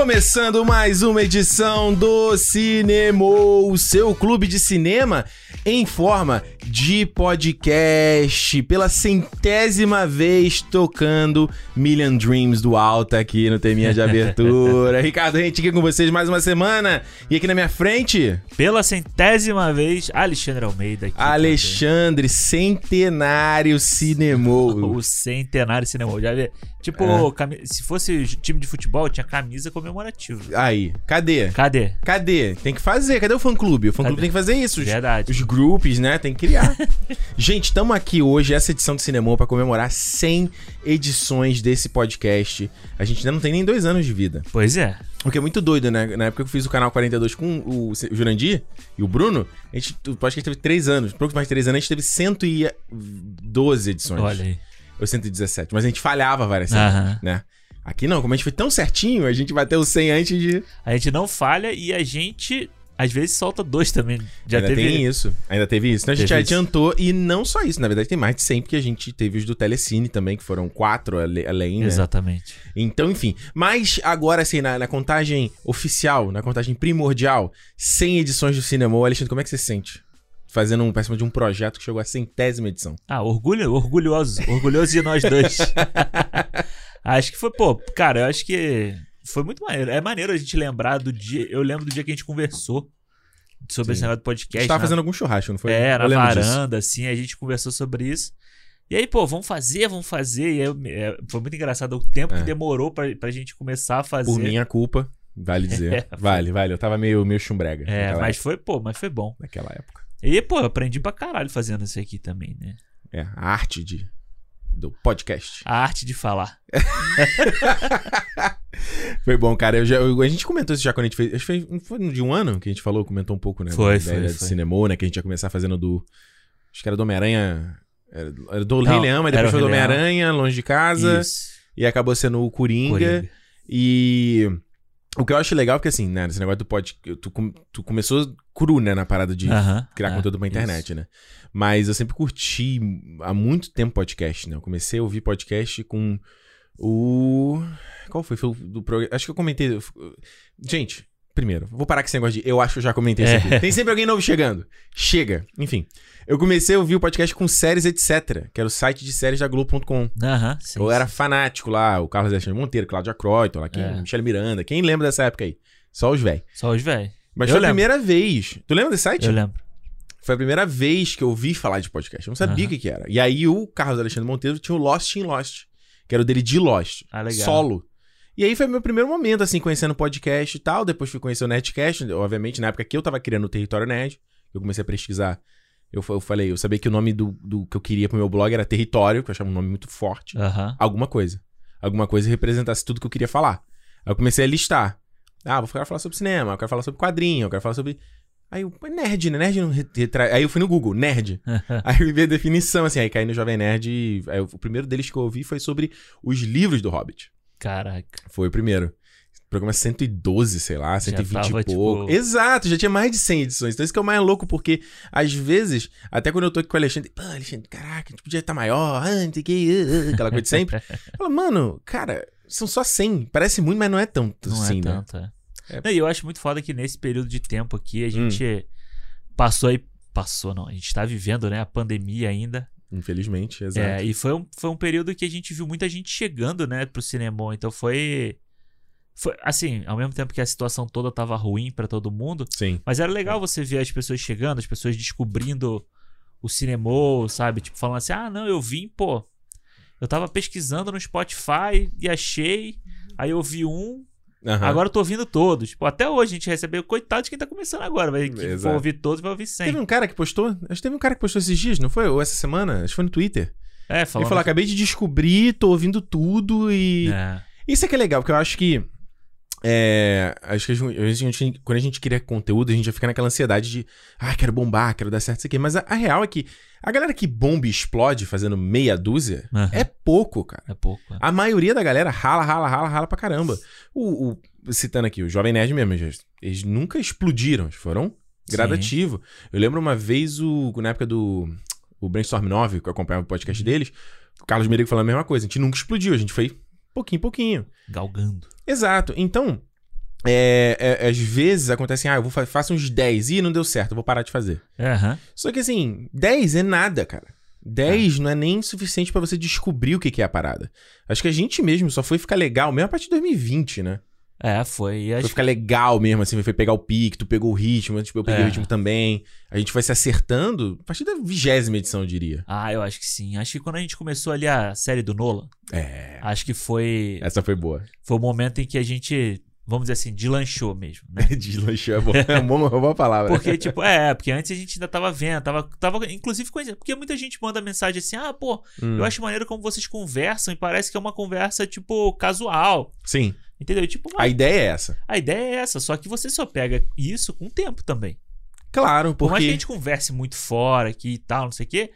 Começando mais uma edição do Cinema, o seu clube de cinema em forma de podcast, pela centésima vez tocando Million Dreams do Alta aqui no teminha de abertura. Ricardo Rente aqui com vocês mais uma semana. E aqui na minha frente, Pela centésima vez, Alexandre Almeida aqui. Alexandre Centenário também. Cinemou. O centenário cinema. Já vê? Tipo, É. cami- se fosse time de futebol, tinha camisa comemorativa. Aí, cadê? Cadê? Cadê? Tem que fazer. Cadê o fã-clube? O fã-clube tem que fazer isso. Os, Verdade. os grupos, né? Tem que criar. Gente, estamos aqui hoje, essa edição do Cinema, pra comemorar 100 edições desse podcast. A gente ainda não tem nem dois anos de vida. Pois é. O que é muito doido, né? Na época que eu fiz o canal 42 com o Jurandir e o Bruno, a gente, o podcast teve três anos. Pouco mais de três anos, a gente teve 112 edições. Olha aí. Ou 117. Mas a gente falhava várias vezes, né? Aqui não, como a gente foi tão certinho, a gente bateu o 100 antes de... A gente não falha e a gente, às vezes, solta dois também. Já ainda teve. tem isso. Ainda teve isso. Então a gente isso. adiantou. E não só isso. Na verdade, tem mais de 100, porque a gente teve os do Telecine também, que foram quatro além, né? Exatamente. Então, enfim. Mas agora, assim, na, na contagem oficial, na contagem primordial, 100 edições do Cinema. Alexandre, como é que você se sente? Fazendo um péssimo de um projeto que chegou à centésima edição. Ah, orgulho, orgulhoso. Orgulhoso de nós dois. acho que foi, pô, cara, eu acho que foi muito maneiro. É maneiro a gente lembrar do dia. Eu lembro do dia que a gente conversou sobre Sim. esse negócio do A podcast. gente tava na- fazendo algum churrasco, não foi? É, na lembro disso. varanda, assim, a gente conversou sobre isso. E aí, pô, vamos fazer, vamos fazer. E aí, é, foi muito engraçado o tempo É. que demorou pra, pra gente começar a fazer. Por minha culpa, vale dizer. É, foi. vale, vale. Eu tava meio, meio chumbrega É, mas foi, pô, mas foi bom. naquela época. E, pô, eu aprendi pra caralho fazendo isso aqui também, né? É, a arte de, do podcast. A arte de falar. Foi bom, cara. Eu já, eu- a gente comentou isso já quando a gente fez. Acho que foi, foi de um ano que a gente falou, comentou um pouco, né? Foi, da foi, ideia de foi. cinema, né? Que a gente ia começar fazendo do. Acho que era do Homem-Aranha. Era era do Não, Rei Leão, mas depois foi do. Homem-Aranha, longe de casa. Isso. E acabou sendo o Coringa. Coringa. E. O que eu acho legal é porque, assim, né? Esse negócio do pod. Tu, tu começou cru, né? Na parada de Aham, criar é, conteúdo pra internet, isso. né? Mas eu sempre curti há muito tempo podcast, né? Eu comecei a ouvir podcast com o. Qual foi? O do programa. Acho que eu comentei. Gente, primeiro, vou parar com esse negócio de. Eu acho que eu já comentei isso aqui. É. Tem sempre alguém novo chegando. Chega. Enfim. Eu comecei a ouvir o podcast com séries, etc. Que era o site de séries da Globo.com. Aham, sim. Eu era fanático lá, o Carlos Alexandre Monteiro, Cláudia Croyton, lá, quem, É. Michele Miranda. Quem lembra dessa época aí? Só os velhos. Só os velhos. Mas Eu foi a lembro. primeira vez. Tu lembra desse site? Eu lembro. Foi a primeira vez que eu ouvi falar de podcast. Eu não sabia o que, que era. E aí o Carlos Alexandre Monteiro tinha o Lost in Lost, que era o dele de Lost. Ah, legal. Solo. E aí foi meu primeiro momento, assim, conhecendo podcast e tal. Depois fui conhecer o Nerdcast. Obviamente, na época que eu tava criando o Território Nerd, eu comecei a pesquisar. Eu, eu falei, eu sabia que o nome do, do que eu queria pro meu blog era Território, que eu achava um nome muito forte. Alguma coisa. Alguma coisa que representasse tudo que eu queria falar. Aí eu comecei a listar. Ah, vou ficar falar sobre cinema, eu quero falar sobre quadrinho, eu quero falar sobre. Aí eu, pô, nerd, né? Nerd não re- retrai. Aí eu fui no Google, nerd. aí eu vi a definição, assim, aí caí no Jovem Nerd. E... Aí, o primeiro deles que eu ouvi foi sobre os livros do Hobbit. Caraca. Foi o primeiro. Programa 112, sei lá, 120 tava, e pouco. tipo- Exato, já tinha mais de 100 edições. Então isso que é o mais louco, porque às vezes, até quando eu tô aqui com o Alexandre, pô, Alexandre, caraca, a gente podia estar maior, ah, não sei o que, uh, uh", aquela coisa de sempre. Fala, mano, cara, são só 100. Parece muito, mas não é tanto Não assim, é né? tanto, é. É. Não, e eu acho muito foda que nesse período de tempo aqui a Hum. gente passou aí. Passou, não. A gente tá vivendo, né? A pandemia ainda. Infelizmente, exato. É, e foi um, foi um período que a gente viu muita gente chegando, né, pro cinema. Então foi. Foi, assim, ao mesmo tempo que a situação toda tava ruim pra todo mundo, Sim. mas era legal você ver as pessoas chegando, as pessoas descobrindo o cinema, sabe? Tipo, falando assim: ah, não, eu vim, pô. Eu tava pesquisando no Spotify e achei. Aí eu vi um, Aham. agora eu tô ouvindo todos. Tipo, até hoje a gente recebeu. Coitado de quem tá começando agora. Vai, que for Exato. ouvir todos, vai ouvir 100. Teve um cara que postou, acho que teve um cara que postou esses dias, não foi? Ou essa semana? Acho que foi no Twitter. É, Ele falando. falou, acabei de descobrir, tô ouvindo tudo e... É. Isso é que é legal, porque eu acho que. É, acho que a gente- a gente- quando a gente cria conteúdo, a gente já fica naquela ansiedade de, ah, quero bombar, quero dar certo, isso aqui. Mas a, a real é que a galera que bomba e explode fazendo meia dúzia Aham. é pouco, cara. É pouco. é. A maioria da galera rala, rala, rala, rala pra caramba. O, o- citando aqui, o Jovem Nerd mesmo, eles, eles nunca explodiram, eles foram gradativo. Eu lembro uma vez, o, na época do o Brainstorm 9, que eu acompanhava o podcast deles, o Carlos Merigo falando a mesma coisa. A gente nunca explodiu, a gente foi pouquinho em pouquinho. Galgando. Exato. Então, é, é, às vezes acontece assim, ah, eu vou fa faço uns 10 e não deu certo, eu vou parar de fazer. Aham. Só que assim, 10 é nada, cara. 10 não é nem suficiente pra você descobrir o que que é a parada. Acho que a gente mesmo só foi ficar legal mesmo a partir de 2020, né? É, foi. Foi ficar legal mesmo, assim, foi pegar o pique, tu pegou o ritmo, tipo, eu peguei É. o ritmo também. A gente foi se acertando a partir da vigésima edição, eu diria. Ah, eu acho que sim. Acho que quando a gente começou ali a série do Nolan, É. acho que foi, Essa foi boa. foi o momento em que a gente, vamos dizer assim, deslanchou mesmo, né? Deslanchou é boa. É uma boa- uma boa palavra. Porque, tipo, é, porque antes a gente ainda tava vendo, tava, tava inclusive. Porque muita gente manda mensagem assim, ah, pô, Hum, eu acho maneiro como vocês conversam e parece que é uma conversa, tipo, casual. Sim, Entendeu? Tipo, a ideia é essa. a ideia é essa, só que você só pega isso com o tempo também. Claro, Por mais que a porque gente converse muito fora aqui e tal, não sei o quê.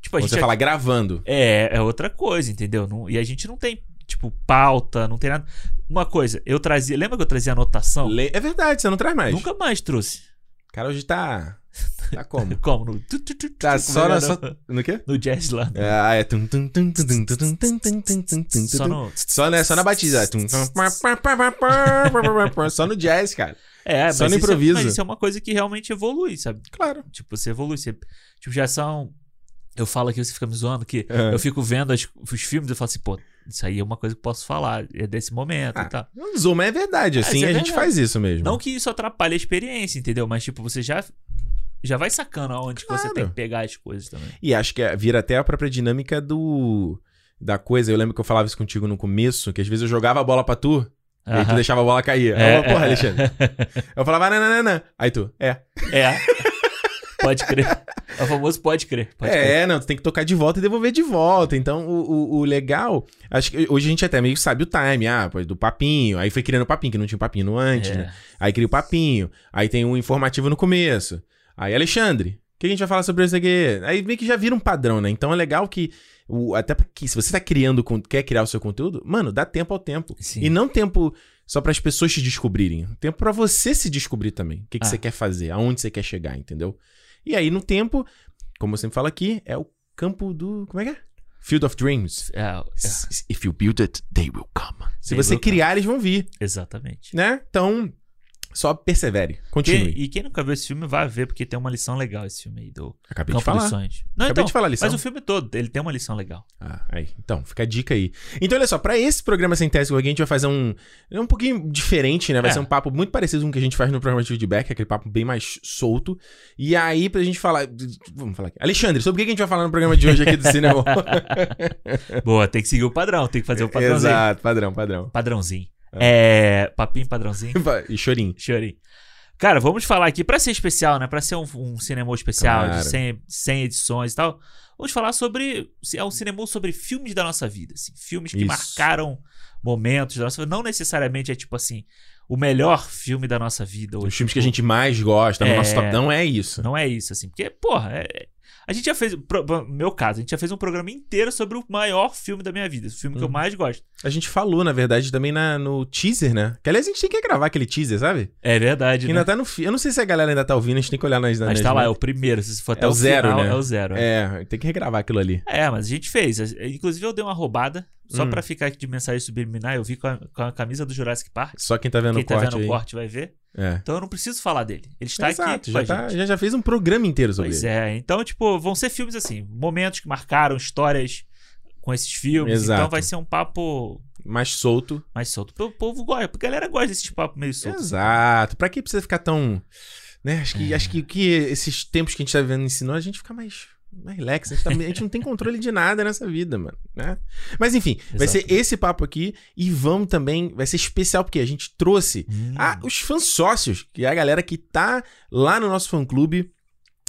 Tipo, a você gente fala gravando. É, é outra coisa, entendeu? Não- e a gente não tem, tipo, pauta, não tem nada. Uma coisa, eu trazia. Lembra que eu trazia anotação? Le- É verdade, você não traz mais. Nunca mais trouxe cara hoje tá. Tá como? como? No... Tu, tu, tu, tá só na. Só... No... quê? No jazz lá. Ah, é. Só, no... só, né? só na batida. só no jazz, cara. É, só no improviso. É, mas isso é uma coisa que realmente evolui, sabe? Claro. Tipo, você evolui. Você... Tipo, já são. Eu falo aqui, você fica me zoando, que é. eu fico vendo as, os filmes e falo assim, pô, isso aí é uma coisa que eu posso falar, é desse momento e tal. Mas é verdade. Assim isso é a gente verdade. faz isso mesmo. Não que isso atrapalhe a experiência, entendeu? Mas, tipo, você já, já vai sacando aonde que você Claro. tem que pegar as coisas também. E acho que é- vira até a própria dinâmica do. Da coisa, eu lembro que eu falava isso contigo no começo, que às vezes eu jogava a bola pra tu, e aí tu deixava a bola cair. É, eu, porra, é. Alexandre. Eu falava, não, não, não, não. Aí tu, é. É. Pode crer. É o famoso pode crer. Pode crer. é, não, tu tem que tocar de volta e devolver de volta. Então, o, o, o legal, acho que hoje a gente até meio sabe o time, ah, do papinho. Aí foi criando o papinho, que não tinha um papinho antes, É. né? Aí cria o papinho. Aí tem um informativo no começo. Aí, Alexandre, o que a gente vai falar sobre isso aqui? Aí meio que já vira um padrão, né? Então é legal que. O, até porque se você tá criando, quer criar o seu conteúdo, mano, dá tempo ao tempo. Sim. E não tempo só para as pessoas te descobrirem. Tempo pra você se descobrir também. O que, que Ah. você quer fazer, aonde você quer chegar, entendeu? E aí, no tempo, como eu sempre falo aqui, é o campo do. Como é que é? Field of Dreams. É, é, If you build it, they will come. Se They você will come. criar, eles vão vir, exatamente. né? Então, só persevere. Continue. Que- e quem nunca viu esse filme vai ver, porque tem uma lição legal esse filme aí do Acabei de Campo dos falar. Sonhos. Não, Acabei então, de falar a lição. mas o filme todo, ele tem uma lição legal. Ah, aí. Então, fica a dica aí. Então, olha só, pra esse programa com alguém, a gente vai fazer um. É um pouquinho diferente, né? Vai É. ser um papo muito parecido com o que a gente faz no programa de feedback, aquele papo bem mais solto. E aí, pra gente falar. Vamos falar aqui. Alexandre, sobre o que a gente vai falar no programa de hoje aqui do cinema? Boa, tem que seguir o padrão, tem que fazer o padrãozinho. Exato, padrão, padrão. Padrãozinho. É. Papinho padrãozinho. E chorinho. Chorinho. Cara, vamos falar aqui, pra ser especial, né? Pra ser um, um cinema especial Claro. de 100, 100 edições e tal. Vamos falar sobre. É um cinema sobre filmes da nossa vida, assim. Filmes que Isso. marcaram momentos da nossa vida. Não necessariamente é tipo assim, o melhor filme da nossa vida. ou, Os filmes que a gente mais gosta no É. nosso top. Não é isso. Não é isso, assim. Porque, porra, é- a gente já fez. pro- meu caso, a gente já fez um programa inteiro sobre o maior filme da minha vida. O filme que eu Uhum. mais gosto. A gente falou, na verdade, também na, no teaser, né? Que aliás a gente tem que gravar aquele teaser, sabe? É verdade, Ainda né? tá no. Eu não sei se a galera ainda tá ouvindo, a gente tem que olhar nas. nas Mas tá lá, é o primeiro. Se for até É o o zero, final, né? É o zero. é. É, tem que regravar aquilo ali. É, mas a gente fez. Inclusive, eu dei uma roubada, só Hum. pra ficar aqui de mensagem subliminar. Eu vi com a, com a camisa do Jurassic Park. Só quem tá vendo Quem o tá corte vendo o aí. corte vai ver. É. Então eu não preciso falar dele. Ele está Exato, aqui já, tá, gente. já, já fez um programa inteiro sobre Pois ele. é. Então, tipo, vão ser filmes assim, momentos que marcaram, histórias com esses filmes. Exato. Então vai ser um papo Mais solto. mais solto. O povo gosta, a galera gosta desse papo meio solto. Exato. Pra que precisa ficar tão. Né? Acho É. que, acho que o que esses tempos que a gente tá vivendo ensinou, a gente fica mais. Mais relax, a gente, tá- a gente não tem controle de nada nessa vida, mano. Né? Mas enfim, vai Exato. ser esse papo aqui e vamos também. Vai ser especial porque a gente trouxe Hum. Ah, os fãs sócios, que é a galera que tá lá no nosso fã clube,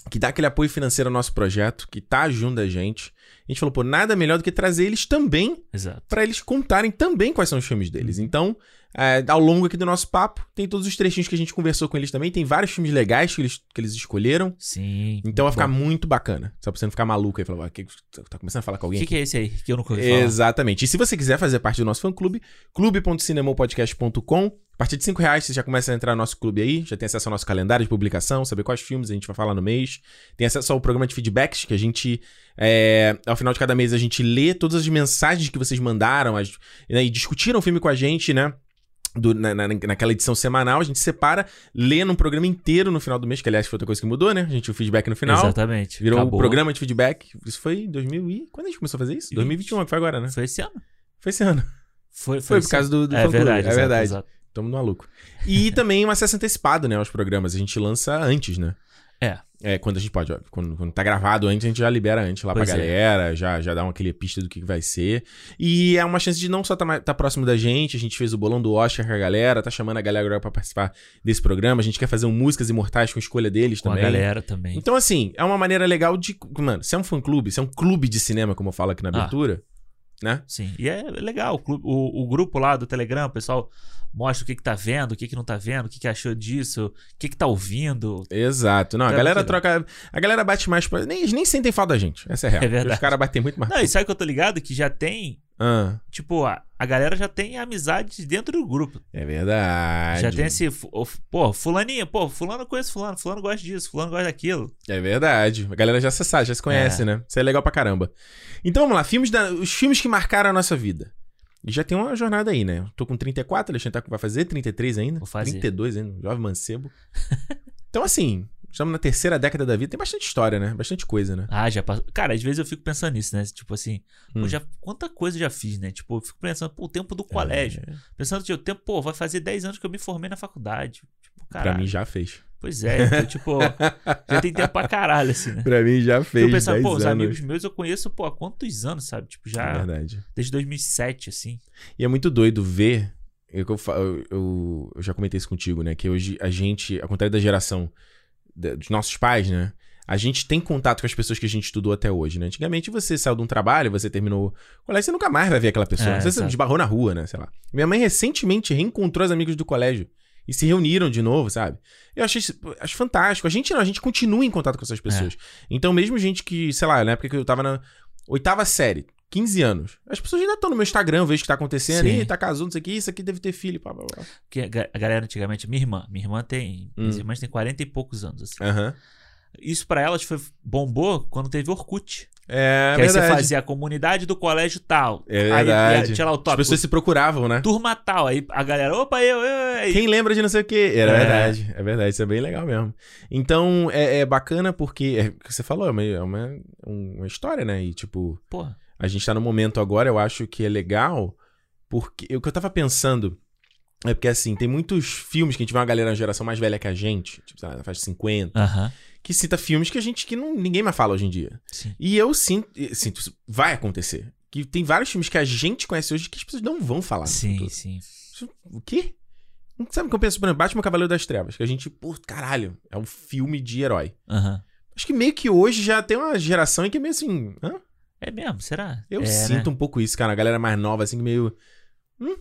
que dá aquele apoio financeiro ao nosso projeto, que tá junto da gente. A gente falou, pô, nada melhor do que trazer eles também pra eles contarem também quais são os filmes deles. Então, é, ao longo aqui do nosso papo, tem todos os trechinhos que a gente conversou com eles também. Tem vários filmes legais que eles, que eles escolheram. Sim. Então vai ficar Bom. muito bacana. Só pra você não ficar maluco aí. Falar, "Ah, que- tá começando a falar com O alguém que, aqui. que é esse aí que eu ouvi falar? Exatamente. E se você quiser fazer parte do nosso fã-clube, clube.cinemopodcast.com. A partir de 5 reais você já começa a entrar no nosso clube aí, já tem acesso ao nosso calendário de publicação, saber quais filmes a gente vai falar no mês. Tem acesso ao programa de feedbacks, que a gente, é, ao final de cada mês, a gente lê todas as mensagens que vocês mandaram as- né, e discutiram o filme com a gente, né? Do- na, na- naquela edição semanal, a gente separa, lê num programa inteiro no final do mês, que aliás foi outra coisa que mudou, né? A gente o feedback no final. Exatamente. Virou Acabou. um programa de feedback. Isso foi em 2000 e... Quando a gente começou a fazer isso? 2021, que foi agora, né? Foi esse ano. Foi esse ano. Foi, Foi, esse por causa do, do É verdade. É verdade. exato. Tamo maluco. E também um acesso antecipado, né, aos programas. A gente lança antes, né? É. É, quando a gente pode, ó, quando, quando tá gravado antes, a gente já libera antes lá Pois pra é. galera, já, já dá uma aquele pista do que que vai ser. E é uma chance de não só tá, tá próximo da gente, a gente fez o bolão do Oscar com a galera, tá chamando a galera agora pra participar desse programa, a gente quer fazer um Músicas Imortais com escolha deles Com também. a galera também. Então, assim, é uma maneira legal de. Mano, se é um fã-clube, se é um clube de cinema, como eu falo aqui na Ah. Né? Sim. E é legal. O, clube- o- o grupo lá do Telegram, o pessoal mostra o que, que tá vendo, o que, que não tá vendo, o que, que achou disso, o que, que tá ouvindo. Exato. Não, a É galera troca. A galera bate mais. Nem, nem sentem falta da gente. Essa é a real. É verdade. Os caras batem muito mais. Não, e sabe que eu tô ligado? Que já tem. Ah, Tipo, a, a galera já tem amizades dentro do grupo. é verdade. Já tem esse. Pô, fulaninho, pô, fulano conhece fulano, fulano gosta disso, fulano gosta daquilo. É verdade. A galera já se sabe, já se conhece, É. né? Isso é legal pra caramba. Então vamos lá, filmes da... os filmes que marcaram a nossa vida. E já tem uma jornada aí, né? Tô com 34, Alexandre tá vai fazer 33 ainda. Vou fazer. 32 ainda, jovem mancebo. então assim, estamos na terceira década da vida, tem bastante história, né? Bastante coisa, né? Ah, já passou. Cara, às vezes eu fico pensando nisso, né? Tipo assim, pô, Hum. já, quanta coisa eu já fiz, né? Tipo, eu fico pensando, pô, o tempo do colégio. É, Pensando, tipo, o tempo, pô, vai fazer 10 anos que eu me formei na faculdade. Tipo, pra caralho. mim já fez. Pois é, então, tipo, já tem tempo pra caralho, assim, né? Pra mim já fez. Pensando, 10 pô, os amigos meus eu conheço, pô, há quantos anos, sabe? Tipo, É já verdade. desde 2007, assim. E é muito doido ver. Eu, eu, eu- eu- eu já comentei isso contigo, né? Que hoje a gente, ao contrário da geração dos nossos pais, né? A gente tem contato com as pessoas que a gente estudou até hoje, né? Antigamente você saiu de um trabalho, você terminou o colégio, você nunca mais vai ver aquela pessoa. É, se você exato. esbarrou na rua, né? Sei lá. Minha mãe recentemente reencontrou os amigos do colégio e se reuniram de novo, sabe? Eu achei acho fantástico. A gente não, a gente continua em contato com essas pessoas. Então, mesmo gente que, sei lá, na época que eu tava na oitava série, 15 anos, as pessoas ainda estão no meu Instagram, vejo o que tá acontecendo. Ih, tá casando, não sei o que, isso aqui deve ter filho, blá. Porque a ga- a galera antigamente, minha irmã, minha irmã tem. Minhas Hum. irmãs têm 40 e poucos anos, assim. Aham. Isso pra elas foi bombou quando teve Orkut. É, que aí você verdade. fazia a comunidade do colégio tal. É Aí verdade. ia- tinha lá o As tópico. pessoas se procuravam, né? Turma tal. Aí a galera, opa, eu, eu, eu. Quem lembra de não sei o quê? Era É. verdade. É verdade, isso é bem legal mesmo. Então, é, é bacana porque, é o que você falou, é uma, é uma, uma história, né? E, tipo, Porra. A gente tá no momento agora, eu acho que é legal, porque o que eu tava pensando é porque, assim, tem muitos filmes que a gente vê uma galera na geração mais velha que a gente, tipo, sei lá, faz 50, Aham. que cita filmes que a gente, que não, ninguém mais fala hoje em dia. Sim. E eu sinto, sinto, vai acontecer. Que tem vários filmes que a gente conhece hoje que as pessoas não vão falar. Sim, sim. O quê? Não sabe o que eu penso? Por exemplo, Batman Cavaleiro das Trevas. Que a gente, pô, caralho, é um filme de herói. Aham. Acho que meio que hoje já tem uma geração em que é meio assim. Hã? É mesmo, será? Eu É, sinto né? um pouco isso, cara. A galera mais nova, assim, meio. Hum?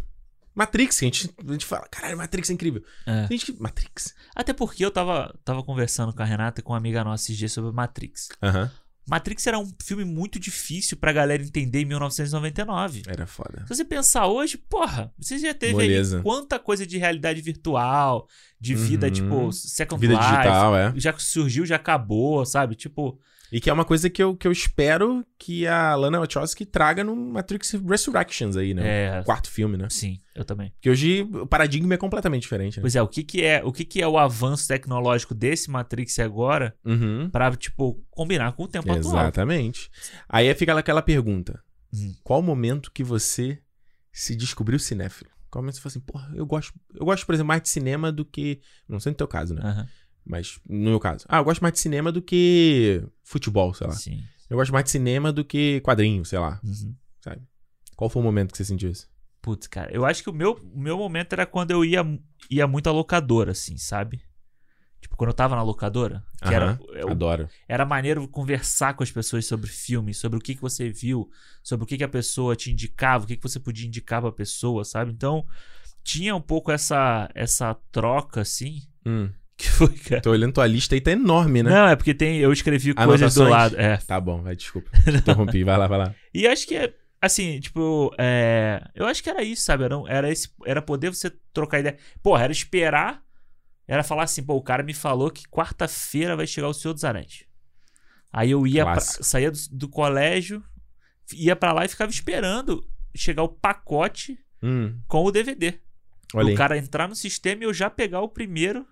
Matrix, a gente, a gente fala, caralho, Matrix é incrível. É. Tem gente. Matrix. Até porque eu tava, tava conversando com a Renata e com uma amiga nossa esses dias sobre Matrix. Aham. Matrix era um filme muito difícil pra galera entender em 1999. Era foda. Se você pensar hoje, porra, você já teve Moleza. aí quanta coisa de realidade virtual, de vida, Uhum. tipo, Second Vida Life. digital, é. Já surgiu, já acabou, sabe? Tipo, E que é uma coisa que eu, que eu espero que a Lana Wachowski traga no Matrix Resurrections aí, né? é. O quarto filme, né? Sim, eu também. Porque hoje o paradigma é completamente diferente, né? Pois é, o que que é o, que que é o avanço tecnológico desse Matrix agora Uhum. pra, tipo, combinar com o tempo atual? Exatamente. Aí fica aquela pergunta: Hum. qual o momento que você se descobriu cinéfilo? Qual momento você fala assim, porra, eu gosto, eu gosto, por exemplo, mais de cinema do que. Não sei no teu caso, né? Aham, Mas no meu caso. Ah, eu gosto mais de cinema do que futebol, sei lá. Sim. Eu gosto mais de cinema do que quadrinho, sei lá. Uhum. Qual foi o momento que você sentiu isso? Putz, cara, eu acho que o meu, o meu momento era quando eu ia, ia muito à locadora, assim, sabe? Tipo, quando eu tava na locadora, que era, eu- Adoro. era maneiro conversar com as pessoas sobre filme, sobre o que, que você viu, sobre o que, que a pessoa te indicava, o que, que você podia indicar pra pessoa, sabe? Então, tinha um pouco essa, essa troca, assim, Hum. Que foi, cara. Tô olhando tua lista aí, tá enorme, né? Não, é porque tem, eu escrevi coisas do Anotações? lado. É. Tá bom, vai, desculpa. Te interrompi, vai lá, vai lá. E acho que é. Assim, tipo, é, eu acho que era isso, sabe? Era, era, esse, era poder você trocar ideia. Porra, era esperar. Era falar assim, pô, o cara me falou que quarta-feira vai chegar o Senhor dos Anéis. Aí eu ia, pra, saía do, do colégio, ia pra lá e ficava esperando chegar o pacote Hum. com o DVD. Olha o cara entrar no sistema e eu já pegar o primeiro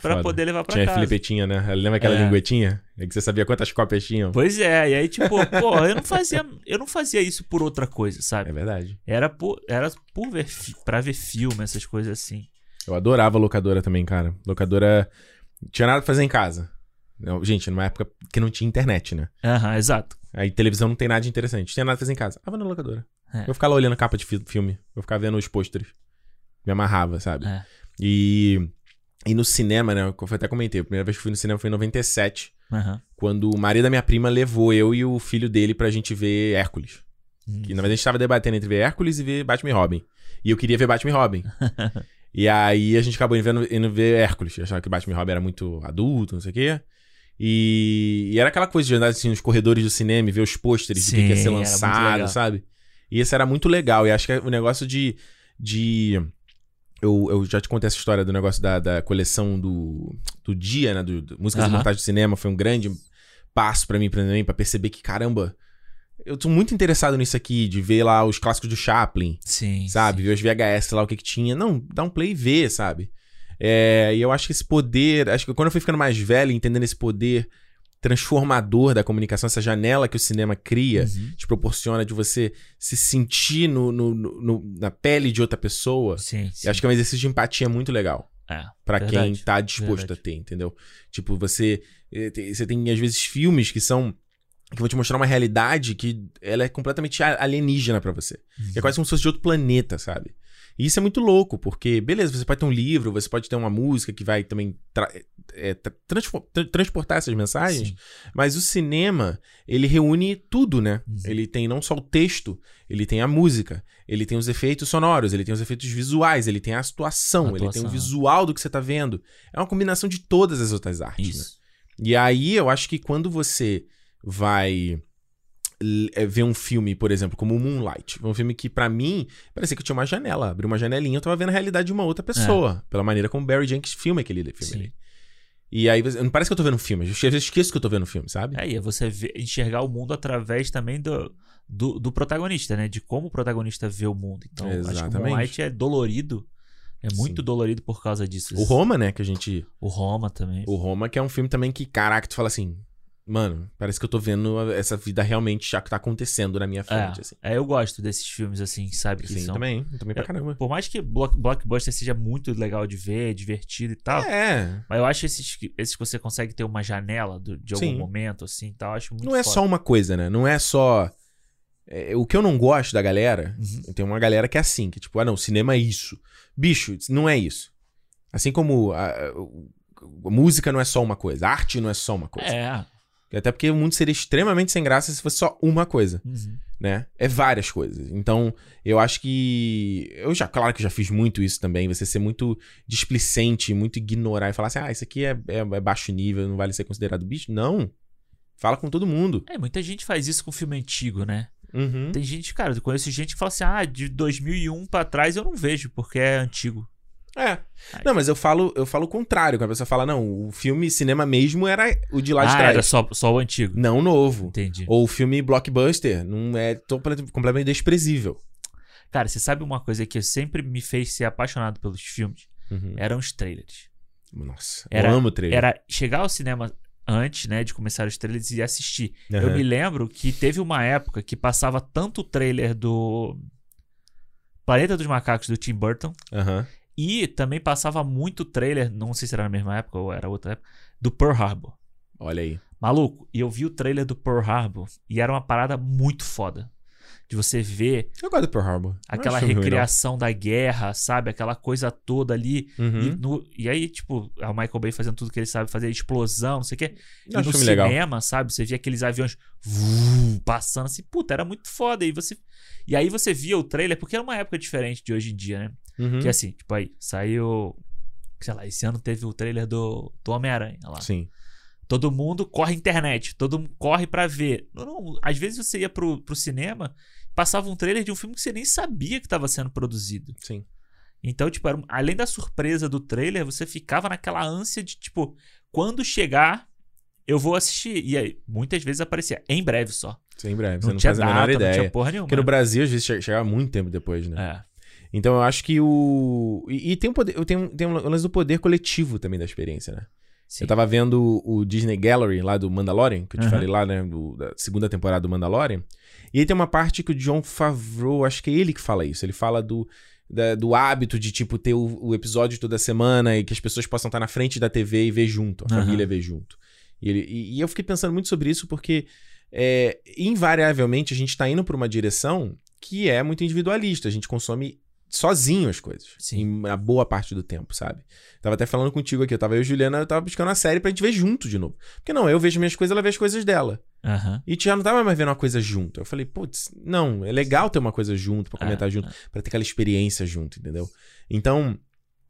pra Foda. poder levar pra Tinha casa. filipetinha, né? Lembra aquela É. linguetinha? É que você sabia quantas cópias tinham. Pois é, e aí, tipo, pô, eu não fazia. Eu não fazia isso por outra coisa, sabe? É verdade. Era por, era por ver pra ver filme, essas coisas assim. Eu adorava locadora também, cara. Locadora. Tinha nada pra fazer em casa. Não, gente, numa época que não tinha internet, né? Aham, exato. Aí televisão não tem nada de interessante. Tinha nada pra fazer em casa. Ah, vou na locadora. É. Eu ficava lá olhando capa de fi- filme. Eu ficava vendo os pôsteres. Me amarrava, sabe? É. E. E no cinema, né? Eu até comentei. A primeira vez que fui no cinema foi em 97. Aham. Quando o marido da minha prima levou eu e o filho dele pra gente ver Hércules. Hum. Que na verdade a gente tava debatendo entre ver Hércules e ver Batman e Robin. E eu queria ver Batman e Robin. e aí a gente acabou indo, indo ver Hércules. Achava que Batman e Robin era muito adulto, não sei o quê. E, e era aquela coisa de andar assim nos corredores do cinema e ver os pôsteres do que, ia ser lançado, sabe? E esse era muito legal. E acho que o negócio de. de eu, eu já te contei essa história do negócio da, da coleção do, do dia, né? Do, do Músicas Aham. Imortais do Cinema. Foi um grande passo pra mim também, pra perceber que, caramba, eu tô muito interessado nisso aqui, de ver lá os clássicos do Chaplin, Sim. sabe? Ver os VHS lá, o que que tinha. Não, dá um play e ver, sabe? É, e eu acho que esse poder, acho que quando eu fui ficando mais velho, entendendo esse poder transformador da comunicação, essa janela que o cinema cria, Uhum. te proporciona de você se sentir no, no- no- na pele de outra pessoa. Sim, sim. Eu acho que é um exercício de empatia muito legal. É, Pra quem tá disposto verdade. a ter, entendeu? Tipo, você. eh, tem- Você tem, às vezes, filmes que são. que vão te mostrar uma realidade que ela é completamente alienígena pra você. Uhum. É quase como se fosse de outro planeta, sabe? E isso é muito louco, porque, beleza, você pode ter um livro, você pode ter uma música que vai também tra- eh, tra- transportar essas mensagens, Sim. mas o cinema, ele reúne tudo, né? Uhum. Ele tem não só o texto, ele tem a música, ele tem os efeitos sonoros, ele tem os efeitos visuais, ele tem a atuação, A ele tem o atuação. visual do que você tá vendo. É uma combinação de todas as outras artes, né? Isso. E aí eu acho que quando você vai é, ver um filme, por exemplo, como Moonlight, um filme que pra mim parecia que eu tinha uma janela, abri uma janelinha, eu tava vendo a realidade de uma outra pessoa, pela maneira como Barry Jenkins filma aquele filme É. Sim. ali. E aí não parece que eu tô vendo um filme, eu esqueço que eu tô vendo um filme, sabe? É, e é você enxergar o mundo através também do, do, do protagonista, né? De como o protagonista vê o mundo. Então, acho que o Exatamente. Moonlight é dolorido. É muito Sim. dolorido por causa disso. O Roma, né, que a gente O Roma também. O Roma, que é um filme também que, caraca, tu fala assim, mano, parece que eu tô vendo essa vida realmente já que tá acontecendo na minha frente, assim. É, eu gosto desses filmes assim, sabe? Que Sim, são... também, também pra É, caramba. Por mais que block, Blockbuster seja muito legal de ver, divertido e tal. É, Mas eu acho esses, que- esses que você consegue ter uma janela do- de algum Sim. momento, assim, e tal, acho muito não é foda. só uma coisa, né? Não é só... é, o que eu não gosto da galera, Uhum. tem uma galera que é assim, que tipo, ah não, cinema é isso. Bicho, não é isso. Assim como a, a- a música não é só uma coisa, a arte não é só uma coisa. É. Até porque o mundo seria extremamente sem graça se fosse só uma coisa. Uhum. né? É várias coisas. Então, eu acho que. Eu já, claro que já fiz muito isso também. Você ser muito displicente, muito ignorar e falar assim: ah, isso aqui é, é- é baixo nível, não vale ser considerado bicho. Não. Fala com todo mundo. É, muita gente faz isso com filme antigo, né? Uhum. Tem gente, cara, eu conheço gente que fala assim: ah, de 2001 pra trás eu não vejo, porque é antigo. É. Não, mas eu falo, eu falo o contrário. Quando a pessoa fala, não, o filme cinema mesmo era o de lá de ah, trás. era só, só o antigo. Não o novo. Entendi. Ou o filme blockbuster. Não é complet- completamente desprezível. Cara, você sabe uma coisa que sempre me fez ser apaixonado pelos filmes? Uhum. Eram os trailers. Nossa, Era- eu amo o trailer. Era chegar ao cinema antes, né, de começar os trailers e assistir. Eu Aham. me lembro que teve uma época que passava tanto o trailer do Planeta dos Macacos do Tim Burton Aham. E também passava muito trailer, não sei se era na mesma época ou era outra época, do Pearl Harbor. Olha aí. Maluco, e eu vi o trailer do Pearl Harbor e era uma parada muito foda. De você ver Eu gosto do Pearl Harbor. Aquela ruim, recriação da guerra, sabe? Aquela coisa toda ali. Uhum. E, no- e aí, tipo, é o Michael Bay fazendo tudo que ele sabe fazer, explosão, não sei o quê. Eu e no filme legal. cinema, sabe? Você via aqueles aviões vum, passando assim, puta, era muito foda. E, você... e aí você via o trailer, porque era uma época diferente de hoje em dia, né? Uhum. Que assim, tipo, aí saiu. Sei lá, esse ano teve o trailer do, do Homem-Aranha lá. Sim. Todo mundo corre internet, todo mundo corre pra ver. Não, não, às vezes você ia pro, pro cinema, passava um trailer de um filme que você nem sabia que estava sendo produzido. Sim. Então, tipo, era além da surpresa do trailer, você ficava naquela ânsia de, tipo, quando chegar, eu vou assistir. E aí, muitas vezes aparecia em breve só. Sim, em breve. Não, você não tinha faz a data, menor não ideia. tinha porra nenhuma. Porque no Brasil, às vezes, che- chegava muito tempo depois, né? É. Então eu acho que o. E, e tem, um poder, tem, um, tem um lance do poder coletivo também da experiência, né? Sim. Eu tava vendo o Disney Gallery lá do Mandalorian, que eu te Aham. falei lá, né? do- da segunda temporada do Mandalorian. E aí tem uma parte que o John Favreau, acho que é ele que fala isso. Ele fala do, da- do hábito de, tipo, ter o, o episódio toda semana e que as pessoas possam estar na frente da TV e ver junto, a Aham. família ver junto. E, ele- e- e eu fiquei pensando muito sobre isso porque, é, invariavelmente, a gente tá indo por uma direção que é muito individualista. A gente consome sozinho as coisas. Sim. A boa parte do tempo, sabe? Tava até falando contigo aqui. Eu tava eu e Juliana, eu tava buscando uma série pra gente ver junto de novo. Porque não, eu vejo minhas coisas, ela vê as coisas dela. Aham. E já não tava mais vendo uma coisa junto. Eu falei, putz, não, é legal ter uma coisa junto, pra comentar É, junto, pra ter aquela experiência junto, entendeu? Então,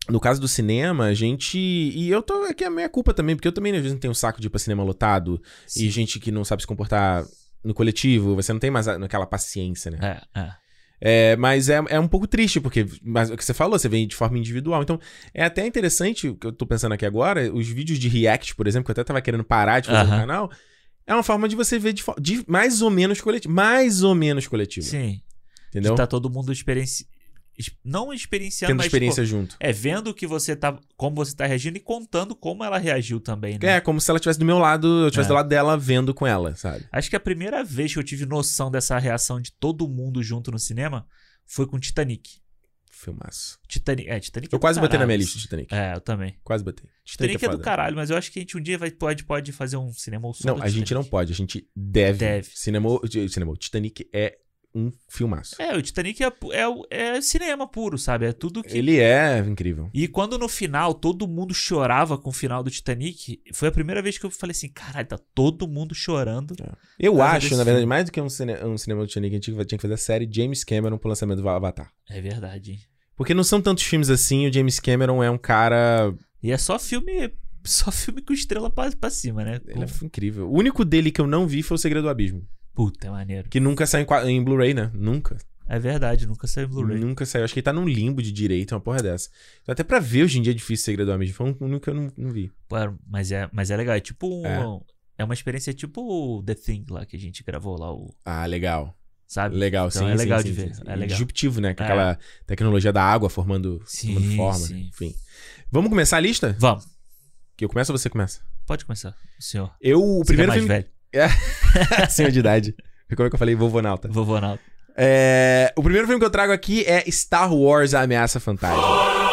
no caso do cinema, a gente. E eu tô. Aqui é a minha culpa também, porque eu também às vezes não tenho um saco de ir pra cinema lotado Sim. e gente que não sabe se comportar no coletivo, você não tem mais a- aquela paciência, né? É, é. É, mas é, é um pouco triste, porque mas o que você falou, você vem de forma individual. Então, é até interessante, o que eu tô pensando aqui agora, os vídeos de react, por exemplo, que eu até tava querendo parar de fazer no Aham. canal, é uma forma de você ver de, de mais ou menos coletivo. Mais ou menos coletivo. Sim. Entendeu? Que tá todo mundo experienci... não experienciando, Tendo mas experiência tipo, junto. é vendo que você tá, como você tá reagindo e contando como ela reagiu também, né? É, como se ela estivesse do meu lado, eu estivesse É. do lado dela vendo com ela, sabe? Acho que a primeira vez que eu tive noção dessa reação de todo mundo junto no cinema foi com Titanic. Filmaço. Titanic, é, Titanic é Eu do quase botei na minha lista, Titanic. É, eu também. Quase botei. Titanic é do foda. caralho, mas eu acho que a gente um dia vai, pode, pode fazer um cinema só Não, do a gente não Titanic. pode, a gente deve. Deve. Cinema, cinema, Titanic é um filmaço. É, o Titanic é, é, é cinema puro, sabe? É tudo que. Ele é incrível. E quando no final todo mundo chorava com o final do Titanic, foi a primeira vez que eu falei assim: caralho, tá todo mundo chorando. Eu Por causa acho, na verdade, filme. mais do que um, cine, um cinema do Titanic, a gente tinha que fazer a série James Cameron pro lançamento do Avatar. É verdade, hein? Porque não são tantos filmes assim, o James Cameron é um cara. E é só filme. Só filme com estrela pra, pra cima, né? Ele é incrível. O único dele que eu não vi foi O Segredo do Abismo. Puta, é maneiro. Que nunca saiu em, em Blu-ray, né? Nunca. É verdade, nunca saiu em Blu-ray. Nunca saiu. Acho que ele tá num limbo de direito, uma porra dessa. Então, até pra ver hoje em dia é difícil Segredo do Abismo. Foi um único que eu não, não vi. Pô, é- mas, é, mas é legal. É tipo. É. É. uma experiência tipo The Thing lá que a gente gravou lá, o, Ah, legal. sabe? Legal, Então sim. é legal sim, de sim, ver, sim. é legal. Disruptivo, né? Com É. aquela tecnologia da água formando, Sim, formando forma. sim. Enfim. Vamos começar a lista? Vamos, Que eu começo ou você começa? pode começar, senhor. Eu, o Você primeiro que é mais filme. velho. Senhor de idade. Como é que eu falei? Vovô Nauta. Vovô Naldo. É, o primeiro filme que eu trago aqui é Star Wars A Ameaça Fantasma.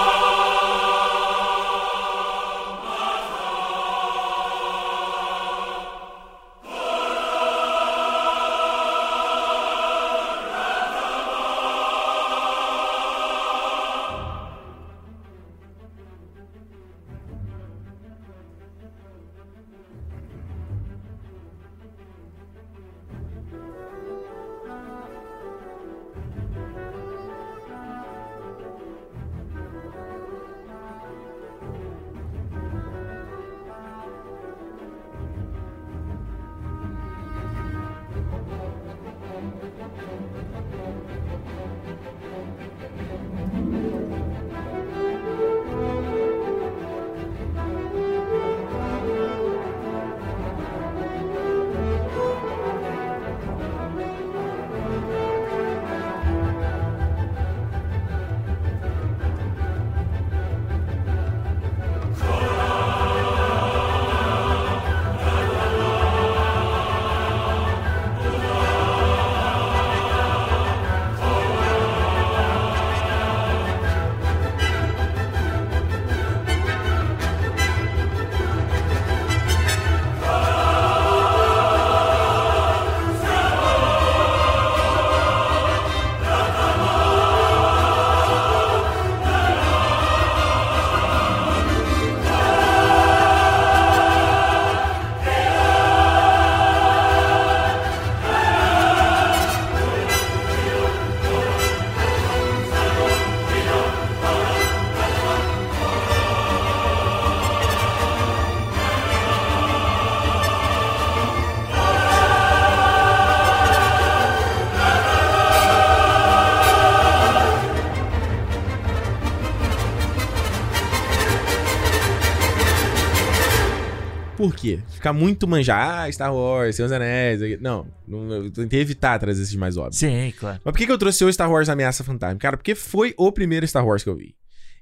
Ficar muito manjar, ah, Star Wars, Senhor dos Anéis. Não, não, eu tentei evitar trazer esses mais óbvios. Sim, claro. Mas por que, que eu trouxe o Star Wars Ameaça Fantasma? Cara, porque foi o primeiro Star Wars que eu vi.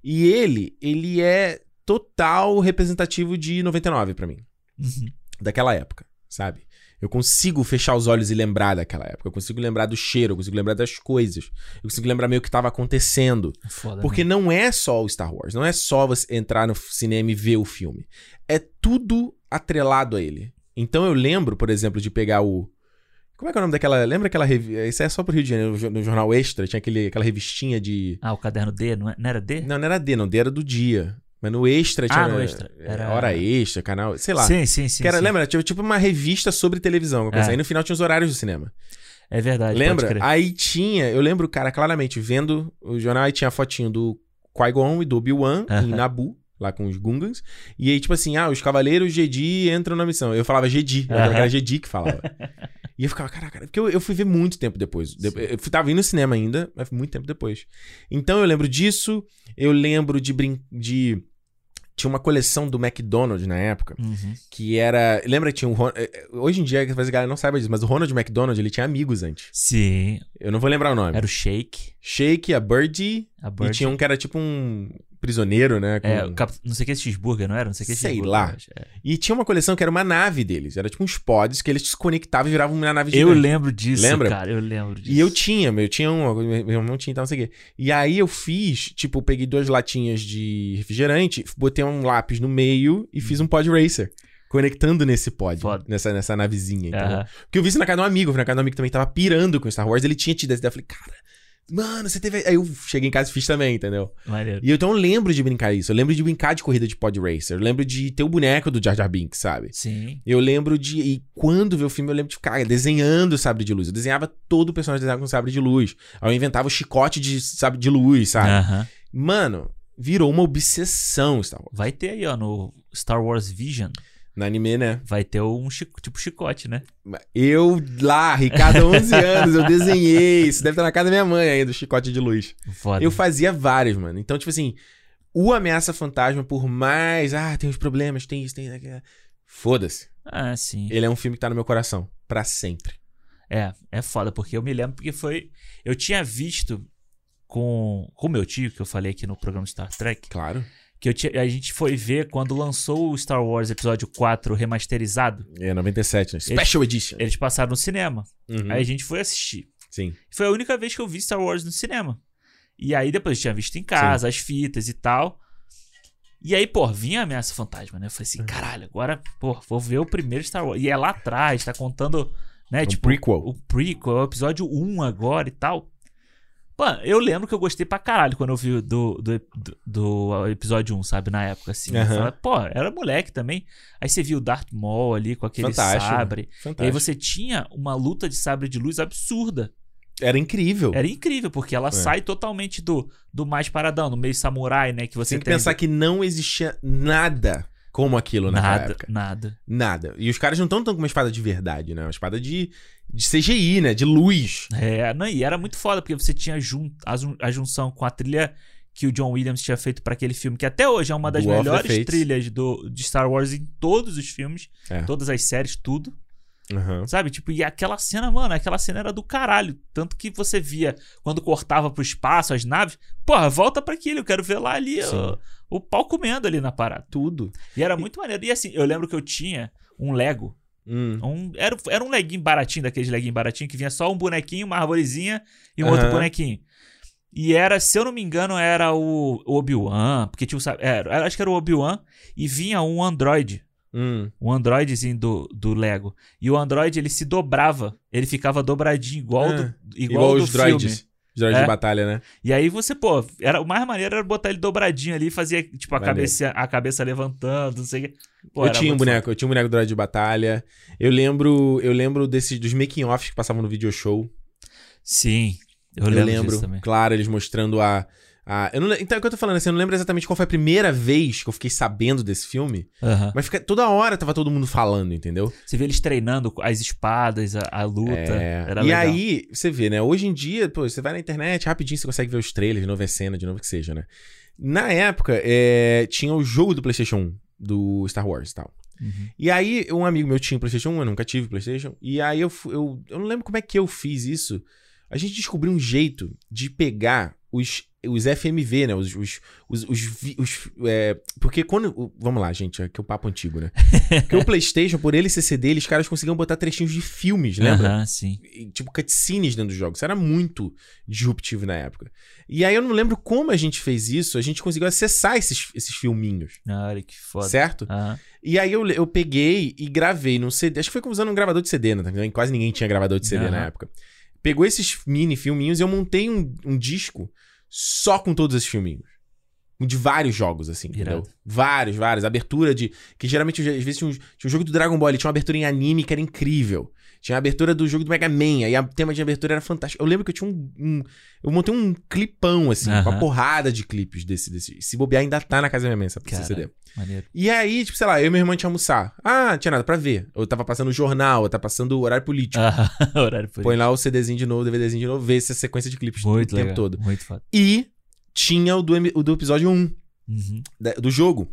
E ele, ele é total representativo de 99 pra mim. Uhum. Daquela época, sabe? Eu consigo fechar os olhos e lembrar daquela época. Eu consigo lembrar do cheiro, eu consigo lembrar das coisas. Eu consigo lembrar meio que tava acontecendo. Foda. Porque não é só o Star Wars, não é só você entrar no cinema e ver o filme. É tudo atrelado a ele. Então eu lembro, por exemplo, de pegar o. Como é que é o nome daquela. Lembra aquela revista. Isso é só pro Rio de Janeiro, no Jornal Extra, tinha aquele, aquela revistinha de. Ah, o caderno D, não, é- não era D? Não, não era D, não, D era do dia. Mas no Extra tinha. Ah, no Extra. é, Era- Hora Extra, canal. Sei lá. Sim, sim, sim. que era, sim. lembra? Tinha tipo uma revista sobre televisão. É. Aí no final tinha os horários do cinema. É verdade. Lembra? Aí tinha, eu lembro, cara, claramente, vendo o jornal, aí tinha a fotinho do Qui-Gon e do Obi-Wan em Aham. Nabu, lá com os Gungans. E aí, tipo assim, ah, os Cavaleiros Jedi entram na missão. Eu falava Jedi, eu achava que era. Jedi que falava. e eu ficava, caraca, porque eu, eu fui ver muito tempo depois. De- Eu tava indo no cinema ainda, mas muito tempo depois. Então eu lembro disso, eu lembro de brin de. Tinha uma coleção do McDonald's na época, Uhum. que era. Lembra que tinha um. Eh, eh, Hoje em dia, talvez a galera não saiba disso, mas o Ronald McDonald, ele tinha amigos antes. Sim. Eu não vou lembrar o nome. Era o Shake. Shake, a Birdie, A e Bird. tinha um que era tipo um prisioneiro, né? com- É, cap... não sei o que é cheeseburger, não era? Não sei o que é Sei lá. eu. É. E tinha uma coleção que era uma nave deles. Era tipo uns pods que eles se conectavam e viravam uma nave Eu gigante. lembro disso, Lembra? cara. Eu lembro disso. E eu tinha, meu, eu tinha um, meu irmão tinha e tal, não sei o quê. E aí eu fiz, tipo, eu peguei duas latinhas de refrigerante, botei um lápis no meio e fiz um pod racer. Conectando nesse pod, Foda. nessa, nessa navezinha, entendeu? Aham. Porque eu vi isso na casa de um amigo, na casa de um amigo que também tava pirando com Star Wars, ele tinha tido essa ideia. Eu falei, cara, mano, você teve. Aí eu cheguei em casa e fiz também, entendeu? Maneiro. E eu então lembro de brincar isso. Eu lembro de brincar de corrida de pod racer. Eu lembro de ter o boneco do Jar Jar Binks, sabe? Sim. Eu lembro de. E quando ver o filme, eu lembro de ficar desenhando sabre de luz. Eu desenhava todo o personagem desenhado com sabre de luz. Aí eu inventava o chicote de sabre de luz, sabe? Aham. Mano, virou uma obsessão Star Wars. Vai ter aí, ó, no Star Wars Vision. No anime, né? Vai ter um chico, tipo chicote, né? Eu lá, Ricardo, 11 anos, eu desenhei. Isso deve estar na casa da minha mãe ainda, o chicote de luz. Foda. Eu fazia vários, mano. Então, tipo assim, o Ameaça Fantasma, por mais. Ah, tem uns problemas, tem isso, tem aquilo. Foda-se. Ah, sim. Ele é um filme que tá no meu coração. Pra sempre. É, é foda, porque eu me lembro porque foi. Eu tinha visto com com meu tio, que eu falei aqui no programa Star Trek, Claro. Que eu tinha, a gente foi ver quando lançou o Star Wars Episódio 4 remasterizado. É 97, né? Special Edition. Eles passaram no cinema. Uhum. Aí a gente foi assistir. Sim. Foi a única vez que eu vi Star Wars no cinema. E aí depois eu tinha visto em casa, as fitas e tal. E aí, pô, vinha a ameaça fantasma, né? Eu falei Uhum. assim, caralho, agora, pô, vou ver o primeiro Star Wars. E é lá atrás, tá contando, né? Um tipo, prequel. o prequel, é o episódio 1 agora e tal. Pô, eu lembro que eu gostei pra caralho quando eu vi do, do, do, do episódio 1, sabe? Na época, assim. Falava, pô, era moleque também. Aí você viu o Darth Maul ali com aquele Fantástico. sabre. E aí Fantástico. você tinha uma luta de sabre de luz absurda. Era incrível. Era incrível, porque ela sai totalmente do, do mais paradão, do meio samurai, né? Que você Tem que tem. pensar que não existia nada como aquilo naquela nada, época. nada. Nada. E os caras não estão tão com uma espada de verdade, né? Uma espada de, de CGI, né? De luz. É, não, e era muito foda, porque você tinha jun a, a junção com a trilha que o John Williams tinha feito pra aquele filme, que até hoje é uma das Do melhores trilhas do, de Star Wars em todos os filmes, É. todas as séries, tudo. Aham. Sabe? Tipo, e aquela cena, mano, aquela cena era do caralho. Tanto que você via quando cortava pro espaço as naves, porra, volta pra aquilo, eu quero ver lá ali Sim. O, pau comendo ali na parada. Tudo. E era muito maneiro. E assim, eu lembro que eu tinha um Lego. Hum. Um, era, era um leguinho baratinho, daqueles leguinhos baratinhos, que vinha só um bonequinho, uma arvorezinha e um Aham. outro bonequinho. E era, se eu não me engano, era o o Obi-Wan, porque tinha o. sa- Era, acho que era o Obi-Wan, e vinha um Android. Hum. Um Androidzinho do, do Lego. E o Android, ele se dobrava. Ele ficava dobradinho, igual, Ah, do, igual, Igual do os filme. droids. Droids É. de batalha, né? E aí você, pô, era, o mais maneiro era botar ele dobradinho ali e fazia, tipo, a cabeça, a cabeça levantando, não sei o que. Pô, eu tinha um boneco, eu tinha um boneco droid de batalha. Eu lembro, eu lembro desses dos making offs que passavam no video show. Sim, eu Eu, lembro, lembro, claro, eles mostrando a, a eu não, então é o que eu tô falando, assim, eu não lembro exatamente qual foi a primeira vez que eu fiquei sabendo desse filme, Aham. mas fica, toda hora tava todo mundo falando, entendeu? Você vê eles treinando as espadas, a, a luta. É, e legal. aí, você vê, né? Hoje em dia, pô, você vai na internet, rapidinho você consegue ver os trailers de novo, é cena, de novo o que seja, né? Na época, é, tinha o jogo do PlayStation 1, do Star Wars e tal. Uhum. E aí, um amigo meu tinha um PlayStation 1, eu nunca tive PlayStation. E aí, eu, eu, eu não lembro como é que eu fiz isso. A gente descobriu um jeito de pegar os, os FMV, né? Os. os, os, os os- é, porque quando. Vamos lá, gente, aqui é o papo antigo, né? Porque o PlayStation, por ele ser CD, eles caras conseguiam botar trechinhos de filmes, lembra? Aham, sim. e, tipo, cutscenes dentro dos jogos. Isso era muito disruptivo na época. E aí eu não lembro como a gente fez isso, a gente conseguiu acessar esses, esses filminhos, Olha que foda. certo? Aham. E aí eu, eu peguei e gravei num CD. Acho que foi usando um gravador de CD, né? Também Quase ninguém tinha gravador de CD na Aham. época. Pegou esses mini filminhos e eu montei um, um disco só com todos esses filminhos. De vários jogos, assim, entendeu? Irado. Vários, vários. Abertura de. Que geralmente, às vezes, tinha um, tinha um jogo do Dragon Ball, ele tinha uma abertura em anime que era incrível. Tinha a abertura do jogo do Mega Man, aí o tema de abertura era fantástico. Eu lembro que eu tinha um. um- eu montei um clipão, assim, com uma porrada de clipes desse, desse. Se bobear, ainda tá na casa da minha mãe, essa Cara. CD. Maneiro. E aí, tipo, sei lá, eu e meu irmão a gente ia almoçar. Ah, não tinha nada pra ver. Eu tava passando o jornal, eu tava passando o horário político. Horário por Põe lá o CDzinho de novo, o DVDzinho de novo, vê essa sequência de clipes Muito o legal. tempo todo. Muito foda. E tinha o do, o do episódio 1 Uhum. da- do jogo,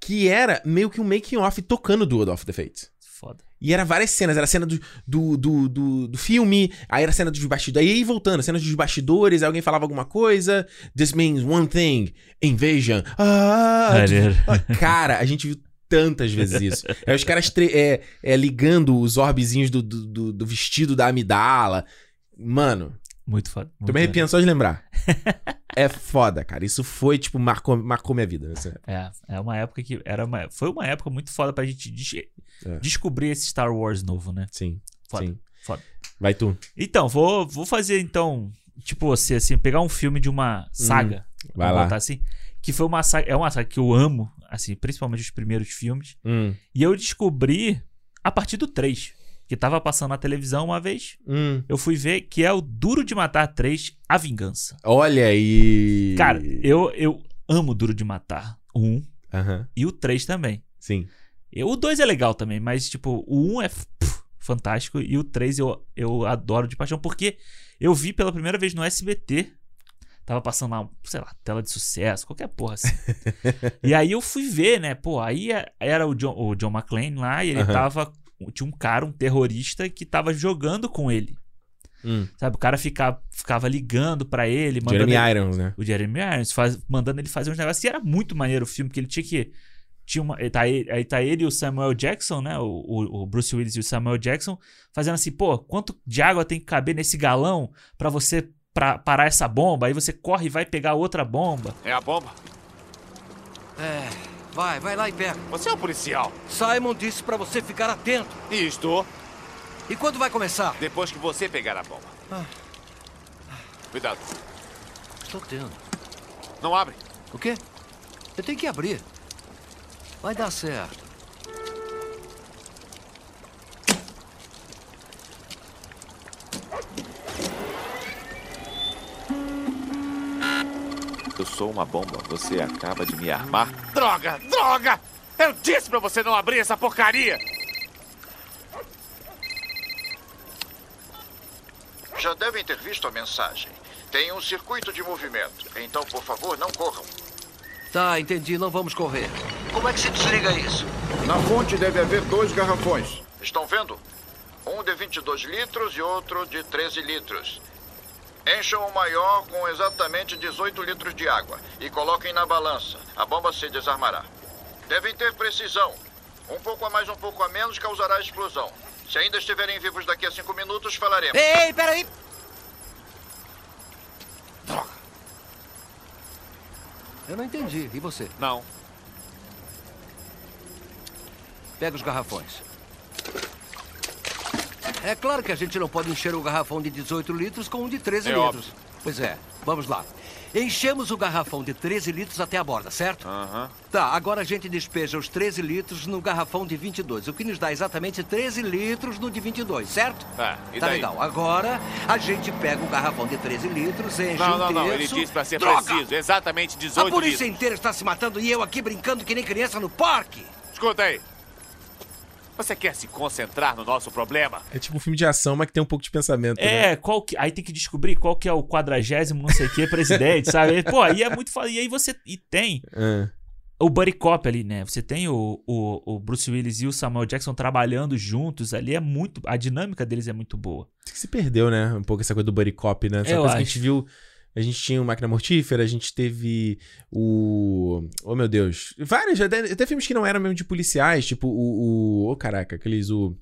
que era meio que um making off tocando Duel of the Fates. Foda. E era várias cenas, era a cena do, do, do, do, do filme, aí era a cena dos bastidores, aí voltando, cenas dos bastidores, aí alguém falava alguma coisa, this means one thing, invasion, ah, Maneiro. ah, Cara, a gente viu tantas vezes isso. É os caras é, é, ligando os orbezinhos do, do, do- do vestido da amidala. Mano, Muito foda. tô muito me arrepiando só de lembrar. é foda, cara. Isso foi, tipo, marcou, marcou minha vida. Assim. É, é uma época que era uma, foi uma época muito foda pra gente des- É. descobrir esse Star Wars novo, né? Sim, Foda. sim. Foda. Vai tu. Então, vou, vou fazer então, tipo você assim, pegar um filme de uma saga, Hum, vai lá. botar assim, que foi uma saga, é uma saga que eu amo, assim, principalmente os primeiros filmes, Hum, e eu descobri a partir do 3, que tava passando na televisão uma vez, hum. eu fui ver que é o Duro de Matar 3, A Vingança. Olha aí. Cara, eu, eu amo Duro de Matar, o 1 Aham, e o 3 também. sim. Eu- O 2 é legal também, mas, tipo, o 1 é pff, fantástico e o 3 eu, eu adoro de paixão, porque eu vi pela primeira vez no SBT. Tava passando lá, sei lá, tela de sucesso, qualquer porra assim. e aí eu fui ver, né? Pô, aí é- era o John, o John McClane lá e ele Aham. tava. Tinha um cara, um terrorista, que tava jogando com ele. Hum. Sabe? O cara ficava, ficava ligando pra ele, mandando Jeremy ele- Irons, né? o Jeremy Irons, faz- mandando ele fazer uns negócios. E era muito maneiro o filme, que ele tinha que. Tinha uma, aí tá ele, aí tá ele e o Samuel Jackson, né? O, o, o Bruce Willis e o Samuel Jackson, fazendo assim, pô, quanto de água tem que caber nesse galão pra você pra, parar essa bomba? Aí você corre e vai pegar outra bomba. É a bomba? É, vai, vai lá e pega. Você é um policial. Simon disse pra você ficar atento. E estou E quando vai começar? depois que você pegar a bomba. Ah. Cuidado. Estou tendo. Não abre. O quê? Eu tenho que abrir. Vai dar certo. Eu sou uma bomba. Você acaba de me armar. Droga! Droga! Eu disse pra você não abrir essa porcaria! Já devem ter visto a mensagem. Tem um circuito de movimento. Então, por favor, não corram. Tá, entendi. Não vamos correr. Como é que se desliga isso? Na fonte deve haver dois garrafões. Estão vendo? Um de 22 litros e outro de 13 litros. Encham o maior com exatamente 18 litros de água e coloquem na balança. A bomba se desarmará. Devem ter precisão. Um pouco a mais, um pouco a menos causará explosão. Se ainda estiverem vivos daqui a cinco minutos, falaremos. Ei, peraí! Droga! Eu não entendi. E você? Não. Pega os garrafões. É claro que a gente não pode encher o garrafão de 18 litros com um de 13 É litros. óbvio. Pois é, vamos lá. Enchemos o garrafão de 13 litros até a borda, certo? Aham. Tá, agora a gente despeja os 13 litros no garrafão de 22, o que nos dá exatamente 13 litros no de 22, certo? Tá, e Tá daí? legal. Agora a gente pega o garrafão de 13 litros, enche Não, um não, não. Ele terço- disse pra ser Droga! preciso. Exatamente A 18 polícia litros. inteira está se matando e eu aqui brincando que nem criança no parque. Escuta aí. Você quer se concentrar no nosso problema? É tipo um filme de ação, mas que tem um pouco de pensamento. né? É, qual que. Aí tem que descobrir qual que é o quadragésimo, não sei o que, presidente, sabe? Pô, aí é muito. E aí você. E tem Ah, o Buddy Cop ali, né? Você tem o, o, o Bruce Willis e o Samuel Jackson trabalhando juntos ali, é muito. A dinâmica deles é muito boa. Acho que se perdeu, né? Um pouco essa coisa do buddy cop, né? Essa Eu coisa que a acho. gente viu. A gente tinha o Máquina Mortífera, a gente teve o. Oh, meu Deus. Vários, até, até filmes que não eram mesmo de policiais, tipo o. o oh, caraca, aqueles. O.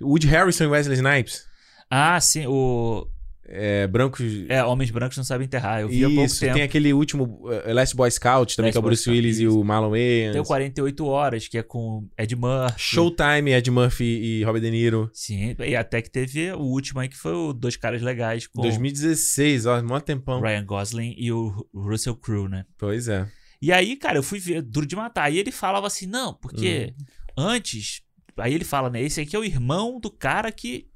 Woody Harrison e Wesley Snipes. Ah, sim, o. É, brancos. É, Homens Brancos Não Sabem Enterrar. Eu vi há pouco Isso, tempo. tem aquele último uh, Last Boy Scout também, Last que é o Bruce Scout, Willis e isso. o Marlon Wayans. Tem o 48 Horas, que é com Ed Murphy. Showtime, Ed Murphy e Robert De Niro. Sim, e até que teve o último aí, que foi o Dois Caras Legais com 2016, ó, mó tempão. Ryan Gosling e o Russell Crowe, né? Pois é. E aí, cara, eu fui ver Duro de Matar. E ele falava assim, não, porque Hum. antes... Aí ele fala, né? Esse aqui é o irmão do cara que,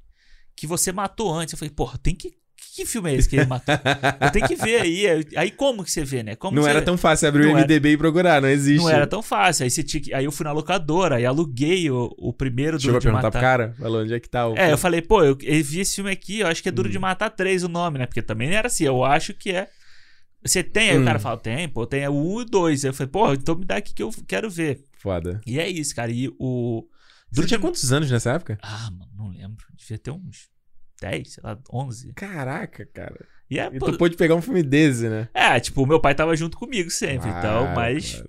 que você matou antes. Eu falei, porra, tem que... Que filme é esse que ele matou? eu tenho que ver aí. Aí como que você vê, né? Como Não você- era tão fácil abrir o Não era. MDB e procurar, não existe. Não era tão fácil. Aí, você tinha aí eu fui na locadora e aluguei o, o primeiro Chegou Duro de perguntar Matar. pro cara? Falou, onde é que tá o... É, eu falei, pô, eu, eu vi esse filme aqui, eu acho que é Hum. Duro de Matar 3 o nome, né? Porque também não era assim, eu acho que é. Você tem? Aí Hum. o cara fala, tem, pô, tem o 1 e o 2. Aí eu falei, pô, então me dá aqui que eu quero ver. Foda. E é isso, cara. E o. Você Duro tinha de quantos anos nessa época? Ah, mano, não lembro. Devia ter uns 10, sei lá, 11. Caraca, cara. E é, E pô, tu pôde pegar um filme desse, né? é, tipo, o meu pai tava junto comigo sempre, então, Claro, mas.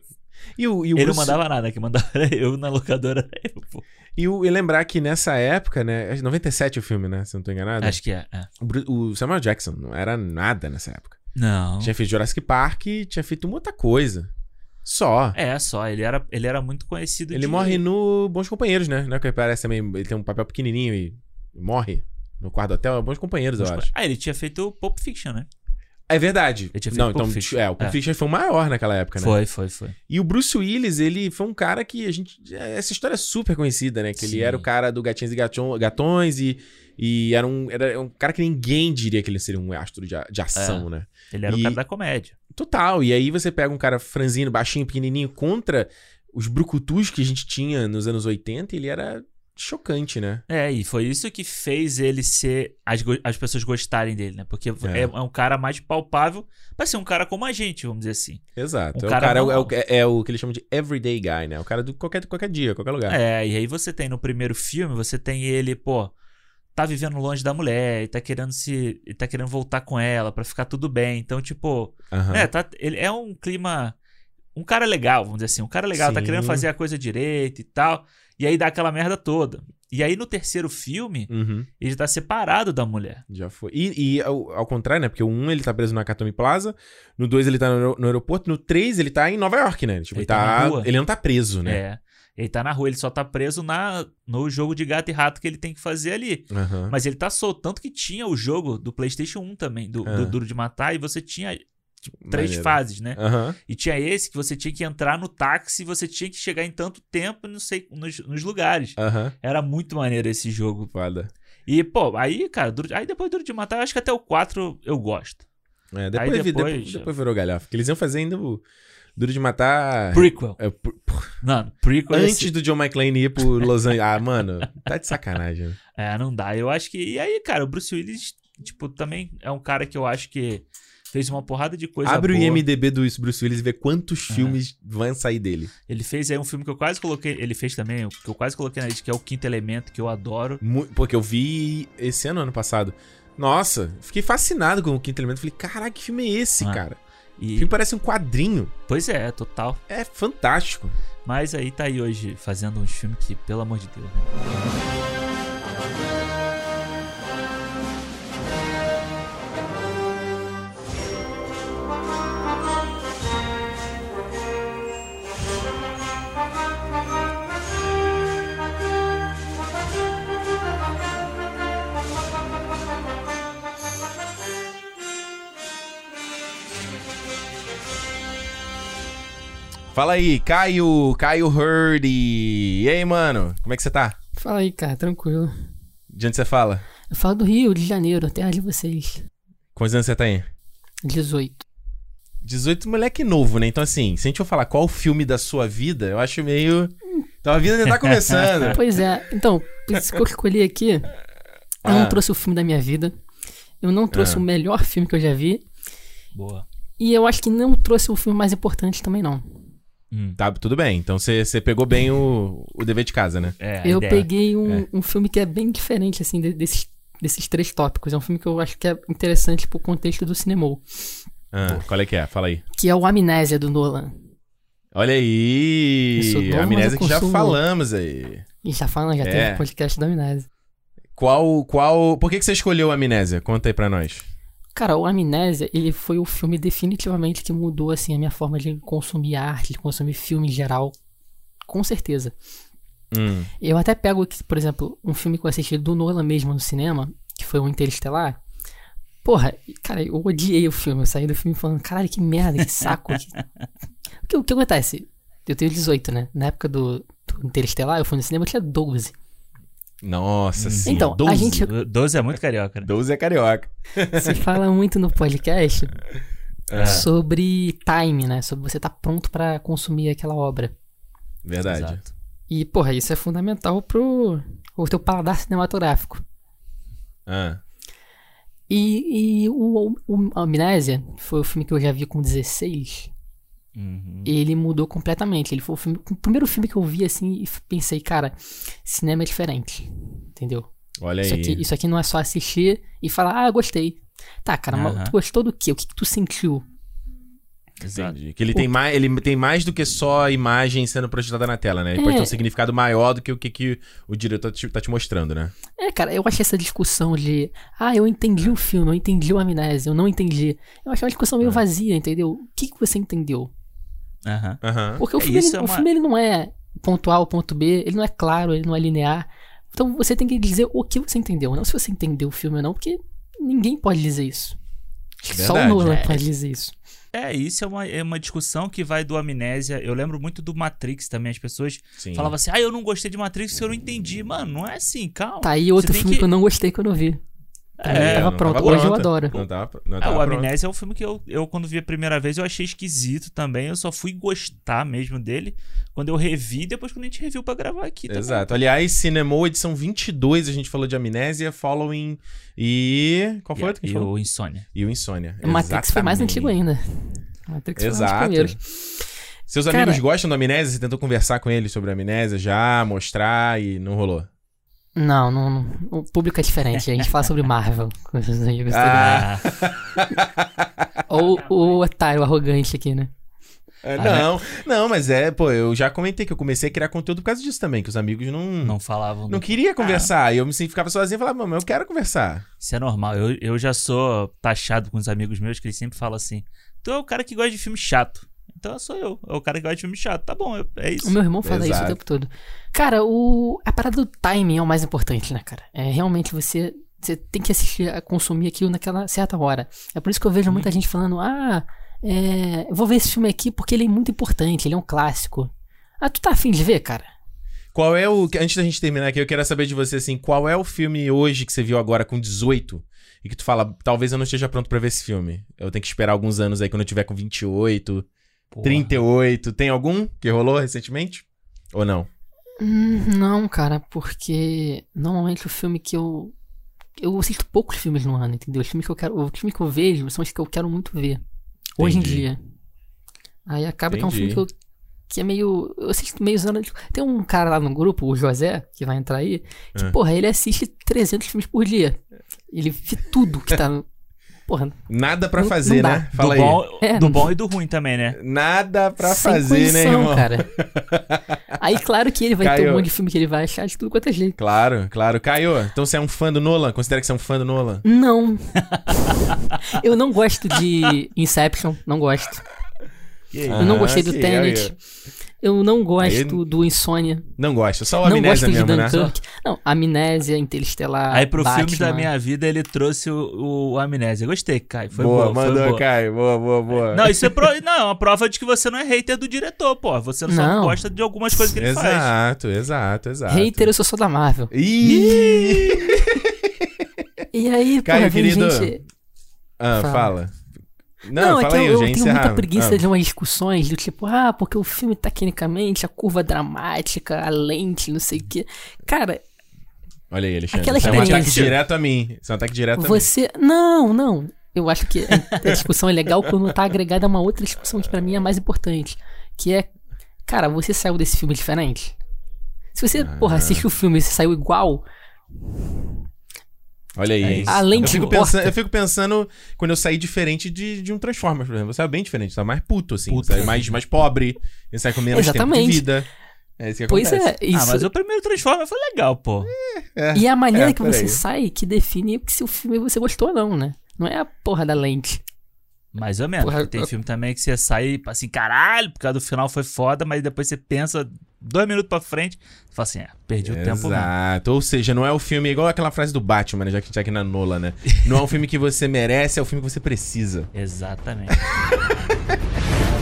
E o, e o Ele Bruce- não mandava nada, quem mandava era eu na locadora era eu, pô. E, o, e lembrar que nessa época, né? é 97 o filme, né? Se eu não tô enganado. Acho que é. é. O, o Samuel Jackson não era nada nessa época. Não. Tinha feito Jurassic Park e tinha feito uma outra coisa. Só. É, só, ele era, ele era muito conhecido Ele de- morre no Bons Companheiros, né? Não é que ele parece também. Ele tem um papel pequenininho e morre no quarto hotel. É Bons Companheiros, eu acho. Ah, ele tinha feito Pulp Fiction, né? É verdade. Ele tinha feito Não, então. Pulp Fiction. É, o Pulp É. Fiction foi o maior naquela época, né? Foi, foi, foi. E o Bruce Willis, ele foi um cara que a gente. Essa história é super conhecida, né? Que ele Sim. era o cara do Gatinhos e Gatões e, e era, um, era um cara que ninguém diria que ele seria um astro de, de ação, né? Ele era E- o cara da comédia. Total. E aí você pega um cara franzino, baixinho, pequenininho contra os brucutus que a gente tinha nos anos 80 e ele era chocante, né? É, e foi isso que fez ele ser. As, as pessoas gostarem dele, né? Porque é. É. é um cara mais palpável pra ser um cara como a gente, vamos dizer assim. Exato. Um é, o cara cara, é, o, é, normal. é o que eles chamam de everyday guy, né? O cara do qualquer, qualquer dia, qualquer lugar. É, e aí você tem no primeiro filme, você tem ele, pô, tá vivendo longe da mulher, e tá querendo se. e tá querendo voltar com ela pra ficar tudo bem. Então, tipo. É, tá, ele é um clima. Um cara legal, vamos dizer assim. Um cara legal, tá Sim. querendo fazer a coisa direito e tal. E aí dá aquela merda toda. E aí no terceiro filme, Uhum. ele tá separado da mulher. Já foi. E, e ao, ao contrário, né? Porque o 1 ele tá preso na Katomi Plaza, no 2 ele tá no, no aeroporto, no 3 ele tá em Nova York, né? Tipo, Ele ele, tá na tá, rua. ele não tá preso, né? É. Ele tá na rua, ele só tá preso na, no jogo de gato e rato que ele tem que fazer ali. Aham. Mas ele tá solto. Tanto que tinha o jogo do PlayStation 1 também, do, Ah. do Duro de Matar, e você tinha tipo, três Maneiro. fases, né? Aham. E tinha esse que você tinha que entrar no táxi e você tinha que chegar em tanto tempo não sei, nos, nos lugares. Aham. Era muito maneiro esse jogo. Foda. E, pô, aí, cara, Duro- aí depois Duro de Matar, eu acho que até o 4 eu gosto. É, depois, Aí depois- depois, depois virou galhofa. Porque eles iam fazer ainda o Duro de Matar. Prequel. É, pr- Não, prequel é antes esse- do John McClane ir pro Los Angeles. Ah, mano, tá de sacanagem. né? É, não dá. Eu acho que. E aí, cara, o Bruce Willis, tipo, também é um cara que eu acho que fez uma porrada de coisa Abre boa. o IMDB do Bruce Willis e vê quantos filmes vão sair dele. Ele fez aí um filme que eu quase coloquei. Ele fez também, o que eu quase coloquei na lista, que é o Quinto Elemento, que eu adoro. Mu- Porque eu vi esse ano, ano passado. Nossa, fiquei fascinado com o Quinto Elemento. Falei, caraca, que filme é esse, Ah. cara? O E, filme parece um quadrinho. pois é, total. É fantástico. Mas aí tá aí hoje fazendo uns filmes que, pelo amor de Deus, né? Fala aí, Caio, Caio Hurdy. E aí, mano? Como é que você tá? Fala aí, cara, tranquilo. De onde você fala? Eu falo do Rio de Janeiro, terra de vocês. Quantos anos você tá aí? 18. 18 moleque novo, né? Então, assim, se a gente for falar qual o filme da sua vida, eu acho meio. Então a vida ainda tá começando. Pois é, então, esse que eu escolhi aqui, eu Ah. não trouxe o filme da minha vida. Eu não trouxe Ah. o melhor filme que eu já vi. Boa. E eu acho que não trouxe o filme mais importante também, não. Hum. Tá, tudo bem. Então você você pegou bem o, o dever de casa, né? É, Eu ideia. peguei um, um filme que é bem diferente, assim, de- desses, desses três tópicos. É um filme que eu acho que é interessante pro contexto do cinema, Ah, qual é que é? Fala aí. que é o Amnésia do Nolan. Olha aí! A amnésia que já falamos aí. E já falando, já É. teve podcast da Amnésia. Qual, qual... Por que, que você escolheu a amnésia? Conta aí pra nós. Cara, o Amnésia, ele foi o filme definitivamente que mudou, assim, a minha forma de consumir arte, de consumir filme em geral. Com certeza. Hum. Eu até pego, por exemplo, um filme que eu assisti do Nolan mesmo no cinema, que foi o Interestelar. Porra, cara, eu odiei o filme. Eu saí do filme falando, caralho, que merda, que saco. que... o, que, o que acontece? Eu tenho 18, né? Na época do, do Interestelar, eu fui no cinema, eu tinha 12. Nossa senhora. Então, a 12. gente- 12 é muito carioca, né? 12 é carioca. Se fala muito no podcast É. sobre time, né? Sobre você estar pronto pra consumir aquela obra. Verdade. Exato. E, porra, isso é fundamental pro o teu paladar cinematográfico. Ah. E, e o, o Amnésia, que foi o filme que eu já vi com 16, Uhum. ele mudou completamente. Ele foi o, filme- o primeiro filme que eu vi assim e pensei, cara, cinema é diferente. Entendeu? Olha Isso aí. aqui, isso aqui não é só assistir e falar, ah, gostei. Tá, cara, mas Aham. tu gostou do quê? O que, que tu sentiu? Exato. Entendi. Que ele tem, mais, ele tem mais do que só a imagem sendo projetada na tela, né? Ele É. pode ter um significado maior do que o que, que o diretor te- tá te mostrando, né? É, cara, eu achei essa discussão de, ah, eu entendi o filme, eu entendi o Amnésia, eu não entendi. Eu achei uma discussão É. meio vazia, entendeu? O que, que você entendeu? Aham. Porque o É, filme, ele, é o uma- filme ele não é ponto A ou ponto B, ele não é claro, ele não é linear. Então você tem que dizer o que você entendeu, não se você entendeu o filme ou não, porque ninguém pode dizer isso. Que Só o. Nolan É. pode dizer isso. É, isso é uma, é uma discussão que vai do Amnésia. Eu lembro muito do Matrix também. As pessoas Sim. falavam assim: ah, eu não gostei de Matrix porque eu não entendi. Mano, não é assim, calma. Tá aí outro filme que... que- eu não gostei quando eu vi. É, tava pronto. tava Hoje eu adoro. Não tava, não Ah, tava o pronto. Amnésia é um filme que eu, eu, quando vi a primeira vez, eu achei esquisito também. Eu só fui gostar mesmo dele quando eu revi, depois quando a gente reviu pra gravar aqui também. Exato. Aliás, Cinema edição 22, a gente falou de Amnésia, Following e... Qual foi E, outro que a e gente falou? o Insônia. E o Insônia. O Matrix foi mais Exatamente. antigo ainda. O Matrix foi um dos Exato. primeiros. Seus Cara- amigos gostam do Amnésia? Você tentou conversar com eles sobre a Amnésia já, mostrar e não rolou? Não, não, não. O público é diferente. A gente fala sobre Marvel. Ah. Ou o otário arrogante aqui, né? É, não, não, mas é, pô, eu já comentei que eu comecei a criar conteúdo por causa disso também, que os amigos não... Não Não, falavam. do- queria conversar, e eu me ficava sozinho e falava, mano, eu quero conversar. Isso é normal. Eu, eu já sou taxado com os amigos meus que eles sempre falam assim: Tu é o cara que gosta de filme chato. Então sou eu. É o cara que gosta de filme chato. Tá bom, é isso. O meu irmão fala isso o Exato. tempo todo. Cara, o... a parada do timing é o mais importante, né, cara? É realmente você. Você tem que assistir, a consumir aquilo naquela certa hora. É por isso que eu vejo muita gente falando: ah, é, eu vou ver esse filme aqui porque ele é muito importante, ele é um clássico. Ah, tu tá afim de ver, cara? Qual é o... Antes da gente terminar aqui, eu quero saber de você, assim, qual é o filme hoje que você viu agora com 18 e que tu fala, talvez eu não esteja pronto pra ver esse filme. Eu tenho que esperar alguns anos aí quando eu tiver com 28, Porra. 38. Tem algum que rolou recentemente? Ou não? Hum, não, cara, porque normalmente o filme que eu. Eu assisto poucos filmes no ano, entendeu? Os filmes que eu quero. O filme que eu vejo são os que eu quero muito ver. Hoje Entendi. em dia. Aí acaba que é um Entendi. filme que eu. Que é meio. Eu assisto meio usando. Tem um cara lá no grupo, o José, que vai entrar aí. Que, Ah. porra, ele assiste 300 filmes por dia. Ele vê tudo que tá. Porra, Nada pra Não- fazer, não dá. né? Fala do aí. bom, É, do não- bom e do ruim também, né? Nada pra sem fazer, né, condição, irmão? cara. Aí, claro que ele vai ter Caio. um monte de filme que ele vai achar de tudo quanto é jeito. Claro, claro. Caio, então você é um fã do Nolan? Considera que você é um fã do Nolan? Não. eu não gosto de Inception, não gosto. Eu não gostei do Ah, que- Tenet. Eu não gosto Aí- do Insônia. Não gosto, só o não Amnésia gosto de mesmo, né? Dunkirk. Não, Amnésia, Interestelar. Aí pro Batman. filmes da minha vida ele trouxe o, o Amnésia. Gostei, Kai. Foi boa, boa, foi mandou, boa. Caio. Boa, boa, boa. Não, isso é, pro... não, é uma prova de que você não é hater do diretor, pô. Você só Não. gosta de algumas coisas que ele faz. Exato, exato, exato. Hater, eu sou só da Marvel. Ih! E aí, Caio, porra, vem querido, gente... Ah, Fala. fala. Não, Não, é que aí, eu, eu eu tenho muita preguiça Ah. de umas discussões do tipo, ah, porque o filme tecnicamente, a curva dramática, a lente, não sei o quê. Cara, Olha aí, Alexandre. Aquela Isso é um ataque direto a mim. Isso é um ataque direto a mim. Você. Não, não. Eu acho que a discussão é legal quando tá agregada a uma outra discussão que pra mim é mais importante. Que é cara, você saiu desse filme diferente? Se você, Ah. porra, assiste o filme e você saiu igual, Olha aí. É além Eu de fico, importa. pensando, eu fico pensando quando eu saí diferente de, de um Transformers, por exemplo. Eu saí bem diferente, tava mais puto, assim. Puto. Saí mais, mais pobre. Eu saí com menos tempo de Exatamente. vida. É isso que Pois acontece. é, isso. Ah, mas o primeiro Transformer foi legal, pô. E é a maneira É, que você peraí. sai que define se o filme você gostou ou não, né? Não é a porra da lente. Mais ou menos. Porra, porque tem eu- filme também que você sai assim, caralho, por causa do final foi foda, mas depois você pensa dois minutos pra frente, você fala assim, é, perdi o tempo mesmo. Exato. Ou seja, não é o filme igual aquela frase do Batman, né? Já que Jack na Nola, né? Não é um filme que você merece, é o filme que você precisa. Exatamente.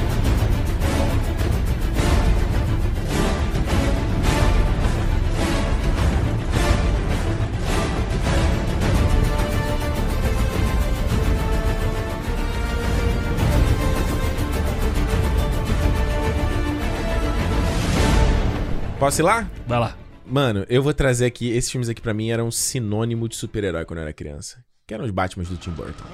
Posso ir lá? Vai lá. Mano, eu vou trazer aqui. Esses filmes aqui pra mim eram sinônimo de super-herói quando eu era criança. Que eram os Batmans do Tim Burton.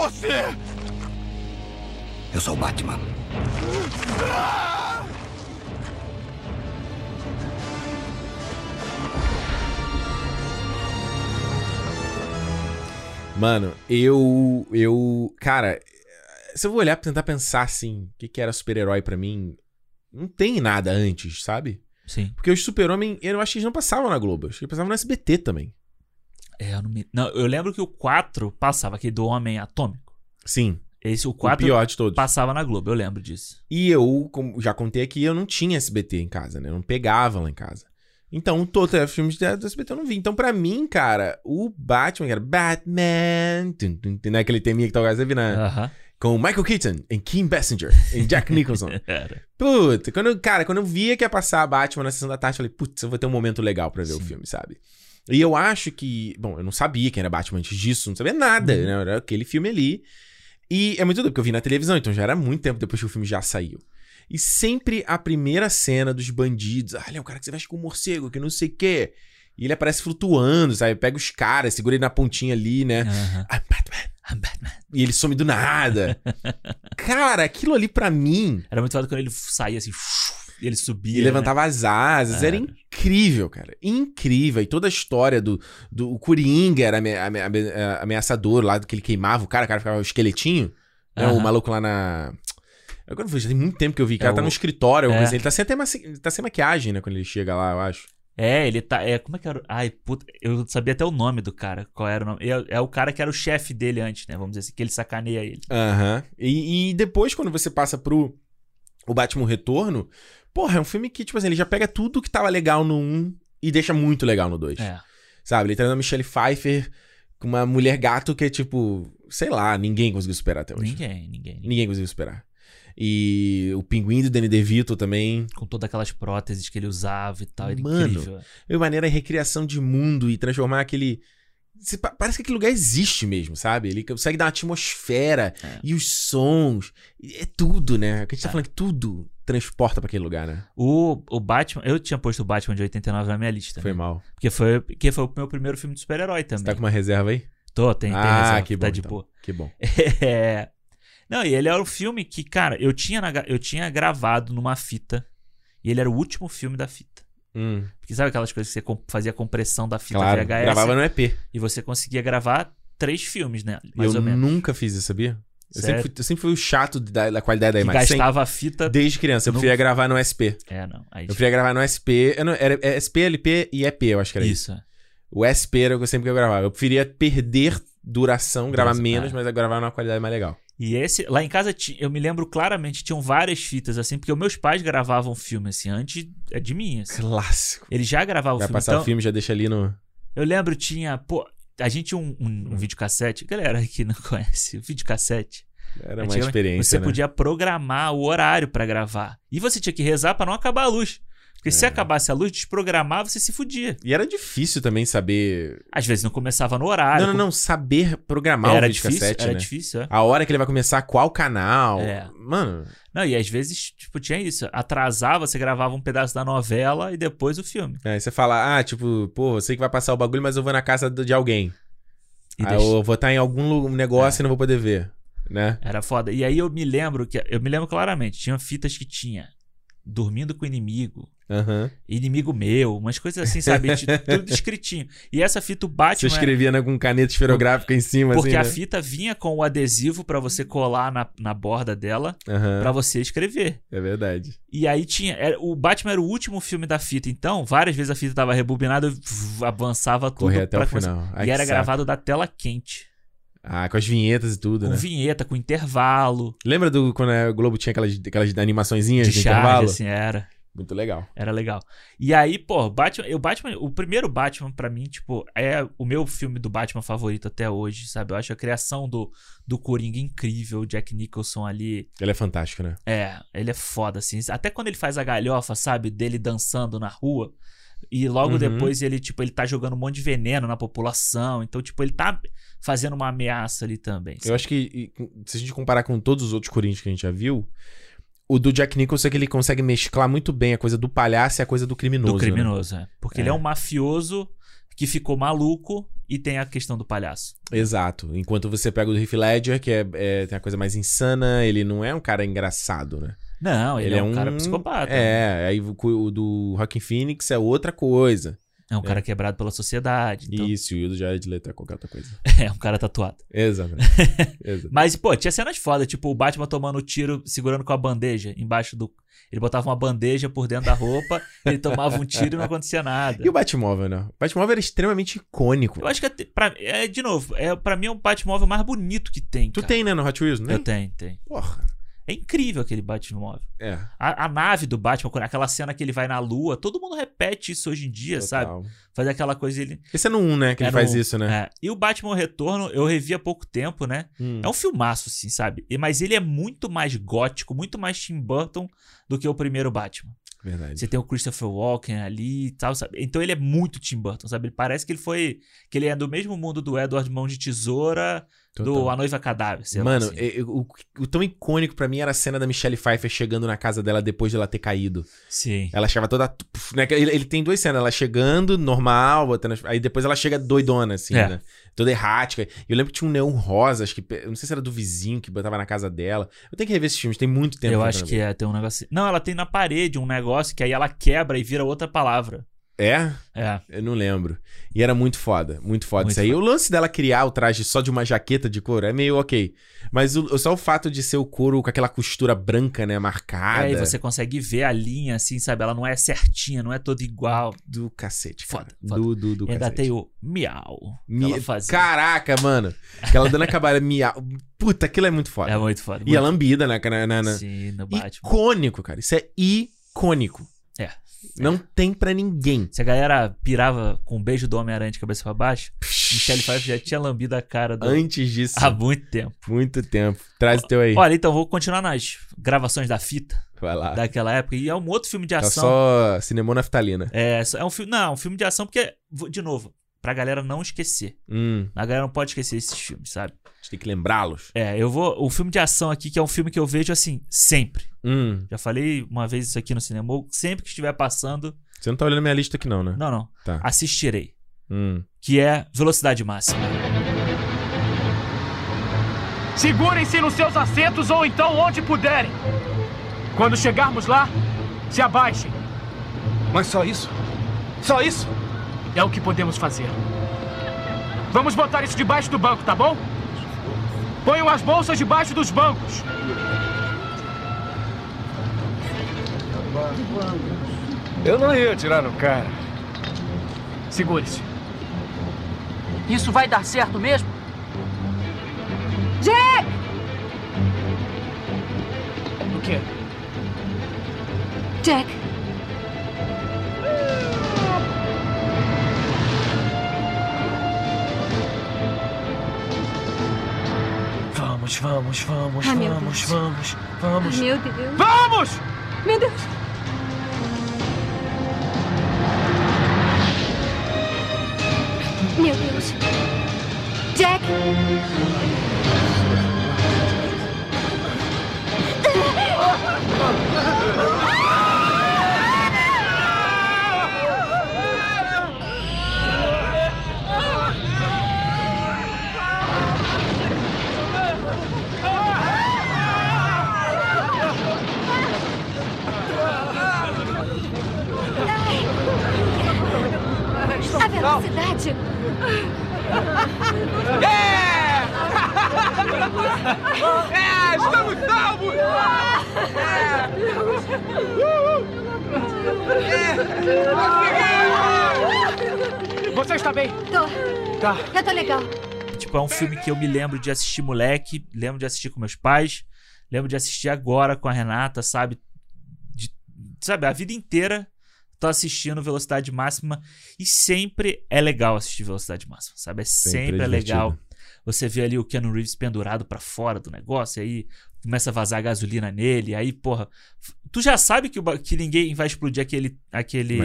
Você? Eu sou o Batman. Mano, eu. Eu. Cara, se eu vou olhar pra tentar pensar assim, o que, que era super-herói pra mim, não tem nada antes, sabe? Sim. Porque os Super-Homem, eu acho que eles não passavam na Globo, acho que eles passavam no SBT também. É, eu não me. Não, eu lembro que o 4 passava, aquele do Homem Atômico. Sim. Esse, o O 4 pior de todos. passava na Globo, eu lembro disso. E eu, como já contei aqui, eu não tinha SBT em casa, né? Eu não pegava lá em casa. Então, todos os filmes da- do SBT eu não vi. Então, pra mim, cara, o Batman, era Batman, tum, tum, tum, né? aquele teminha que talvez você viu na, Aham. com o Michael Keaton, em Kim Basinger, em Jack Nicholson. Era. Puta, quando, cara, quando eu via que ia passar Batman na sessão da tarde, eu falei, putz, eu vou ter um momento legal pra ver o Sim. filme, sabe? E eu acho que, bom, eu não sabia quem era Batman antes disso, não sabia nada, Uhum. né? Era aquele filme ali. E é muito doido, porque eu vi na televisão, então já era muito tempo depois que o filme já saiu. E sempre a primeira cena dos bandidos, ah, ele é um cara que você veste com um morcego, que não sei o quê. E ele aparece flutuando, sabe? Pega os caras, segura ele na pontinha ali, né? Aham. I'm Batman. I'm Batman. E ele some do nada. cara, aquilo ali pra mim Era muito foda quando ele saía assim, ele subia. E levantava as asas. Era É. incrível, cara. Incrível. E toda a história do. do o Coringa era ame- ame- ame- ameaçador lá, do que ele queimava o cara, o cara ficava o esqueletinho. né? O maluco lá na. Agora foi, já tem muito tempo que eu vi. O cara É tá o- no escritório. é. assim. Ele tá sem, até maqui- ele tá sem maquiagem, né? Quando ele chega lá, eu acho. É, ele tá. É, como é que era? Ai, puta. Eu sabia até o nome do cara. Qual era o nome? É, é o cara que era o chefe dele antes, né? Vamos dizer assim, que ele sacaneia ele. Aham. E, e depois, quando você passa pro o Batman Retorno, porra, é um filme que, tipo assim, ele já pega tudo que tava legal no 1 e deixa muito legal no 2. É. Sabe? Ele traz a Michelle Pfeiffer com uma mulher gato que é tipo, sei lá, ninguém conseguiu superar até hoje. Ninguém, ninguém. ninguém. Conseguiu superar. E o pinguim do Danny DeVito também. Com todas aquelas próteses que ele usava e tal. Era Mano, incrível. É uma maneira recriação de mundo e transformar aquele. Parece que aquele lugar existe mesmo, sabe? Ele consegue dar uma atmosfera É. e os sons. É tudo, né? O que a gente tá É. falando que tudo transporta pra aquele lugar, né? O, o Batman. Eu tinha posto o Batman de 89 na minha lista. Foi né? mal. Porque foi, porque foi o meu primeiro filme de super-herói Você também. tá com uma reserva aí? Tô, tem, tem ah, reserva, que bom. tá de então. boa. Que bom. É. Não, e ele era um filme que, cara, eu tinha, na eu tinha gravado numa fita. E ele era o último filme da fita. Hum, Porque sabe aquelas coisas que você fazia compressão da fita claro. VHS? Gravava no EP. E você conseguia gravar três filmes, né? Mais eu ou menos. nunca fiz isso, sabia? Eu sempre, fui, eu sempre fui o chato da, da qualidade da imagem. Sempre. gastava a fita. Desde criança. Eu Não- preferia gravar no SP. É, não. Aí, Eu preferia gravar no SP. Eu não, era é SP, LP e EP, eu acho que era isso. isso. O SP era o que eu sempre que eu gravava. Eu preferia perder duração, gravar menos, é. mas gravar numa qualidade mais legal. E esse, lá em casa, eu me lembro claramente, tinham várias fitas, assim, porque meus pais gravavam filme, assim, antes é de mim, assim. Clássico. Eles já gravavam Vai filme. passar Então, o filme, já deixa ali no. eu lembro, tinha, pô, a gente tinha um, um, um videocassete, galera que não conhece, o videocassete. Era uma experiência. Você né? podia programar o horário pra gravar. E você tinha que rezar pra não acabar a luz. Porque É. se acabasse a luz, desprogramar, você se fudia. E era difícil também saber. Às vezes não começava no horário. não, não, não. Saber programar Era o difícil, videocassete, era né? difícil, é. A hora que ele vai começar, qual canal. É. Mano, Não, e às vezes, tipo, tinha isso. Atrasava, você gravava um pedaço da novela e depois o filme. aí você fala, ah, tipo, pô, eu sei que vai passar o bagulho, mas eu vou na casa de alguém. E aí deixa- eu vou estar em algum negócio e não vou poder ver. Né? Era foda. E aí eu me lembro que. Eu me lembro claramente, tinha fitas que tinha Dormindo com o Inimigo, Aham. Inimigo Meu, umas coisas assim, sabe? Tinha Tudo escritinho. E essa fita, o Você Batman. escrevia né, com caneta esferográfica em cima, Porque assim. a né? fita vinha com o adesivo pra você colar na, na borda dela Aham, pra você escrever. É verdade. E aí tinha. era- o Batman era o último filme da fita, então, várias vezes a fita tava rebobinada, eu avançava tudo Correr até pra o começar. final. Ai, E era gravado da tela quente. Ah, com as vinhetas e tudo, Com né? vinheta, com intervalo, Lembra do quando a Globo tinha aquelas, aquelas animaçõezinhas de de, charge, intervalo? assim, era. Muito legal. Era legal. E aí, pô, Batman, o Batman, o primeiro Batman pra mim, tipo, é o meu filme do Batman favorito até hoje, sabe? Eu acho a criação do, do Coringa incrível, o Jack Nicholson ali. Ele é fantástico, né? É, ele é foda, assim. Até quando ele faz a galhofa, sabe? Dele dançando na rua. E logo Uhum. depois ele, tipo, ele tá jogando um monte de veneno na população. Então, tipo, ele tá fazendo uma ameaça ali também. Eu acho que se a gente comparar com todos os outros Corinthians que a gente já viu, o do Jack Nicholson é que ele consegue mesclar muito bem a coisa do palhaço e a coisa do criminoso. do né? criminoso, é. Porque É. ele é um mafioso que ficou maluco e tem a questão do palhaço. Exato. Enquanto você pega o do Heath Ledger, que é, é- tem a coisa mais insana, ele não é um cara engraçado, né? Não, ele, é, um cara psicopata. É, aí o, o do Rockin' Phoenix é outra coisa. É um cara quebrado pela sociedade. Então Isso, e o do Jared Leto é qualquer outra coisa. é um cara tatuado. Exatamente. Exato. Mas, pô, tinha cenas foda, tipo o Batman tomando tiro, segurando com a bandeja embaixo do. Ele botava uma bandeja por dentro da roupa, ele tomava um tiro e não acontecia nada. E o Batmóvel, né? O Batmóvel era extremamente icônico. Eu acho que, até- pra, é, de novo, é, pra mim é o Batmóvel mais bonito que tem. Tu cara. tem, né, no Hot Wheels, né? Eu tenho, tenho. Porra. É incrível aquele Batmóvel. É. A, a nave do Batman, aquela cena que ele vai na lua, todo mundo repete isso hoje em dia, sabe? total. Fazer aquela coisa ele. Esse é no 1, né, que ele É faz no- isso, né? É. E o Batman Retorno, eu revi há pouco tempo, né? Hum. É um filmaço, assim, sabe? E- Mas ele é muito mais gótico, muito mais Tim Burton do que o primeiro Batman. Verdade. Você tem o Christopher Walken ali e tal, sabe? Então ele é muito Tim Burton, sabe? Ele parece que ele foi. que ele é do mesmo mundo do Edward Mão de Tesoura, do Total. A Noiva Cadáver, sei Mano, lá. assim. é- é- o, o tão icônico pra mim era a cena da Michelle Pfeiffer chegando na casa dela depois de ela ter caído. Sim. Ela chegava toda. né, Ele, ele tem duas cenas, ela chegando normal, botando aí depois ela chega doidona, assim, É. né? Toda errática. Eu lembro que tinha um neon rosa, acho que. eu Não sei se era do vizinho que botava na casa dela. Eu tenho que rever esses filmes, tem muito tempo. Eu acho que é, tem um negócio. Não, ela tem na parede um negócio que aí ela quebra e vira outra palavra. É? É. Eu não lembro. E era muito foda, muito foda Muito isso aí. O lance dela criar o traje só de uma jaqueta de couro é meio ok. Mas o- só o fato de ser o couro com aquela costura branca, né, marcada. Aí você consegue ver a linha, assim, sabe? Ela não é certinha, não é toda igual. Do cacete, cara. Foda, foda. Do, do, do E ainda cacete. tem o miau. Mi-. Caraca, mano. Aquela dando acabada miau. Puta, aquilo é muito foda. É muito foda. E a muito- lambida, né? Na, na, na- Sim, no Batman. Icônico, cara. Isso é icônico. É. Não tem pra ninguém. Se a galera pirava com um beijo do Homem-Aranha de cabeça pra baixo, Michelle Pfeiffer já tinha lambido a cara do... Antes disso, há muito tempo. muito tempo. Traz o teu aí. Olha, então vou continuar nas gravações da fita Vai lá. daquela época. E é um outro filme de Tá ação. só cinema naftalina. É, é um filme. Não, é um filme de ação porque, de novo, pra galera não esquecer. Hum, A galera não pode esquecer esses filmes, sabe? a gente tem que lembrá-los. É, eu vou. O filme de ação aqui, que é um filme que eu vejo assim, sempre. Hum, Já falei uma vez isso aqui no cinema. Sempre que estiver passando. você não tá olhando minha lista aqui não, né? Não, não. Tá. Assistirei. Hum. Que é Velocidade Máxima. Segurem-se nos seus assentos ou então onde puderem. Quando chegarmos lá, se abaixem. Mas só isso? Só isso? É o que podemos fazer. Vamos botar isso debaixo do banco, tá bom? Ponham as bolsas debaixo dos bancos. Eu não ia atirar no cara. Segure-se. Isso vai dar certo mesmo? Jack! quê? Jack. Vamos, vamos, vamos, Ai, vamos, vamos, vamos. Ai, meu Deus. Vamos! Meu Deus. Meu Deus. Jack. A velocidade. É, estamos salvos! Você está bem? Tô. Tá. Eu tô legal. Tipo, é um filme que eu me lembro de assistir moleque, lembro de assistir com meus pais, lembro de assistir agora com a Renata, sabe? De- sabe, a vida inteira tô assistindo Velocidade Máxima e sempre é legal assistir Velocidade Máxima, sabe? É Sempre sempre, é é legal. Você vê ali o Keanu Reeves pendurado pra fora do negócio, e aí começa a vazar gasolina nele, aí, porra, tu já sabe que, o que ninguém vai explodir aquele aquele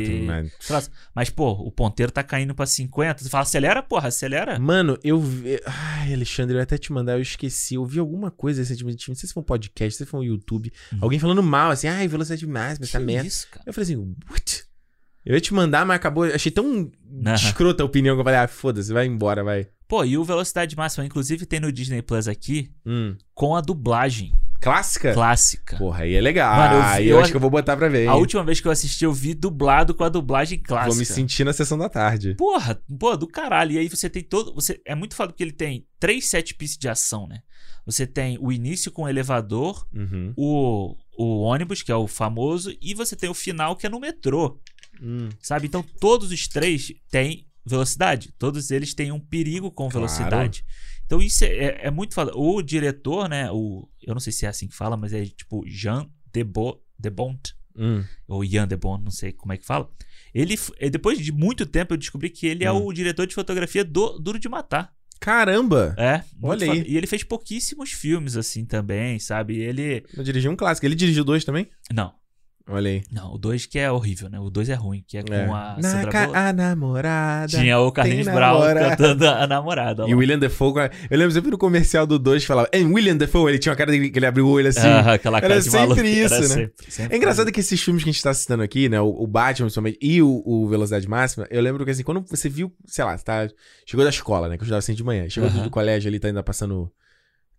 Mas- mas- pô, o ponteiro tá caindo pra 50, tu fala, acelera, porra, acelera. Mano, eu vi. Ai, Alexandre, eu ia até te mandar, eu esqueci. Eu vi alguma coisa recentemente, não sei se foi um podcast, se foi um YouTube. Alguém falando mal, assim, ai, velocidade máxima, essa Uhum. Que merda. isso, cara? Eu falei assim, what? Eu ia te mandar, mas acabou. Achei tão Aham. escrota a opinião que eu falei, ah, foda-se, vai embora, vai. Pô, e o Velocidade Máxima, inclusive, tem no Disney Plus aqui Hum. com a dublagem Clássica? clássica. Porra, aí é legal. Mano, eu vi- eu, eu- acho que eu vou botar pra ver. A última vez que eu assisti, eu vi dublado com a dublagem clássica. Vou me sentir na sessão da tarde. Porra, pô, do caralho. E aí você tem todo. Você, é muito foda porque ele tem três set pieces de ação, né? Você tem o início com o elevador, Uhum. o, o ônibus, que é o famoso, e você tem o final, que é no metrô. Hum. Sabe? Então todos os três têm velocidade. Todos eles têm um perigo com Claro. Então isso é, é- é muito foda. O diretor, né? O, eu não sei se é assim que fala, mas é tipo Jean Debo, Debont. Hum. Ou Ian Debont, não sei como é que fala. Ele, eh, depois de muito tempo, eu descobri que ele é Hum. o diretor de fotografia do Duro de Matar. Caramba! É, Olha aí. E ele fez pouquíssimos filmes assim também, sabe? Ele. Eu dirigi um clássico. Ele dirigiu dois também? Não, Olha aí. não, o 2 que é horrível, né? O 2 é ruim, que é com É. a Na Sandra ca- Bullock. a namorada. Tinha o Carlinhos Brown namorada. cantando a namorada. E o lá. William Defoe, eu lembro sempre no comercial do 2 que falava, é William Defoe, ele tinha uma cara de, que ele abriu o olho assim. Ah, aquela cara Era de sempre maluco. isso, Era né? sempre- sempre É engraçado que esses filmes que a gente tá citando aqui, né? O, o Batman, principalmente, e o, o Velocidade Máxima, eu lembro que assim, quando você viu, sei lá, você tá, chegou da escola, né? Que eu estudava sempre de manhã. Chegou do, Aham. do colégio ali, tá ainda passando.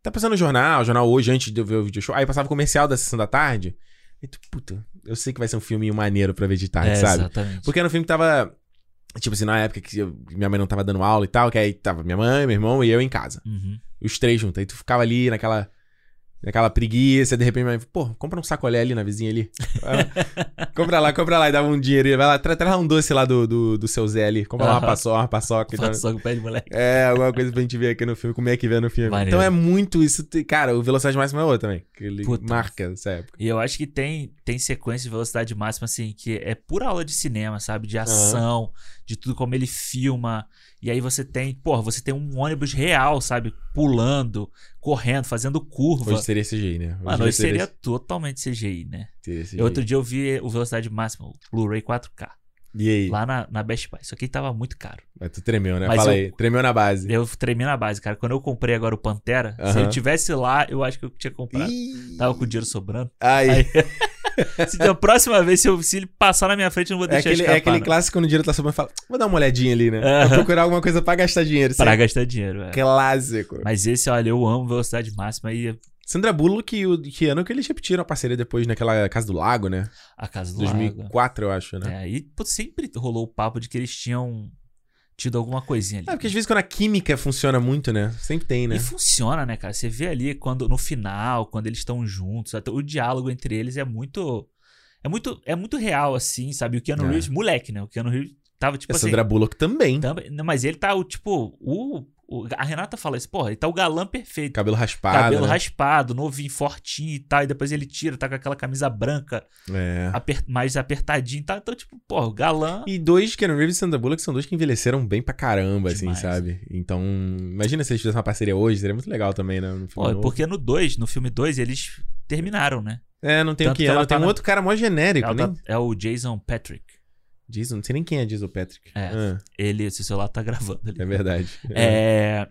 Tá passando o jornal, o jornal hoje, antes de eu ver o vídeo show. Aí passava o comercial da sessão da tarde. E tu, puta, eu sei que vai ser um filminho maneiro pra ver de tarde, É, sabe? exatamente. Porque era um filme que tava. Tipo assim, na época que eu- minha mãe não tava dando aula e tal, que aí tava minha mãe, meu irmão e eu em casa. Uhum. Os três juntos. Aí tu ficava ali naquela. Naquela preguiça, de repente, pô, compra um sacolé ali na vizinha ali. Compra lá, compra lá e dava um dinheiro. Vai lá, tra- traz lá um doce lá do, do, do seu Zé ali. Compra lá uma paçoca, uma paçoca. e tal. Só com o pé de moleque. É, alguma coisa pra gente ver aqui no filme, como é que vê no filme. Então é muito isso. Cara, o Velocidade Máxima é outro também. Que ele Puta. marca essa época. E eu acho que tem, tem sequência de velocidade máxima, assim, que é pura aula de cinema, sabe? De ação, de tudo como ele filma. E aí você tem, porra, você tem um ônibus real, sabe? Pulando, correndo, fazendo curva. Hoje seria CGI, né? Mano, hoje seria totalmente CGI, né? seria CGI. Outro dia eu vi o Velocidade Máxima, o Blu-ray 4K, E aí? lá na, na Best Buy. Só que tava muito caro. Mas tu tremeu, né? Mas Fala eu- aí. Tremeu na base. Eu tremi na base, cara. Quando eu comprei agora o Pantera, se ele tivesse lá, eu acho que eu tinha comprado. Ih. Tava com o dinheiro sobrando. Aí. Aí- se da próxima vez, se, eu- se ele passar na minha frente, eu não vou É deixar aquele, escapar. é aquele não. clássico quando o dinheiro tá sobrando e fala, vou dar uma olhadinha ali, né? Vou procurar alguma coisa pra gastar dinheiro. Pra é gastar dinheiro, é. Clássico. Mas esse, olha, eu amo velocidade máxima e Sandra Bullock e o Keanu que eles repetiram a parceria depois naquela Casa do Lago, né? a casa do lago. 2004, eu acho, né? É, e pô, sempre rolou o papo de que eles tinham tido alguma coisinha ali. É, porque às vezes quando a química funciona muito, né? Sempre tem, né? E funciona, né, cara? Você vê ali quando no final, quando eles estão juntos, até o diálogo entre eles é muito é muito é muito real assim, sabe? O Keanu É. Reeves, moleque, né? O Keanu Reeves tava tipo a assim, Sandra Bullock também. também, mas ele tá o tipo o o- a Renata fala isso, porra, ele tá o galã perfeito. Cabelo raspado. Cabelo né? raspado, novinho, fortinho e tal. E depois ele tira, tá com aquela camisa branca, É. aper- mais apertadinho e tal. Então, tipo, porra, o galã. E dois, Keanu Reeves e Sandra Bullock, são dois que envelheceram bem pra caramba, assim, Demais. sabe? Então, imagina se eles fizessem uma parceria hoje, seria muito legal também, né? No Pô, novo. porque no 2, no filme 2, eles terminaram, né? É, não tem o Tanto que que ela Tem tá um na- outro cara mó genérico, Ela nem... tá- é o Jason Patrick. Jason, não sei nem quem é Jason Patrick. É. Ah, Ele, esse celular tá gravando ali. é verdade. É.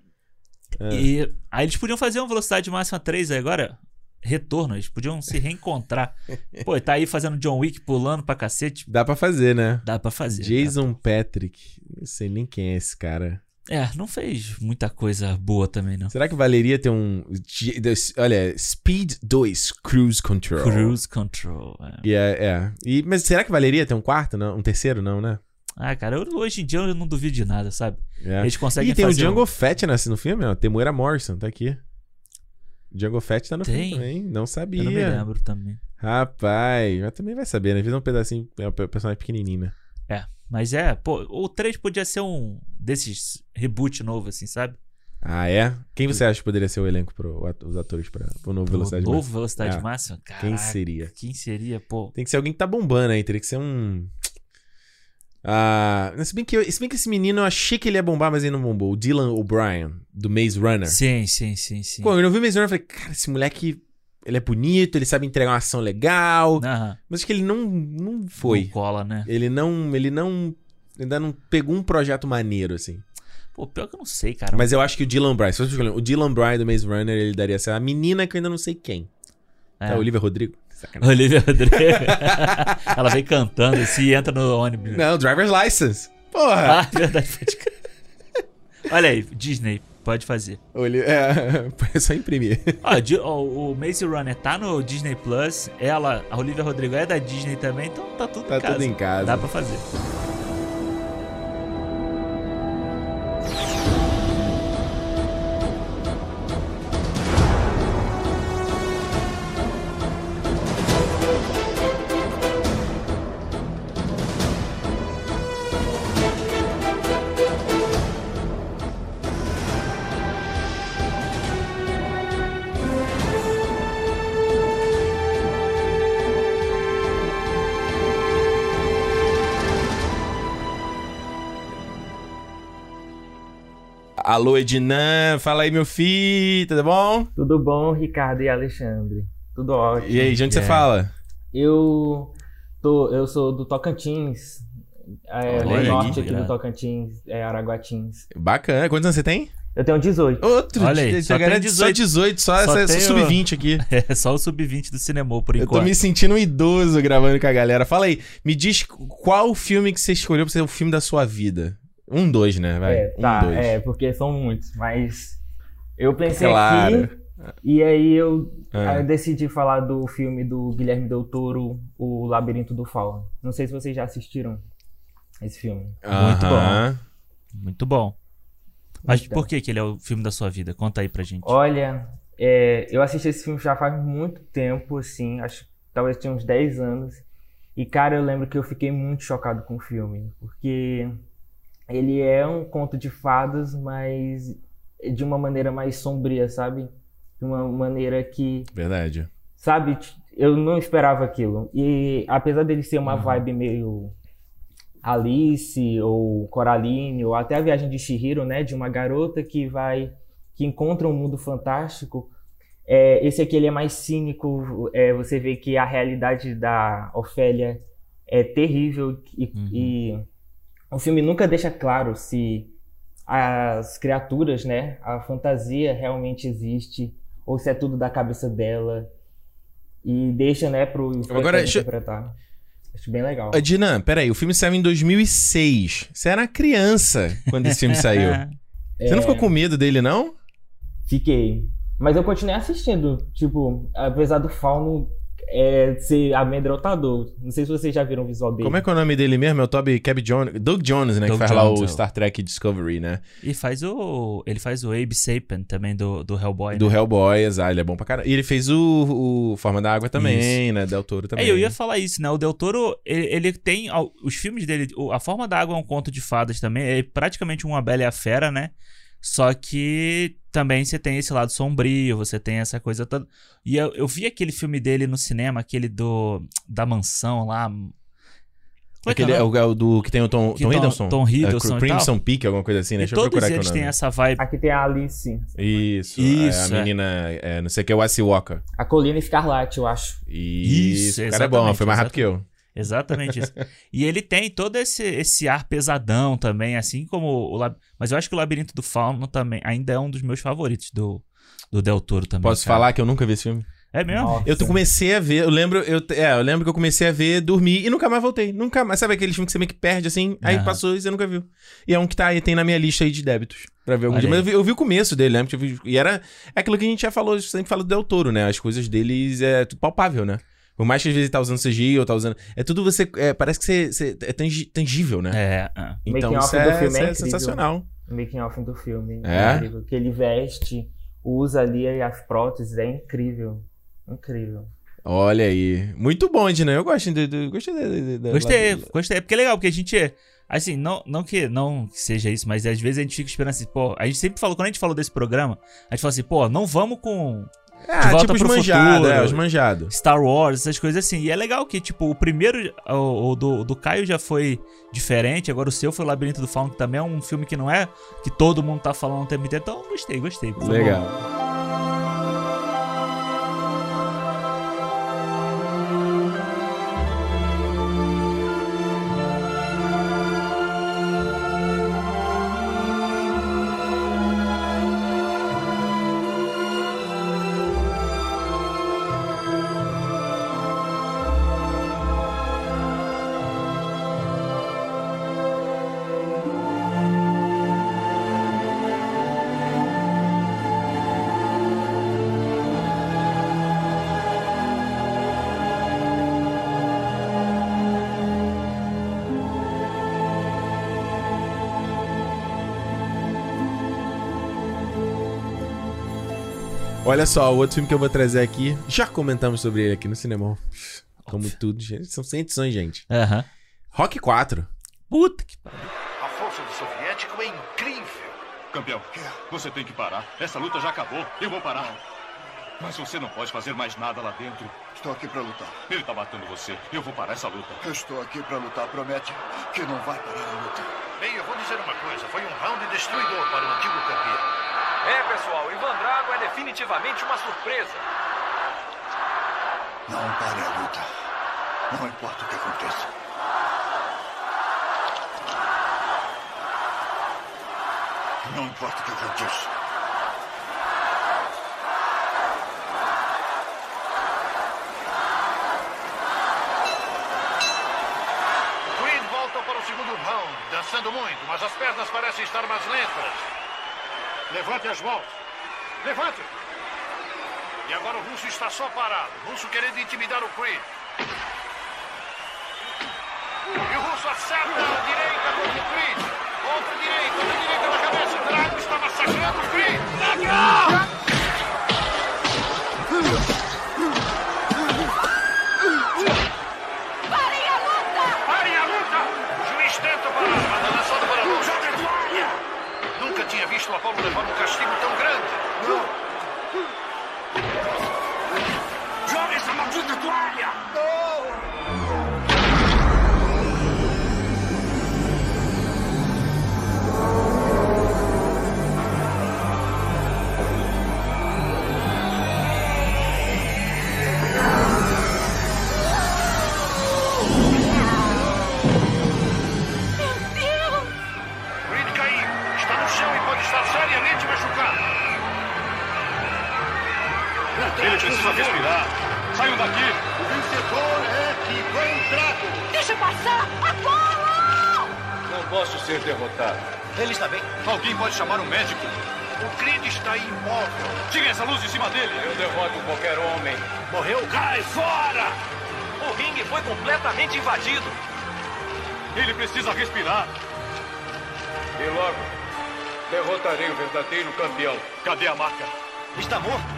Ah. E aí eles podiam fazer uma velocidade máxima 3 aí agora. Retorno, eles podiam se reencontrar. Pô, tá aí fazendo John Wick pulando pra cacete. Dá pra fazer, né? Dá pra fazer. Jason Patrick. Não sei nem quem é esse cara. É, não fez muita coisa boa também, não. Será que valeria ter um. Olha, Speed 2 Cruise Control. Cruise Control. é. E é, é. E, mas será que valeria ter um quarto? Não? Um terceiro, não, né? Ah, cara, eu- hoje em dia eu não duvido de nada, sabe? É. Eles conseguem E tem o fazer. um- Django Fett nesse, no filme, ó. Temuera Morrison, tá aqui. Django Fett tá no Tem? filme também. Não sabia. Eu não me lembro também. Rapaz, mas também vai saber, né? Às vezes é um pedacinho, é um pe- personagem pequenininho, né? É, mas é, pô, o 3 podia ser um desses reboot novo, assim, sabe? Ah, é? Quem você acha que poderia ser o elenco pro os atores pra, pro novo Velocidade o novo Máxima? Velocidade É. Máxima? Quem Caraca, seria? Quem seria, pô? Tem que ser alguém que tá bombando aí, teria que ser um. Ah, se bem, que eu- se bem que esse menino eu achei que ele ia bombar, mas ele não bombou. O Dylan O'Brien, do Maze Runner. Sim, sim, sim, sim. Pô, eu não vi o Maze Runner e falei, cara, esse moleque, ele é bonito, ele sabe entregar uma ação legal. Aham. Mas acho que ele não, não foi. Não cola, né? Ele não. Ele não. Ainda não pegou um projeto maneiro, assim. Pô, pior que eu não sei, cara. Mas eu acho que o Dylan Bryan, se fosse o Dylan Bryan do Maze Runner, ele daria essa. A menina que eu ainda não sei quem. É. É, Olivia Rodrigo. Sacanagem. Olivia Rodrigo. Ela vem cantando e entra no ônibus. Não, Driver's License. Porra! Ah, verdade. Olha aí, Disney, pode fazer. Oli- É, é só imprimir. Ó, o Maze Runner tá no Disney Plus. Ela, a Olivia Rodrigo é da Disney também, então tá tudo Tá em casa. tudo em casa. Dá pra fazer. Alô, Ednan, fala aí, meu filho, tudo bom? Tudo bom, Ricardo e Alexandre? Tudo ótimo. E aí, de onde você É. fala? Eu tô, eu sou do Tocantins, é, Olha no norte aqui cara. do Tocantins, é Araguatins. Bacana. Quantos anos você tem? Eu tenho 18. Outro Olha aí, só tem só 18, só, só, tem só o- sub-20 aqui. É só o sub-20 do cinema por Eu enquanto. tô me sentindo um idoso gravando com a galera. Fala aí, me diz qual filme que você escolheu pra ser o filme da sua vida. Um, dois, né? Vai. É, tá, um, dois. é, porque são muitos, mas eu pensei Claro. aqui e aí eu, aí eu decidi falar do filme do Guilherme Del Toro, O Labirinto do Fauno. Não sei se vocês já assistiram esse filme. Muito Aham. bom. Muito bom. Mas Então. por que, que ele é o filme da sua vida? Conta aí pra gente. Olha, é, eu assisti esse filme já faz muito tempo, assim, acho que talvez tinha uns 10 anos. E, cara, eu lembro que eu fiquei muito chocado com o filme, porque ele é um conto de fadas, mas de uma maneira mais sombria, sabe? De uma maneira que, Verdade. sabe, eu não esperava aquilo. E apesar dele ser uma Uhum. vibe meio Alice ou Coraline ou até a viagem de Chihiro, né, de uma garota que vai que encontra um mundo fantástico. É, esse aqui ele é mais cínico. é, você vê que a realidade da Ofélia é terrível e, e o filme nunca deixa claro se as criaturas, né, a fantasia realmente existe ou se é tudo da cabeça dela e deixa, né, pro espectador Agora, deixa- interpretar. Acho bem legal. Dinan, peraí, o filme saiu em 2006. Você era criança quando esse filme saiu. Você não É. ficou com medo dele, não? Fiquei. Mas eu continuei assistindo. Tipo, apesar do fauno é, ser amedrontador. Não sei se vocês já viram o visual dele. Como é que é o nome dele mesmo? É o Toby Cab Jones. Doug Jones, né? Doug que faz lá Jones, o é o- Star Trek Discovery, né? E faz o. Ele faz o Abe Sapien também do, do Hellboy. Do né? Hellboy, exato. Ele é bom pra caramba. E ele fez o, o Forma da Água também, Isso. né? Del Toro também. É, eu ia falar isso, né? O Del Toro, ele, ele tem. Os filmes dele. A Forma da Água é um conto de fadas também. É praticamente uma Bela e a Fera, né? Só que também você tem esse lado sombrio, você tem essa coisa toda. E eu, eu vi aquele filme dele no cinema, aquele do da mansão lá. Como é que Aquele é é o é o do que tem o Tom, Que Tom Hiddleston. Tom Hiddleston É, Crimson. Peak, alguma coisa assim, né? E Deixa eu procurar aqui eles têm essa vibe. Aqui tem a Alice. Isso, Isso, é, a é. menina, é, não sei o que, o Assi Walker. A Colina Escarlate, eu acho. Isso, o cara é bom, foi mais rápido que eu. Exatamente isso. e ele tem todo esse, esse ar pesadão também, assim como o Lab... Mas eu acho que o Labirinto do Fauno também ainda é um dos meus favoritos do, do Del Toro também. Posso cara. falar que eu nunca vi esse filme? É mesmo? Nossa. Eu comecei a ver, eu lembro, eu, é, eu lembro que eu comecei a ver, dormi e nunca mais voltei. Nunca mais. Sabe aquele filme que você meio que perde assim? Aí Aham. passou e você nunca viu. E é um que tá aí, tem na minha lista aí de débitos. Pra ver algum Olha dia. Mas eu vi, eu vi o começo dele, vi, E era é aquilo que a gente já falou, sempre fala do Del Toro, né? As coisas deles é tudo palpável, né? Por mais que às vezes ele tá usando CGI ou tá usando. É tudo você. é, parece que você, você- é tangi- tangível, né? É. ah. Então Making isso é, filme isso é é sensacional. O making off do filme. É? incrível. Que ele veste, usa ali as próteses, é incrível. Incrível. Olha aí. Muito bom, Edna. Eu gosto de, de- gostei de, de- Gostei, de- gostei. É porque é legal, porque a gente. Assim, não, não, que, não que seja isso, mas às vezes a gente fica esperando assim, pô. A gente sempre falou, quando a gente falou desse programa, a gente falou assim, pô, não vamos com. Ah, De Volta tipo os pro manjados, Futuro. é, os manjados. Star Wars, essas coisas assim. E é legal que, tipo, o primeiro, o, o do, do Caio já foi diferente, agora o seu foi o Labirinto do Fauno, que também é um filme que não é que todo mundo tá falando o tempo inteiro. Então, gostei, gostei. Foi bom. Olha só, o outro filme que eu vou trazer aqui, já comentamos sobre ele aqui no cinema. Como tudo, gente. São 100 edições, gente. Aham. Rock 4. Puta que pariu. A força do soviético é incrível. Campeão, você tem que parar. Essa luta já acabou. Eu vou parar. Mas você não pode fazer mais nada lá dentro. Estou aqui para lutar. Ele tá matando você. Eu vou parar essa luta. Eu estou aqui para lutar. Promete que não vai parar a luta. Bem, eu vou dizer uma coisa. Foi um round destruidor para o antigo campeão. É, pessoal, Ivan Drago é definitivamente uma surpresa. Não pare a luta. Não importa o que aconteça. Não importa o que aconteça. Creed volta para o segundo round, dançando muito, mas as pernas parecem estar mais lentas. Levante as mãos. Levante! E agora o russo está só parado. O russo querendo intimidar o Creed. E o russo acerta a direita contra o Creed. Outra direita, outra direita na cabeça. Drago está massacrando o Creed. Drago! Tinha visto o Apolo levar um castigo tão grande. Precisa respirar. Saiam daqui. O vencedor é Ivan Drago. Deixa passar! Apolo! Não posso ser derrotado. Ele está bem. Alguém pode chamar um médico. O Creed está imóvel. Tire essa luz de cima dele. Eu derroto qualquer homem. Morreu? Cai fora! O ringue foi completamente invadido. Ele precisa respirar. E logo, derrotarei o verdadeiro campeão. Cadê a marca? Está morto?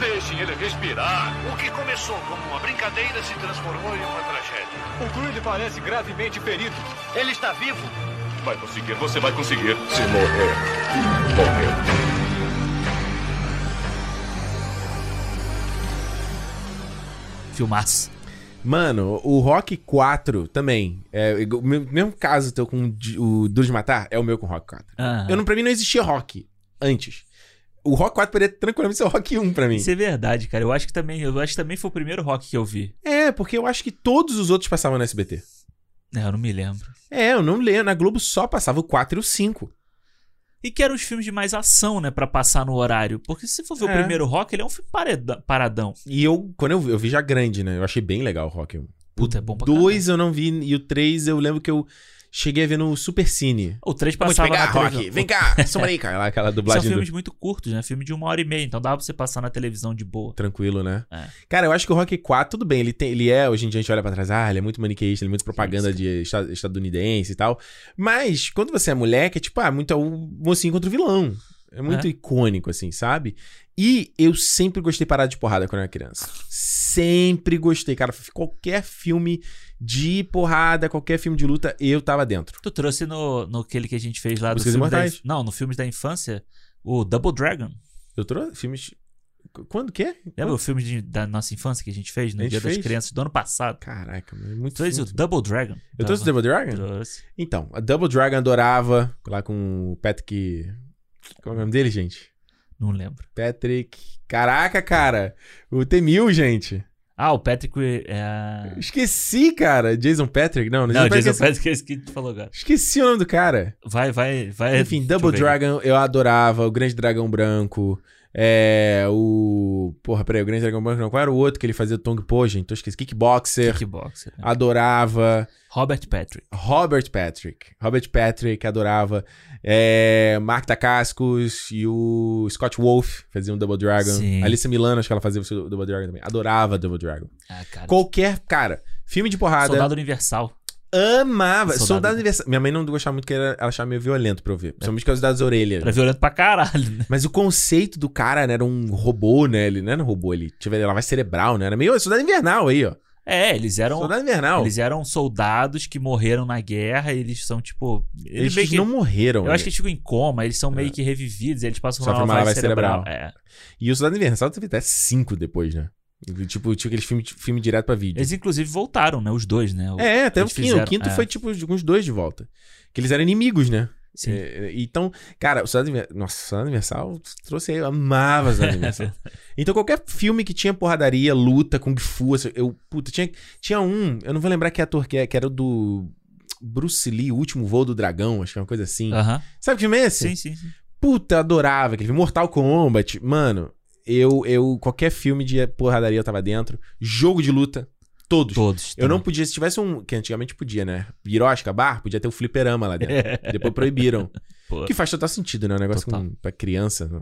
Deixem ele respirar. O que começou como uma brincadeira se transformou em uma tragédia. O Creed parece gravemente ferido. Ele está vivo? Vai conseguir, você vai conseguir. Se morrer, morreu. Filmaço. Mano, o Rock 4 também. É, igual- o meu- mesmo caso teu com o o Duro de Matar, é o meu com o Rock 4. Aham. Eu não, pra mim não existia Rock antes. O Rock 4 poderia tranquilamente ser o Rock 1 pra mim. Isso é verdade, cara. Eu acho que também, eu acho que também foi o primeiro rock que eu vi. É, porque eu acho que todos os outros passavam no SBT. É, eu não me lembro. É, eu não lembro. Na Globo só passava o 4 e o 5. E que eram os filmes de mais ação, né, Pra passar no horário. Porque se você for ver É. o primeiro rock, ele é um filme paradão. E eu, quando eu vi, eu vi já grande, né? Eu achei bem legal o Rock 1. Puta, é bom pra Dois eu não vi, e o 3 eu lembro que eu cheguei a ver no Super Cine. O 3 Vou te passava pegar, na Rock. televisão. Vem cá, soma aí, cara. Lá, Aquela São dublagem do... filmes muito curtos, né? Filme de uma hora e meia, então dava pra você passar na televisão de boa. Tranquilo, né? É. Cara, eu acho que o Rock 4, tudo bem, ele, tem, ele é, hoje em dia a gente olha pra trás, ah, ele é muito maniqueísta, ele é muito propaganda de esta- estadunidense e tal. Mas, quando você é moleque, é tipo, ah, muito é o mocinho contra o vilão. É muito É. icônico, assim, sabe? E eu sempre gostei de parar de porrada quando eu era criança. Sempre gostei, cara. Qualquer filme de porrada, qualquer filme de luta, eu tava dentro. Tu trouxe no, no aquele que a gente fez lá do Músicas filme da, Não, no filme da infância, o Double Dragon. Eu trouxe filmes. Quando que é? Lembra o filme de- da nossa infância que a gente fez no gente Dia das fez? Crianças do ano passado? Caraca, mano, é muito Trouxe o. Double Dragon. Eu trouxe o Double Dragon? Trouxe. Então, a Double Dragon adorava, lá com o Patrick. Qual é o nome dele, gente? Não lembro. Patrick. Caraca, cara! O T-1000, gente. Ah, o Patrick. É... Esqueci, cara. Jason Patrick? Não, Não, Jason é- Patrick é esse que tu falou agora. Esqueci o nome do cara. Vai, vai, vai. Enfim, Double. Dragon eu adorava. O Grande Dragão Branco. É. O. Porra, peraí, o Grande Dragão Branco não. Qual era o outro que ele fazia o Tongue Po, gente? Tô esquecendo. Kickboxer. Kickboxer. né? Adorava. Robert Patrick. Robert Patrick. Robert Patrick, adorava. É, Mark Dacascos e o Scott Wolf faziam Double Dragon. Sim. Alissa Milano, acho que ela fazia o Double Dragon também. Adorava Double Dragon. Ah, cara. Qualquer, cara, filme de porrada. Soldado Universal. Amava. Soldado- Soldado, Universal. Minha mãe não gostava muito, porque ela ela achava meio violento pra eu ver. Principalmente por causa das orelhas. Era violento pra caralho, né? Mas o conceito do cara né, era um robô, né? Ele não era um robô, ele tinha lavagem cerebral, né? Era meio soldado invernal aí, ó. É, eles eram. Soldado invernal. Eles eram soldados que morreram na guerra e eles são, tipo. Eles meio que- não morreram. Eu né? acho que eles ficam em coma, eles são meio que revividos, eles passam por Sofre uma lavagem cerebral. cerebral. É. E o Soldado Universal teve até cinco depois, né? Tipo, tinha aqueles filme, filme direto pra vídeo. Eles, inclusive, voltaram, né? Os dois, né? O- É, até o quinto. fizeram- o quinto é. foi, tipo, com os dois de volta. Que eles eram inimigos, né? Sim. É, então, cara, o Soldado Universal... Nossa, o Soldado Universal trouxe... Eu amava o Soldado Universal. então, qualquer filme que tinha porradaria, luta, Kung Fu... Eu, puta, tinha, tinha um... Eu não vou lembrar que ator que é, que era o do... Bruce Lee, O Último Voo do Dragão, acho que é uma coisa assim. Aham. Sabe que filme é esse? Sim, sim, sim. Puta, adorava aquele filme. Mortal Kombat. Mano, eu, eu... Qualquer filme de porradaria eu tava dentro. Jogo de luta. Todos. Todos. Eu não podia, se tivesse um. Que antigamente podia, né? Hirosca Bar, podia ter o fliperama lá dentro. Depois proibiram. Pô. Que faz total sentido, né? Um negócio com, pra criança. né?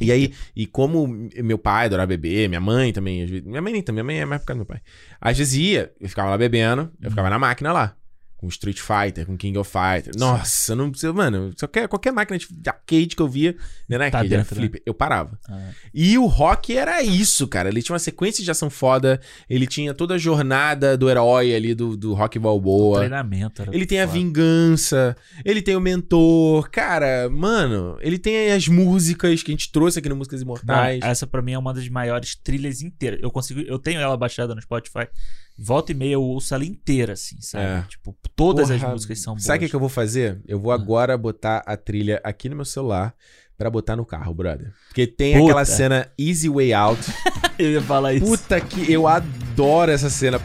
E aí, e como meu pai adorava beber, minha mãe também, minha mãe nem também, minha mãe é mais por causa do meu pai. Às vezes ia, eu ficava lá bebendo, eu ficava na máquina lá. Com Street Fighter, com King of Fighter. Nossa, não precisa, mano, qualquer, qualquer máquina de arcade que eu via, não era Tá arcade, era dentro, né? flipper, eu parava. Ah. E o rock era isso, cara. Ele tinha uma sequência de ação foda, ele tinha toda a jornada do herói ali, do, do rock balboa. Treinamento. era Ele tem a foda. vingança, ele tem o mentor. Cara, mano, ele tem as músicas que a gente trouxe aqui no Músicas Imortais. Não, essa pra mim é uma das maiores trilhas inteiras. Eu consigo, eu tenho ela baixada no Spotify. Volta e meia eu ouço ela inteira, assim, sabe? É. Tipo, todas as Porra, músicas são boas. Sabe o que, que eu vou fazer? Eu vou agora botar a trilha aqui no meu celular pra botar no carro, brother. Porque tem Puta. aquela cena Easy Way Out. eu ia falar isso. Puta que eu adoro essa cena.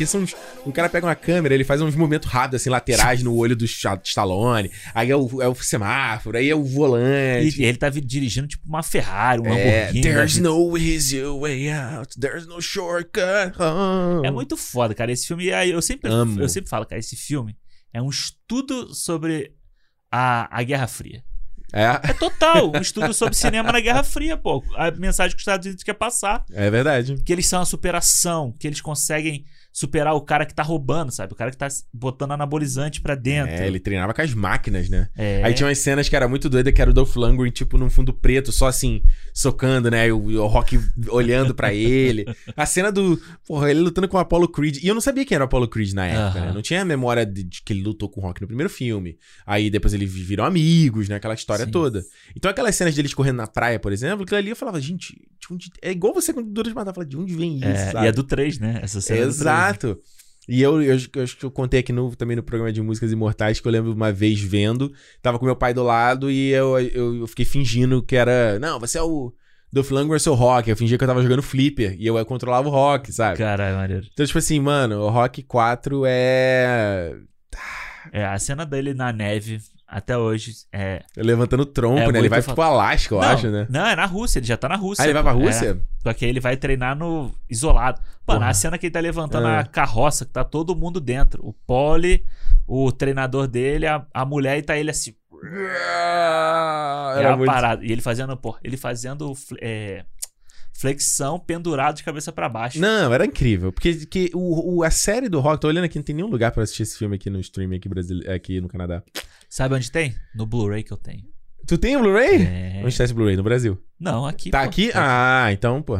Que são uns, o cara pega uma câmera, ele faz uns movimentos rápidos, assim, laterais no olho do Sta- Stallone. Aí é o, é o semáforo, aí é o volante. E ele tá dirigindo tipo uma Ferrari, um É, Lamborghini. there's né? no easy way out, there's no shortcut home. É muito foda, cara. Esse filme, aí eu sempre, Amo. eu sempre falo, cara, esse filme é um estudo sobre a, a Guerra Fria. É, É total, um estudo sobre cinema na Guerra Fria, pô. A mensagem que os Estados Unidos quer passar. é verdade. Que eles são a superação, que eles conseguem superar o cara que tá roubando, sabe? O cara que tá botando anabolizante pra dentro. É, ele treinava com as máquinas, né? É. Aí tinha umas cenas que era muito doida, que era o Dolph Lundgren, tipo, num fundo preto, só assim, socando, né? E o, o Rock olhando pra ele. A cena do... Porra, ele lutando com o Apollo Creed. E eu não sabia quem era o Apollo Creed na época, Aham. né? Não tinha a memória de, de que ele lutou com o Rock no primeiro filme. Aí depois eles viram amigos, né? Aquela história Sim. toda. Então aquelas cenas deles correndo na praia, por exemplo, aquilo ali eu falava, gente, de onde... é igual você com Dura de Matar. Fala, de onde vem isso, É, e é do 3, né? Essa cena é né? Exato. E eu, eu, eu acho que eu contei aqui no, também no programa de músicas imortais que eu lembro uma vez vendo, tava com meu pai do lado e eu, eu, eu fiquei fingindo que era. Não, você é o. Dolph Lundgren, eu sou o Rock. Eu fingia que eu tava jogando Flipper e eu, eu controlava o Rock, sabe? Caralho, maneiro. Então, tipo assim, mano, o Rock 4 é. É, a cena dele na neve, até hoje, é... Levantando o tronco, É né? Ele vai foda. pro Alasca, eu não, acho, né? Não, é na Rússia, ele já tá na Rússia. Ah, ele vai pra Rússia? É. Só que aí ele vai treinar no isolado. Mano, a cena que ele tá levantando É. a carroça, que tá todo mundo dentro. O Pole, o treinador dele, a, a mulher e tá ele assim. é Era a muito- parada. E ele fazendo, pô, ele fazendo é, flexão pendurado de cabeça pra baixo. Não, era incrível. Porque que o, o- a série do Rock, tô olhando aqui, não tem nenhum lugar pra assistir esse filme aqui no streaming aqui, brasile... aqui no Canadá. Sabe onde tem? No Blu-ray que eu tenho. Tu tem o Blu-ray? É. Onde tá esse Blu-ray? No Brasil? Não, aqui. Tá pô. aqui? Ah, então, pô.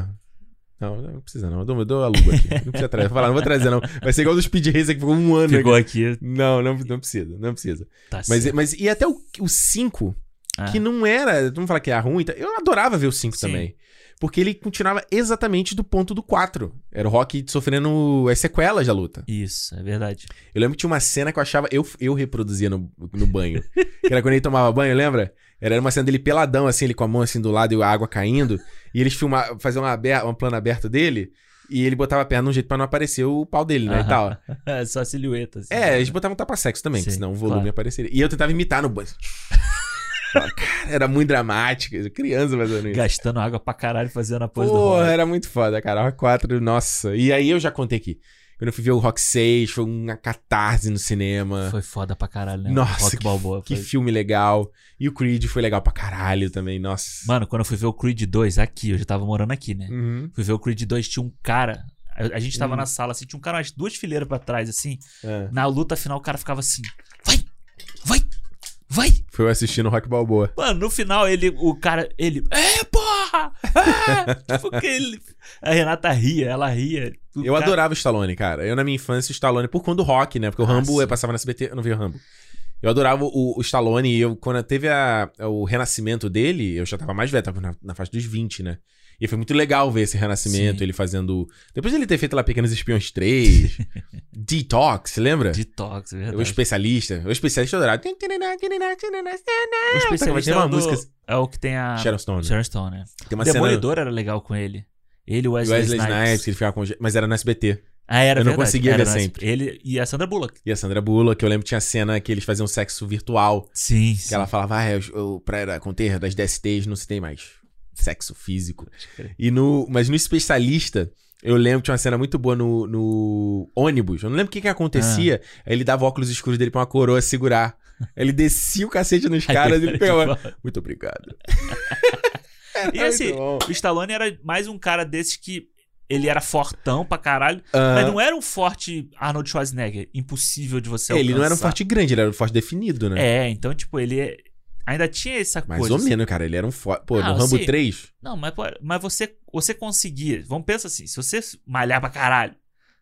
Não, não precisa não. Eu dou, eu dou alugo aqui. Não precisa trazer. Vou falar, não vou trazer não. Vai ser igual do Speed Racer que ficou um ano. Ficou aqui. Não, não, não precisa. Não precisa. Tá mas, certo. mas e até o 5, Ah. que não era... Vamos falar que era ruim. tá? Eu adorava ver o 5 Sim. também. Porque ele continuava exatamente do ponto do 4. Era o Rock sofrendo as sequelas da luta. Isso, é verdade. Eu lembro que tinha uma cena que eu achava. Eu, eu reproduzia no, no banho. que era quando ele tomava banho, lembra? Era uma cena dele peladão, assim, ele com a mão assim do lado e a água caindo. E eles filmavam, faziam uma, aber- um plano aberto dele. E ele botava a perna de um jeito pra não aparecer o pau dele, né? E tal. É só silhueta. Assim. É, eles botavam tapa-sexo também, Sim, senão o volume claro. apareceria. E eu tentava imitar no banho. Cara, era muito dramático. Criança fazendo isso. Gastando água pra caralho fazendo a pose do Porra, Rock. era muito foda, cara. Rock 4, nossa. E aí eu já contei aqui. Quando eu fui ver o Rock 6, foi uma catarse no cinema. Foi foda pra caralho, né? Nossa, Rock que, Balboa. que foi- filme legal. E o Creed foi legal pra caralho também, nossa. Mano, quando eu fui ver o Creed 2 aqui, eu já tava morando aqui, né? Uhum. Fui ver o Creed 2, tinha um cara. A, gente tava Hum. na sala, assim, tinha um cara, umas duas fileiras pra trás, assim. É. Na luta final, o cara ficava assim: vai. Foi eu assistindo o Rock Balboa. Mano, no final, ele, o cara, ele, é, porra! É! Porque ele. A Renata ria, ela ria. Eu cara- adorava o Stallone, cara. Eu, na minha infância, o Stallone, por conta do rock, né? Porque o Rambo eu passava na SBT, eu não vi o Rambo. Eu adorava o, o Stallone e eu, quando teve a- o renascimento dele, eu já tava mais velho, tava na, na faixa dos 20, né? E foi muito legal ver esse renascimento, Sim. ele fazendo. Depois de ele ter feito lá Pequenos Espiões 3, Detox, lembra? Detox, é verdade. O especialista. O especialista eu adorava. O especialista é, uma o do- música- é o que tem a. Sharon Stone. Sharon Stone, né? Tem uma o Demolidor era legal com ele. Ele e o Wesley, Wesley Snipes. Snipes, que ele ficava com. Mas era no SBT. Ah, era Eu não verdade, conseguia era ver sempre. Ele e a Sandra Bullock. E a Sandra Bullock, eu lembro que tinha cena que eles faziam sexo virtual. Sim, Que ela falava, ah, eu, eu, pra conter das DSTs não se tem mais sexo físico. E no, mas no especialista, eu lembro que tinha uma cena muito boa no, no ônibus. Eu não lembro o que que acontecia. Ah. Ele dava óculos escuros dele pra uma coroa segurar. Ele descia o cacete nos caras e ele pegava. Muito obrigado. E assim, o Stallone era mais um cara desses que ele era fortão pra caralho, Ah. mas não era um forte Arnold Schwarzenegger, impossível de você ele não era um alcançar. forte grande, ele era um forte definido, né? É, então, tipo, ele é- ainda tinha essa Mais coisa. ou assim. menos, cara. Ele era um forte. Pô, Ah, no Rambo assim, 3. Não, mas, mas você, você conseguia. Vamos pensar assim: se você malhar pra caralho,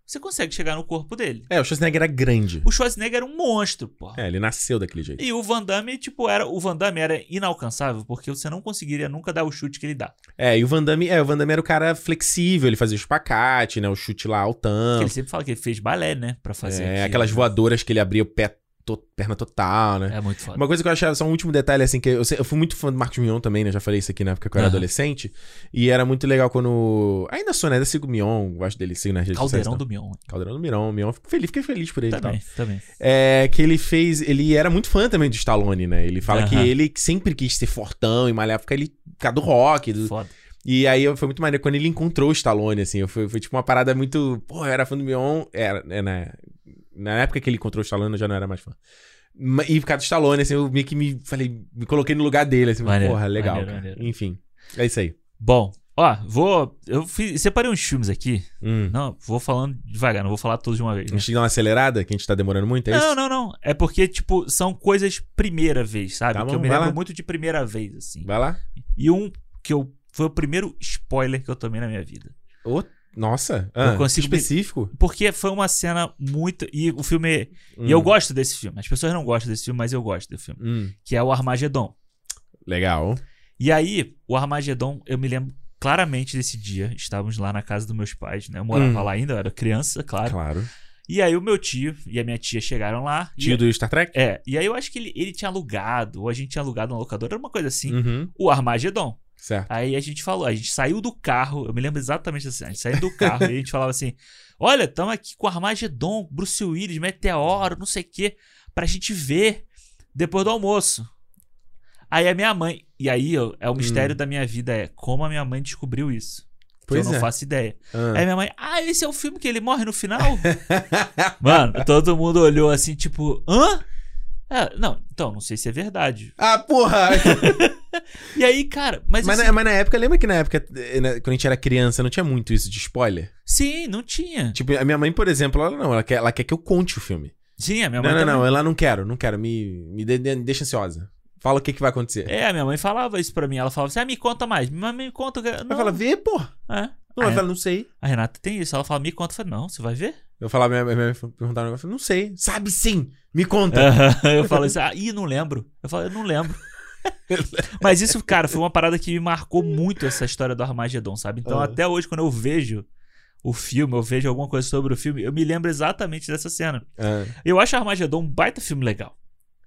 você consegue chegar no corpo dele. É, o Schwarzenegger era grande. O Schwarzenegger era um monstro, pô. É, ele nasceu daquele jeito. E o Van Damme, tipo, era, o Van Damme era inalcançável, porque você não conseguiria nunca dar o chute que ele dá. É, e o Van Damme, é, o Van Damme era o cara flexível, ele fazia o espacate, né? O chute lá altão. Porque ele sempre fala que ele fez balé, né? Pra fazer. É, aquilo, aquelas voadoras que ele abria o pé to- perna total, né? É muito foda. Uma coisa que eu achava, só um último detalhe, assim, que eu, eu fui muito fã do Marcos Mion também, né? Já falei isso aqui na época que eu era Aham. adolescente. E era muito legal quando. Ainda sou, né? Ainda sigo o Mion, gosto dele, sigo nas redes Caldeirão sociais, do então. Mion. Caldeirão do Mion, Mion. Fico feliz, fiquei feliz por ele Também, tal. também. É, que ele fez. Ele era muito fã também do Stallone, né? Ele fala que Aham. ele sempre quis ser fortão e malhar, porque ele. Por do rock. Do... Foda. E aí eu- foi muito maneiro quando ele encontrou o Stallone, assim. eu- Foi, foi tipo uma parada muito. Pô, eu era fã do Mion. Era, é, na, época que ele encontrou o Stallone, eu já não era mais fã. E por causa do Stallone, assim, eu meio que me falei, me coloquei no lugar dele, assim, Maneiro, porra, legal. maneiro, maneiro. Enfim. É isso aí. Bom, ó, vou. Eu fiz, separei uns filmes aqui. Hum. Não, vou falando devagar, não vou falar todos de uma vez. A né? gente dá uma acelerada, que a gente tá demorando muito, é isso? Não, não, não. É porque, tipo, são coisas primeira vez, sabe? Tá que bom, eu me lembro lá. muito de primeira vez, assim. Vai lá. E um que eu. Foi o primeiro spoiler que eu tomei na minha vida. Ô, nossa, Eu ah, consigo me- específico. Porque foi uma cena muito. E o filme. Hum. E eu gosto desse filme. As pessoas não gostam desse filme, mas eu gosto do filme. Hum. Que é o Armagedon. Legal. E aí, o Armagedon, eu me lembro claramente desse dia. Estávamos lá na casa dos meus pais, né? Eu morava Hum. lá ainda, eu era criança, claro. Claro. E aí o meu tio e a minha tia chegaram lá. Tio e, do Star Trek? É. E aí eu acho que ele, ele tinha alugado, ou a gente tinha alugado na locadora, era uma coisa assim. Uhum. O Armagedon. Certo. Aí a gente falou, a gente saiu do carro, eu me lembro exatamente assim, a gente saiu do carro e a gente falava assim: olha, estamos aqui com Armagedon, Bruce Willis, Meteoro, não sei o quê, pra gente ver depois do almoço. Aí a minha mãe, e aí eu- é o mistério da minha vida, é como a minha mãe descobriu isso. Hum. Pois eu não é. faço ideia. Ah. Aí minha mãe, ah, esse é o filme que ele morre no final? Mano, todo mundo olhou assim, tipo, hã? É, não, então, não sei se é verdade. Ah, porra! E aí, cara, mas, Mas, assim, na, mas na época, lembra que na época, né, quando a gente era criança, não tinha muito isso de spoiler? Sim, não tinha. Tipo, a minha mãe, por exemplo, ela não, ela quer, ela quer que eu conte o filme. Sim, a minha não, mãe não, não, também. ela não quero, não quero, me, me de- de- deixa ansiosa. Fala o que, que vai acontecer. É, a minha mãe falava isso pra mim. Ela falava assim: ah, me conta mais. Mas me conta. Não. Ela fala, vê, pô. É. Não, ela fala, não sei. a Renata tem isso. Ela fala, me conta. Eu falei, não, você vai ver? Eu falava, minha, minha mãe perguntava um negócio, eu falei, não sei. Sabe sim, me conta. eu falo assim, ah, ih, não lembro. Eu falo, eu não lembro. Mas isso, cara, foi uma parada que me marcou muito essa história do Armagedon, sabe? Então, Ah. até hoje, quando eu vejo o filme, eu vejo alguma coisa sobre o filme, eu me lembro exatamente dessa cena. Ah, Eu acho Armagedon um baita filme legal.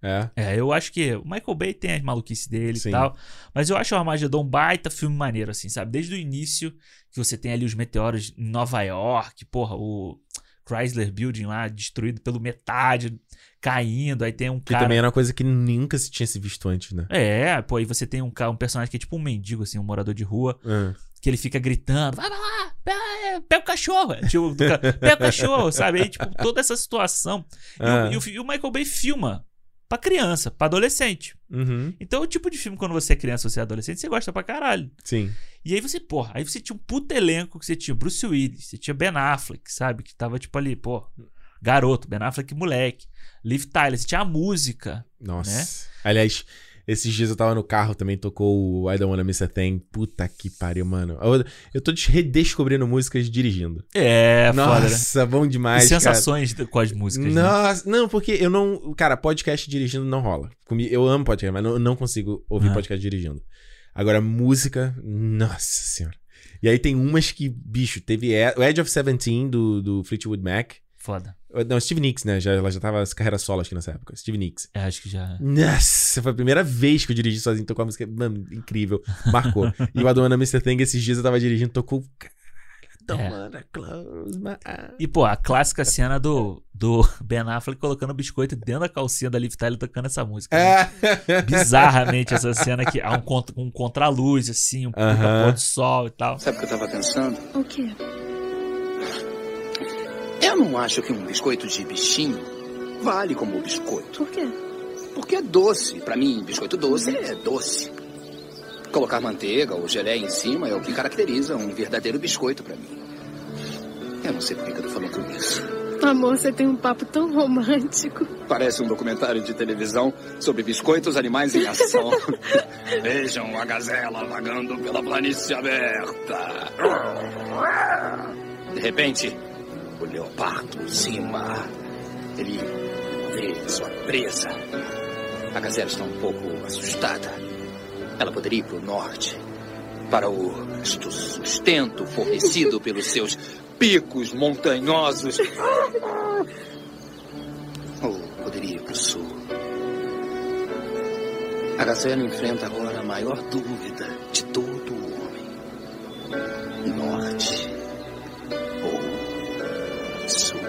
é. É, eu acho que o Michael Bay tem as maluquices dele Sim. e tal. Mas eu acho o Armagedon um baita filme maneiro, assim, sabe? Desde o início, que você tem ali os meteoros em Nova York, porra, o Chrysler Building lá destruído pelo metade, caindo. Aí tem um Que cara. também era uma coisa que nunca se tinha se visto antes, né? É, pô, aí você tem um, um personagem que é tipo um mendigo, assim, um morador de rua, Ah. que ele fica gritando: vai pra lá, pega, pega o cachorro. É, Tipo, do pega o cachorro, sabe? Aí, tipo, toda essa situação. E o- Ah. E, o, e o Michael Bay filma pra criança, pra adolescente. Uhum. Então, o tipo de filme, quando você é criança ou você é adolescente, você gosta pra caralho. Sim. E aí você, porra, aí você tinha um puta elenco que você tinha Bruce Willis, você tinha Ben Affleck, sabe? Que tava tipo ali, pô, garoto, Ben Affleck moleque. Liv Tyler, você tinha a música. Nossa. Né? Aliás, esses dias eu tava no carro também, tocou o I Don't Wanna Miss a Thing. Puta que pariu, mano. Eu, eu tô des- redescobrindo músicas dirigindo. É, foda, né? Nossa, bom demais, e cara. sensações com as músicas. né? Nossa, não, porque eu não. Cara, podcast dirigindo não rola. Eu amo podcast, mas não, não consigo ouvir Ah. podcast dirigindo. Agora, música, nossa senhora. E aí tem umas que, bicho, teve o Edge of Seventeen do, do Fleetwood Mac. Foda. Não, Steve Nicks, né? Já, ela já tava carreira solo aqui nessa época. Steve Nicks. É, acho que já. Nossa, foi a primeira vez que eu dirigi sozinho, tocou a música, mano, incrível, marcou. e o Adona Mr. Thing, esses dias eu tava dirigindo, tocou, don't É. wanna close my eyes. E, pô, a clássica cena do, do Ben Affleck colocando biscoito dentro da calcinha da Liv Tyler tocando essa música. né? É. Bizarramente essa cena que há um, contra, um contraluz, assim, um puta Aham. pôr do sol e tal. Sabe o que eu tava pensando? O quê? Eu não acho que um biscoito de bichinho vale como biscoito. Por quê? Porque é doce. Pra mim, biscoito doce é doce. Colocar manteiga ou gelé em cima é o que caracteriza um verdadeiro biscoito pra mim. Eu não sei por que eu tô falando isso. Amor, você tem um papo tão romântico. Parece um documentário de televisão sobre biscoitos animais em ação. Vejam a gazela vagando pela planície aberta. De repente, o leopardo cima. Ele vê sua presa. A gazela está um pouco assustada. Ela poderia ir para o norte, para o sustento fornecido pelos seus picos montanhosos. Ou poderia perigo, Sul. A Gazela enfrenta agora a maior dúvida de todo homem: norte sul.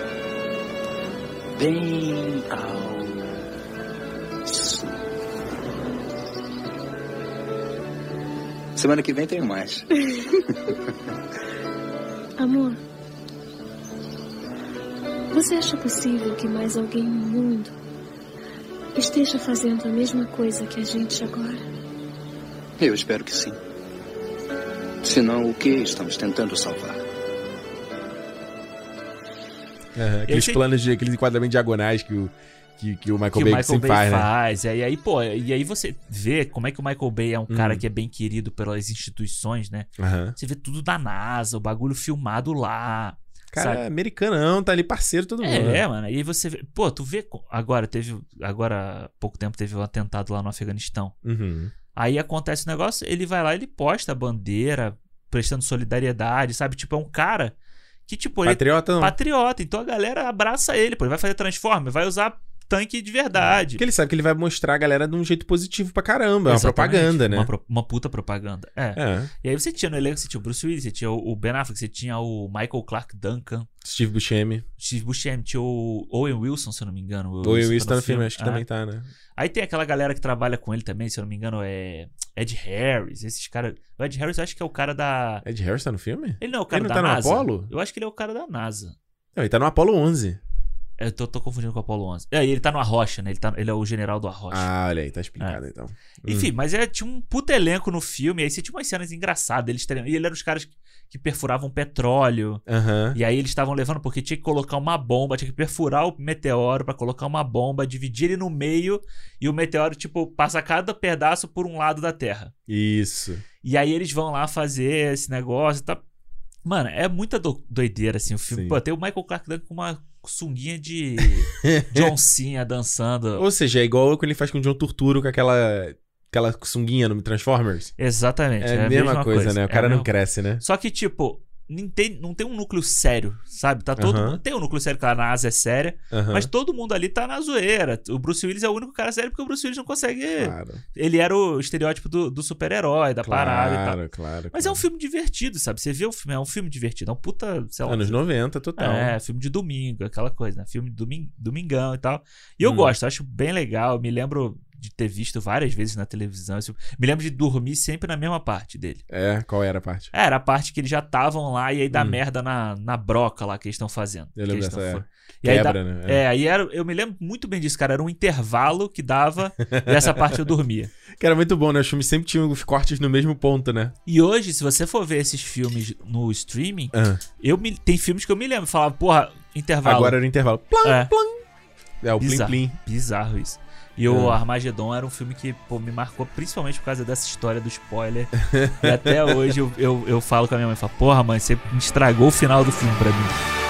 Bem ao sul. Semana que vem tenho mais. Amor, você acha possível que mais alguém no mundo esteja fazendo a mesma coisa que a gente agora? Eu espero que sim. Senão, o que estamos tentando salvar? Aham, aqueles planos de aqueles enquadramentos diagonais que o, que, que o Michael que o Bay Michael sempre Bay faz, né? faz. É, e aí, pô, e aí você vê como é que o Michael Bay é um Hum. cara que é bem querido pelas instituições, né? Aham. Você vê tudo da NASA, o bagulho filmado lá. Cara, sabe? americanão, tá ali parceiro todo mundo. É, né? mano. E aí você vê. Pô, tu vê. Agora teve. Agora, há pouco tempo teve um atentado lá no Afeganistão. Uhum. Aí acontece o negócio, ele vai lá, ele posta a bandeira, prestando solidariedade, sabe? Tipo, é um cara que, tipo, ele. Patriota não. Patriota. Então a galera abraça ele, pô. Ele vai fazer Transformer, vai usar tanque de verdade. Porque ele sabe que ele vai mostrar a galera de um jeito positivo pra caramba. É uma propaganda, né? Uma, pro- uma puta propaganda. É. É. E aí você tinha no elenco, você tinha o Bruce Willis, você tinha o Ben Affleck, você tinha o Michael Clark Duncan, Steve Buscemi. Steve Buscemi, tinha o Owen Wilson, se eu não me engano. O Owen Wilson tá no filme, acho que É. também tá, né? Aí tem aquela galera que trabalha com ele também, se eu não me engano, é Ed Harris, esses caras. O Ed Harris eu acho que é o cara da. Ed Harris tá no filme? Ele não é o cara Ele não da tá no NASA. Apollo? Eu acho que ele é o cara da NASA. Não, ele tá no Apollo 11. Eu tô, tô confundindo com o Apollo 11. É, e ele tá no Arrocha, né? Ele, tá, ele é o general do Arrocha. Ah, olha aí, tá explicado então. Enfim, Hum. mas é, tinha um puta elenco no filme, aí você tinha umas cenas engraçadas. Eles treinam, e ele era os caras que, que perfuravam petróleo. Aham. E aí eles estavam levando, porque tinha que colocar uma bomba, tinha que perfurar o meteoro pra colocar uma bomba, dividir ele no meio, e o meteoro, tipo, passa cada pedaço por um lado da Terra. Isso. E aí eles vão lá fazer esse negócio e tá. Mano, é muita do- doideira, assim, o filme. Sim. Pô, tem o Michael Clark Duncan com uma sunguinha de John Cena dançando. Ou seja, é igual quando ele faz com o John Turturro com aquela, aquela sunguinha no Transformers. Exatamente. É a mesma coisa, né? O É cara a não mesma- cresce, né? Só que, tipo, não tem, não tem um núcleo sério, sabe? Tá todo Aham. mundo. Tem um núcleo sério, claro, na Ásia é séria, Aham. mas todo mundo ali tá na zoeira. O Bruce Willis é o único cara sério porque o Bruce Willis não consegue. Claro. Ele era o estereótipo do, do super-herói, da parada e tal. Claro, claro. Mas é um filme divertido, sabe? Você vê o filme, é um filme divertido. É um puta, sei lá. Anos 90, total. É, filme de domingo, aquela coisa, né? Filme de domin- domingão e tal. E eu Hum. gosto, acho bem legal. Me lembro de ter visto várias vezes na televisão. Isso- Me lembro de dormir sempre na mesma parte dele. É, qual era a parte? É, Era a parte que eles já estavam lá e aí dá Hum. merda na, na broca lá que eles estão fazendo. Eu lembro dessa, é. E aí Quebra, dá- né? É, aí era, eu me lembro muito bem disso, cara. Era um intervalo que dava e essa parte eu dormia. Que era muito bom, né? Os filmes sempre tinham os cortes no mesmo ponto, né? E hoje, se você for ver esses filmes no streaming, Ah. eu me, tem filmes que eu me lembro. Falava, porra, intervalo. Agora era o intervalo. Plam, É. plam. É, o plim, Bizarro, plim. bizarro isso. E o É. Armagedon era um filme que pô, me marcou principalmente por causa dessa história do spoiler. e até hoje eu, eu, eu falo com a minha mãe, falo, porra mãe, você estragou o final do filme pra mim.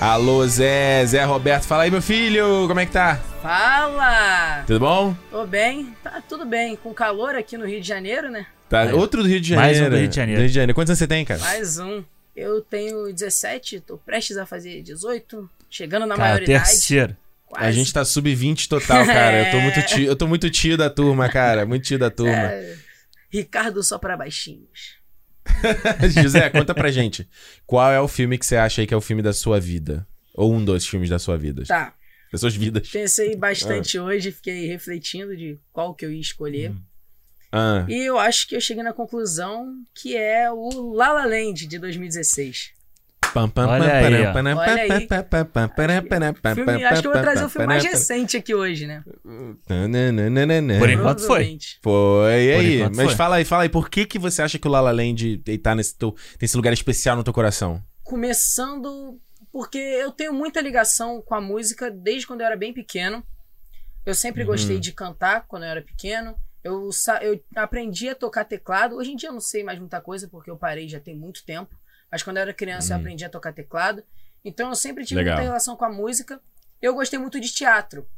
Alô, Zé, Zé Roberto. Fala aí, meu filho, como é que tá? Fala! Tudo bom? Tô bem, tá tudo bem. Com calor aqui no Rio de Janeiro, né? Tá, Aí. outro do Rio de Mais Janeiro. um do Rio de Janeiro. Do Rio de Janeiro. Quantos anos você tem, cara? Mais um. Eu tenho 17, tô prestes a fazer 18, chegando na Cara, maioridade. terceiro. Quase. A gente tá sub-20 total, cara. Eu tô muito tio, eu tô muito tio da turma, cara. Muito tio da turma. É, Ricardo só pra baixinhos. José, conta pra gente. Qual é o filme que você acha aí que é o filme da sua vida? Ou um dos filmes da sua vida? Tá. Das suas vidas. Pensei Ah. bastante hoje, fiquei refletindo de qual que eu ia escolher. Hum. Ah. E eu acho que eu cheguei na conclusão que é o La La Land de 2016. Pam, pam, Olha aí, ó. Olha aí. Filme- acho que eu vou trazer o filme mais recente aqui hoje, né? Por enquanto foi. Provavelmente. Foi, e Por aí? enquanto Mas foi. fala aí, fala aí, por que que você acha que o La La Land tá nesse, teu, tem esse lugar especial no teu coração? Começando porque eu tenho muita ligação com a música desde quando eu era bem pequeno. Eu sempre Uhum. gostei de cantar quando eu era pequeno. Eu, sa- eu aprendi a tocar teclado. Hoje em dia eu não sei mais muita coisa porque eu parei já tem muito tempo. Mas quando eu era criança eu Uhum. aprendi a tocar teclado. Então eu sempre tive Legal. muita relação com a música. Eu gostei muito de teatro.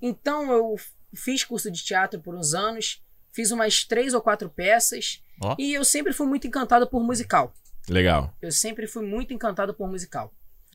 Então eu fiz curso de teatro por uns anos. Fiz umas três ou quatro peças. Ó. E eu sempre fui muito encantado por musical. Legal. Eu sempre fui muito encantado por musical.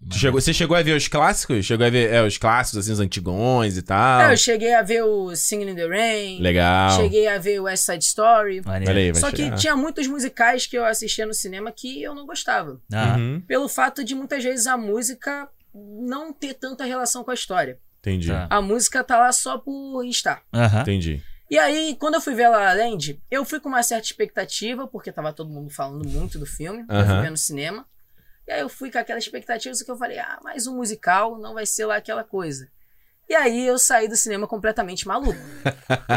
Tu chegou, você chegou a ver os clássicos? Chegou a ver é, os clássicos, assim, os antigões e tal? É, eu cheguei a ver o Singing in the Rain. Legal. Cheguei a ver o West Side Story. Vai Só que chegar. tinha muitos musicais que eu assistia no cinema que eu não gostava. Ah. Uhum. Pelo fato de muitas vezes a música não ter tanta relação com a história. Entendi. Tá. A música tá lá só por estar. Aham. Entendi. E aí, quando eu fui ver La La Land, eu fui com uma certa expectativa, porque tava todo mundo falando muito do filme, eu fui ver no cinema. E aí eu fui com aquela expectativa, só que eu falei, ah, mais um musical, não vai ser lá aquela coisa. E aí eu saí do cinema completamente maluco.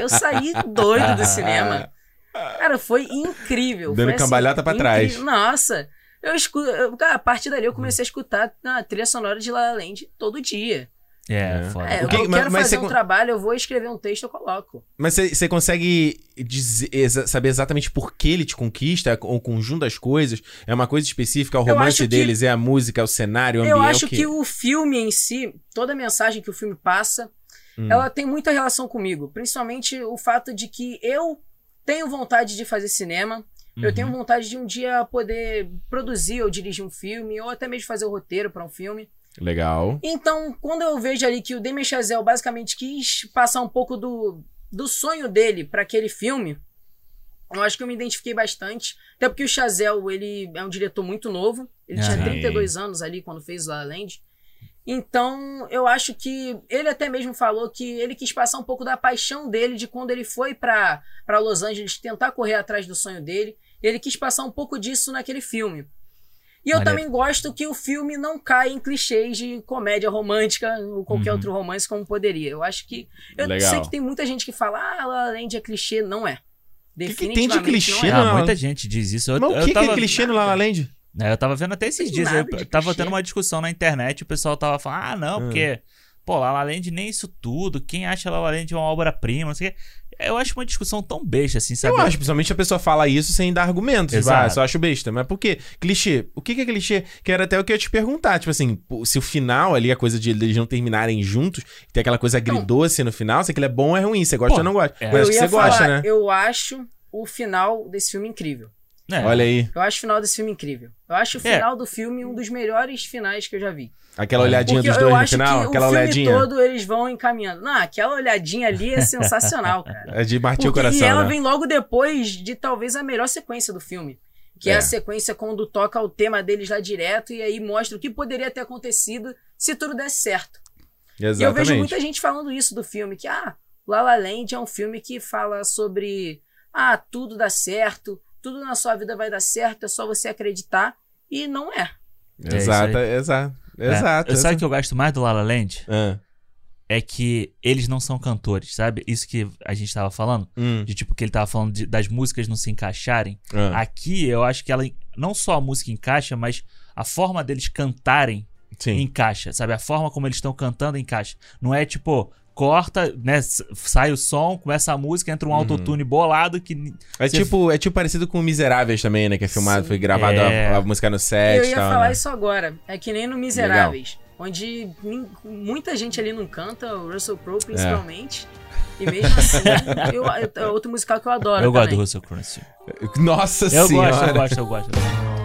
Eu saí doido do cinema. Cara, foi incrível. Dando foi, assim, cambalhota pra trás. incrível. Nossa, eu escuto. eu- cara, a partir dali eu comecei a escutar a trilha sonora de La La Land todo dia. É, É. foda. É, que- eu mas- quero mas fazer um con- trabalho, eu vou escrever um texto, eu coloco. Mas você consegue dizer- exa- saber exatamente por que ele te conquista? O conjunto das coisas? É uma coisa específica? É o Eu romance acho que- deles? É a música? É o cenário? É o Eu ambiente? acho que o filme em si, toda a mensagem que o filme passa, Hum. ela tem muita relação comigo. Principalmente o fato de que eu tenho vontade de fazer cinema. Eu Uhum. tenho vontade de um dia poder produzir ou dirigir um filme, ou até mesmo fazer o roteiro para um filme. Legal. Então, quando eu vejo ali que o Damien Chazelle basicamente quis passar um pouco do, do sonho dele para aquele filme, eu acho que eu me identifiquei bastante. Até porque o Chazelle, ele é um diretor muito novo. Ele tinha Sim. 32 anos ali quando fez La Land. Então, eu acho que ele até mesmo falou que ele quis passar um pouco da paixão dele de quando ele foi para Los Angeles tentar correr atrás do sonho dele. Ele quis passar um pouco disso naquele filme. E eu Maneiro. também gosto que o filme não caia em clichês de comédia romântica ou qualquer Uhum. outro romance como poderia. Eu acho que. Eu Legal. sei que tem muita gente que fala, ah, La é clichê. Não é. que tem de clichê não é. Ah, muita gente diz isso. Eu, Mas o eu que, que tava... é clichê no La La Land? É, eu tava vendo até esses dias. Eu tava clichê. tendo uma discussão na internet. O pessoal tava falando, ah, não, Hum. porque. Pô, La La Land nem isso tudo. Quem acha La La Land uma obra-prima? Não sei o quê. Eu acho uma discussão tão besta, assim, sabe? Eu acho, principalmente a pessoa fala isso sem dar argumentos. Tipo, Exato. ah, só acho besta. Mas por quê? Clichê. O que que é clichê? Que era até o que eu ia te perguntar. Tipo assim, se o final ali, a coisa de eles não terminarem juntos, tem aquela coisa agridoce no final, se aquilo é bom ou é ruim. Você gosta Pô, ou não gosta. é. Mas acho eu que ia você falar, gosta, né? eu acho o final desse filme incrível. É. Olha aí. Eu acho o final desse filme incrível. Eu acho o É. final do filme um dos melhores finais que eu já vi. Aquela olhadinha Porque dos dois no final, que aquela o filme olhadinha. todo eles vão encaminhando. Não, aquela olhadinha ali é sensacional, cara. É de partir o Porque- coração. e ela né? vem logo depois de talvez a melhor sequência do filme. Que é. É. a sequência quando toca o tema deles lá direto e aí mostra o que poderia ter acontecido se tudo desse certo. E eu Exatamente. vejo muita gente falando isso do filme, que ah, La La Land é um filme que fala sobre ah, tudo dá certo, tudo na sua vida vai dar certo, é só você acreditar. E não é. É Exato, isso aí. Exato. É. Exato. Eu- Sabe o que eu gosto mais do La La Land? Ah, É que eles não são cantores, sabe? Isso que a gente tava falando. hum, De tipo, que ele tava falando de- das músicas não se encaixarem. ah, Aqui eu acho que ela não só a música encaixa, mas a forma deles cantarem sim. encaixa, sabe? A forma como eles estão cantando encaixa. Não é tipo, corta, né? Sai o som, começa a música, entra um autotune bolado que. Uhum. É tipo, é tipo parecido com Miseráveis também, né? Que é filmado, Sim. foi gravado É. a, a música no set eu ia tal, falar né? isso agora. É que nem no Miseráveis, onde nin- muita gente ali não canta, o Russell É. Crowe principalmente. E mesmo assim, eu, eu- é outro musical que eu adoro. eu gosto também. do Russell Crowe. Nossa Eu senhora. gosto, eu gosto, eu gosto.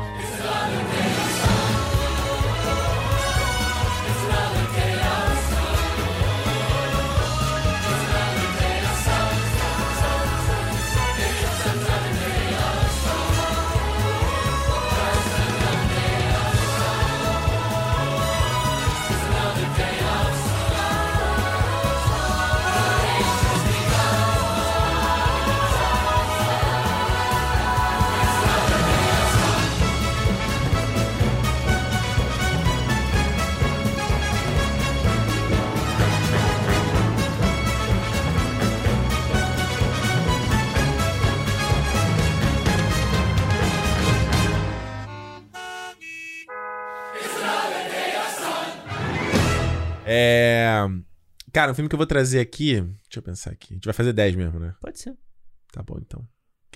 É. Cara, um filme que eu vou trazer aqui. Deixa eu pensar aqui. A gente vai fazer 10 mesmo, né? Pode ser. Tá bom, então.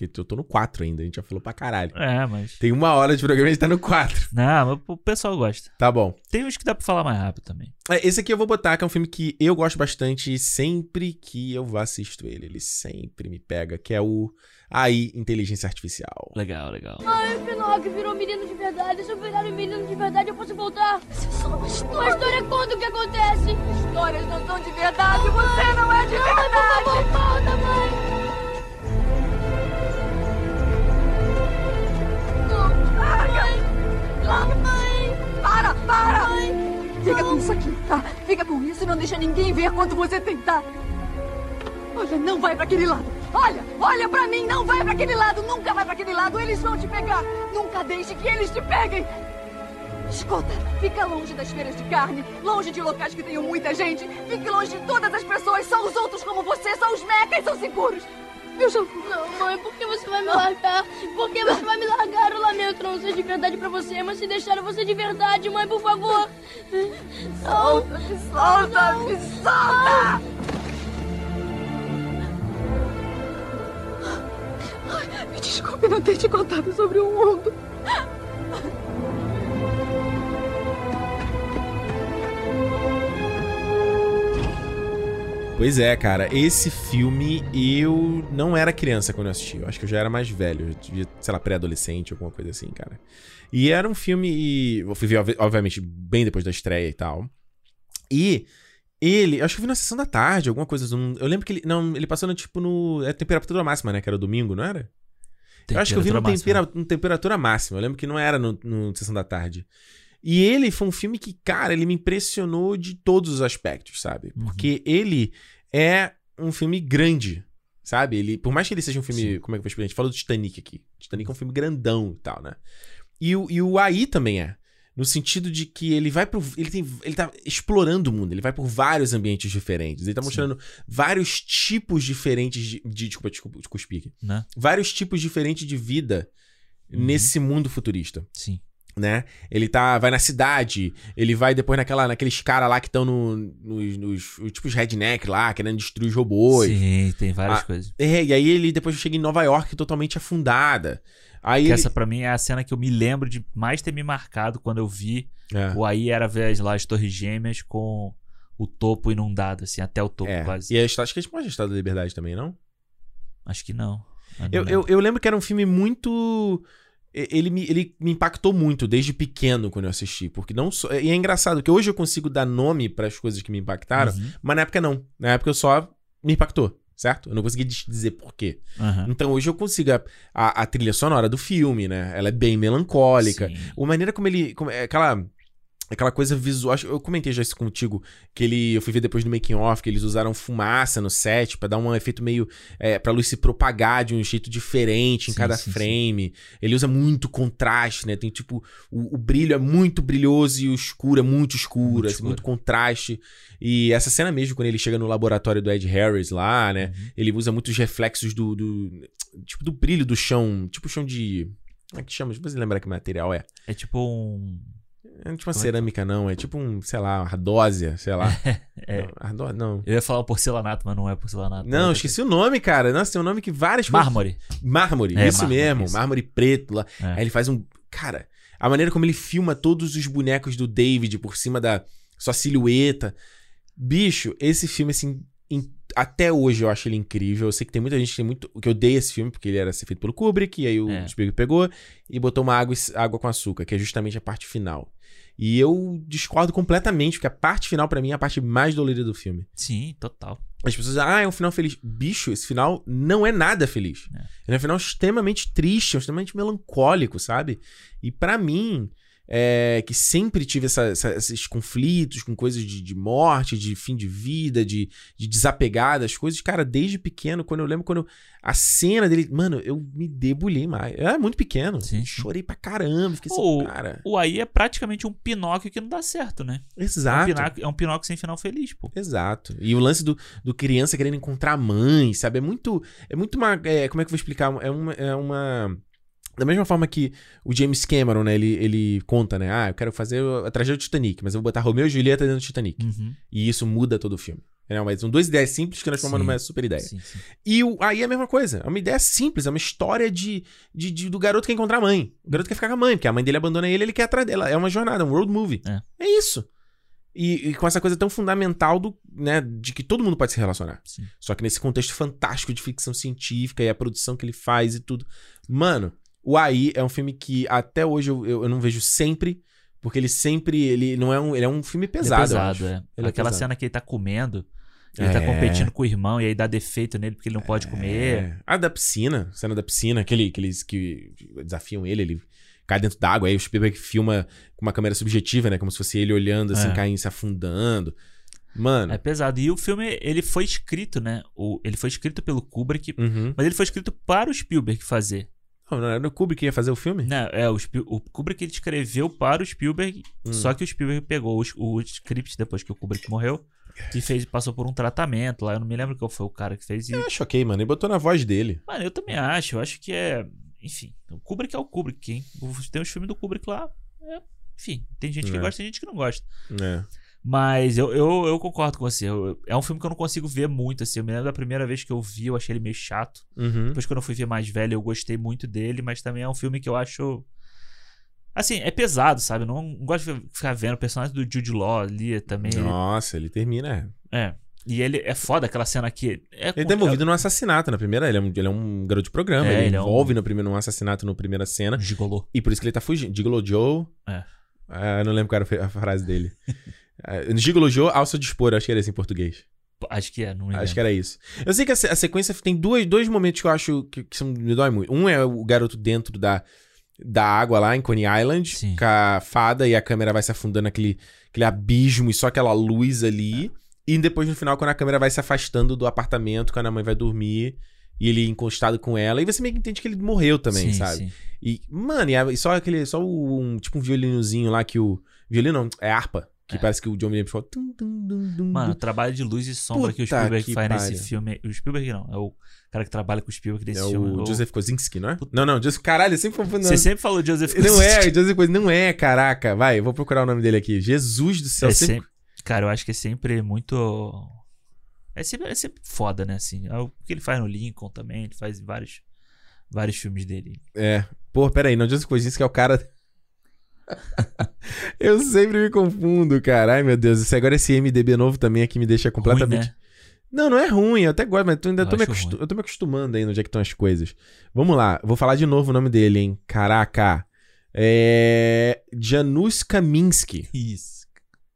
Porque eu tô no 4 ainda, a gente já falou pra caralho. É, mas. Tem uma hora de programa e a gente tá no 4. Não, mas o pessoal gosta. Tá bom. Tem uns que dá pra falar mais rápido também. É, Esse aqui eu vou botar, que é um filme que eu gosto bastante e sempre que eu vou assisto ele, ele sempre me pega, que é o AI, Inteligência Artificial. Legal, legal. Ai, o Pinóquio virou menino de verdade. Se eu virar um menino de verdade, eu posso voltar. Isso é só uma história. A história conta o que acontece. Histórias não são de verdade. Você não é de verdade. Por favor, volta, mãe. Não, mãe. Para, para! Mãe, Fica não. com isso aqui, tá? Fica com isso e não deixa ninguém ver quanto você tentar. Olha, não vai pra aquele lado. Olha, olha pra mim, não vai pra aquele lado. Nunca vai pra aquele lado. Eles vão te pegar. Nunca deixe que eles te peguem. Escuta, fica longe das feiras de carne, longe de locais que tenham muita gente. Fique longe de todas as pessoas. Só os outros como você, só os mecas são seguros. Eu já vou. Não, mãe, por que você vai me largar? Por que você vai me largar? Eu lamento não ser de verdade pra você, mas se deixar eu vou ser de verdade, mãe, por favor. Solta, me solta, me solta! Ai, Me desculpe não ter te contado sobre o mundo. Pois é, cara, esse filme eu não era criança quando eu assisti. Eu acho que eu já era mais velho, eu devia, sei lá, pré-adolescente, alguma coisa assim, cara. E era um filme. Eu fui ver, obvi- obviamente, bem depois da estreia e tal. E ele, acho que eu vi na sessão da tarde, alguma coisa. não- Eu lembro que ele. Não, ele passou no tipo no. É temperatura máxima, né? Que era domingo, não era? eu acho que eu vi no Temperatura máxima. tempera, no temperatura máxima. Eu lembro que não era no, no sessão da tarde. E ele foi um filme que, cara, ele me impressionou de todos os aspectos, sabe? Porque ele é um filme grande, sabe? Ele, por mais que ele seja um filme, como é que eu vou explicar? A gente falou do Titanic aqui. Titanic é um filme grandão e tal, né? E o, e o AI também é. No sentido de que ele vai pro. Ele, tem, ele tá explorando o mundo, ele vai por vários ambientes diferentes. Ele tá mostrando vários tipos diferentes de. de desculpa, desculpa, de cuspir aqui. Né? Vários tipos diferentes de vida nesse mundo futurista. Sim. Né? Ele tá. Vai na cidade, ele vai depois naquela, naqueles caras lá que estão no, nos, nos. os Tipos redneck lá, querendo destruir os robôs. Sim, tem várias Ah, coisas. É, e aí ele depois chega em Nova York totalmente afundada. Aí ele- essa pra mim é a cena que eu me lembro de mais ter me marcado quando eu vi. É. O aí era ver as- lá as torres gêmeas com o topo inundado, assim, até o topo É. quase. E a acho que a gente pode a Estátua da Liberdade também, não? Acho que não. Eu Eu, eu, eu lembro que era um filme muito. Ele me, ele me impactou muito desde pequeno quando eu assisti. Porque não só. E é engraçado que hoje eu consigo dar nome para as coisas que me impactaram, Uhum. mas na época não. Na época eu só me impactou, certo? Eu não consegui dizer por quê. Aham. Então hoje eu consigo. A, a, a trilha sonora do filme, né? Ela é bem melancólica. A maneira como ele. Como, é aquela. Aquela coisa visual. Eu comentei já isso contigo. Que ele. Eu fui ver depois no making off que eles usaram fumaça no set pra dar um efeito meio. É, pra luz se propagar de um jeito diferente em Sim, cada sim, frame. Ele usa muito contraste, né? Tem tipo. O, o brilho é muito brilhoso e o escuro é muito escuro. Muito assim, escuro. muito contraste. E essa cena mesmo, quando ele chega no laboratório do Ed Harris lá, né? Uhum. Ele usa muitos reflexos do, do. Tipo, do brilho do chão. Tipo chão de. Como é que chama? Deixa eu lembrar que material é. É tipo um. É tipo uma é cerâmica, não. É tipo um, sei lá, uma ardósia, sei lá. É. Não, ardó- não. Eu ia falar porcelanato, mas não é porcelanato. Não, É esqueci o nome, cara. Nossa, tem um nome que várias Mármore. coisas- Mármore, É, isso mármore, mesmo. isso. Mármore preto lá. É. Aí ele faz um. Cara, a maneira como ele filma todos os bonecos do David por cima da sua silhueta. Bicho, esse filme, assim, em- até hoje eu acho ele incrível. Eu sei que tem muita gente que tem muito. que odeia esse filme, porque ele era ser feito pelo Kubrick, e aí o É. Spielberg pegou e botou uma água, água com açúcar, que é justamente a parte final. E eu discordo completamente, porque a parte final, pra mim, é a parte mais dolorida do filme. Sim, total. As pessoas dizem, ah, é um final feliz. Bicho, esse final não é nada feliz. Ele é um final extremamente triste, é extremamente melancólico, sabe? E pra mim, é, que sempre tive essa- essa- esses conflitos com coisas de, de morte, de fim de vida, de, de desapegar das coisas, cara, desde pequeno, quando eu lembro quando eu- a cena dele, mano, eu me debulhei mais. Eu era muito pequeno. Chorei pra caramba, fiquei assim, O, cara. o aí é praticamente um Pinóquio que não dá certo, né? Exato. É um Pinóquio, é um Pinóquio sem final feliz, pô. Exato. E o lance do, do criança querendo encontrar a mãe, sabe? É muito. É muito uma. é, como é que eu vou explicar? É uma. É uma Da mesma forma que o James Cameron, né, ele, ele conta, né? Ah, eu quero fazer a tragédia do Titanic, mas eu vou botar Romeu e Julieta dentro do Titanic. Uhum. E isso muda todo o filme. É, mas são duas ideias simples que transformam Sim. numa super ideia. Sim, sim. E o, aí é a mesma coisa. É uma ideia simples, é uma história de, de, de- do garoto que quer encontrar a mãe. O garoto quer ficar com a mãe, porque a mãe dele abandona ele, ele quer atrás dela. É uma jornada, um road movie. É, isso. E, e com essa coisa tão fundamental do, né, de que todo mundo pode se relacionar. Só que nesse contexto fantástico de ficção científica e a produção que ele faz e tudo. Mano, o AI é um filme que até hoje eu, eu, eu não vejo sempre, porque ele sempre. Ele não é um. Ele é um filme pesado. Ele é pesado, é. Ele é Aquela pesado. cena que ele tá comendo, ele É. tá competindo com o irmão e aí dá defeito nele porque ele não pode comer. É. A da piscina, cena da piscina, aquele, aqueles que desafiam ele, ele cai dentro d'água, aí o Spielberg filma com uma câmera subjetiva, né? Como se fosse ele olhando, assim, É. caindo, se afundando. Mano. É pesado. E o filme, ele foi escrito, né? O, ele foi escrito pelo Kubrick, Uhum. mas ele foi escrito para o Spielberg fazer. Não, não era o Kubrick que ia fazer o filme? Não, é, o, Spiel- o Kubrick ele escreveu para o Spielberg, Hum. só que o Spielberg pegou o, o script depois que o Kubrick morreu e fez, passou por um tratamento lá. Eu não me lembro qual foi o cara que fez. E, Eu acho ok, mano. Ele botou na voz dele. Mano, eu também acho. Eu acho que é. Enfim, o Kubrick é o Kubrick. Hein? Tem os filmes do Kubrick lá. é, enfim, tem gente que É. gosta, tem gente que não gosta. É. Mas eu, eu, eu concordo com você. Eu- é um filme que eu não consigo ver muito, assim. Eu me lembro da primeira vez que eu vi, eu achei ele meio chato. Uhum. Depois, quando eu fui ver mais velho, eu gostei muito dele, mas também é um filme que eu acho. Assim, é pesado, sabe? Eu não, gosto de ficar vendo. O personagem do Jude Law ali também. ele- Nossa, ele termina. É. E ele é foda aquela cena aqui. É Ele tá envolvido num assassinato na primeira. Ele é um, ele é um garoto de programa. É, ele, ele é um- envolve no primeiro, num assassinato na primeira cena. Gigolô. E por isso que ele tá fugindo. Gigolo Joe. É. Ah, eu não lembro qual era a frase dele. É, Gigolo Joe, alça dispor. Acho que era isso em português. Acho que é, não me Acho lembro. que era isso. Eu sei que a, se- a sequência tem duas, dois momentos que eu acho que, que são- me dói muito. Um é o garoto dentro da, da água lá em Coney Island, com a fada e a câmera vai se afundando naquele aquele abismo e só aquela luz ali. E depois no final, quando a câmera vai se afastando do apartamento, quando a mãe vai dormir e ele encostado com ela. E você meio que entende que ele morreu também, Sim, sabe? sim. E, mano, e só aquele. Só um. Tipo um violinozinho lá que o. Violino não, é harpa. Que parece que o John Williams falou. tum, tum, Mano, o trabalho de luz e sombra que o Puta Spielberg que faz nesse filme. O Spielberg não, é o cara que trabalha com o Spielberg nesse É filme. o Joseph Kosinski, não é? Não, não, Joseph. Caralho, eu sempre. Você sempre falou Joseph Não é, Kosinski. Joseph Kosinski. Não é, caraca. Vai, eu vou procurar o nome dele aqui. Jesus do céu. É sempre- sempre- Cara, eu acho que é sempre muito. É sempre, é sempre foda, né? Assim, é o que ele faz no Lincoln também, ele faz em vários, vários filmes dele. É. Pô, peraí, não, Joseph Kosinski é o cara. eu sempre me confundo, cara. Ai, meu Deus. Isso agora esse MDB novo também aqui me deixa completamente. né? Não, não é ruim, eu até gosto, mas eu ainda tô me, acostu- ruim. eu tô me acostumando ainda onde é que estão as coisas. Vamos lá, vou falar de novo o nome dele, hein? Caraca. É. Janusz Kaminski. Isso.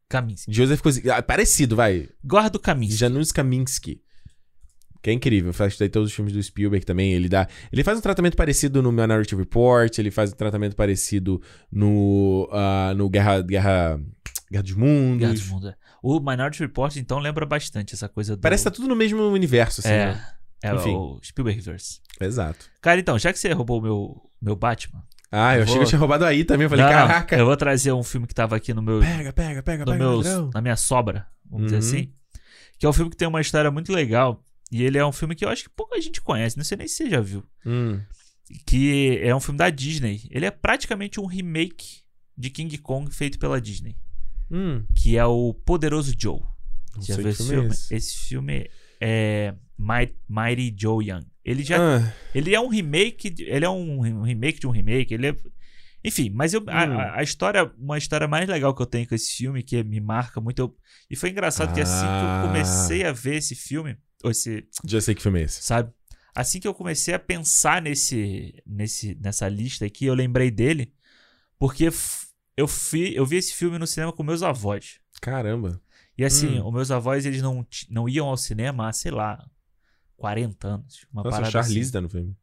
Kaminski. Joseph Kosinski. Ah, parecido, vai. Guarda o Kaminski. Janusz Kaminski. Que é incrível, faz daí todos os filmes do Spielberg também. Ele dá. Ele faz um tratamento parecido no Minority Report, ele faz um tratamento parecido no. ah, no Guerra, Guerra. Guerra dos Mundos. Guerra do Mundo. é. O Minority Report, então, lembra bastante essa coisa do. Parece que tá tudo no mesmo universo, assim. É. né? É Enfim. o Spielbergverse. Exato. Cara, então, já que você roubou o meu, meu Batman. Ah, eu achei que eu tinha roubado aí também. Eu falei, Não, caraca. Eu vou trazer um filme que tava aqui no meu. Pega, pega, pega, no pega, meu, ladrão. Na minha sobra, vamos dizer Uhum. assim. Que é um filme que tem uma história muito legal. E ele é um filme que eu acho que pouca gente conhece. Não sei nem se você já viu. Hum. Que é um filme da Disney. Ele é praticamente um remake de King Kong feito pela Disney. Hum. Que é o Poderoso Joe. Não já viu esse filme é filme? esse. Esse filme é Mighty, Mighty Joe Young. Ele já. Ah. Ele é um remake. Ele é um, remake de um remake. Ele é. Enfim, mas eu, a- Hum. a, a história, uma história mais legal que eu tenho com esse filme, que me marca muito. eu- e foi engraçado que assim que Ah. eu comecei a ver esse filme, ou esse, Já sei que filme é esse. sabe? Assim que eu comecei a pensar nesse, nesse, nessa lista aqui, eu lembrei dele, porque eu, fui, eu vi esse filme no cinema com meus avós. Caramba. E assim, Hum. os meus avós, eles não, não iam ao cinema há, sei lá, 40 anos. Uma Nossa, parada Charlize assim. tá no filme.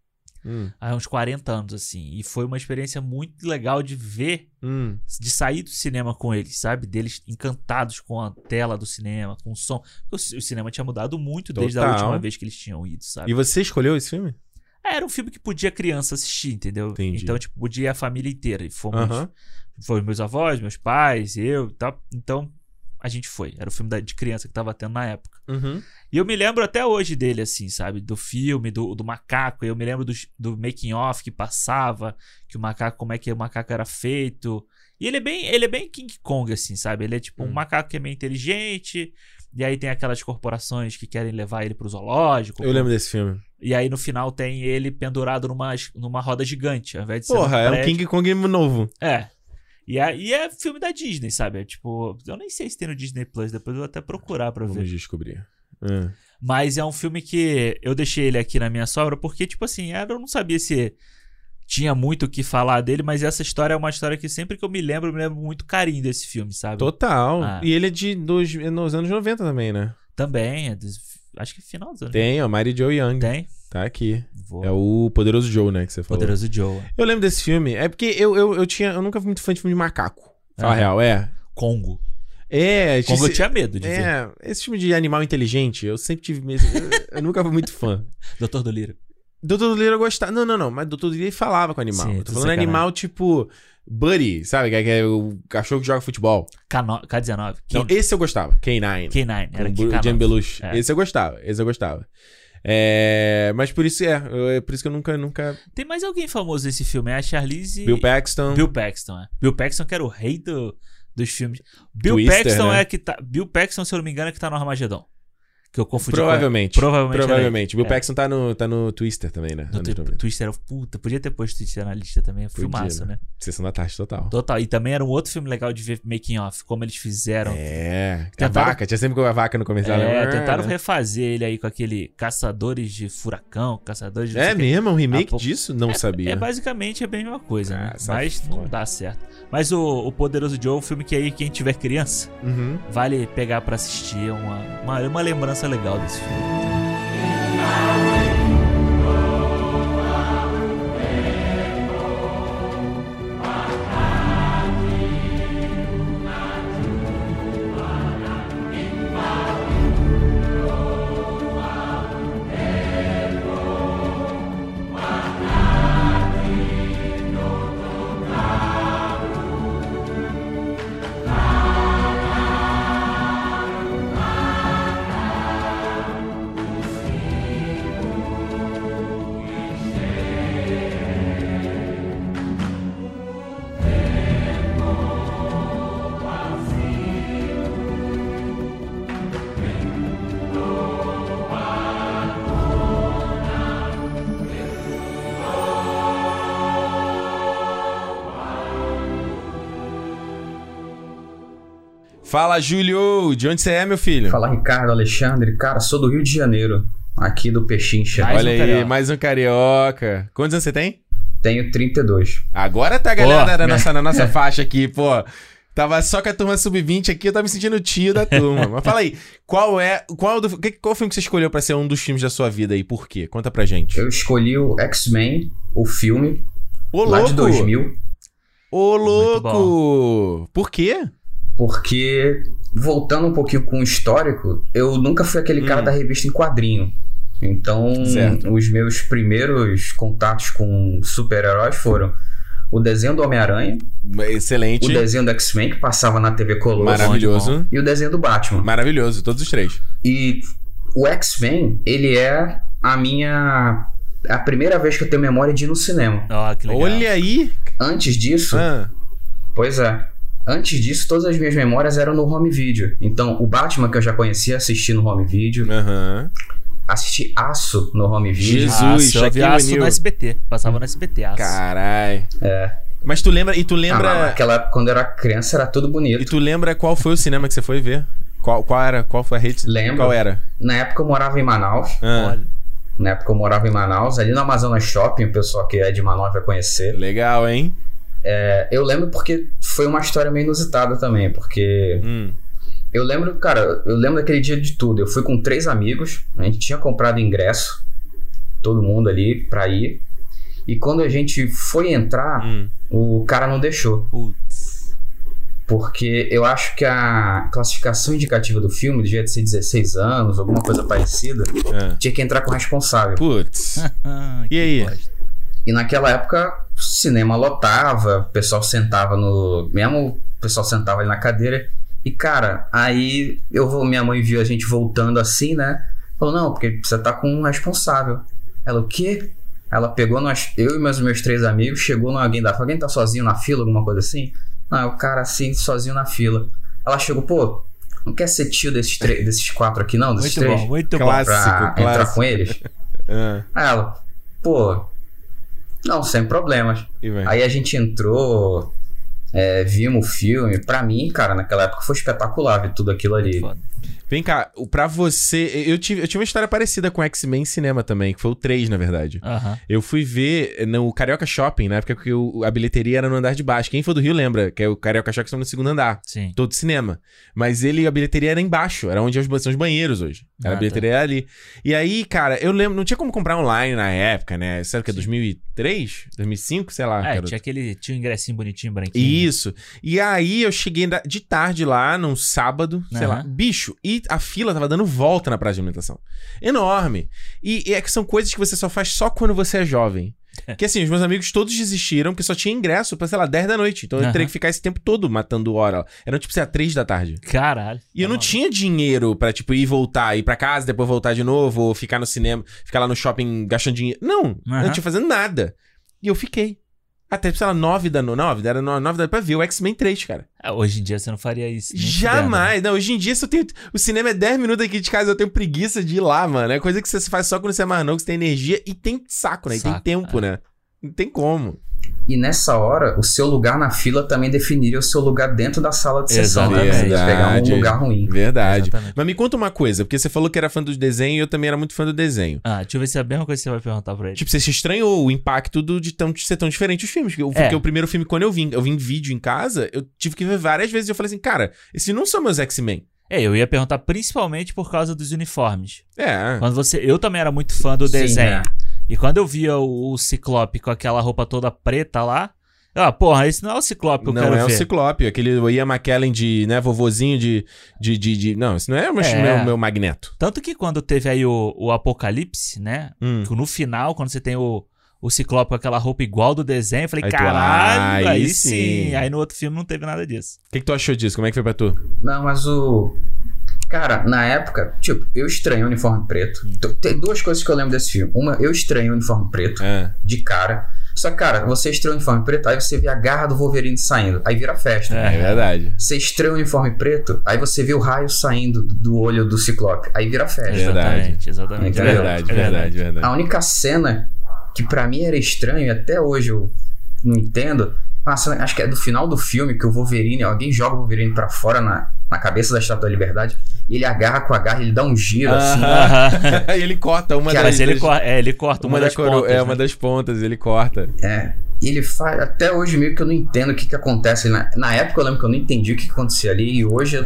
Hum. Há uns 40 anos, assim. E foi uma experiência muito legal de ver, Hum. de sair do cinema com eles, sabe? Deles encantados com a tela do cinema, com o som. Porque o o cinema tinha mudado muito desde a Total. última vez que eles tinham ido, sabe? E você escolheu esse filme? É, Era um filme que podia criança assistir, entendeu? Entendi. Então, tipo, podia ir a família inteira. E fomos. Aham. Foram meus avós, meus pais, eu e tal. Então, a gente foi. Era o filme da- de criança que tava tendo na época. Uhum. E eu me lembro até hoje dele, assim, sabe? Do filme, do, do macaco. Eu me lembro do, do making off que passava, que o macaco, como é que o macaco era feito. E ele é bem, ele é bem King Kong, assim, sabe? Ele é tipo Hum. um macaco que é meio inteligente. E aí tem aquelas corporações que querem levar ele pro zoológico. Eu lembro desse filme. E aí no final tem ele pendurado numa, numa roda gigante, ao invés de ser Porra, é um. King Kong novo. É. E é, e é filme da Disney, sabe? É tipo, eu nem sei se tem no Disney Plus, depois eu vou até procurar pra ver. Vamos descobrir. É. Mas é um filme que eu deixei ele aqui na minha sobra porque, tipo assim, eu não sabia se tinha muito o que falar dele, mas essa história é uma história que sempre que eu me lembro, eu me lembro muito carinho desse filme, sabe? Total. Ah. E ele é de dos, é nos anos 90 também, né? Também, é dos- acho que final dos anos. Tem, ó, Mighty Joe Young. Tem. Tá aqui. Vou. É o Poderoso Joe, né, que você falou. Poderoso Joe. Eu lembro desse filme. É porque eu, eu, eu tinha. Eu nunca fui muito fã de filme de macaco. Fala a Aham. real, é. Congo. É, Congo eu tinha medo de é, esse filme de animal inteligente, eu sempre tive medo. eu, eu nunca fui muito fã. Doutor do Lira. Doutor Dolittle eu gostava. Não, não, não. Mas Doutor Dolittle falava com animal. Sim, eu tô falando sacanagem. animal tipo. Buddy, sabe? Que é, que é o cachorro que joga futebol. K9, K19. Não, esse eu gostava. K9. K9, era Com K9. o Jim Belushi. É. Esse eu gostava. Esse eu gostava. É, mas por isso é. eu- É por isso que eu nunca. nunca... Tem mais alguém famoso nesse filme, é a Charlize... Bill Paxton. Bill Paxton, é. Bill Paxton que era o rei do, dos filmes. Bill Twister, Paxton né? é que tá... Bill Paxton, se eu não me engano, é que tá no Armagedon. Que eu confundi com- Provavelmente. Provavelmente. era Provavelmente. Bill É. Paxton tá no, tá no Twister também, né? No 90. Twister. Puta, podia ter posto Twister na lista também. É filmaço, né? Sessão da tarde total. Total. E também era um outro filme legal de ver making off, como eles fizeram. É. A Tentaram- vaca. Tinha sempre com a vaca no comercial. É, né? tentaram refazer ele aí com aquele Caçadores de Furacão, Caçadores de. É mesmo? É um remake pouco- disso? Não É- sabia. É basicamente a mesma coisa, né? Mas não dá certo. Mas o, o Poderoso Joe é um filme que aí, quem tiver criança, Uhum. vale pegar pra assistir. É uma, uma, uma lembrança legal desse filme. Fala, Júlio! De onde você é, meu filho? Fala, Ricardo, Alexandre. Cara, sou do Rio de Janeiro, aqui do Pechincha. Olha aí, mais um carioca. Quantos anos você tem? Tenho 32. Agora tá a galera da nossa, na nossa faixa aqui, pô. Tava só com a turma sub-20 aqui, eu tava me sentindo tio da turma. Mas fala aí, qual é. Qual, do, que- qual filme que você escolheu pra ser um dos filmes da sua vida e por quê? Conta pra gente. Eu escolhi o X-Men, o filme, Ô, lá de louco! 2000, Ô, louco! Por quê? Porque, voltando um pouquinho com o histórico, eu nunca fui aquele cara da revista em quadrinho. Então, Hum. Certo. os meus primeiros contatos com super-heróis foram o desenho do Homem-Aranha, Excelente. o desenho do X-Men, que passava na TV Colosso, Maravilhoso. e o desenho do Batman. Maravilhoso, todos os três. E o X-Men, ele é a minha. A primeira vez que eu tenho memória de ir no cinema. Legal. Olha aí! Antes disso. Ah. Pois é. Antes disso, todas as minhas memórias eram no home video. Então, o Batman que eu já conhecia, assisti no home video. Assisti Aço no home video. Jesus, Aço, eu vi Aço no SBT. Passava no SBT, Aço. Carai. É. Mas tu lembra. E tu lembra. Ah, quando eu era criança era tudo bonito. E tu lembra qual foi o cinema que você foi ver? Qual, qual era? Qual foi a rede? Lembro. Qual era? Na época eu morava em Manaus. Ah. Na época eu morava em Manaus, ali no Amazonas Shopping, o pessoal que é de Manaus vai conhecer. Legal, hein? É, eu lembro porque foi uma história meio inusitada também, porque Hum. eu lembro, cara, eu lembro daquele dia de tudo. Eu fui com três amigos, a gente tinha comprado ingresso, todo mundo ali pra ir. E quando a gente foi entrar, Hum. o cara não deixou. Porque eu acho que a classificação indicativa do filme devia ser 16 anos, alguma coisa parecida. Tinha que entrar com o responsável. Putz. e aí? E naquela época, cinema lotava, o pessoal sentava no. Mesmo o pessoal sentava ali na cadeira. E, cara, aí eu vou, minha mãe viu a gente voltando assim, né? Falou, não, porque você tá com um responsável. Ela, o quê? Ela pegou nós, eu e meus, meus três amigos, chegou no alguém da alguém tá sozinho na fila, alguma coisa assim? Não, o cara assim, sozinho na fila. Ela chegou, pô, não quer ser tio desses, desses quatro aqui, não? Desses Muito três? bom, muito pra Clássico, entrar clássico. com eles? Ah, Aí ela, pô, não, sem problemas. e. Aí a gente entrou, é, vimos o filme. Pra mim, cara, naquela época foi espetacular ver tudo aquilo ali. Vem cá, pra você. Eu tive, eu tive uma história parecida com X-Men em cinema também, que foi o 3, na verdade. Aham. Eu fui ver no Carioca Shopping, na época que o- a bilheteria era no andar de baixo. Quem for do Rio lembra, que é o Carioca Shopping no segundo andar. Sim. Todo cinema. Mas ele, a bilheteria era embaixo, era onde são os banheiros hoje. Era Ah, a bilheteria era ali. E aí, cara, eu lembro, não tinha como comprar online na época, né? O que é 2003? 2005? Sei lá. É, cara. tinha aquele. Tinha um ingressinho bonitinho, branquinho. Isso. E aí eu cheguei de tarde lá, num sábado, sei lá, bicho, e a fila tava dando volta na praça de alimentação. Enorme. E, e é que são coisas que você só faz só quando você é jovem. Que assim, os meus amigos todos desistiram, porque só tinha ingresso pra, sei lá, 10 da noite. Então eu Aham. teria que ficar esse tempo todo matando hora. Era tipo, sei lá, 3 da tarde. Caralho. E eu não tinha dinheiro pra, tipo, ir voltar, ir pra casa, depois voltar de novo, ou ficar no cinema, ficar lá no shopping gastando dinheiro. Não, eu Aham. não tinha fazendo nada. E eu fiquei. Até, sei lá, 9 da noite. 9, era 9 da noite pra ver o X-Men 3, cara. É, hoje em dia você não faria isso. nem Jamais. Não, hoje em dia, se eu tenho. O cinema é 10 minutos aqui de casa, eu tenho preguiça de ir lá, mano. É coisa que você faz só quando você é mais novo, que você tem energia e tem saco, né? E tem tempo, né? Não tem como. E nessa hora, o seu lugar na fila também definiria o seu lugar dentro da sala de sessão, né? Você pegar um Verdade. lugar ruim. Verdade. Exatamente. Mas me conta uma coisa, porque você falou que era fã do desenho e eu também era muito fã do desenho. Ah, deixa eu ver se é a mesma coisa que você vai perguntar pra ele. Tipo, você se estranhou o impacto do, de, tão, de ser tão diferente os filmes. Porque, É. o primeiro filme, quando eu vim, eu vim em vídeo em casa, eu tive que ver várias vezes e eu falei assim, cara, esses não são meus X-Men. É, eu ia perguntar principalmente por causa dos uniformes. É. Quando você, eu também era muito fã do Sim, desenho. é. E quando eu via o, o Ciclope com aquela roupa toda preta lá, eu, ah, porra, esse não é o Ciclope que eu não quero é o ver. Ciclope, aquele o Ian McKellen de, né, vovozinho de, de, de, de- Não, esse não é o meu, É. meu, meu magneto. Tanto que quando teve aí o, o Apocalipse, né? Hum. que No final, quando você tem o, o Ciclope com aquela roupa igual do desenho, eu falei, Aí caralho, aí, aí sim. sim. Aí no outro filme não teve nada disso. O que, que tu achou disso? Como é que foi pra tu? Não, mas o. Cara, na época, tipo, eu estranhei o uniforme preto. T- Tem duas coisas que eu lembro desse filme. Uma, eu estranhei o uniforme preto, É. de cara. Só que, cara, você estranha o uniforme preto, aí você vê a garra do Wolverine saindo. Aí vira festa. É, verdade. Você estranha o uniforme preto, aí você vê o raio saindo do- olho do Ciclope. Aí vira festa. Verdade. Exatamente, exatamente. Entendeu? É Verdade, verdade, verdade. A única cena que pra mim era estranho, e até hoje eu não entendo, cena- acho que é do final do filme, que o Wolverine, alguém joga o Wolverine pra fora na, na cabeça da Estátua da Liberdade, e ele agarra com a garra, ele dá um giro assim. Aham. e ele corta uma Cara, das... Mas ele, das- cor- é, ele corta uma, uma das da coro- pontas. É, né? uma das pontas, ele corta. É. E ele faz. Até hoje meio que eu não entendo o que, que acontece. Na, na época eu lembro que eu não entendi o que, que acontecia ali, e hoje eu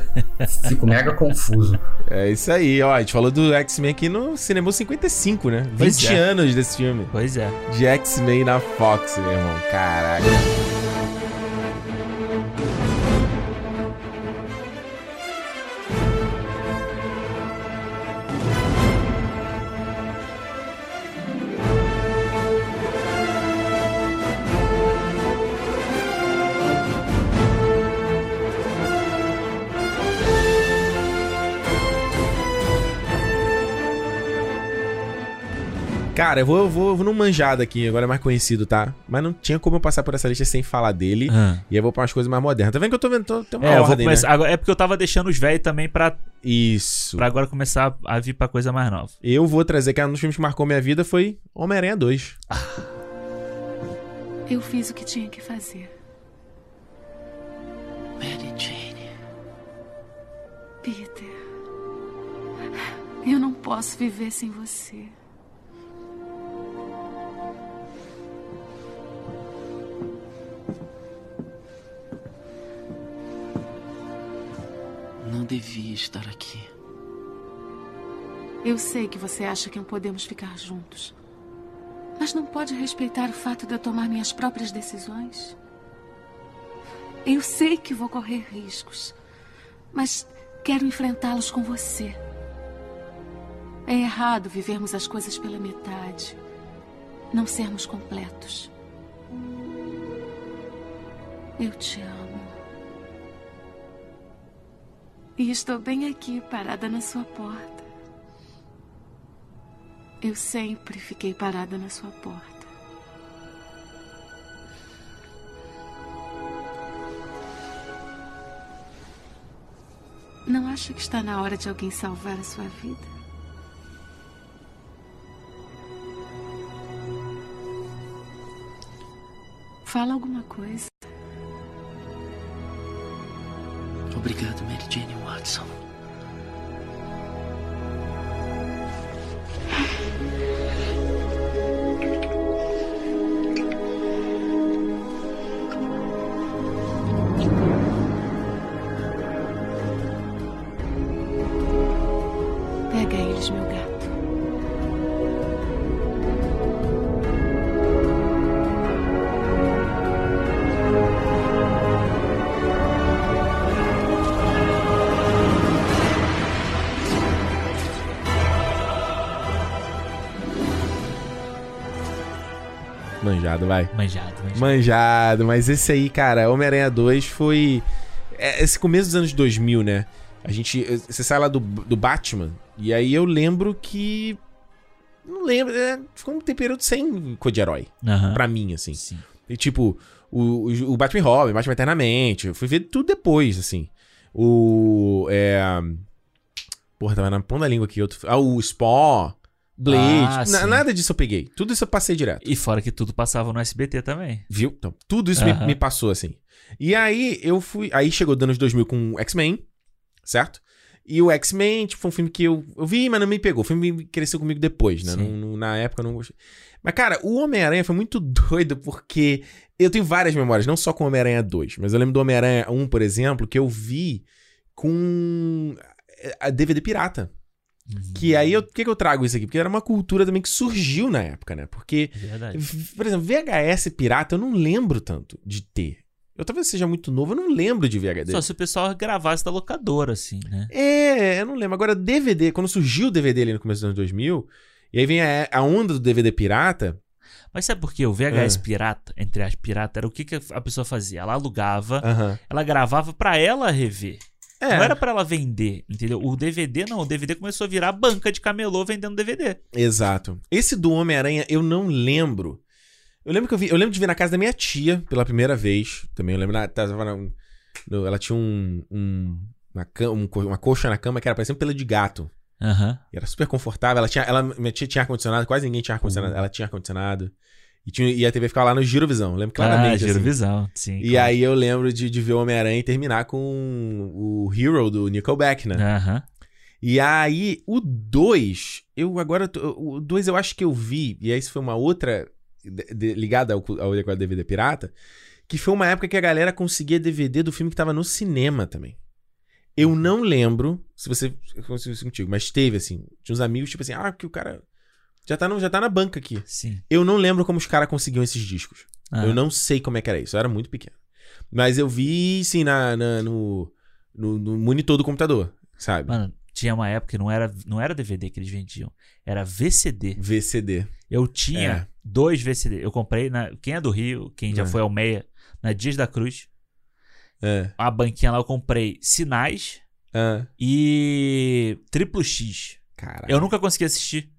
fico mega confuso. É isso aí, ó. A gente falou do X-Men aqui no Cinema 55, né? Pois 20 é. anos desse filme. Pois é. De X-Men na Fox, meu irmão. Caraca. Cara, eu vou, eu vou, eu vou num manjado aqui, agora é mais conhecido, tá? Mas não tinha como eu passar por essa lista sem falar dele. Ah. E eu vou pra umas coisas mais modernas. Tá vendo que eu tô vendo? Tô, tem uma É, ordem, começar. né? agora- é porque eu tava deixando os velhos também pra, Isso. pra agora começar a vir pra coisa mais nova. Eu vou trazer, que um dos filmes que marcou minha vida foi Homem-Aranha 2. Eu fiz o que tinha que fazer. Mary Jane. Peter. Eu não posso viver sem você. Não devia estar aqui. Eu sei que você acha que não podemos ficar juntos. Mas não pode respeitar o fato de eu tomar minhas próprias decisões? Eu sei que vou correr riscos. Mas quero enfrentá-los com você. É errado vivermos as coisas pela metade. Não sermos completos. Eu te amo. E estou bem aqui, parada na sua porta. Eu sempre fiquei parada na sua porta. Não acha que está na hora de alguém salvar a sua vida? Fala alguma coisa. Obrigado, Mary Jane Watson. Manjado, vai. Manjado, manjado. Manjado, mas esse aí, cara, Homem-Aranha 2 foi. é, esse começo dos anos 2000, né? A gente. Você sai lá do, do Batman, e aí eu lembro que. Não lembro, é, ficou um período sem cor de herói. Aham. Pra mim, assim. E tipo, o, o, o Batman Robin, Batman Eternamente, eu fui ver tudo depois, assim. O. É. Porra, tava na ponta da língua aqui. Outro, ah, o Spawn, Blade. Ah, nada disso eu peguei. Tudo isso eu passei direto. E fora que tudo passava no SBT também. Viu? Então, tudo isso me, me passou, assim. E aí, eu fui. Aí chegou os anos 2000 com X-Men, certo? E o X-Men, tipo, foi um filme que eu, eu vi, mas não me pegou. O filme cresceu comigo depois, né? Sim. Não- não- na época eu não gostei. Mas, cara, o Homem-Aranha foi muito doido porque eu tenho várias memórias, não só com o Homem-Aranha 2, mas eu lembro do Homem-Aranha 1, por exemplo, que eu vi com a DVD pirata. Que aí, por que, que eu trago isso aqui? Porque era uma cultura também que surgiu na época, né? Porque, Verdade. por exemplo, VHS pirata eu não lembro tanto de ter. Eu talvez seja muito novo, eu não lembro de VHS. Só se o pessoal gravasse da locadora, assim, né? É, eu não lembro. Agora, DVD, quando surgiu o DVD ali no começo dos anos 2000, e aí vem a, a onda do DVD pirata. Mas sabe por quê? O VHS Ah. pirata, entre as pirata, era o que, que a pessoa fazia? Ela alugava, ela gravava pra ela rever. É. Não era pra ela vender, entendeu? O DVD não, o DVD começou a virar banca de camelô vendendo DVD. Exato. Esse do Homem-Aranha eu não lembro. Eu lembro que eu vi, eu lembro de ver na casa da minha tia pela primeira vez. Também eu lembro na, tava na- no- ela tinha um, um, uma, um uma colcha na cama que era parecendo pelo de gato. E era super confortável. Ela tinha, ela, minha tia tinha ar-condicionado, quase ninguém tinha Uhum. ar-condicionado. Ela tinha ar-condicionado. E, tinha, e a TV ficava lá no Girovisão. Lembro claramente. Ah, assim. Girovisão, sim. E aí eu lembro de, de ver o Homem-Aranha terminar com o Hero do Nickelback, né? Aham. E aí, o 2, eu agora. O 2 eu acho que eu vi, e aí isso foi uma outra de- de- ligada ao, ao ao DVD Pirata, que foi uma época que a galera conseguia DVD do filme que tava no cinema também. Eu não lembro se você aconteceu isso contigo, mas teve assim. Tinha uns amigos, tipo assim, ah, que o cara. Já tá, no, já tá na banca aqui. Sim. Eu não lembro como os caras conseguiam esses discos. Ah. Eu não sei como é que era isso. Eu era muito pequeno. Mas eu vi, sim, na, na- no, no, no monitor do computador, sabe? Mano, tinha uma época que não era, não era DVD que eles vendiam, era VCD. VCD. Eu tinha É. dois VCD. Eu comprei, na, quem é do Rio, quem já É. foi ao Meia, na Dias da Cruz, É. a banquinha lá eu comprei Sinais Ah. e Triplo X. Caralho. Eu nunca consegui assistir.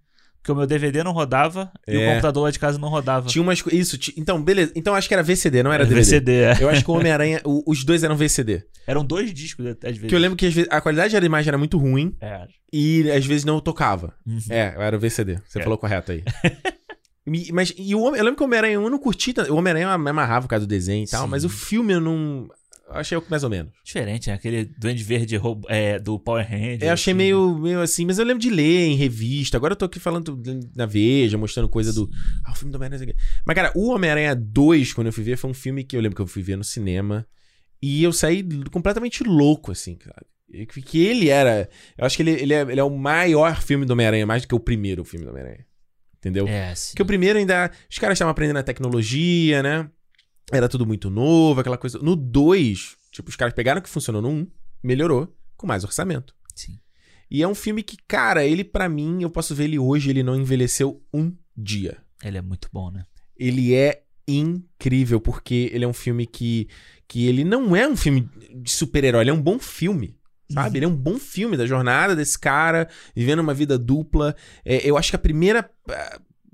Porque o meu DVD não rodava e o É. computador lá de casa não rodava. Tinha umas. Isso, ti- então, beleza. Então acho que era VCD, não era Era DVD. VCD, é. Eu acho que o Homem-Aranha. os dois eram VCD. Eram dois discos, às vezes. Que eu lembro que vezes, a qualidade da imagem era muito ruim. É. E às vezes não tocava. Uhum. É, era o VCD. Você É. falou correto aí. Mas e o eu lembro que o Homem-Aranha 1 eu não curti. O Homem-Aranha me amarrava por causa do desenho e tal, Sim. mas o filme eu não. Eu achei mais ou menos. Diferente, né? Aquele Duende Verde roubo- é, do Power Rangers. Eu achei meio, meio assim, mas eu lembro de ler em revista. Agora eu tô aqui falando na Veja, mostrando coisa do. Ah, o filme do Homem-Aranha. Mas, cara, o Homem-Aranha 2, quando eu fui ver, foi um filme que eu lembro que eu fui ver no cinema. E eu saí completamente louco, assim, cara. Que ele era. Eu acho que ele, ele, é, ele é o maior filme do Homem-Aranha, mais do que o primeiro filme do Homem-Aranha. Entendeu? É, sim. Porque o primeiro ainda. Os caras estavam aprendendo a tecnologia, né? Era tudo muito novo, aquela coisa. No 2, tipo, os caras pegaram o que funcionou no 1, um, melhorou, com mais orçamento. Sim. E é um filme que, cara, ele pra mim, eu posso ver ele hoje, ele não envelheceu um dia. Ele é muito bom, né? Ele é incrível, porque ele é um filme que. que ele não é um filme de super-herói, ele é um bom filme. Sabe? Ele é um bom filme da jornada desse cara, vivendo uma vida dupla. É, eu acho que a primeira.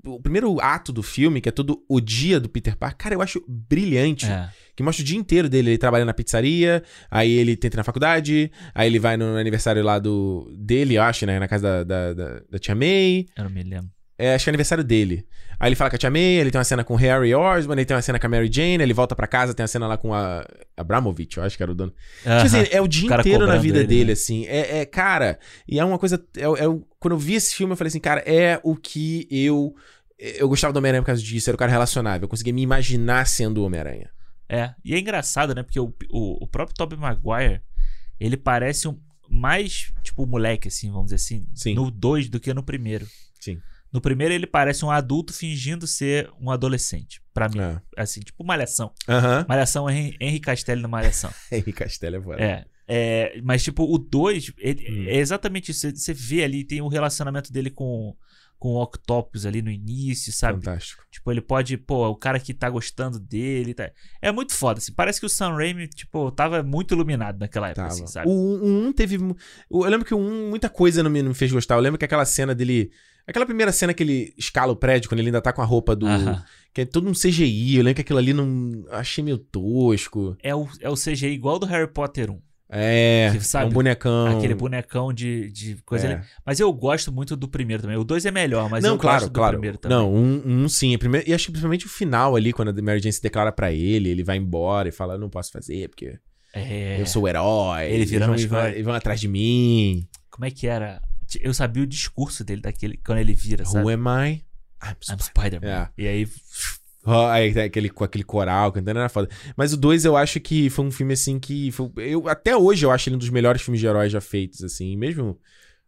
O primeiro ato do filme, que é todo o dia do Peter Parker, cara, eu acho brilhante. É. Que mostra o dia inteiro dele. Ele trabalha na pizzaria, aí ele tenta na faculdade, aí ele vai no aniversário lá do dele, eu acho, né? Na casa da, da, da, da Tia May. Eu não me lembro. É, acho que é aniversário dele. Aí ele fala com a Tia May, ele tem uma cena com o Harry Osborn, ele tem uma cena com a Mary Jane, ele volta pra casa, tem uma cena lá com a Abramovich, eu acho que era o dono. Tipo assim, é o dia O inteiro na vida ele, dele, né? assim. É, é, cara, e é uma coisa. É, é quando eu vi esse filme, eu falei assim, cara, é o que eu. Eu gostava do Homem-Aranha por causa disso, era o cara relacionável. Eu conseguia me imaginar sendo o Homem-Aranha. É, e é engraçado, né? Porque o, o, o próprio Tobey Maguire, ele parece um mais, tipo, moleque, assim, vamos dizer assim, no 2 do que no primeiro. Sim. No primeiro ele parece um adulto fingindo ser um adolescente, pra mim. Assim, tipo Malhação. É. Aham. Malhação, Henry, Henry Castelli no Malhação. Henry Castelli é foda. É. é, mas, tipo, o 2, Hum. é exatamente isso. Você- vê ali, tem o relacionamento dele com, com o Octopus ali no início, sabe? Fantástico. Tipo, ele pode, pô, o cara que tá gostando dele. Tá... É muito foda, assim. Parece que o Sam Raimi, tipo, tava muito iluminado naquela época, assim, sabe? O 1 um teve. mu- Eu lembro que o 1 muita coisa não me, não me fez gostar. Eu lembro que aquela cena dele. Aquela primeira cena que ele escala o prédio, quando ele ainda tá com a roupa do. Aham. Que é todo um CGI. Eu lembro que aquilo ali não. Achei meio tosco. É o, é o CGI igual do Harry Potter 1. É. Que, sabe? é um bonecão. Aquele bonecão de, de coisa. É. ali. Mas eu gosto muito do primeiro também. O 2 é melhor, mas não, eu claro, gosto do claro. primeiro também. Não, um, um sim. Primeiro, e acho que principalmente o final ali, quando a Mary Jane se declara pra ele, ele vai embora e fala: Eu não posso fazer, porque É. eu sou o herói. Ele eles vão, eles vão, eles vão atrás de mim. Como é que era? Eu sabia o discurso dele daquele quando ele vira, sabe? Who am I? I'm Spider-Man. É. E aí aí tá aquele, com aquele coral cantando era foda. Mas o 2 eu acho que foi um filme assim que. foi- eu, até hoje eu acho ele um dos melhores filmes de heróis já feitos, assim. Mesmo.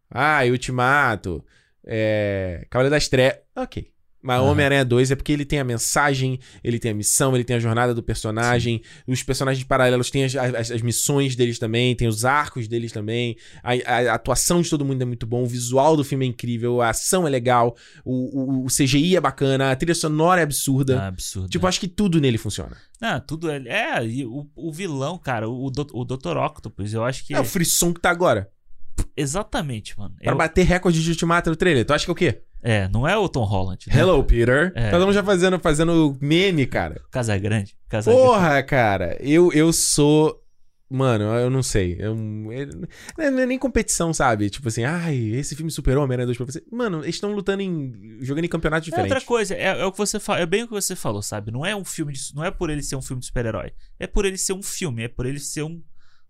Ah, Ultimato. É. Cavaleiro das Trevas. Ok. Mas Aham. Homem-Aranha 2 é porque ele tem a mensagem, ele tem a missão, ele tem a jornada do personagem. Os personagens paralelos têm as, as- as missões deles também, tem os arcos deles também. A, a- a atuação de todo mundo é muito bom, o visual do filme é incrível, a ação é legal, o, o- o CGI é bacana, a trilha sonora é absurda. Ah, absurdo. Tipo, acho que tudo nele funciona. Não, tudo é. É, e o, o vilão, cara, o, o Dr. Octopus, eu acho que. É o frisson que tá agora. Exatamente, mano. Pra Eu- bater recorde de Ultimato no trailer. Tu acha que é o quê? É, não é o Tom Holland. né? Hello, Peter. É. Todo mundo já fazendo, fazendo meme, cara. Casa Grande. Casa Grande. Porra, cara. Eu, eu sou. Mano, eu não sei. Eu, eu- não é nem competição, sabe? Tipo assim, ai, esse filme superou Homem-Aranha 2 pra você. Mano, eles estão lutando em. jogando em campeonatos É diferentes. outra coisa, é, é o que você fala, é bem o que você falou, sabe? Não é um filme de, não é por ele ser um filme de super-herói, é por ele ser um filme, é por ele ser um,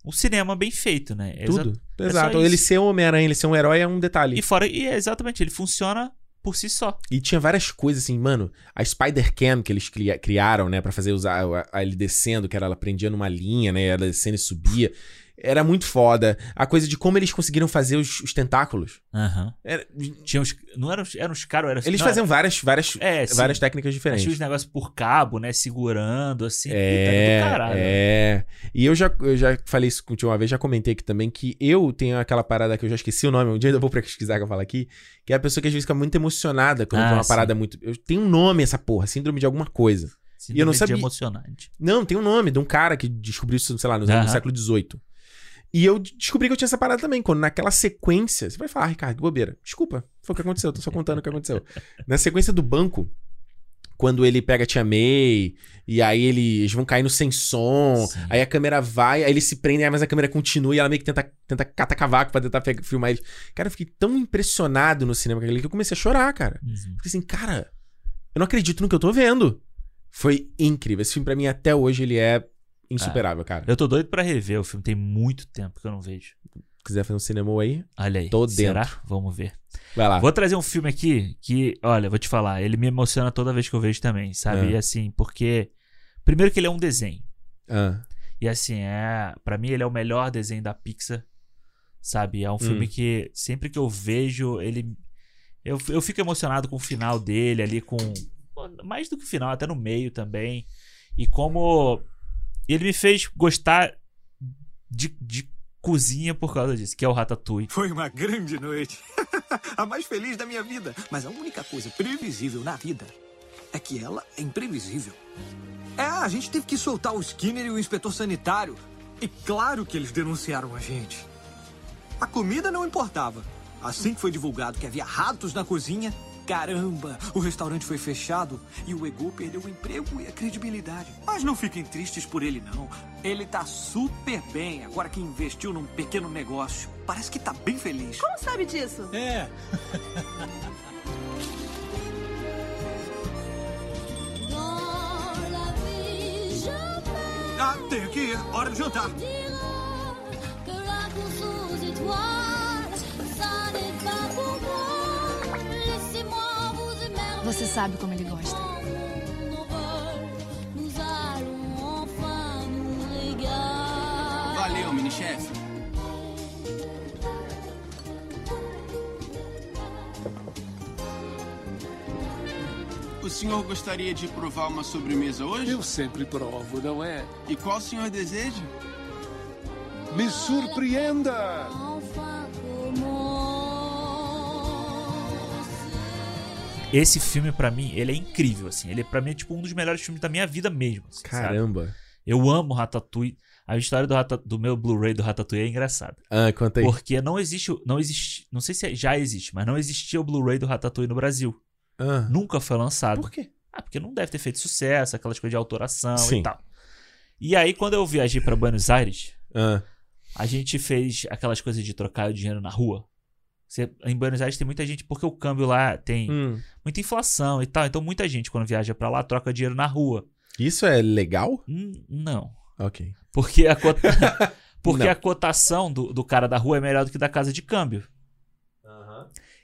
um cinema bem feito, né? É Tudo. exa- é Exato. isso. ele ser um Homem-Aranha, ele ser um herói é um detalhe. E fora, e é exatamente, ele funciona por si só. E tinha várias coisas assim, mano. A Spider-Cam que eles cria- criaram, né, Pra fazer usar ele descendo, que era ela prendia numa linha, né, ela descendo e subia. Era muito foda. A coisa de como eles conseguiram fazer os, os tentáculos. Aham. Era- Tinha os, não eram, eram os caras, eram Eles não, faziam várias, várias, É, sim. várias técnicas diferentes. Tinha os negócios por cabo, né? Segurando, assim. É, puta, do caralho. é. E eu já, eu já falei isso contigo uma vez, já comentei aqui também, que eu tenho aquela parada que eu já esqueci o nome, um dia eu vou pesquisar que eu falo aqui, que é a pessoa que às vezes fica muito emocionada quando Ah, vê uma sim. parada muito... Eu tenho um nome essa porra, síndrome de alguma coisa. e eu não Síndrome de sabia... emocionante. Não, tem um nome de um cara que descobriu isso, sei lá, no, no Aham. século XVIII. E eu descobri que eu tinha essa parada também, quando naquela sequência. Você vai falar, ah, Ricardo, que bobeira. Desculpa, foi o que aconteceu, tô só contando o que aconteceu. Na sequência do banco, quando ele pega a Tia May, e aí ele- eles vão caindo sem som, aí a câmera vai, aí eles se prendem, mas a câmera continua e ela meio que tenta, tenta catar cavaco pra tentar pegar- filmar eles. Cara, eu fiquei tão impressionado no cinema que eu comecei a chorar, cara. Uhum. Fiquei assim, cara, eu não acredito no que eu tô vendo. Foi incrível. Esse filme, pra mim, até hoje, ele é insuperável, cara. Eu tô doido pra rever o filme, tem muito tempo que eu não vejo. quiser fazer um cinema aí, Olha aí. tô Será? dentro. Vamos ver. Vai lá. Vou trazer um filme aqui que, olha, vou te falar, ele me emociona toda vez que eu vejo também, sabe? É. E assim, porque. Primeiro que ele é um desenho. Ah. E assim, é. para mim, ele é o melhor desenho da Pixar. Sabe? É um filme Hum. que sempre que eu vejo, ele. Eu, eu fico emocionado com o final dele ali, com. Mais do que o final, até no meio também. E como. Ele me fez gostar de, de cozinha por causa disso, que é o Ratatouille. Foi uma grande noite. a mais feliz da minha vida. Mas a única coisa previsível na vida é que ela é imprevisível. É, a gente teve que soltar o Skinner e o inspetor sanitário. E claro que eles denunciaram a gente. A comida não importava. Assim que foi divulgado que havia ratos na cozinha, caramba, o restaurante foi fechado e o Egu perdeu o emprego e a credibilidade. Mas não fiquem tristes por ele, não. Ele tá super bem agora que investiu num pequeno negócio. Parece que tá bem feliz. Como sabe disso? É. Ah, tenho que ir. Hora de jantar. Você sabe como ele gosta. Valeu, mini-chefe. O senhor gostaria de provar uma sobremesa hoje? Eu sempre provo, não é? E qual o senhor deseja? Me surpreenda! Esse filme, pra mim, ele é incrível, assim. Ele, pra mim, é tipo um dos melhores filmes da minha vida mesmo. assim, sabe? Caramba. Eu amo Ratatouille. A história do, Rata- do meu Blu-ray do Ratatouille é engraçada. Ah, conta aí. Porque não existe, não existe, não sei se já existe, mas não existia o Blu-ray do Ratatouille no Brasil. Ah. Nunca foi lançado. Por quê? Ah, porque não deve ter feito sucesso, aquelas coisas de autoração Sim. e tal. E aí, quando eu viajei pra Buenos Aires, Ah. a gente fez aquelas coisas de trocar o dinheiro na rua. Você- em Buenos Aires tem muita gente, porque o câmbio lá tem Hum. muita inflação e tal. Então, muita gente, quando viaja pra lá, troca dinheiro na rua. Isso é legal? Hum, não. Ok. Porque a, cota... Porque Não. a cotação do, do cara da rua é melhor do que da casa de câmbio.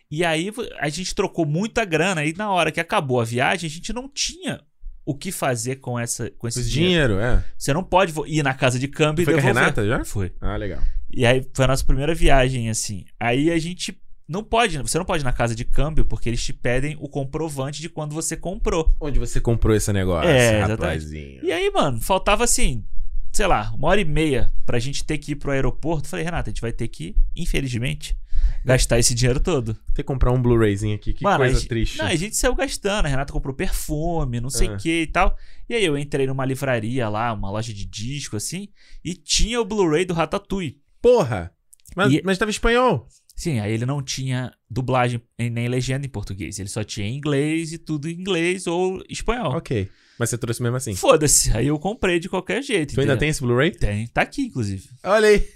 E aí a gente trocou muita grana e na hora que acabou a viagem, a gente não tinha o que fazer com, essa, com esse dinheiro. dinheiro, é. Você não pode ir na casa de câmbio Foi e com a devolver. Renata já? Foi. Ah, legal. E aí foi a nossa primeira viagem, assim. Aí a gente não pode, você não pode ir na casa de câmbio porque eles te pedem o comprovante de quando você comprou. Onde você comprou esse negócio, É, rapazinho? E aí, mano, faltava assim, sei lá, uma hora e meia pra gente ter que ir pro aeroporto. Falei, Renata, a gente vai ter que, infelizmente, gastar esse dinheiro todo. Ter que comprar um Blu-rayzinho aqui, que Mano, coisa gente, triste. Não, a gente saiu gastando. A Renata comprou perfume, não sei o Ah. que e tal. E aí eu entrei numa livraria lá, uma loja de disco, assim, e tinha o Blu-ray do Ratatouille. Porra! Mas, E- mas tava em espanhol. Sim, aí ele não tinha dublagem nem legenda em português. Ele só tinha em inglês e tudo em inglês ou espanhol. Ok. Mas você trouxe mesmo assim. Foda-se. Aí eu comprei de qualquer jeito. Tu ainda tem esse Blu-ray? Tem. Tá aqui, inclusive. Olha aí.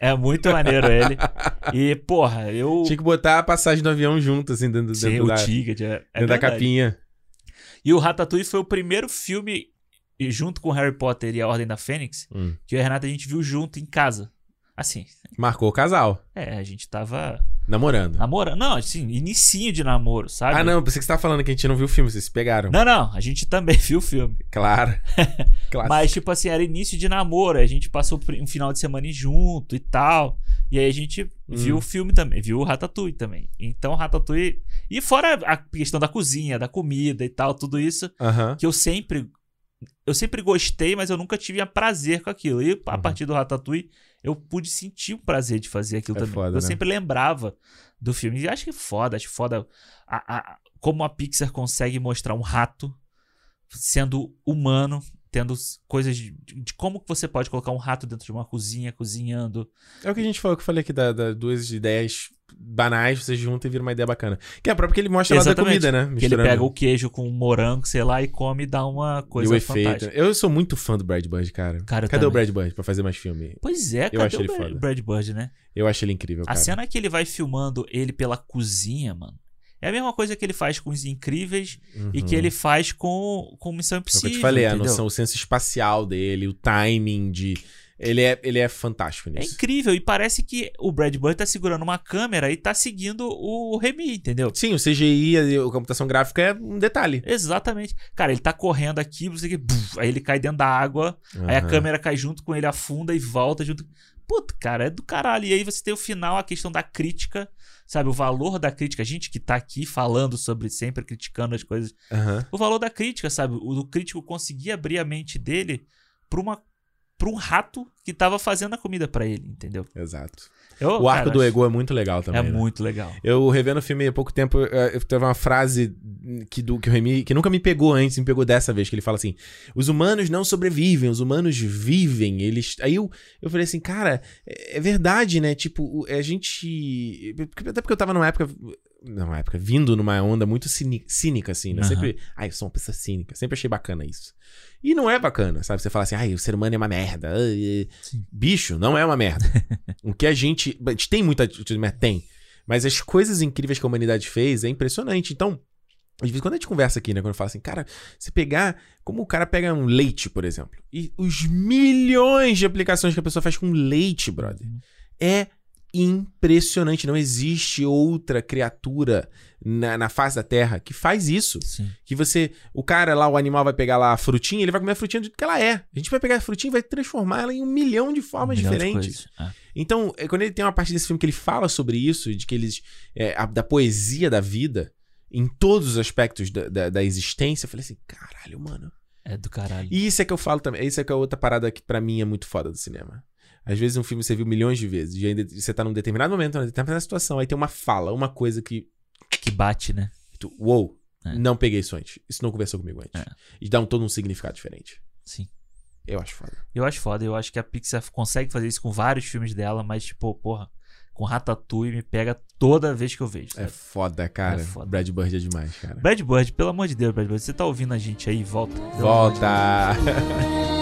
É muito maneiro ele. E, porra, eu. Tinha que botar a passagem do avião junto, assim, dentro, Sim, dentro o da, ticket. É, é dentro da verdade. capinha. E o Ratatouille foi o primeiro filme, junto com Harry Potter e a Ordem da Fênix, Hum. que eu e a Renata a gente viu junto em casa. Assim. Marcou o casal. É, a gente tava Namorando. namorando. Não, assim, inicinho de namoro, sabe? Ah, não. Pensei que você tava falando que a gente não viu o filme. Vocês se pegaram. Não, não, a gente também viu o filme. Claro. Clássico. Mas, tipo assim, era início de namoro. A gente passou um final de semana junto e tal. E aí a gente viu Hum. o filme também, viu o Ratatouille também. Então, Ratatouille. E fora a questão da cozinha, da comida e tal, tudo isso, Aham. que eu sempre. Eu sempre gostei, mas eu nunca tive prazer com aquilo. E Uhum. a partir do Ratatouille, eu pude sentir o prazer de fazer aquilo É também. foda, eu né? sempre lembrava do filme. E acho que foda, acho foda a- a- como a Pixar consegue mostrar um rato sendo humano, tendo coisas de, de como você pode colocar um rato dentro de uma cozinha, cozinhando. É o que a gente falou, que eu falei aqui, das da duas ideias banais, você junta e vira uma ideia bacana. Que é próprio que ele mostra lá da Exatamente. comida, né? Que ele pega o queijo com morango, sei lá, e come e dá uma E coisa o efeito. fantástica. Eu sou muito fã do Brad Bird, cara. Cara, Cadê o também. Brad Bird pra fazer mais filme? Pois é, Eu cadê acho o ele Brad- foda. Brad Bird, né? Eu acho ele incrível, A cara. cena que ele vai filmando ele pela cozinha, mano. É a mesma coisa que ele faz com os incríveis e Uhum. que ele faz com, com Missão É o que Impossível. eu te falei, a entendeu? noção, o senso espacial dele, o timing de. Ele é, ele é fantástico É nisso. incrível. E parece que o Brad Bird tá segurando uma câmera e tá seguindo o Remy, entendeu? Sim, o CGI, a, a computação gráfica é um detalhe. Exatamente. Cara, ele tá correndo aqui, você que, aí ele cai dentro da água, aí a câmera cai junto com ele, afunda e volta junto. Puta, cara, é do caralho. E aí você tem o final, a questão da crítica, sabe? O valor da crítica. A gente que tá aqui falando sobre, sempre criticando as coisas. Aham. O valor da crítica, sabe? O, o crítico conseguir abrir a mente dele pra uma, pra um rato que tava fazendo a comida pra ele, entendeu? Exato. Eu, o arco cara, do ego é muito legal também. É né? muito legal. Eu revendo o filme há pouco tempo, eh, teve uma frase que, do, que o Remy, que nunca me pegou antes, me pegou dessa vez, que ele fala assim: os humanos não sobrevivem, os humanos vivem. Eles. Aí eu, eu falei assim, cara, é, é verdade, né? Tipo, a gente. Até porque eu tava numa época. Numa época, vindo numa onda muito cínica, assim, né? Aham. Sempre. Ai, eu sou uma pessoa cínica. Sempre achei bacana isso. E não é bacana, sabe? Você fala assim, ai, o ser humano é uma merda. ai. Bicho, não é uma merda. o que a gente. A gente tem muita atitude, mas tem. Mas as coisas incríveis que a humanidade fez é impressionante. Então, às vezes, quando a gente conversa aqui, né? Quando eu falo assim, cara, se pegar. Como o cara pega um leite, por exemplo. E os milhões de aplicações que a pessoa faz com leite, brother. É impressionante. Não existe outra criatura na, na face da Terra que faz isso. Que você. O cara lá, o animal vai pegar lá a frutinha, ele vai comer a frutinha do jeito que ela é. A gente vai pegar a frutinha e vai transformar ela em um milhão de formas milhão de diferentes. coisas, é. Então, é, quando ele tem uma parte desse filme que ele fala sobre isso, de que eles. é, a- da poesia da vida, em todos os aspectos da, da, da existência, eu falei assim: caralho, mano. É do caralho. E isso é que eu falo também. Isso é que é outra parada que pra mim é muito foda do cinema. Às vezes um filme você viu milhões de vezes. E ainda você tá num determinado momento, numa determinada situação, aí tem uma fala, uma coisa que. Que bate, né? Tu, uou, É. não peguei isso antes. Isso não conversou comigo antes. E dá um todo um significado diferente. Sim. Eu acho foda. Eu acho foda. Eu acho que a Pixar consegue fazer isso com vários filmes dela, mas, tipo, porra, com Ratatouille me pega toda vez que eu vejo. É sabe? foda, cara. É foda. Brad Bird é demais, cara. Brad Bird, pelo amor de Deus, Brad Bird, você tá ouvindo a gente aí? Volta. Volta!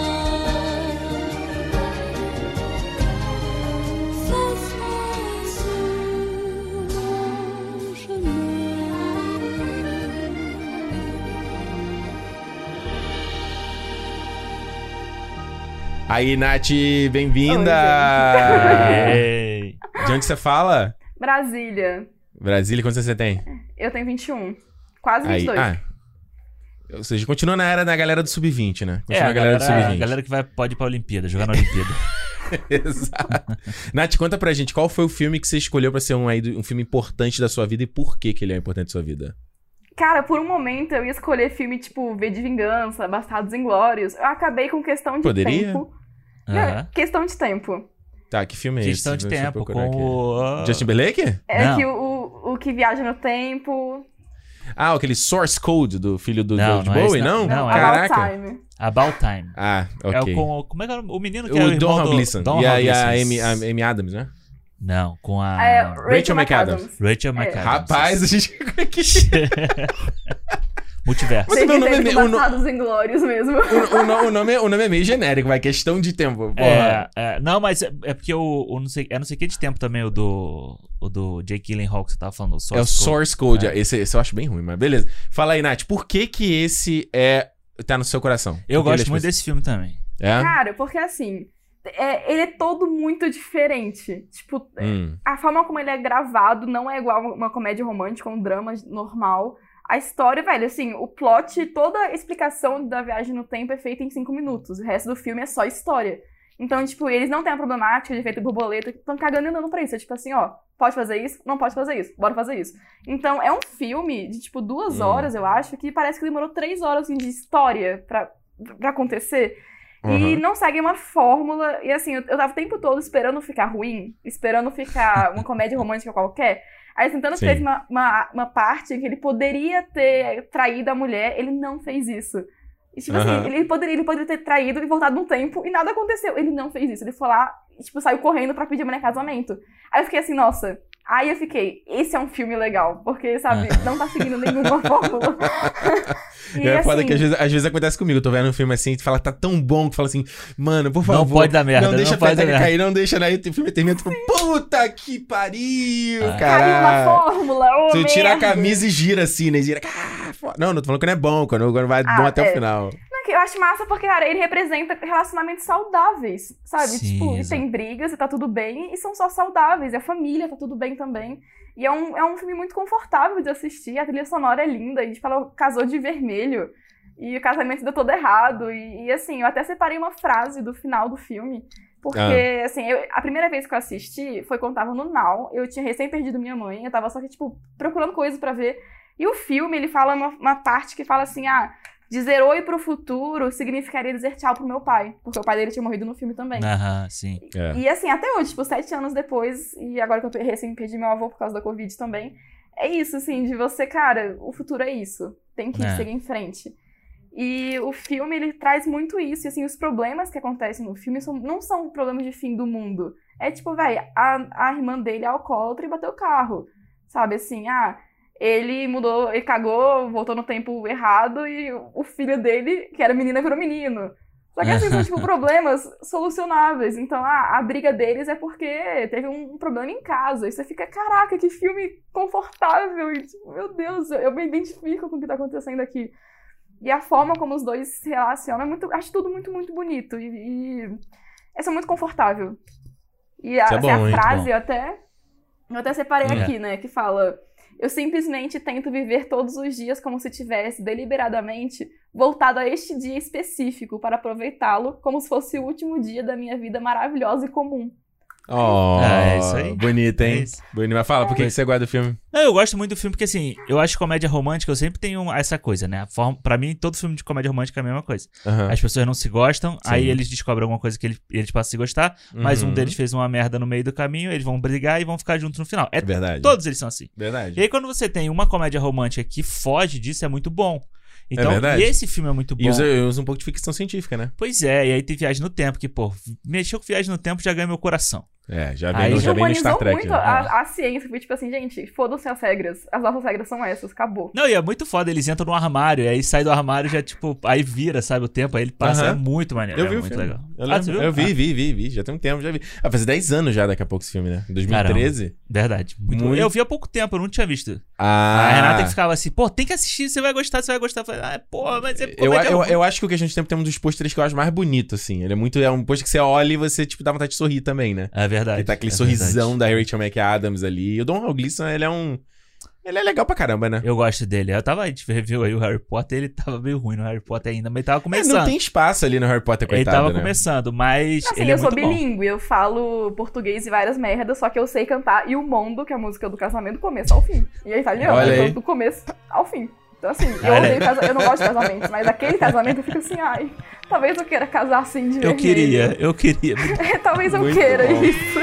Aí, Nath, bem-vinda! De onde você fala? Brasília. Brasília, quantos você tem? Eu tenho 21. Quase Aí, 22. ah. Ou seja, continua na era da galera do sub-20, né? É, Continua a galera, do a sub-20. galera que vai, pode ir pra Olimpíada, jogar na Olimpíada. Exato. Nath, conta pra gente, qual foi o filme que você escolheu pra ser um, aí, um filme importante da sua vida e por que, que ele é importante da sua vida? Cara, por um momento eu ia escolher filme tipo V de Vingança, Bastardos Inglórios. Eu acabei com questão de Poderia? tempo. Não, questão de tempo. Tá, que filme é Questão esse? de Deixa eu tempo, com o... ah, Justin Timberlake? É Não. que o, o, o que viaja no tempo. Ah, aquele Source Code do filho do Não, George não é Bowie, esse, não? não. Não, é Caraca. About Time. About Time. Ah, É ok. o com, como é que é o menino que é o o irmão Don do... Gleason. Don E a, e a. Amy, a Amy Adams, né? Não, com a... É, Rachel McAdams. Rachel É. McAdams. Rapaz, a gente... Multiverso. Você vê o nome, Teve o, no- Bastardos Inglórios mesmo. o, o o nome, o nome é meio genérico, vai. Questão de tempo. Porra. É, é, não, mas é, é porque o, o não sei, é não sei que de tempo também o do o do Jake Gyllenhaal que você tava falando. O é o Source Code. É. Esse, esse eu acho bem ruim, mas beleza. Fala aí, Nath, por que que esse é... tá no seu coração? Eu ele gosto é muito desse filme também. É? Cara, porque assim, é, ele é todo muito diferente. Tipo, Hum. a forma como ele é gravado não é igual uma comédia romântica, um drama normal. A história, velho, assim, o plot, toda a explicação da viagem no tempo é feita em cinco minutos. O resto do filme é só história. Então, tipo, eles não têm a problemática de efeito borboleta, estão cagando e andando pra isso. É tipo assim, ó, pode fazer isso? Não pode fazer isso. Bora fazer isso. Então, é um filme de, tipo, duas Hum. horas, eu acho, que parece que demorou três horas, assim, de história pra, pra acontecer. E Uhum. não segue uma fórmula. E assim, eu, eu tava o tempo todo esperando ficar ruim, esperando ficar uma comédia romântica qualquer. Aí tentando Sim. que teve uma, uma, uma parte que ele poderia ter traído a mulher, ele não fez isso. E, tipo Aham. assim, ele poderia, ele poderia ter traído e voltado no tempo e nada aconteceu. Ele não fez isso. Ele foi lá e, tipo, saiu correndo pra pedir a mulher casamento. Aí eu fiquei assim, nossa. Aí eu fiquei, esse é um filme legal. Porque, sabe, não tá seguindo nenhuma fórmula. E, é foda assim, que às vezes, às vezes acontece comigo. Eu tô vendo um filme assim, tu fala, tá tão bom, que fala assim, mano, por Não favor. pode dar merda, Não deixa não a pode dar peteca merda. cair, não deixa, né? O filme termina, tu fala, puta que pariu, Ah. Caiu uma cara. fórmula, ô Tu tira a camisa e gira assim, né? Gira. Ah, foda. Não, não tô falando que não é bom, quando, quando vai Ah, bom até é. o final. Eu acho massa porque, cara, ele representa relacionamentos saudáveis, sabe? Sim, tipo, exato. tem brigas e tá tudo bem, e são só saudáveis, e a família tá tudo bem também. E é um, é um filme muito confortável de assistir, a trilha sonora é linda, e tipo, ela casou de vermelho, e o casamento deu todo errado, e, e, assim, eu até separei uma frase do final do filme, porque, Ah. assim, eu- a primeira vez que eu assisti foi quando tava no Now, eu tinha recém perdido minha mãe, eu tava só que, tipo, procurando coisas pra ver, e o filme, ele fala uma, uma parte que fala assim, ah, Dizer oi pro futuro significaria dizer tchau pro meu pai, porque o pai dele tinha morrido no filme também. Aham, sim. É. E assim, até hoje, tipo, sete anos depois, e agora que eu recém perdi meu avô por causa da Covid também, é isso, assim, de você, cara, o futuro é isso. Tem que É. seguir em frente. E o filme, ele traz muito isso. E, assim, os problemas que acontecem no filme são, não são problemas de fim do mundo. É tipo, velho, a, a irmã dele é alcoólatra e bateu o carro. Sabe, assim, ah, ele mudou, ele cagou, voltou no tempo errado e o filho dele, que era menina, virou menino. Só que, assim, são, tipo, problemas solucionáveis. Então, ah, a briga deles é porque teve um problema em casa. E você fica, caraca, que filme confortável. E, tipo, meu Deus, eu, me identifico com o que tá acontecendo aqui. E a forma como os dois se relacionam é muito. Acho tudo muito, muito bonito. E. e essa é muito confortável. E a, é assim, bom, a muito frase eu até. Eu até separei É. aqui, né? Que fala. Eu simplesmente tento viver todos os dias como se tivesse deliberadamente voltado a este dia específico para aproveitá-lo como se fosse o último dia da minha vida maravilhosa e comum. Oh, É isso aí. Bonito, hein? É. Mas fala, por que que você guarda do filme? Não, eu gosto muito do filme porque, assim, eu acho comédia romântica, eu sempre tenho essa coisa, né? A forma, pra mim, todo filme de comédia romântica é a mesma coisa. Aham. As pessoas não se gostam, Sim. aí eles descobrem alguma coisa que eles, eles passam a se gostar, mas um Uhum. deles fez uma merda no meio do caminho, eles vão brigar e vão ficar juntos no final. É Verdade. Todos eles são assim. Verdade. E aí, quando você tem uma comédia romântica que foge disso, é muito bom. Então, verdade. e esse filme é muito bom. E usa, usa um pouco de ficção científica, né? Pois é, e aí tem Viagem no Tempo, que, pô, mexeu com Viagem no Tempo já ganha meu coração. É, já vem, Aí no, já vem no Star Trek. muito né? a, a ciência. Foi tipo assim, gente, foda-se as regras. As nossas regras são essas, acabou. Não, e é muito foda, eles entram no armário, e aí sai do armário já, tipo, aí vira, sabe, o tempo, aí ele passa, Aham. é muito maneiro, Eu é vi muito filme. legal. Eu, Ah, viu? eu vi, Ah. vi, vi, vi. Já tem um tempo, já vi. Ah, faz 10 anos já daqui a pouco esse filme, né? 2013. Caramba, verdade. Muito, Muito. Eu vi há pouco tempo, eu não tinha visto. Ah. A Renata que ficava assim, pô, tem que assistir, você vai gostar, você vai gostar. Eu falei, ah, pô, mas é Eu, comédia eu, romântica. eu acho que o Questão de Tempo tem um dos pôsteres que eu acho mais bonito, assim. Ele é muito. É um pôster que você olha e você, tipo, dá vontade de sorrir também, né? É verdade. Que tá aquele é sorrisão da Rachel McAdams ali. E o Don Gleason, ele é um. Ele é legal pra caramba, né? Eu gosto dele. Eu tava, a gente reviu aí o Harry Potter, ele tava meio ruim no Harry Potter ainda, mas ele tava É, começando. não tem espaço ali no Harry Potter, ele coitado, tava né? começando, mas Assim, ele é eu sou muito bilíngue, eu falo português e várias merdas, só que eu sei cantar E o Mundo, que é a música do casamento, do começo ao fim. E é italiano, Olha então aí. do começo ao fim. Então, assim, eu, odeio casa... eu não gosto de casamentos, mas aquele casamento eu fico assim, ai, talvez eu queira casar assim de Eu vermelho. queria, eu queria. talvez eu Muito queira bom. isso.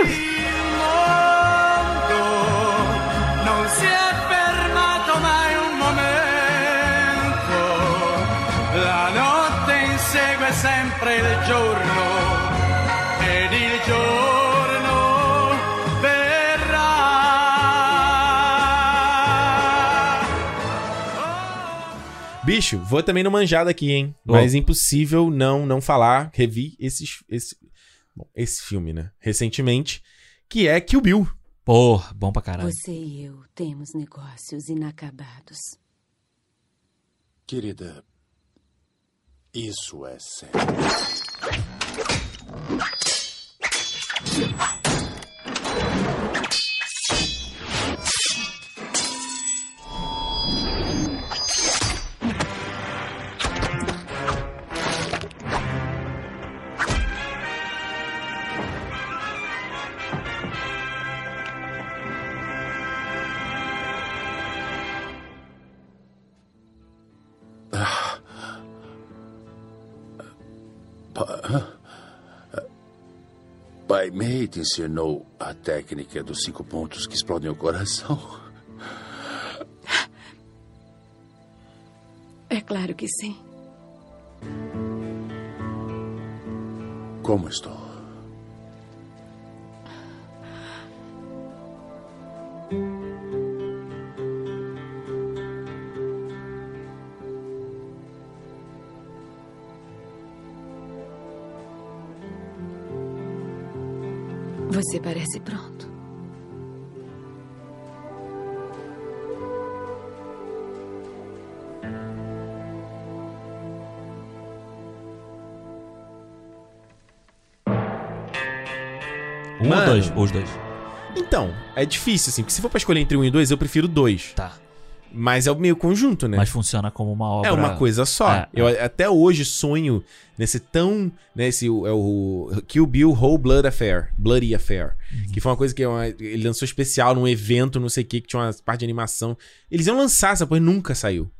Sempre il giorno Bicho, vou também no manjado aqui, hein? Ô. Mas impossível não não falar. Revi esses, esse, bom, esse filme, né? Recentemente, que é Kill Bill. Pô, bom pra caralho. Você e eu temos negócios inacabados. Querida, isso é sério. Pai Mei te ensinou a técnica dos cinco pontos que explodem o coração. É claro que sim. Como estou? Você parece pronto. Um Mano. ou dois? Ou os dois. Então, é difícil, assim, porque se for pra escolher entre um e dois, eu prefiro dois. Tá. Mas é o meio conjunto, né? Mas funciona como uma obra. É uma coisa só. É, eu até hoje sonho nesse tão. Nesse, é o Kill Bill Whole Blood Affair. Bloody Affair. Uhum. Que foi uma coisa que é uma- ele lançou especial num evento, não sei o que, que tinha uma parte de animação. Eles iam lançar essa e nunca saiu.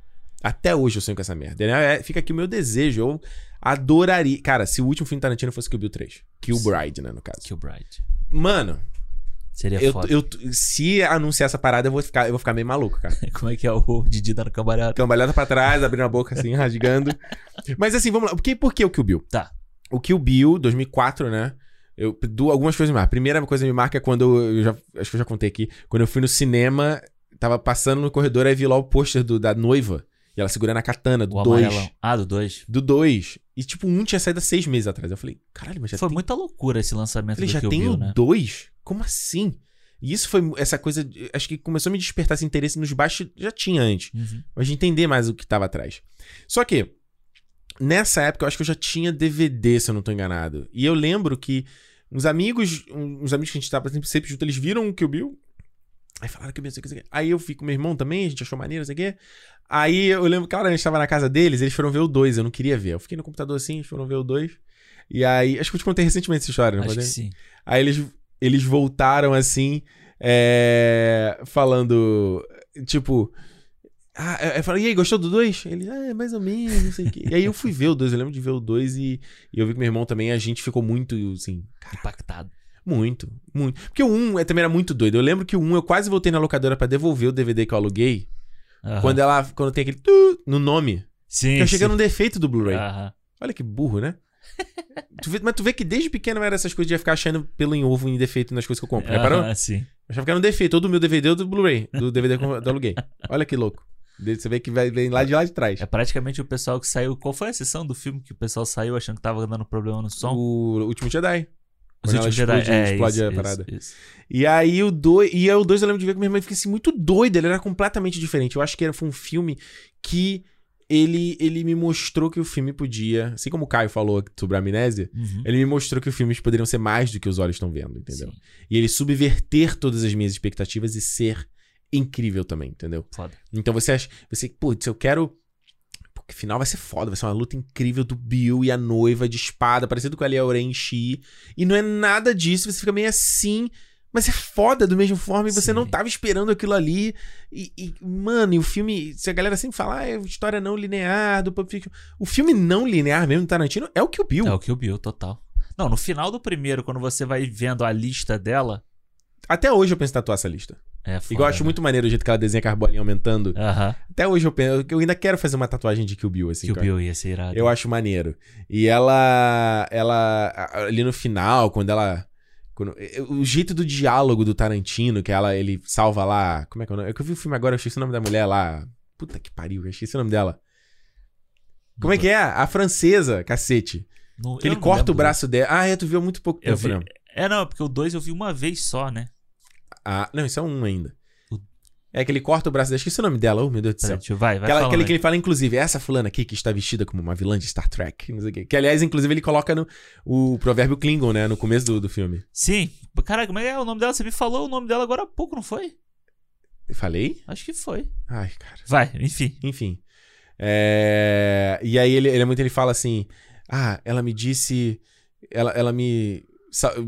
Até hoje eu sonho com essa merda. É, fica aqui o meu desejo. Eu adoraria. Cara, se o último filme Tarantino fosse Kill Bill 3. Kill Bride, né, no caso. Kill Bride. Mano. Seria eu, foda. eu, se anunciar essa parada, eu vou ficar, eu vou ficar meio maluco, cara. Como é que é o Didi dando cambalhota? Cambalhota pra trás, abrindo a boca assim, rasgando. Mas assim, vamos lá. Por que, por que o Kill Bill? Tá. O Kill Bill, 2004, né? Eu, algumas coisas me marcam. A primeira coisa que me marca é quando eu, já, acho que eu já contei aqui, quando eu fui no cinema, tava passando no corredor, aí vi lá o pôster da noiva, e ela segurando a katana, do O 2. amarelão. Ah, do 2. Do 2. E tipo, um tinha saído há seis meses atrás. Eu falei, caralho, mas já Foi tem... muita loucura esse lançamento Falei, do já Kill tem Bill, o né? 2? Como assim? E isso foi essa coisa. Acho que começou a me despertar esse interesse nos baixos. Já tinha antes. Uhum. Mas de entender mais o que tava atrás. Só que, nessa época, eu acho que eu já tinha DVD, se eu não tô enganado. E eu lembro que uns amigos, uns amigos que a gente tava sempre, sempre junto, eles viram o Kill Bill. Aí falaram que eu sei o que, que. Aí eu fui com meu irmão também, a gente achou maneiro, não sei o quê. Aí eu lembro que, cara, a gente tava na casa deles, eles foram ver o 2, eu não queria ver. Eu fiquei no computador assim, eles foram ver o 2. E aí, acho que eu te contei recentemente essa história, não Acho que contei? sim. Aí eles, eles voltaram assim, é, falando, tipo. Ah, eu- eu falei, e aí, gostou do 2? Ele, ah, mais ou menos, não sei o quê. E aí eu fui ver o 2, eu lembro de ver o 2 e, e eu vi com meu irmão também, a gente ficou muito, assim. Impactado. Muito, muito. Porque o 1 é, também era muito doido. Eu lembro que o 1 eu quase voltei na locadora pra devolver o DVD que eu aluguei. Aham. Quando ela. Quando tem aquele tu no nome. Sim, Que eu cheguei sim. num defeito do Blu-ray. Aham. Olha que burro, né? Tu vê- mas tu vê que desde pequeno era essas coisas de ia ficar achando pelo em ovo em defeito nas coisas que eu compro. Reparou? Aham, sim. Eu achava que era um defeito, ou do meu DVD ou do Blu-ray, do DVD que eu aluguei. Olha que louco. Você vê que vai, vem lá de lá de trás. É praticamente o pessoal que saiu. Qual foi a sessão do filme que o pessoal saiu achando que tava dando problema no som? O Último Jedi. Os Últimos Jedi. explode- É, explode isso, a isso, parada. isso. E aí o 2. E aí o 2 eu lembro de ver com minha irmã e fiquei assim, muito doido. Ele era completamente diferente. Eu acho que era, foi um filme que ele, ele me mostrou que o filme podia. Assim como o Caio falou sobre a amnésia, Uhum. ele me mostrou que os filmes poderiam ser mais do que os olhos estão vendo, entendeu? E ele subverter todas as minhas expectativas e ser incrível também, entendeu? Foda. Então você acha. Você, putz, eu quero. Porque final vai ser foda, vai ser uma luta incrível do Bill e a noiva de espada, parecido com a Lia Orenchi. E não é nada disso, você fica meio assim. Mas é foda do mesmo forma e você não tava esperando aquilo ali. E, e, mano, e o filme. Se a galera sempre fala, ah, é história não linear do Pulp Fiction. O filme não linear mesmo do Tarantino é o que o Bill. É o Kill Bill, total. Não, no final do primeiro, quando você vai vendo a lista dela. Até hoje eu penso em tatuar essa lista. É foda, Igual eu acho né? muito maneiro o jeito que ela desenha com a bolinha aumentando. Aham. Até hoje eu penso. Eu ainda quero fazer uma tatuagem de Kill Bill, assim. Kill cara. Bill ia ser irado. Eu acho maneiro. E ela. Ela. Ali no final, quando ela. quando- o jeito do diálogo do Tarantino, que ela, ele salva lá. Como é que é o nome? É que eu vi o filme agora, eu esqueci o nome da mulher lá. Puta que pariu, eu esqueci o nome dela. Como é que é? A francesa, cacete. Não- que eu ele não corta lembro o braço dela. Ah, é, tu viu há muito pouco Eu tempo, vi- né? É, não, porque o 2 eu vi uma vez só, né? Ah, não, isso é um ainda. É que ele corta o braço dela. Esqueci o nome dela. Oh, meu Deus do céu. Eu- vai, vai Aquela, aquele que ele fala, inclusive, essa fulana aqui que está vestida como uma vilã de Star Trek. Não sei o quê. Que, aliás, inclusive, ele coloca no o provérbio Klingon, né? No começo do, do filme. Sim. Caraca, como é que é o nome dela? Você me falou o nome dela agora há pouco, não foi? Falei? Acho que foi. Ai, cara. Vai, enfim. Enfim. É, E aí ele, ele é muito, ele fala assim: Ah, ela me disse. Ela, ela me.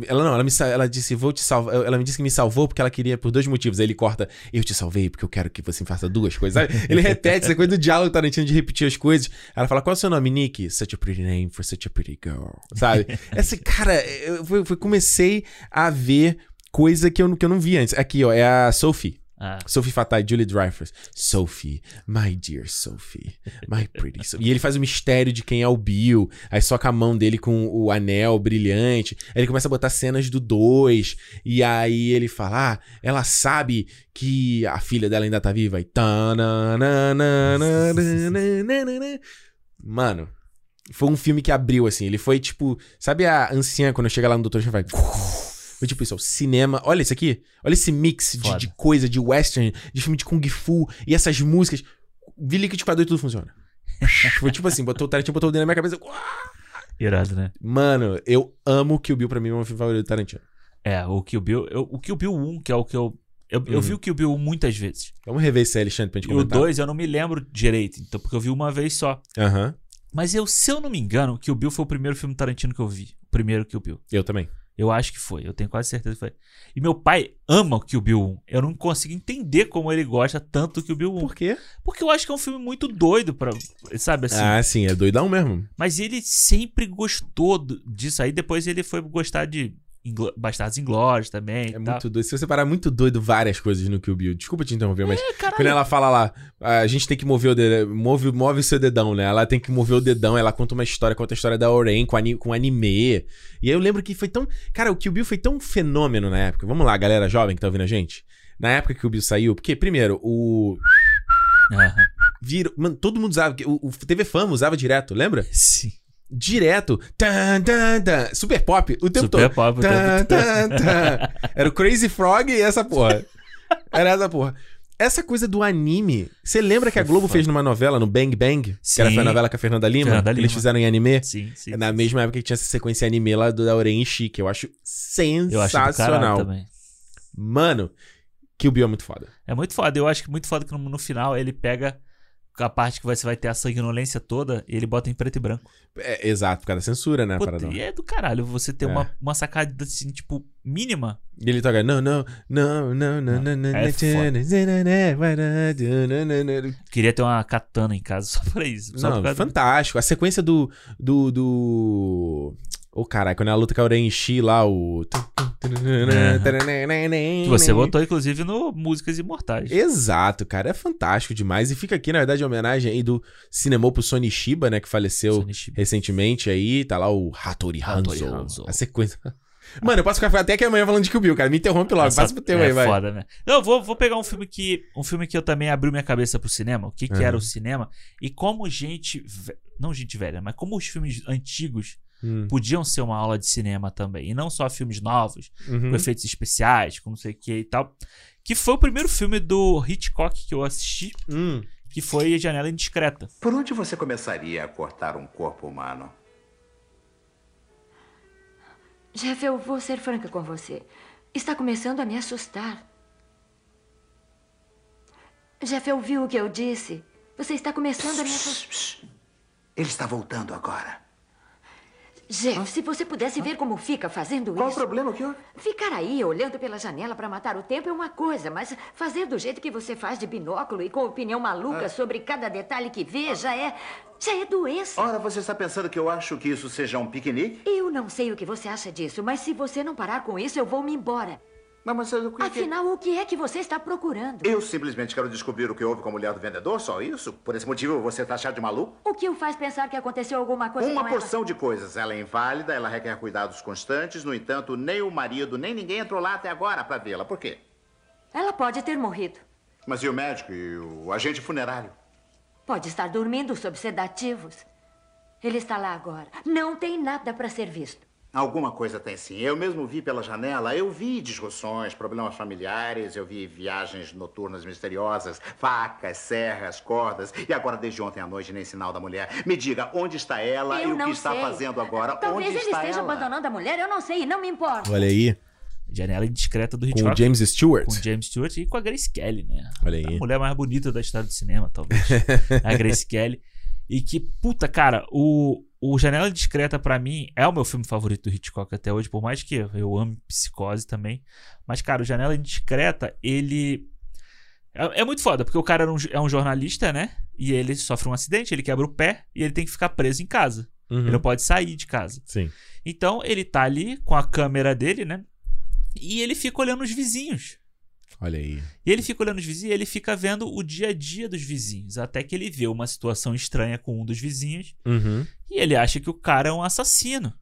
Ela não, ela me ela disse, vou te salvar. Ela me disse que me salvou porque ela queria por dois motivos. Aí ele corta, eu te salvei porque eu quero que você faça duas coisas. Sabe? Ele repete essa coisa do diálogo Tarantino de repetir as coisas. Ela fala, qual é o seu nome, Nick? Such a pretty name for such a pretty girl. Sabe? Essa, cara, eu, eu- eu comecei a ver coisa que eu, que eu não vi antes. Aqui, ó, é a Sophie. Ah. Sophie Fatai, Julie Dreyfus. Sophie, my dear Sophie, my pretty Sophie. E ele faz o mistério de quem é o Bill. Aí soca a mão dele com o anel brilhante. Aí ele começa a botar cenas do 2. E aí ele fala: Ah, ela sabe que a filha dela ainda tá viva. E. Mano, foi um filme que abriu, assim. Ele foi tipo. Sabe a anciã quando chega lá no Doutor Estranho vai. Foi tipo isso, ó, o cinema. Olha isso aqui. Olha esse mix de, de coisa, de western, de filme de Kung Fu e essas músicas. Vi liquidificador e tudo funciona. Foi tipo assim, botou o Tarantino, botou o dedo na minha cabeça. Irado, né? Mano, eu amo Kill Bill, pra mim é o meu filme favorito do Tarantino. É, o Kill Bill. eu- o Kill Bill 1, que é o que eu. Eu, eu Uhum. vi o Kill Bill 1 muitas vezes. Vamos rever esse Alexandre, pra gente E o comentar. 2 eu não me lembro direito, então, porque eu vi uma vez só. Aham. Mas eu, se eu não me engano, Kill Bill foi o primeiro filme Tarantino que eu vi. O primeiro Kill Bill. Eu também. Eu acho que foi, eu tenho quase certeza que foi. E meu pai ama o Kill Bill 1. Eu não consigo entender como ele gosta tanto do Kill Bill 1. Por quê? Porque eu acho que é um filme muito doido pra. Sabe assim? Ah, sim, é doidão mesmo. Mas ele sempre gostou disso. Aí depois ele foi gostar de Inglo- Bastardos Inglórios também. É muito doido. Se você parar muito doido várias coisas no Kill Bill. Desculpa te interromper, mas É, quando ela fala lá, a gente tem que mover o dedão, move, move o seu dedão, né? Ela tem que mover o dedão, ela conta uma história, conta a história da Oren com, ani, com anime. E aí eu lembro que foi tão. Cara, o Kill Bill foi tão fenômeno na época. Vamos lá, galera jovem que tá ouvindo a gente. Na época que o Bill saiu, porque, primeiro, o. Vira, mano, todo mundo usava. O, o TV Fama usava direto, lembra? Sim. Direto. Tan, tan, tan. Super pop o tempo Super todo. pop o Tan, tempo tan. Era o Crazy Frog e essa porra. Era essa porra. Essa coisa do anime. Você lembra que a Globo fez numa novela, no Bang Bang? Que era Sim. a novela com a Fernanda Lima? Fernanda que Eles Lima. fizeram em anime? Sim, sim. Na mesma época que tinha essa sequência anime lá do e Chique. Eu acho Eu acho sensacional. Mano, Kill Bill é muito foda. É muito foda. Eu acho que muito foda que no, no final ele pega a parte que você vai ter a sanguinolência toda e ele bota em preto e branco. É, exato, por causa da censura, né? parada. e é do caralho você ter É. uma, uma sacada assim, tipo, mínima. E ele toca, não, não, não, não, não, não, não, É Queria ter uma katana em casa só pra isso. Só Não, fantástico. A sequência do. do. do. Ô, caralho, quando ela luta com a Orenchi lá, o. Que você botou, inclusive, no Músicas Imortais. Exato, cara. É fantástico demais. E fica aqui, na verdade, a homenagem aí do cinema pro Sony Shiba, né? Que faleceu recentemente aí. Tá lá o Hattori Hattori Hanzo. Hanzo. A sequência. Mano, eu posso ficar até que amanhã falando de Kill Bill, cara. Me interrompe logo. Essa- Passa pro teu é aí, vai. foda, né? Não, vou, vou pegar um filme que um filme que eu também abriu minha cabeça pro cinema, o que, que Aham. era o cinema e como gente, não gente velha, mas como os filmes antigos Hum. podiam ser uma aula de cinema também, e não só filmes novos, Uhum. com efeitos especiais, com não sei o que e tal, que foi o primeiro filme do Hitchcock que eu assisti, Hum. que foi Janela Indiscreta. Por onde você começaria a cortar um corpo humano? Jeff, eu vou ser franca com você. Está começando a me assustar. Jeff, ouviu o que eu disse? Você está começando a me assustar. Ele está voltando agora. Jeff, se você pudesse ver como fica fazendo Qual isso. o problema, que Ficar aí olhando pela janela para matar o tempo é uma coisa, mas fazer do jeito que você faz de binóculo e com opinião maluca Ah. sobre cada detalhe que vê já é. já é doença. Ora, você está pensando que eu acho que isso seja um piquenique? Eu não sei o que você acha disso, mas se você não parar com isso, eu vou me embora. Não, mas eu... Afinal, o que é que você está procurando? Eu simplesmente quero descobrir o que houve com a mulher do vendedor, só isso? Por esse motivo você está achado de maluco? O que o faz pensar que aconteceu alguma coisa Uma com ela? porção de coisas. Ela é inválida, ela requer cuidados constantes. No entanto, nem o marido, nem ninguém entrou lá até agora para vê-la. Por quê? Ela pode ter morrido. Mas e o médico e o agente funerário? Pode estar dormindo sob sedativos. Ele está lá agora. Não tem nada para ser visto. Alguma coisa tem sim. Eu mesmo vi pela janela, eu vi discussões, problemas familiares, eu vi viagens noturnas misteriosas, facas, serras, cordas, e agora desde ontem à noite nem sinal da mulher. Me diga, onde está ela eu e o que está sei. fazendo agora? Talvez onde ele está esteja ela? abandonando a mulher, eu não sei, não me importa. Olha aí. Janela Indiscreta do Com Hitchcock. o James Stewart. Com o James Stewart e com a Grace Kelly, né? Olha aí. A mulher mais bonita da história do cinema, talvez. a Grace Kelly. E que, puta, cara, o, o Janela Discreta, pra mim, é o meu filme favorito do Hitchcock até hoje, por mais que eu ame Psicose também. Mas, cara, o Janela Discreta, ele. É, é muito foda, porque o cara era um- é um jornalista, né? E ele sofre um acidente, ele quebra o pé e ele tem que ficar preso em casa. Uhum. Ele não pode sair de casa. Sim. Então, ele tá ali com a câmera dele, né? E ele fica olhando os vizinhos. Olha aí. E ele fica olhando os vizinhos e ele fica vendo o dia a dia dos vizinhos. Até que ele vê uma situação estranha com um dos vizinhos. Uhum. E ele acha que o cara é um assassino.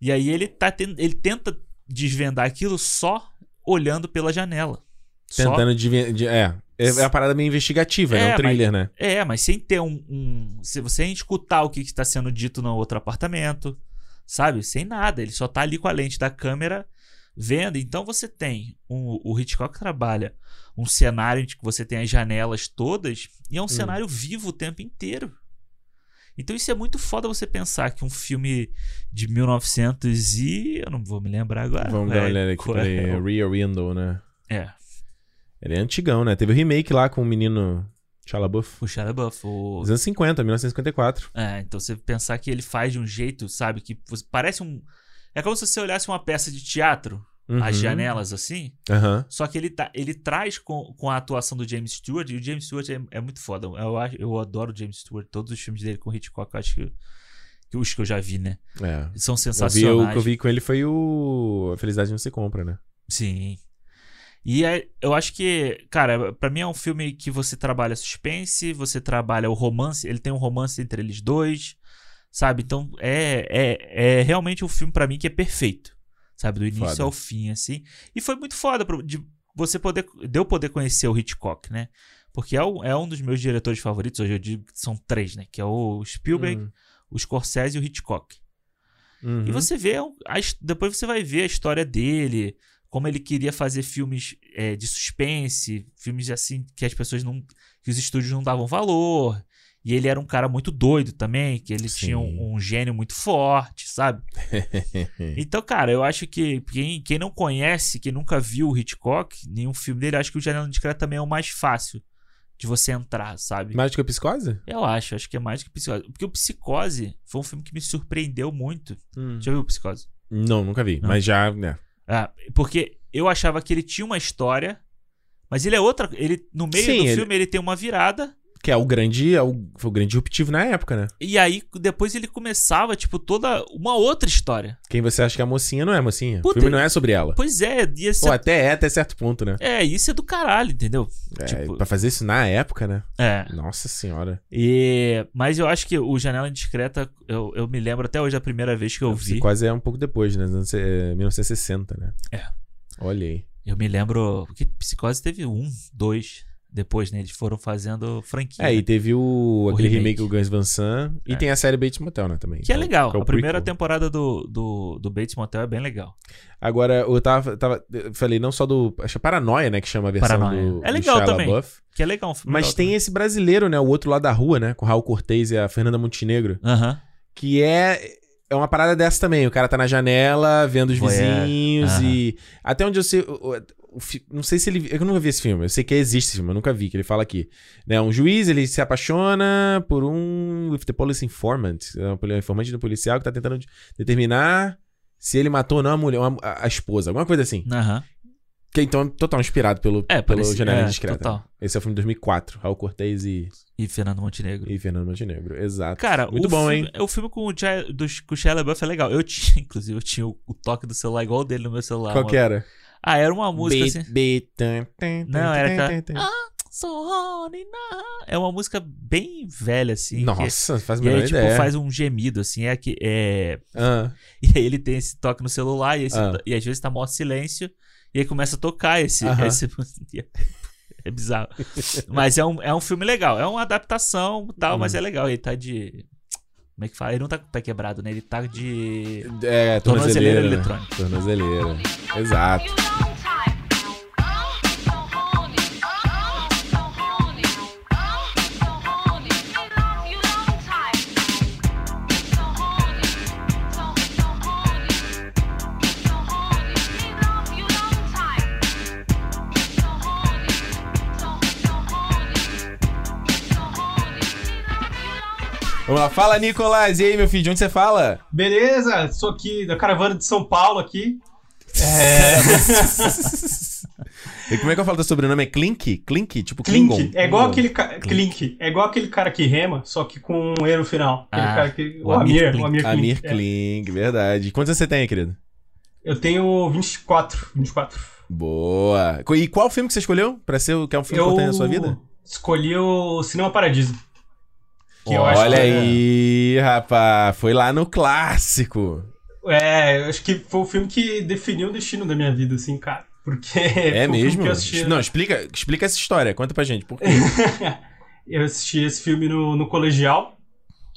E aí ele, tá ele tenta desvendar aquilo só olhando pela janela. Tentando de, de- é, é é uma parada meio investigativa, né? Um thriller, mas, né? É, mas sem ter um. um se você escutar o que está sendo dito no outro apartamento, sabe? Sem nada. Ele só tá ali com a lente da câmera vendo. Então você tem. Um, o Hitchcock trabalha um cenário em que você tem as janelas todas e é um Hum. cenário vivo o tempo inteiro. Então isso é muito foda você pensar que um filme de 1900 e. Eu não vou me lembrar agora. Vamos dar uma É, olhada aqui. é Peraí, o- Rear Window, né? É. Ele é antigão, né? Teve o remake lá com o menino Shia. O Shia. O... Dos anos 50, 1954. É, então você pensar que ele faz de um jeito, sabe, que parece um. É como se você olhasse uma peça de teatro, Uhum. as janelas assim. Aham. Só que ele, tá, ele traz com, com a atuação do James Stewart, e o James Stewart é, é muito foda. Eu, acho- eu adoro o James Stewart, todos os filmes dele com Hitchcock, eu acho que, que os que eu já vi, né? É. São Eu vi, sensacionais. o que eu vi com ele foi o. A Felicidade Não Se Compra, né? Sim. E é- eu acho que, cara, pra mim é um filme que você trabalha suspense, você trabalha o romance, ele tem um romance entre eles dois, sabe? Então é, é, é realmente um filme pra mim que é perfeito, sabe? Do início Foda. ao fim, assim. E foi muito foda pro- de você poder, de eu poder conhecer o Hitchcock, né? Porque é, um- é um dos meus diretores favoritos, hoje eu digo que são três, né? Que é o Spielberg, Hum. o Scorsese e o Hitchcock. Uhum. E você vê, um- a depois você vai ver a história dele, como ele queria fazer filmes é, de suspense, filmes assim que as pessoas não. que os estúdios não davam valor. E ele era um cara muito doido também, que ele tinha um, um gênio muito forte, sabe? Então, cara, eu acho que quem, quem não conhece, quem nunca viu o Hitchcock, nenhum filme dele, acho que o Janela Discreta também é o mais fácil de você entrar, sabe? Mais do que a psicose? Eu acho, acho que é mais do que Psicose. Porque o Psicose foi um filme que me surpreendeu muito. Hum. Já viu o Psicose? Não, nunca vi. Não. Mas já, né? Ah, porque eu achava que ele tinha uma história, mas ele é outra. Ele, no meio Sim, do ele- filme, ele tem uma virada. Que é o grande. É o, foi o grande disruptivo na época, né? E aí, depois ele começava, tipo, toda uma outra história. Quem você acha que é a mocinha não é a mocinha. Puta, o filme não é sobre ela. Pois é, ia ser. Ou até é, até certo ponto, né? É, isso é do caralho, entendeu? É, Tipo, Pra fazer isso na época, né? É. Nossa senhora. E, mas eu acho que o Janela Indiscreta, eu, eu me lembro até hoje a primeira vez que eu vi. Quase é um pouco depois, né? Nos anos, é, 1960, né? É. Olha aí. Eu me lembro. Porque Psicose teve um, dois. Depois, né? Eles foram fazendo franquia. É, né? e teve o, O aquele remake. do Guns Van Sant. E É. tem a série Bates Motel, né? Também. Que é o- legal. é o a primeira prequel. temporada do, do, do Bates Motel é bem legal. Agora, eu tava, tava. eu Falei, não só do. Acho que é Paranoia, né? Que chama a versão Paranoia. do. É do legal Shia também. LaBeouf. Que é legal um filme Mas legal tem esse brasileiro, né? O outro lado da rua, né? Com o Raul Cortez e a Fernanda Montenegro. Aham. Que é. É uma parada dessa também. O cara tá na janela, vendo os Voyeur. vizinhos Aham. e. Até onde eu sei. Não sei se ele. Eu nunca vi esse filme. Eu sei que existe esse filme, eu nunca vi, que ele fala aqui. Né, um juiz, ele se apaixona por um. With the police informant. É um informante do policial que tá tentando de- determinar se ele matou ou não a mulher, a, a esposa. Alguma coisa assim. Aham. Que então é total inspirado pelo, É, pelo parece- Janela é, Indiscreta. total. Esse é o filme de 2004. Raul Cortez e. E Fernando Montenegro. E Fernando Montenegro, exato. Cara, muito bom, filme, hein? O filme com o, Jai, do, com o Shia LaBeouf é legal. Eu tinha, inclusive, eu tinha o, o toque do celular igual o dele no meu celular. Qual que era? Ah, era uma música Beat, assim. beat, tan, tan, Não, era aquela. Ah, now. É uma música bem velha, assim. Nossa, que, faz a E aí, tipo, ideia. faz um gemido, assim. É que. É... Ah. E aí ele tem esse toque no celular, e, esse Ah. e às vezes tá maior silêncio, e aí começa a tocar esse. Esse... é bizarro. mas é um, é um filme legal. É uma adaptação e tal, mas Hum. é legal. Ele tá de. Como é que fala? Ele não tá com o pé quebrado, né? Ele tá de. É, tornozeleira tornozeleira. né? eletrônica. Tornozeleira. Exato. Vamos lá, fala Nicolas. E aí, meu filho, de onde você fala? Beleza, sou aqui da caravana de São Paulo aqui. É... E como é que eu falo teu sobrenome? É Clink? Clink? Tipo Klingon? Clink. É igual aquele ca... Clink. É igual aquele cara que rema, só que com um E no final. Aquele Ah, cara que... o O, Amir Amir. O Amir Klink. Amir é. Klink, verdade. Quantos você tem, querido? Eu tenho 24. 24. Boa. E qual filme que você escolheu pra ser o que é um filme Eu importante na sua vida? escolhi o Cinema Paradiso. Olha é- aí, rapaz. Foi lá no clássico. É, eu acho que foi o filme que definiu o destino da minha vida, assim, cara. Porque. É, mesmo? Que eu, assisti... Não, explica, explica essa história. Conta pra gente. Por quê? eu assisti esse filme no, no colegial.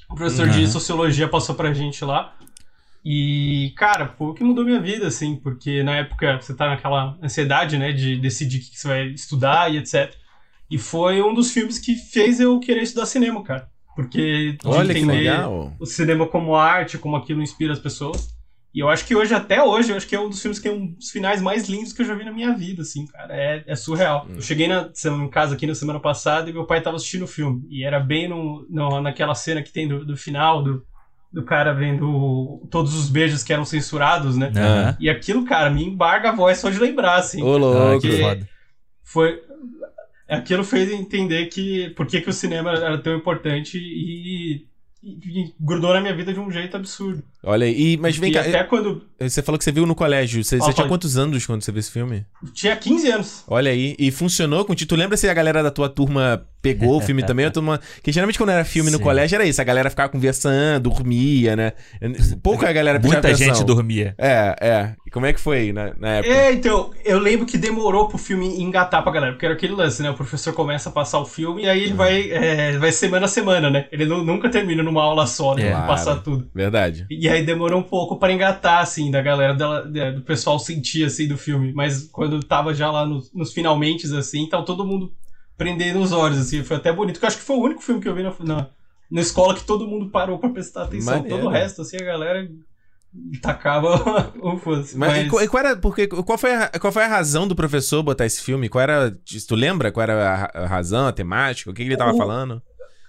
O professor de Uhum. sociologia passou pra gente lá. E, cara, foi o que mudou minha vida, assim, porque na época você tá naquela ansiedade, né, de decidir o que você vai estudar e etc. E foi um dos filmes que fez eu querer estudar cinema, cara. Porque de Olha entender o cinema como arte, como aquilo inspira as pessoas. E eu acho que hoje, até hoje, eu acho que é um dos filmes que tem um dos finais mais lindos que eu já vi na minha vida, assim, cara. É, é surreal. Hum. Eu cheguei na, em casa aqui na semana passada e meu pai tava assistindo o filme. E era bem no, no- naquela cena que tem do, do final, do, do cara vendo todos os beijos que eram censurados, né? Aham. E aquilo, cara, me embarga a voz só de lembrar, assim. Ô, louco. Foi. Aquilo fez entender que por que, que o cinema era tão importante e, e- e grudou na minha vida de um jeito absurdo. Olha aí. E, mas vem E cá. até quando. Você falou que você viu no colégio. Você, Fala, você tinha quantos anos quando você viu esse filme? Tinha 15 anos. Olha aí. E funcionou contigo? Tu lembra se a galera da tua turma pegou o filme também? Turma... Porque geralmente quando era filme no Sim. colégio era isso. A galera ficava conversando, dormia, né? Pouca galera Muita atenção. gente dormia. É, é. E como é que foi na, na época? É, então, eu lembro que demorou pro filme engatar pra galera, porque era aquele lance, né? O professor começa a passar o filme e aí ele vai, é, vai semana a semana, né? Ele nu- nunca termina numa aula só, né? É. Pra passar Claro. tudo. Verdade. E aí demorou um pouco pra engatar, assim, da galera, dela- do pessoal sentir, assim, do filme. Mas quando tava já lá nos, nos finalmente, assim, tava todo mundo prendendo os olhos, assim. Foi até bonito, porque eu acho que foi o único filme que eu vi na, na, na escola que todo mundo parou pra prestar atenção. Maneiro. Todo o resto, assim, a galera tacava o foda-se. Mas, Mas- e qual, e era, porque, qual, foi a, qual foi a razão do professor botar esse filme? Qual era. Tu lembra qual era a, ra- a razão, a temática? O que, que ele tava O- falando?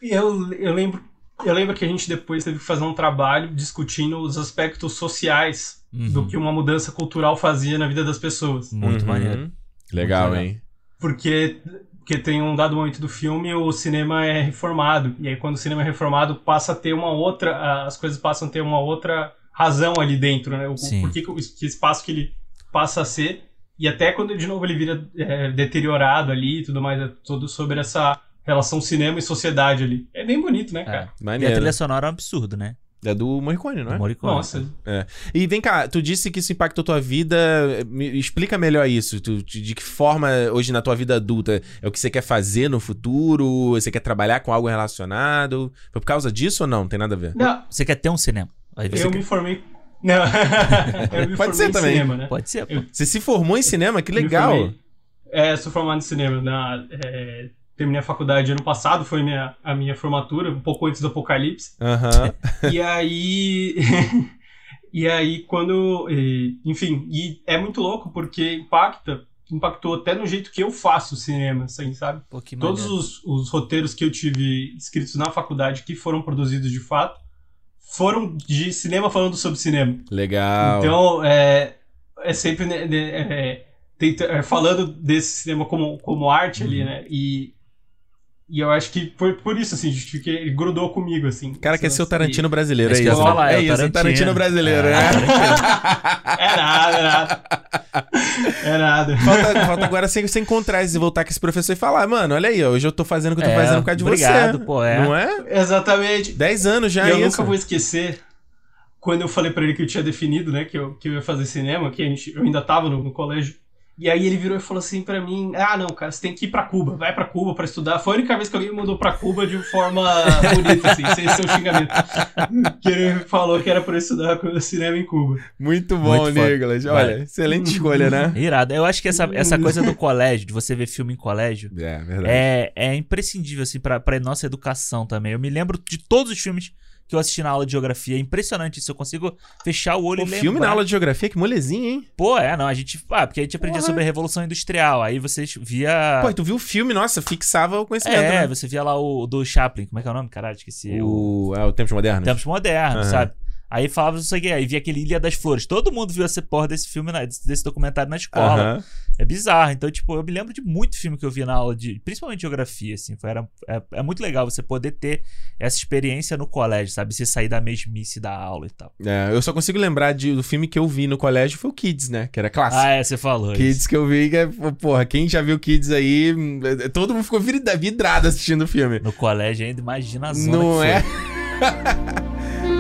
Eu, eu lembro eu lembro que a gente depois teve que fazer um trabalho discutindo os aspectos sociais Uhum. do que uma mudança cultural fazia na vida das pessoas. Muito Uhum. maneiro. Legal, Muito hein? Porque, porque tem um dado momento do filme, o cinema é reformado. E aí, quando o cinema é reformado, passa a ter uma outra. As coisas passam a ter uma outra razão ali dentro, né? O, Sim. por que, que espaço que ele passa a ser. E até quando, de novo, ele vira é, deteriorado ali e tudo mais. É tudo sobre essa relação cinema e sociedade ali. É bem bonito, né, É. cara? E a trilha sonora é um absurdo, né? É do Morricone, não é? Do Morricone. Nossa. É. E vem cá, tu disse que isso impactou tua vida. Me explica melhor isso. Tu- de que forma, hoje na tua vida adulta, é o que você quer fazer no futuro? Você quer trabalhar com algo relacionado? Foi por causa disso ou não? Tem nada a ver. Não, Você quer ter um cinema. Aí você eu quer- me formei. Não, eu me Pode formei ser em também. cinema, né? Pode ser, pô. Eu- Você se formou em cinema? Que legal. É, sou formado em cinema. Na, é, terminei a faculdade ano passado, foi minha, a minha formatura, um pouco antes do Apocalipse. Aham. e aí. e aí, quando. e, Enfim, e é muito louco porque impacta. Impactou até no jeito que eu faço cinema, assim, sabe? Pô, Todos os, os roteiros que eu tive escritos na faculdade que foram produzidos de fato foram de cinema falando sobre cinema. Legal. Então, é, é sempre né, né, é, tenta- é, falando desse cinema como, como arte Uhum. ali, né? E, e eu acho que por, por isso, assim, gente, que ele grudou comigo, assim. O cara quer Essa- ser o Tarantino brasileiro, é eu isso. falar, é é o isso, o Tarantino. Brasileiro, É, né? É nada, é nada. É nada. Falta, falta agora você, você encontrar e voltar com esse professor e falar, mano, olha aí, hoje eu tô fazendo o que eu tô É, fazendo por causa de obrigado, você. pô, é. Não é? Exatamente. 10 anos já e eu é isso. nunca vou esquecer quando eu falei pra ele que eu tinha definido, né, que eu, que eu ia fazer cinema, que a gente, eu ainda tava no, no colégio. E aí ele virou e falou assim pra mim: Ah, não, cara, você tem que ir pra Cuba, vai pra Cuba pra estudar. Foi a única vez que alguém me mandou pra Cuba de forma bonita, assim, sem ser um xingamento. que ele falou que era pra eu estudar com cinema em Cuba. Muito bom, Muito foda. Nicolas. Olha, Vai. excelente escolha, né? Irado. Eu acho que essa, essa coisa do colégio, de você ver filme em colégio, É, verdade. é, é imprescindível, assim, pra, pra nossa educação também. Eu me lembro de todos os filmes que eu assisti na aula de geografia. É impressionante isso. Eu consigo fechar o olho O e lembrar. filme na aula de geografia, que molezinha, hein? Pô, é, não. A gente. Ah, porque a gente aprendia Porra. sobre a Revolução Industrial. Aí vocês via. Pô, e tu viu o filme, nossa, fixava o conhecimento, é, né? você via lá o do Chaplin. Como é que é o nome? Caralho, esqueci. O... É, o Tempos Modernos. Tempos Modernos, Aham. sabe? Aí falava isso aqui, aí via aquele Ilha das Flores. Todo mundo viu essa porra desse filme, desse, documentário na escola. Aham. É bizarro. Então, tipo, eu me lembro de muito filme que eu vi na aula de. Principalmente geografia, assim. Foi, era, é, é muito legal você poder ter essa experiência no colégio, sabe? Você sair da mesmice da aula e tal. É, eu só consigo lembrar de, do filme que eu vi no colégio foi o Kids, né? Que era clássico. Ah, é, você falou. Kids isso. que eu vi, que é, porra, quem já viu Kids aí, é, todo mundo ficou vidra- vidrado assistindo o filme. No colégio ainda, imagina a zona Não é?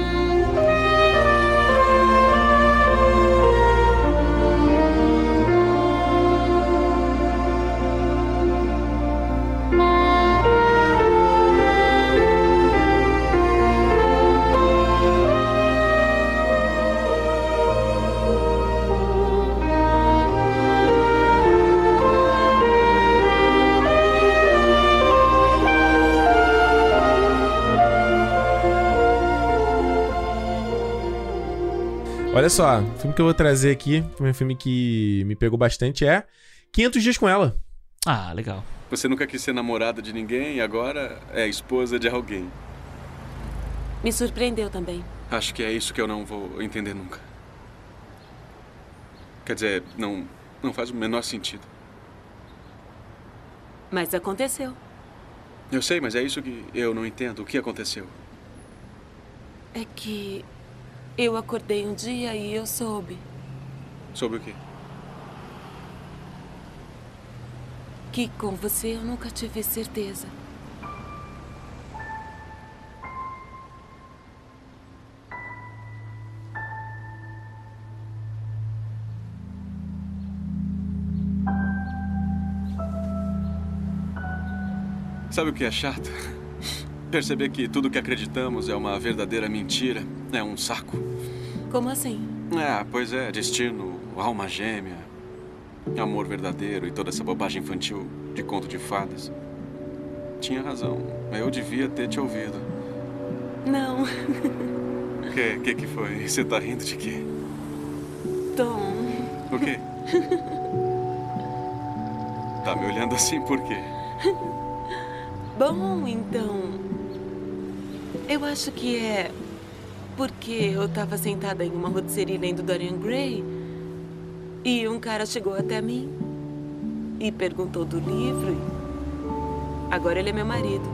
Olha só, o filme que eu vou trazer aqui, um filme que me pegou bastante, é 500 Dias com Ela. Ah, legal. Você nunca quis ser namorada de ninguém e agora é esposa de alguém. Me surpreendeu também. Acho que é isso que eu não vou entender nunca. Quer dizer, não, não faz o menor sentido. Mas aconteceu. Eu sei, mas é isso que eu não entendo. O que aconteceu? É que eu acordei um dia e eu soube Sobre o quê? que com você eu nunca tive certeza. Sabe o que é chato? Perceber que tudo que acreditamos é uma verdadeira mentira. É um saco. Como assim? É, pois é, destino, alma gêmea, amor verdadeiro e toda essa bobagem infantil de conto de fadas. Tinha razão. Eu devia ter te ouvido. Não. O que, que que foi? Você tá rindo de quê? Tom. O quê? Tá me olhando assim por quê? Bom, então. Eu acho que é. Porque eu tava sentada em uma rotisserie lendo Dorian Gray. E um cara chegou até mim. E perguntou do livro. e Agora ele é meu marido.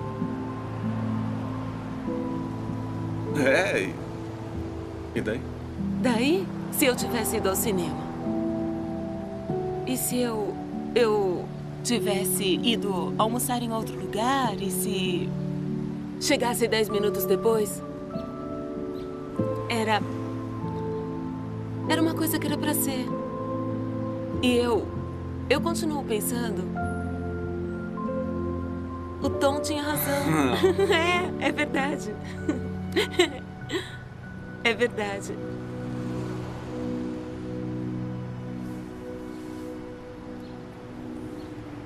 É, e... e daí? Daí, se eu tivesse ido ao cinema? E se eu. Eu tivesse ido almoçar em outro lugar? E se. Chegasse dez minutos depois? Era. Era uma coisa que era pra ser. E eu. Eu continuo pensando. O Tom tinha razão. é, é verdade. é verdade.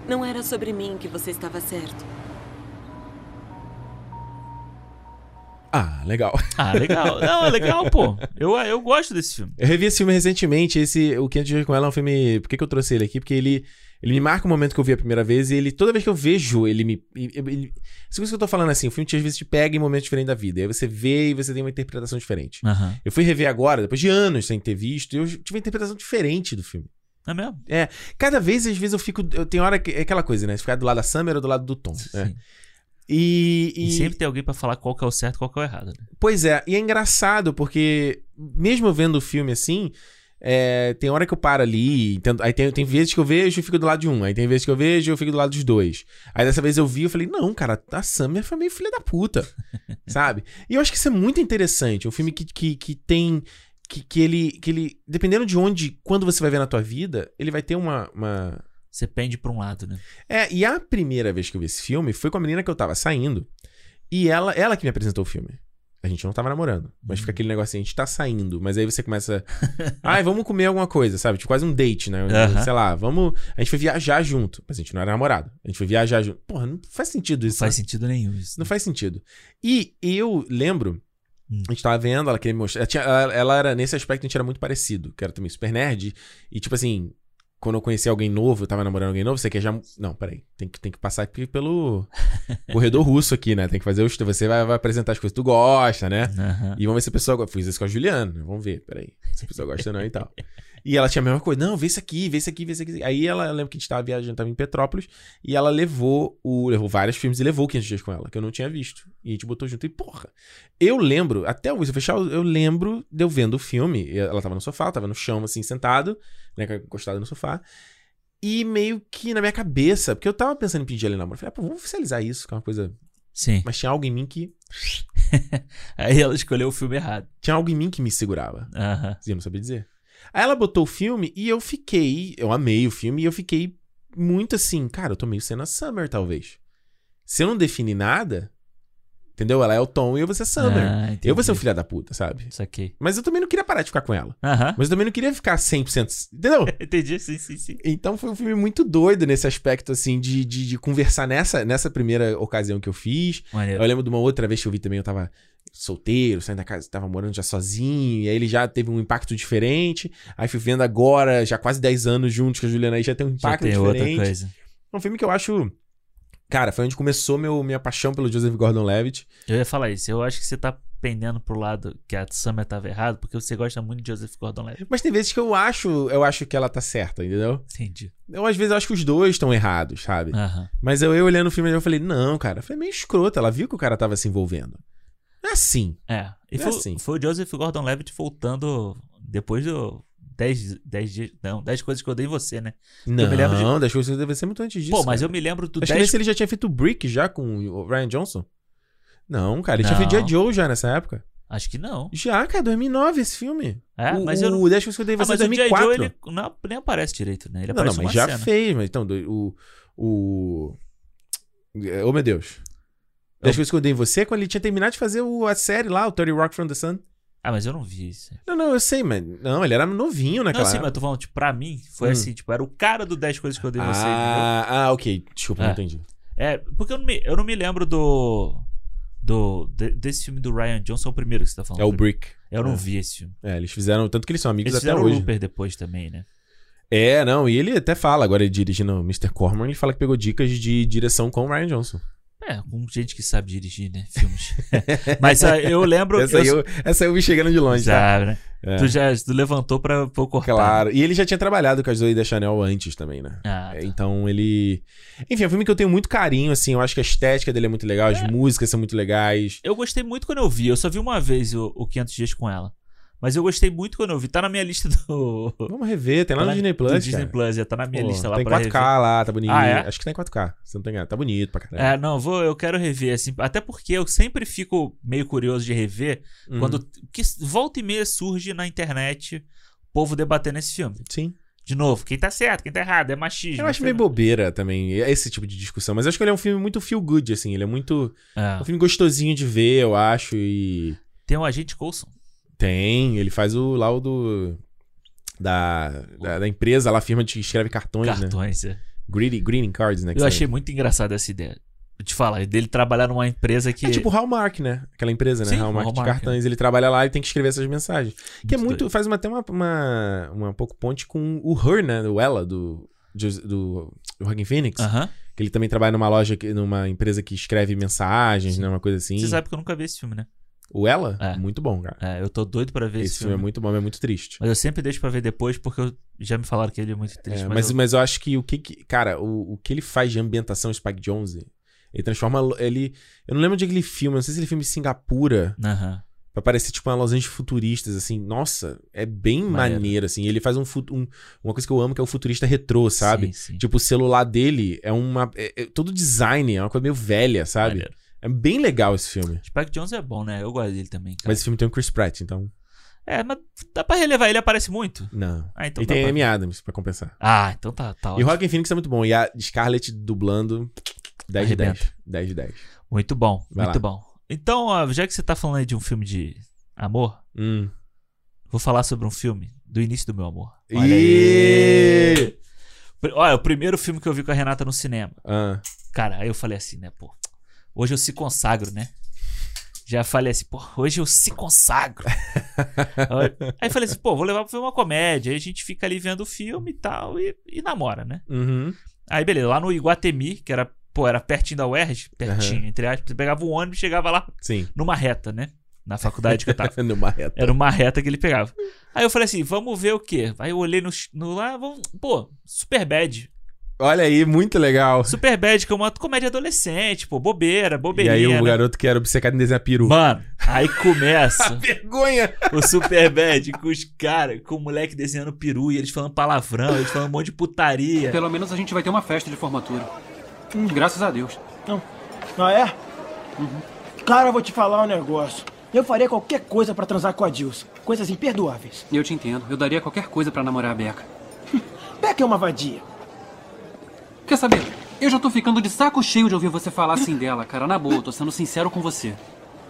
Não era sobre mim que você estava certo. Ah, legal. Ah, legal. Não, é legal, pô. Eu, eu gosto desse filme. Eu revi esse filme recentemente. Esse, o 500 Dias com Ela é um filme. Por que, que eu trouxe ele aqui? Porque ele, ele me marca o momento que eu vi a primeira vez e ele, toda vez que eu vejo, ele me. Ele, isso que eu tô falando assim, o filme às vezes te pega em momentos diferentes da vida. E aí você vê e você tem uma interpretação diferente. Aham. Eu fui rever agora, depois de anos sem ter visto, e eu tive uma interpretação diferente do filme. É mesmo? É. Cada vez, às vezes, eu fico. Eu tenho hora que. É aquela coisa, né? Ficar do lado da Summer ou do lado do Tom. né? E, E... sempre tem alguém pra falar qual que é o certo e qual que é o errado. né? Pois é, e é engraçado porque, mesmo vendo o filme assim, é, tem hora que eu paro ali, aí tem, tem vezes que eu vejo e fico do lado de um, aí tem vezes que eu vejo e eu fico do lado dos dois. Aí dessa vez eu vi e eu falei, não, cara, a Summer foi meio filha da puta, sabe? E eu acho que isso é muito interessante, um filme que, que, que tem... Que, que, ele, que ele, dependendo de onde, quando você vai ver na tua vida, ele vai ter uma... uma... Você pende pra um lado, né? É, e a primeira vez que eu vi esse filme foi com a menina que eu tava saindo. E ela, ela que me apresentou o filme. A gente não tava namorando. Mas fica aquele negócio assim, a gente tá saindo. Mas aí você começa. Ai, vamos comer alguma coisa, sabe? Tipo, quase um date, né? Aham. Sei lá, vamos. A gente foi viajar junto. Mas a gente não era namorado. A gente foi viajar junto. Porra, não faz sentido isso. Não faz né? sentido nenhum isso. Não faz sentido. E eu lembro. Hum. A gente tava vendo, ela queria me mostrar. Ela, tinha- ela- ela era, nesse aspecto, a gente era muito parecido. Que era também super nerd. E, tipo assim, quando eu conheci alguém novo, eu tava namorando alguém novo, você quer já. Não, peraí. Tem que, tem que passar aqui pelo corredor russo aqui, né? Tem que fazer o. Você vai, vai apresentar as coisas que tu gosta, né? Aham. E vamos ver se a pessoa gosta. Fiz isso com a Juliana? Vamos ver, peraí. Se a pessoa gosta ou não e tal. E ela tinha a mesma coisa. Não, vê isso aqui, vê isso aqui, vê isso aqui. Aí ela, eu lembro que a gente tava viajando, tava em Petrópolis, e ela levou o. Levou vários filmes e levou 500 dias com ela, que eu não tinha visto. E a gente botou junto. E, porra, eu lembro, até o fechar, eu lembro de eu vendo o filme. Ela tava no sofá, tava no chão, assim, sentado, né, encostada no sofá. E meio que na minha cabeça, porque eu tava pensando em pedir ela em namoro. Eu falei, ah, pô, vamos oficializar isso, que é uma coisa. Sim. Mas tinha algo em mim que. Aí ela escolheu o filme errado. Tinha algo em mim que me segurava. Aham. E eu não sabia dizer. Aí ela botou o filme e eu fiquei. Eu amei o filme e eu fiquei muito assim, cara, eu tô meio sendo a Summer, talvez. Se eu não definir nada. Entendeu? Ela é o Tom e eu vou ser a Summer. Ah, eu vou ser o filho da puta, sabe? Isso aqui. Mas eu também não queria parar de ficar com ela. Aham. Mas eu também não queria ficar 100%. Entendeu? Entendi, sim, sim, sim. Então foi um filme muito doido nesse aspecto, assim, de, de, de conversar nessa, nessa primeira ocasião que eu fiz. Maneiro. Eu lembro de uma outra vez que eu vi também, eu tava solteiro, saindo da casa, tava morando já sozinho, e aí ele já teve um impacto diferente. Aí fui vendo agora, já quase 10 anos juntos com a Juliana aí, já tem um Já impacto tem outra diferente. coisa. É um filme que eu acho. Cara, foi onde começou meu, minha paixão pelo Joseph Gordon-Levitt. Eu ia falar isso. Eu acho que você tá pendendo pro lado que a Summer tava errado, porque você gosta muito de Joseph Gordon-Levitt. Mas tem vezes que eu acho, eu acho que ela tá certa, entendeu? Entendi. Eu, às vezes, eu acho que os dois estão errados, sabe? Mas eu, eu olhando o filme, eu falei, não, cara, foi meio escroto. Ela viu que o cara tava se envolvendo. Não é assim. É. E Não é foi, assim. foi o Joseph Gordon-Levitt voltando depois do 10, 10 dias. Não, 10 coisas que eu dei em você, né? Não, eu me lembro de... das coisas deve ser muito antes disso. Pô, mas cara. eu me lembro do Acho 10 que nesse ele já tinha feito Brick já com o Ryan Johnson. Não, cara, ele tinha Não. feito G.I. Joe já nessa época. Acho que não. Já, cara, 2009 esse filme. É, o, mas eu não... O 10 coisas que eu dei em Ah, você é mas o G.I. 2004. Joe, ele não, nem aparece direito, né? Ele não, não, aparece mas uma já cena. fez. Mas então, do- o... o... Oh, meu Deus. 10 coisas que eu dei em você é quando ele tinha terminado de fazer o- a série lá, o 30 Rock from the Sun. Ah, mas eu não vi isso. Não, não, eu sei, mas... Não, ele era novinho naquela Não, sim, mas eu tô falando, tipo, pra mim, foi Hum. assim, tipo, era o cara do 10 coisas que eu dei em você? Ah, ah, ok. Desculpa, não É. entendi. É, porque eu não me, eu não me lembro do. do de- desse filme do Ryan Johnson, é o primeiro que você tá falando. É o Brick. Eu não É. vi esse filme. É, eles fizeram... Tanto que eles são amigos Eles até fizeram hoje. o Looper depois também, né? É, não, e ele até fala, agora ele dirigindo o Mr. Corman, ele fala que pegou dicas de direção com o Ryan Johnson. É, com gente que sabe dirigir, né? Filmes. Mas ah, eu lembro. Essa aí eu, essa aí eu vi chegando de longe, Sabe, tá? né? É. Tu já tu levantou pra, eu cortar. Claro. E ele já tinha trabalhado com a Zoe da Chanel antes também, né? Ah, É, Então ele. Enfim, é um filme que eu tenho muito carinho, assim. Eu acho que a estética dele é muito legal, as músicas são muito legais. Eu gostei muito quando eu vi. Eu só vi uma vez o, o 500 Dias com ela. Mas eu gostei muito quando eu vi. Tá na minha lista do. Vamos rever, tem lá Tá no na- Disney Plus. Disney. Plus, já tá na minha Pô, lista lá Tem pra 4K rever. lá, tá bonito. Ah, é? Acho que tá em 4K. Se não tem engano. Tá bonito pra caralho. É, não, vou, eu quero rever, assim, até porque eu sempre fico meio curioso de rever Uhum. quando que volta e meia surge na internet o povo debatendo esse filme. Sim. De novo, quem tá certo, quem tá errado, é machismo. Eu acho é meio bobeira também, esse tipo de discussão. Mas eu acho que ele é um filme muito feel good, assim. Ele é muito. É. Um filme gostosinho de ver, eu acho. E. Tem o Agente Coulson. Tem, ele faz o lá o do. Da, da, da empresa lá, a firma que escreve cartões, Cartões, né? é. Greeting, greeting cards, né? Eu achei muito engraçada essa ideia. Vou te falar, dele trabalhar numa empresa que. É tipo o Hallmark, né? Aquela empresa, né? Sim, Hallmark, o de Hallmark, cartões. Ele trabalha lá e tem que escrever essas mensagens. que é Muito muito. doido. Faz uma, até uma, uma, uma pouco ponte com o Her, né? Do Ella, do. Do, do Phoenix. Aham. Que ele também trabalha numa loja, numa empresa que escreve mensagens, né? Uma coisa assim. Você sabe que eu nunca vi esse filme, né? O Ela? É. Muito bom, cara. É, eu tô doido pra ver esse, Esse filme é muito bom, mas é muito triste. Mas eu sempre deixo pra ver depois porque eu- já me falaram que ele é muito triste. É, mas, mas, eu- mas eu acho que o que. que- cara, o, o que ele faz de ambientação Spike Jonze, ele transforma. Ele. Eu não lembro de aquele filme, não sei se ele é filme de Singapura. Aham. Pra parecer tipo uma Los Angeles futuristas, assim. Nossa, é bem maneiro, Maneiro. assim. Ele faz um, um- Uma coisa que eu amo que é o futurista retrô, sabe? Sim, sim. Tipo, o celular dele é uma. É, é- todo design é uma coisa meio velha, sabe? Maneiro. É bem legal esse filme. Spike Jones é bom, né? Eu gosto dele também. Cara. Mas esse filme tem o Chris Pratt, então. É, mas dá pra relevar, ele aparece muito. Não. Ah, então e tem pra- Amy Adams pra compensar. Ah, então tá, tá E o ótimo. Joaquin Phoenix é muito bom. E a Scarlett dublando 10 de 10. Arrebenta. 10 de 10. Muito bom, Vai muito lá. bom. Então, ó, já que você tá falando aí de um filme de amor, Hum. vou falar sobre um filme do início do meu amor. Ih! aí. Pr- Olha, o primeiro filme que eu vi com a Renata no cinema. Ah. Cara, aí eu falei assim, né, pô. Hoje eu se consagro, né? Já falei assim, pô, hoje eu se consagro. aí falei assim, pô, vou levar pra ver uma comédia. Aí a gente fica ali vendo o filme e tal, e, e namora, né? Uhum. Aí, beleza, lá no Iguatemi, que era, pô, era pertinho da UERJ, pertinho, Aham. entre aspas, você pegava o ônibus e chegava lá Sim. numa reta, né? Na faculdade que eu tava. Numa reta. Era uma reta que ele pegava. Aí eu falei assim, vamos ver o quê? Aí eu olhei no, no lá, vamos, pô, Super Bad. Olha aí, muito legal. Super Bad, que é uma comédia adolescente, pô, bobeira, E bobeirinha. aí o né? garoto que era obcecado em desenhar peru. Mano, aí começa Vergonha! o Super Bad com os caras, com o moleque desenhando peru e eles falando palavrão, eles falando um monte de putaria. Pelo menos a gente vai ter uma festa de formatura. Hum, graças a Deus. Não. Ah, é? Cara, eu vou te falar um negócio. Eu faria qualquer coisa pra transar com a Dilson. Coisas imperdoáveis. Eu te entendo. Eu daria qualquer coisa pra namorar a Becca. Beca é uma vadia. Quer saber? Eu já tô ficando de saco cheio de ouvir você falar assim dela, cara. Na boa, tô sendo sincero com você.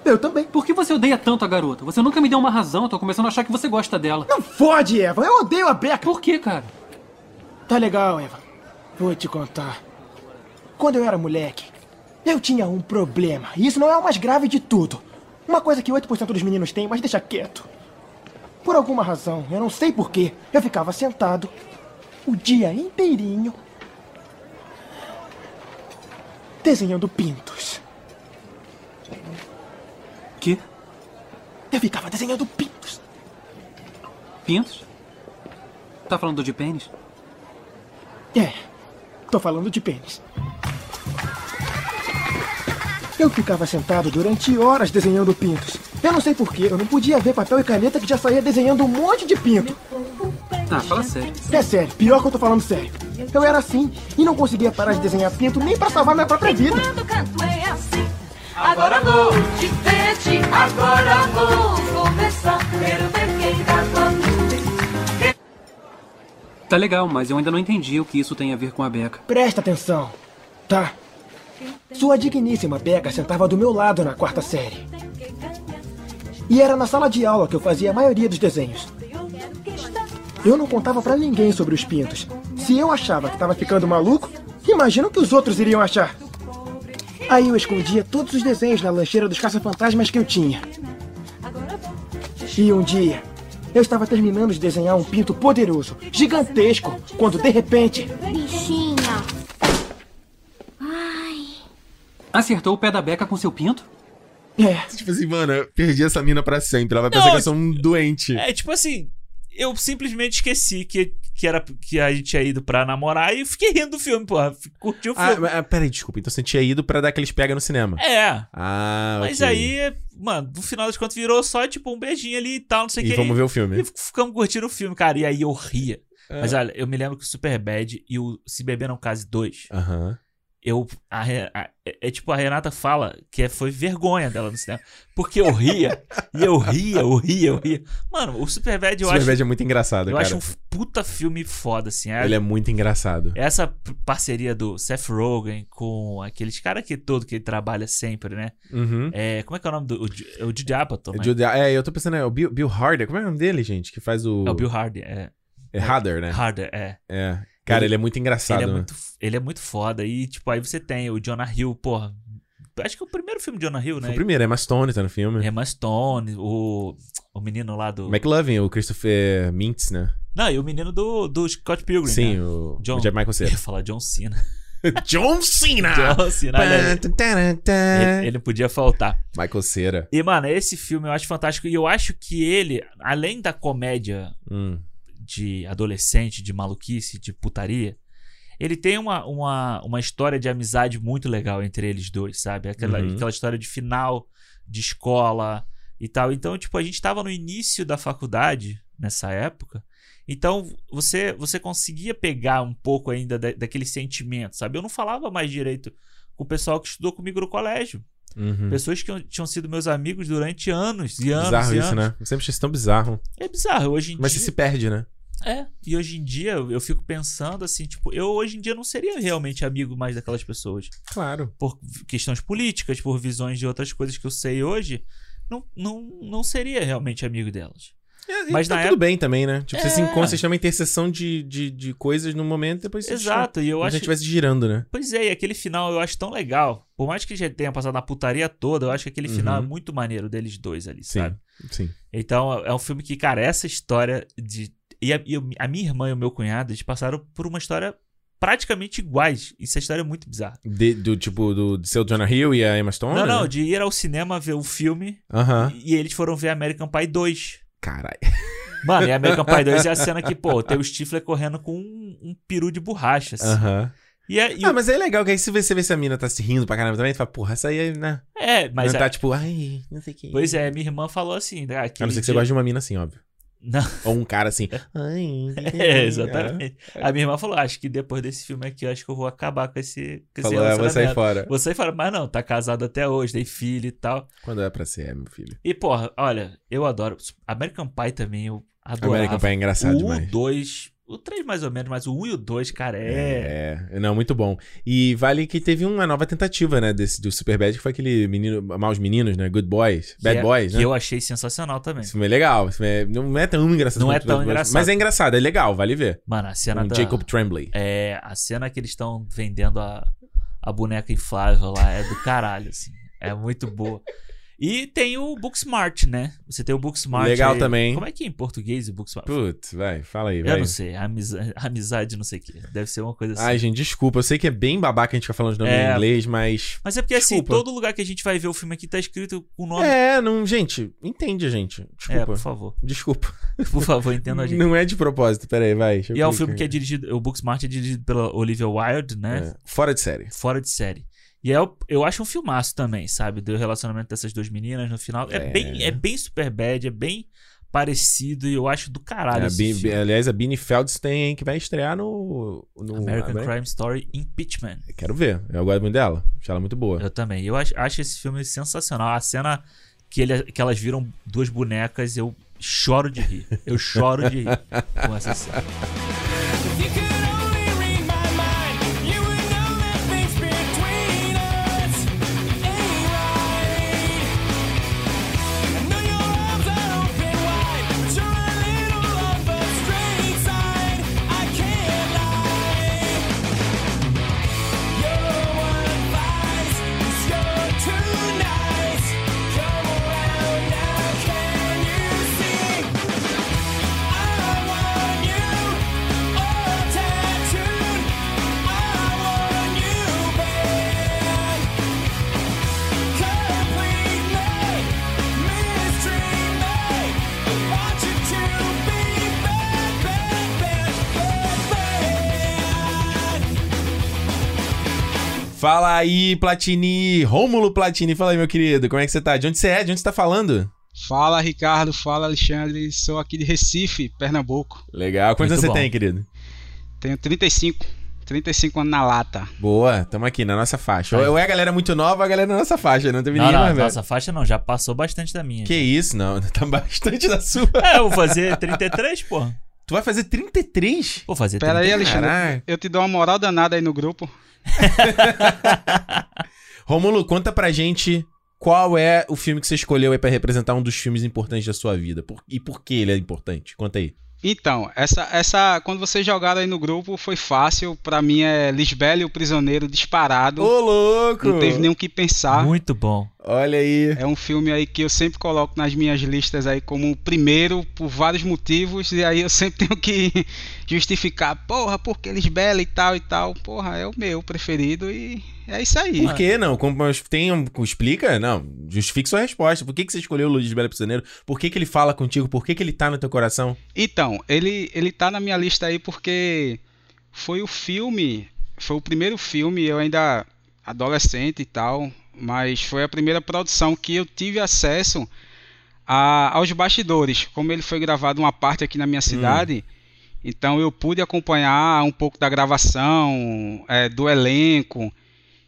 Eu também. Por que você odeia tanto a garota? Você nunca me deu uma razão, tô começando a achar que você gosta dela. Não fode, Eva. Eu odeio a Beca. Por que, cara? Tá legal, Eva. Vou te contar. Quando eu era moleque, eu tinha um problema. E isso não é o mais grave de tudo. Uma coisa que 8% dos meninos têm, mas deixa quieto. Por alguma razão, eu não sei porquê, eu ficava sentado o dia inteirinho desenhando pintos. Que? Eu ficava desenhando pintos. Pintos? Tá falando de pênis? É, tô falando de pênis. Eu ficava sentado durante horas desenhando pintos. Eu não sei porquê, eu não podia ver papel e caneta que já saía desenhando um monte de pinto. Ah, fala sério. É sério, pior que eu tô falando sério. Eu era assim e não conseguia parar de desenhar pinto nem pra salvar minha própria vida. Agora vou te ver, agora vou começar. Quero ver quem dá quando. Tá legal, mas eu ainda não entendi o que isso tem a ver com a Beca. Presta atenção, tá? Sua digníssima Beca sentava do meu lado na quarta série. E era na sala de aula que eu fazia a maioria dos desenhos. Eu não contava pra ninguém sobre os pintos. Se eu achava que tava ficando maluco, imagina o que os outros iriam achar. Aí eu escondia todos os desenhos na lancheira dos caça-fantasmas que eu tinha. E um dia, eu estava terminando de desenhar um pinto poderoso, gigantesco, quando de repente. Bichinha. Acertou o pé da Beca com seu pinto? É. Tipo assim, mano, eu perdi essa mina pra sempre. Ela vai pensar Não, que eu sou um doente. É, tipo assim, eu simplesmente esqueci que, que, era, que a gente tinha ido pra namorar e fiquei rindo do filme, porra. Curti o Ah, filme. ah, peraí, desculpa. Então você tinha ido pra dar aqueles pega no cinema. É. Ah, Mas ok. aí, mano, no final das contas virou só, tipo, um beijinho ali e tal, não sei o E que. vamos ver o filme. E ficamos curtindo o filme, cara. E aí eu ria. É. Mas olha, eu me lembro que o Superbad e o Se Beber Não Case 2, Aham. Eu. A, a- é, é tipo, a Renata fala que é- foi vergonha dela no cinema. Porque eu ria, e eu ria, eu ria, eu ria. Mano, o Superbad eu Superbad acho. é muito engraçado, Eu cara. acho um puta filme foda, assim. Ele é muito engraçado. Essa parceria do Seth Rogen com aqueles caras que todo que ele trabalha sempre, né? Uhum. É, como é que é o nome do. O, é o Judd Apatow, né? Jude- É, eu tô pensando, é o Bill, Bill Harder. Como é o nome dele, gente? Que faz o. É o Bill Hardy, é. É Harder, né? Harder, é. É. Cara, ele, é muito engraçado. Ele é né? muito, ele é muito foda. E, tipo, aí você tem o Jonah Hill, porra. Acho que é o primeiro filme de Jonah Hill, né? Foi o primeiro, Emma Stone tá no filme. Emma Stone, o, o menino lá do. McLovin, o Christopher Mintz, né? Não, e o menino do, do Scott Pilgrim. Sim, né? o- John, o Jack Michael Cera. Eu ia falar John Cena. John Cena! John Cena, ele, ele podia faltar. Michael Cera. E, mano, esse filme eu acho fantástico. E eu acho que ele, além da comédia Hum. De adolescente, de maluquice, de putaria, ele tem uma, uma, uma história de amizade muito legal entre eles dois, sabe? Aquela, Uhum. aquela história de final de escola e tal. Então, tipo, a gente tava no início da faculdade nessa época. Então, você você conseguia pegar um pouco ainda da, daquele sentimento, sabe? Eu não falava mais direito com o pessoal que estudou comigo no colégio. Uhum. Pessoas que tinham sido meus amigos durante anos e anos Bizarro e isso, anos. né? Eu sempre achei isso tão bizarro. É bizarro. Hoje em Mas dia... você se perde, né? É, e hoje em dia eu eu fico pensando assim, tipo, eu hoje em dia não seria realmente amigo mais daquelas pessoas. Claro. Por questões políticas, por visões de outras coisas que eu sei hoje, não, não, não seria realmente amigo delas. E Mas tá tudo época- bem também, né? Tipo, você se É. encontra, você chama interseção de, de, de coisas no momento, depois você Exato, e eu acho- se estivesse girando, né? Pois é, e aquele final eu acho tão legal. Por mais que já tenha passado na putaria toda, eu acho que aquele final é Uhum. muito maneiro deles dois ali, Sim, sabe? sim. Então é um filme que, cara, essa história de. E a, e eu- a minha irmã e o meu cunhado, eles passaram por uma história praticamente iguais. Isso é história muito bizarra. De- do tipo, do, de seu Jonah Hill e a Emma Stone? Não, não, de ir ao cinema ver o filme Aham. e eles foram ver American Pie 2. Caralho. Mano, e American Pie 2 é a cena que, pô, tem o Stifler correndo com um, um peru de borracha. assim. Aham. E, é, e Ah, o- mas é legal que aí se você vê se a mina tá se rindo pra caramba também, tu fala, porra, essa aí, né? É, mas. Não é- tá tipo, ai, não sei o que. Pois é, minha irmã falou assim. né, A não ser que você dia- goste de uma mina assim, óbvio. Não. Ou um cara assim. Ai, É, exatamente. A minha irmã falou: acho que depois desse filme aqui, eu acho que eu vou acabar com esse. Com esse Falou, "Ah, vou sair relacionamento." fora. Vou sair fora. Mas não, tá casado até hoje, tem filho e tal. Quando é pra ser, é, meu filho. E, porra, olha, eu adoro. American Pie também, eu adoro. American Pie é engraçado o demais. O 2, o 3 mais ou menos, mas o 1 e o 2, cara, é. É, não, muito bom. E vale que teve uma nova tentativa, né, desse, do Superbad, que foi aquele menino, Maus Meninos, né, Good Boys, que Bad é- Boys, Que né? eu achei sensacional também. Esse filme é legal, esse filme é- não é tão engraçado Não é tão engraçado. Mas é engraçado, é legal, vale ver. Mano, a cena Com da. Jacob Tremblay. É, a cena que eles estão vendendo a, a boneca inflável lá é do caralho, assim. É muito boa. E tem o Booksmart, né? Você tem o Booksmart. Legal aí. também. Como é que é em português o Booksmart? Putz, vai, fala aí, Eu vai. não sei. Amizade, amizade não sei o que. Deve ser uma coisa assim. Ai, gente, desculpa. Eu sei que é bem babaca a gente ficar falando de nome É. em inglês, mas. Mas é porque assim, Desculpa. todo lugar que a gente vai ver o filme aqui tá escrito com o nome. É, não, gente, entende a gente. Desculpa. É, por favor. Desculpa. Por favor, entenda a gente. Não é de propósito, peraí, vai. E é um filme que é dirigido. O Booksmart é dirigido pela Olivia Wilde, né? É, fora de série. Fora de série. E é, o- eu acho um filmaço também, sabe? Do relacionamento dessas duas meninas no final. É, É. bem é bem super bad, é bem parecido e eu acho do caralho É, filme. aliás, a Beanie Feldstein que vai estrear no. no American Amer- Crime Story Impeachment. Quero ver. Eu gosto muito dela. Acho ela muito boa. Eu também. Eu acho, acho esse filme sensacional. A cena que, ele, que elas viram duas bonecas, eu choro de rir. Eu choro de rir com essa cena. Fala aí, Platini. Rômulo Platini. Fala aí, meu querido. Como é que você tá? De onde você é? De onde você tá falando? Fala Ricardo, fala Alexandre, sou aqui de Recife, Pernambuco. Legal. Quantos anos você tem, querido? Tenho 35, 35 anos na lata. Boa, tamo aqui na nossa faixa. Ou é a galera muito nova ou a galera na nossa faixa, não teve Não, ninguém não, mais velho. nossa faixa não, já passou bastante da minha. Que isso, não. Tá bastante da sua. É, eu vou fazer 33, pô. Tu vai fazer 33? Vou fazer Pera aí, Alexandre, Caraca. eu te dou uma moral danada aí no grupo. Rômulo, conta pra gente qual é o filme que você escolheu aí pra representar um dos filmes importantes da sua vida. Por- e por que ele é importante? Conta aí. Então, essa, essa, quando vocês jogaram aí no grupo, foi fácil. Pra mim é Lisbela e o Prisioneiro disparado. Ô, louco! Não teve nem o que pensar. Muito bom. Olha aí. É um filme aí que eu sempre coloco nas minhas listas aí como o primeiro por vários motivos. E aí eu sempre tenho que justificar, porra, porque Lisbela e tal e tal. Porra, é o meu preferido e é isso aí. Por que não? Como, mas tem um, explica? Não, justifique sua resposta. Por que, que você escolheu o Luiz Belo Prisioneiro? Por que, que ele fala contigo? Por que, que ele tá no teu coração? Então, ele, ele tá na minha lista aí porque foi o filme, foi o primeiro filme, eu ainda adolescente e tal, mas foi a primeira produção que eu tive acesso a- aos bastidores. Como ele foi gravado uma parte aqui na minha cidade, então eu pude acompanhar um pouco da gravação, é, do elenco,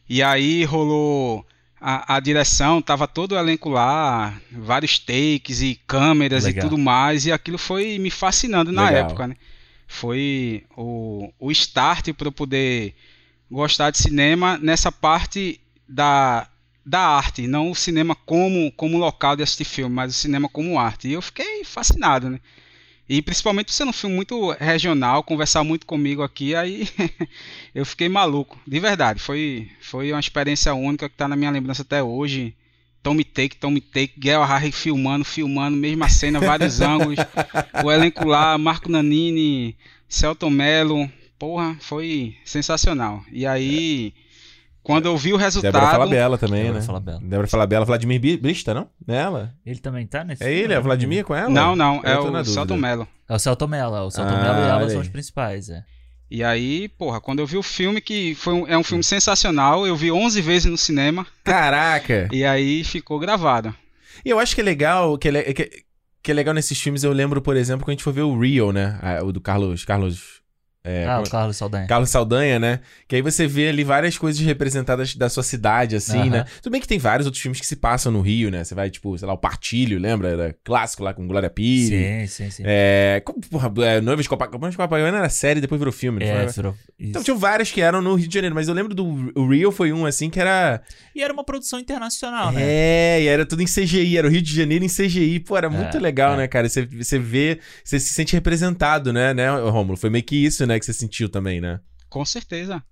e aí rolou a, a direção, tava todo o elenco lá, vários takes e câmeras Legal. e tudo mais, e aquilo foi me fascinando na Legal. época, né? Foi o, o start para eu poder gostar de cinema nessa parte da, da arte, não o cinema como, como local de assistir filme, mas o cinema como arte. E eu fiquei fascinado, né? E principalmente ser um filme muito regional, conversar muito comigo aqui, aí eu fiquei maluco, de verdade. Foi, foi uma experiência única que tá na minha lembrança até hoje. Tome take, tome take, Guel Harry filmando, filmando, mesma cena, vários ângulos. O elenco lá, Marco Nanini, Celton Mello, porra, foi sensacional. E aí, quando eu vi o resultado. Débora Falabella também, Débora né? Falabella. Débora Falabella, Vladimir Brista, não? Não é ela? Ele também tá nesse É filme, ele? É né? o Vladimir com ela? Não, não, é o. Celton Mello. É o Celton Mello, é o Celton Ah, Mello e ela olha são os principais, é. E aí, porra, quando eu vi o filme, que foi um- é um filme sensacional, eu vi 11 vezes no cinema. Caraca! E aí ficou gravado. E eu acho que é legal, que é, que, que é legal nesses filmes, eu lembro, por exemplo, quando a gente for ver o Rio, né? Ah, O do Carlos. Carlos. É, ah, o Carlos Saldanha. Carlos Saldanha, né? Que aí você vê ali várias coisas representadas da sua cidade, assim, né? Tudo bem que tem vários outros filmes que se passam no Rio, né? Você vai, tipo, sei lá, o Partilho, lembra? Era clássico lá com Glória Pires. Sim, sim, sim. É. Como, porra, é, Noivas de Copacabana, de Copacabana era série, depois virou filme, É, virou- Então isso. tinha vários que eram no Rio de Janeiro, mas eu lembro do o Rio foi um assim que era. E era uma produção internacional, né? É, e era tudo em CGI, era o Rio de Janeiro em CGI. Pô, era muito É, legal, é. né, cara? Você, você vê, você se sente representado, né, né, Rômulo? Foi meio que isso, né, que você sentiu também, né? Com certeza.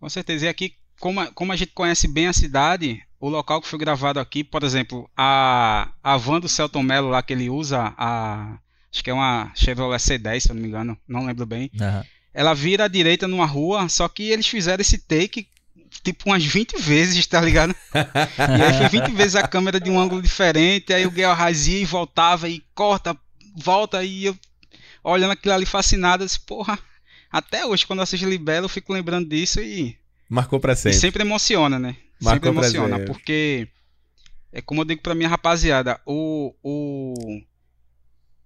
Com certeza. E aqui, como a, como a gente conhece bem a cidade, o local que foi gravado aqui, por exemplo, a, a van do Celton Mello lá que ele usa, a, acho que é uma Chevrolet C10, se eu não me engano, não lembro bem. Aham. Ela vira à direita numa rua, só que eles fizeram esse take tipo umas 20 vezes, tá ligado? e aí foi 20 vezes a câmera de um ângulo diferente, aí o Gael razia e voltava e corta, volta e eu olhando aquilo ali fascinado, eu disse, porra, até hoje quando eu assisto Libelo eu fico lembrando disso e, Marcou pra e sempre. sempre emociona, né? Marcou sempre emociona, sempre. porque é como eu digo pra minha rapaziada, o, o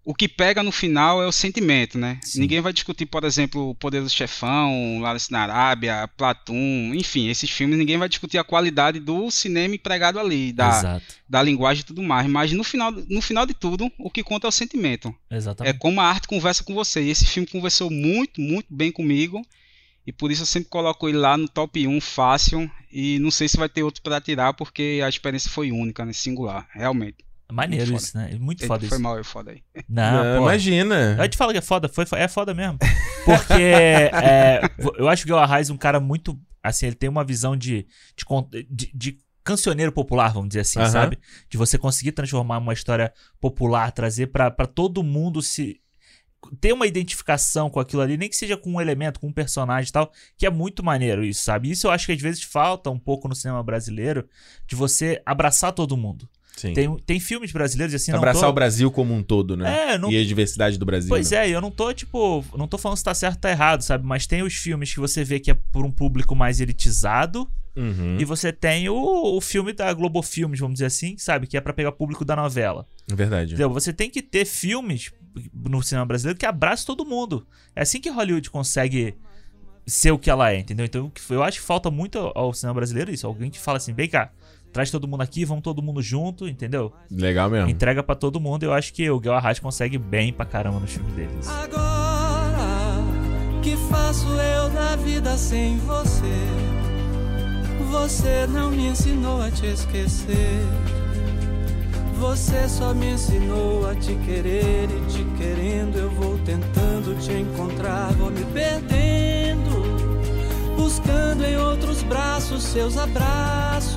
o que pega no final é o sentimento, né? Ninguém vai discutir, por exemplo, o Poder do Chefão, Larissa na Arábia, Platum, enfim, esses filmes, ninguém vai discutir a qualidade do cinema empregado ali, da, Exato. da linguagem e tudo mais. Mas no final, no final de tudo, o que conta é o sentimento. Exatamente. É como a arte conversa com você. E esse filme conversou muito, muito bem comigo. E por isso eu sempre coloco ele lá no top 1 fácil. E não sei se vai ter outro pra tirar, porque a experiência foi única, né? Singular, realmente. Maneiro Muito isso, né? Muito foda Foi isso. mal, eu foda aí. Não, Não, pô. imagina. Eu te falo que é foda, foi, é foda mesmo. Porque é, eu acho que o Gil Arraes é um cara muito. Assim, ele tem uma visão de, de, de, de cancioneiro popular, vamos dizer assim, sabe? De você conseguir transformar uma história popular, trazer pra todo mundo se. ter uma identificação com aquilo ali, nem que seja com um elemento, com um personagem e tal, que é muito maneiro isso, sabe? Isso eu acho que às vezes falta um pouco no cinema brasileiro, de você abraçar todo mundo. Sim. Tem, tem filmes brasileiros assim, não Abraçar tô- o Brasil como um todo, né? É, não- E a diversidade do Brasil. Pois né? é, eu não tô, tipo, não tô falando se tá certo ou tá errado, sabe? Mas tem os filmes que você vê que é por um público mais elitizado. Uhum. E você tem o, o filme da Globo Filmes, vamos dizer assim, sabe? Que é pra pegar público da novela. É verdade. Entendeu? Você tem que ter filmes no cinema brasileiro que abraçam todo mundo. É assim que Hollywood consegue ser o que ela é, entendeu? Então eu acho que falta muito ao ao cinema brasileiro isso. Alguém que fala assim, vem cá, traz todo mundo aqui, vamos todo mundo junto, entendeu? Legal mesmo. Entrega pra todo mundo. Eu acho que o Guel Arraes consegue bem pra caramba nos filmes deles. Agora, que faço eu da vida sem você? Você não me ensinou a te esquecer. Você só me ensinou a te querer e te querendo eu vou tentando te encontrar, vou me perdendo, buscando em outros braços seus abraços,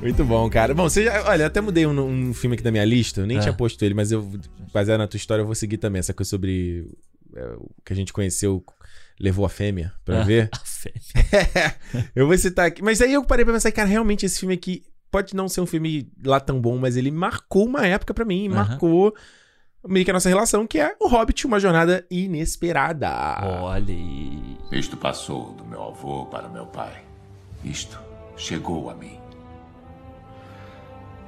Muito bom, cara. Bom, você já. Olha, eu até mudei um, um filme aqui da minha lista. Eu nem É. tinha posto ele, mas eu, baseado na tua história, eu vou seguir também. Essa coisa sobre. é, o que a gente conheceu. Levou a fêmea pra Ah, ver. a fêmea. eu vou citar aqui. Mas aí eu parei pra pensar, cara, realmente esse filme aqui pode não ser um filme lá tão bom, mas ele marcou uma época pra mim. Aham. Marcou meio que a nossa relação, que é o Hobbit, uma jornada inesperada. Olha aí. Isto passou do meu avô para meu pai. Isto chegou a mim.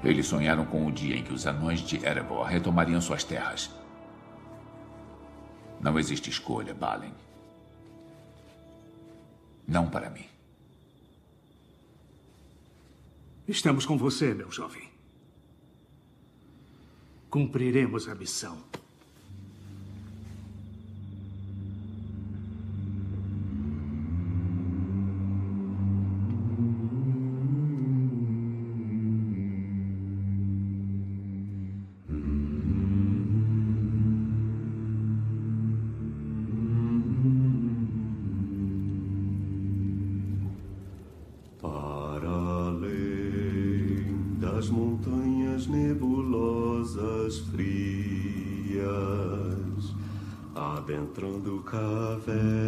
Eles sonharam com o dia em que os anões de Erebor retomariam suas terras. Não existe escolha, Balin. Não para mim. Estamos com você, meu jovem. Cumpriremos a missão. Adentrando cavernas,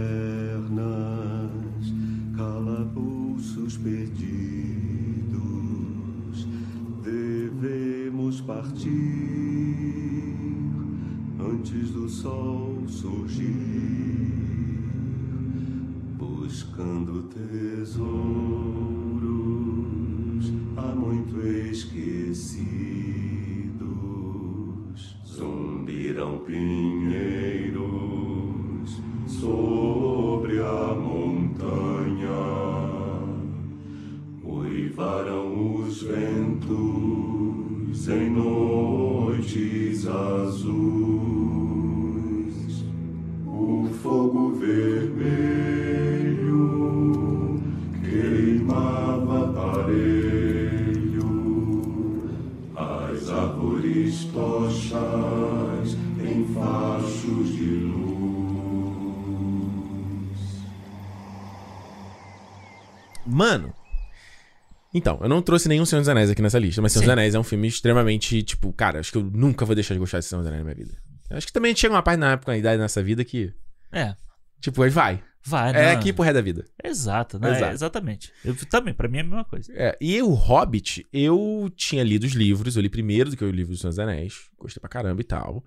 Então, eu não trouxe nenhum Senhor dos Anéis aqui nessa lista, mas Senhor dos Sim. Anéis é um filme extremamente, tipo, cara, acho que eu nunca vou deixar de gostar de Senhor dos Anéis na minha vida. Acho que também chega uma parte na época, na idade nessa vida que. É. Tipo, aí vai. Vai, É né? aqui pro resto da vida. Exato, né? Exato. Exatamente. Eu, também, pra mim é a mesma coisa. É, e o Hobbit, eu tinha lido os livros, eu li primeiro do que eu li o livro dos Senhor dos Anéis, gostei pra caramba e tal.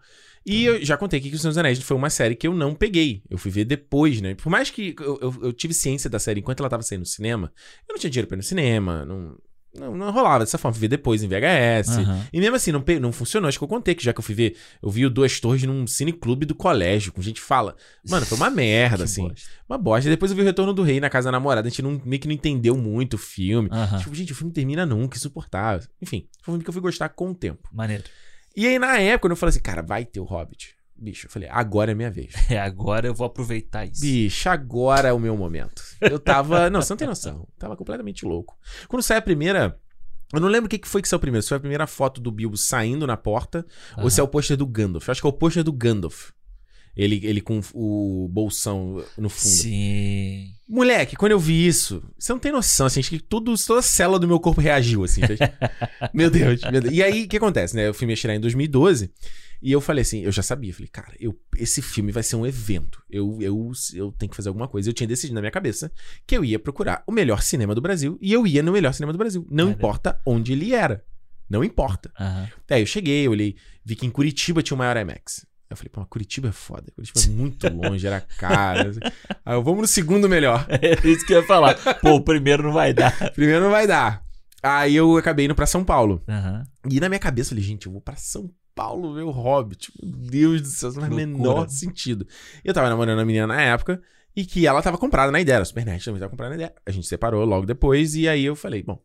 E eu já contei aqui que o Senhor dos Anéis foi uma série que eu não peguei. Eu fui ver depois, né? Por mais que eu, eu, eu tive ciência da série enquanto ela tava saindo no cinema, eu não tinha dinheiro pra ir no cinema, não, não, não rolava dessa forma. Fui ver depois em VHS. Aham. E mesmo assim, não, não funcionou. Acho que eu contei que já que eu fui ver, eu vi o Duas Torres num cineclube do colégio, com gente fala. Mano, foi uma merda, assim. Uma bosta. E depois eu vi o Retorno do Rei na casa da namorada. A gente não, meio que não entendeu muito o filme. Aham. Tipo, gente, o filme termina nunca, insuportável. Enfim, foi um filme que eu fui gostar com o tempo. Maneiro. E aí, na época, quando eu falei assim, cara, vai ter o Hobbit. Bicho, eu falei, agora é minha vez. É, agora eu vou aproveitar isso. Bicho, agora é o meu momento. Eu tava. Não, você não tem noção. Eu tava completamente louco. Quando sai a primeira. Eu não lembro o que que foi que saiu primeiro. Se foi a primeira foto do Bilbo saindo na porta ou se é o pôster do Gandalf. Eu acho que é o pôster do Gandalf. Ele, ele com o bolsão no fundo. Sim. Moleque, quando eu vi isso, você não tem noção, assim, acho que tudo, toda a célula do meu corpo reagiu, assim. meu, Deus, meu Deus. E aí, o que acontece, né? O filme ia estrear em 2012 e eu falei assim, eu já sabia, falei, cara, eu, esse filme vai ser um evento. Eu, eu, eu tenho que fazer alguma coisa. Eu tinha decidido na minha cabeça que eu ia procurar o melhor cinema do Brasil e eu ia no melhor cinema do Brasil. Não importa onde ele era. Não importa. Aham. Aí eu cheguei, eu olhei, vi que em Curitiba tinha o maior IMAX. Eu falei, pô, mas Curitiba é foda. Curitiba é muito longe, era caro. Aí eu, vamos no segundo melhor. É isso que eu ia falar. Pô, o primeiro não vai dar. Primeiro não vai dar. Aí eu acabei indo pra São Paulo. Aham. E na minha cabeça eu falei, gente, eu vou pra São Paulo ver o Hobbit. Meu Deus do céu, isso não faz menor sentido. Eu tava namorando a menina na época e que ela tava comprada na ideia, era Supernet também tava comprada na ideia. A gente separou logo depois e aí eu falei, bom,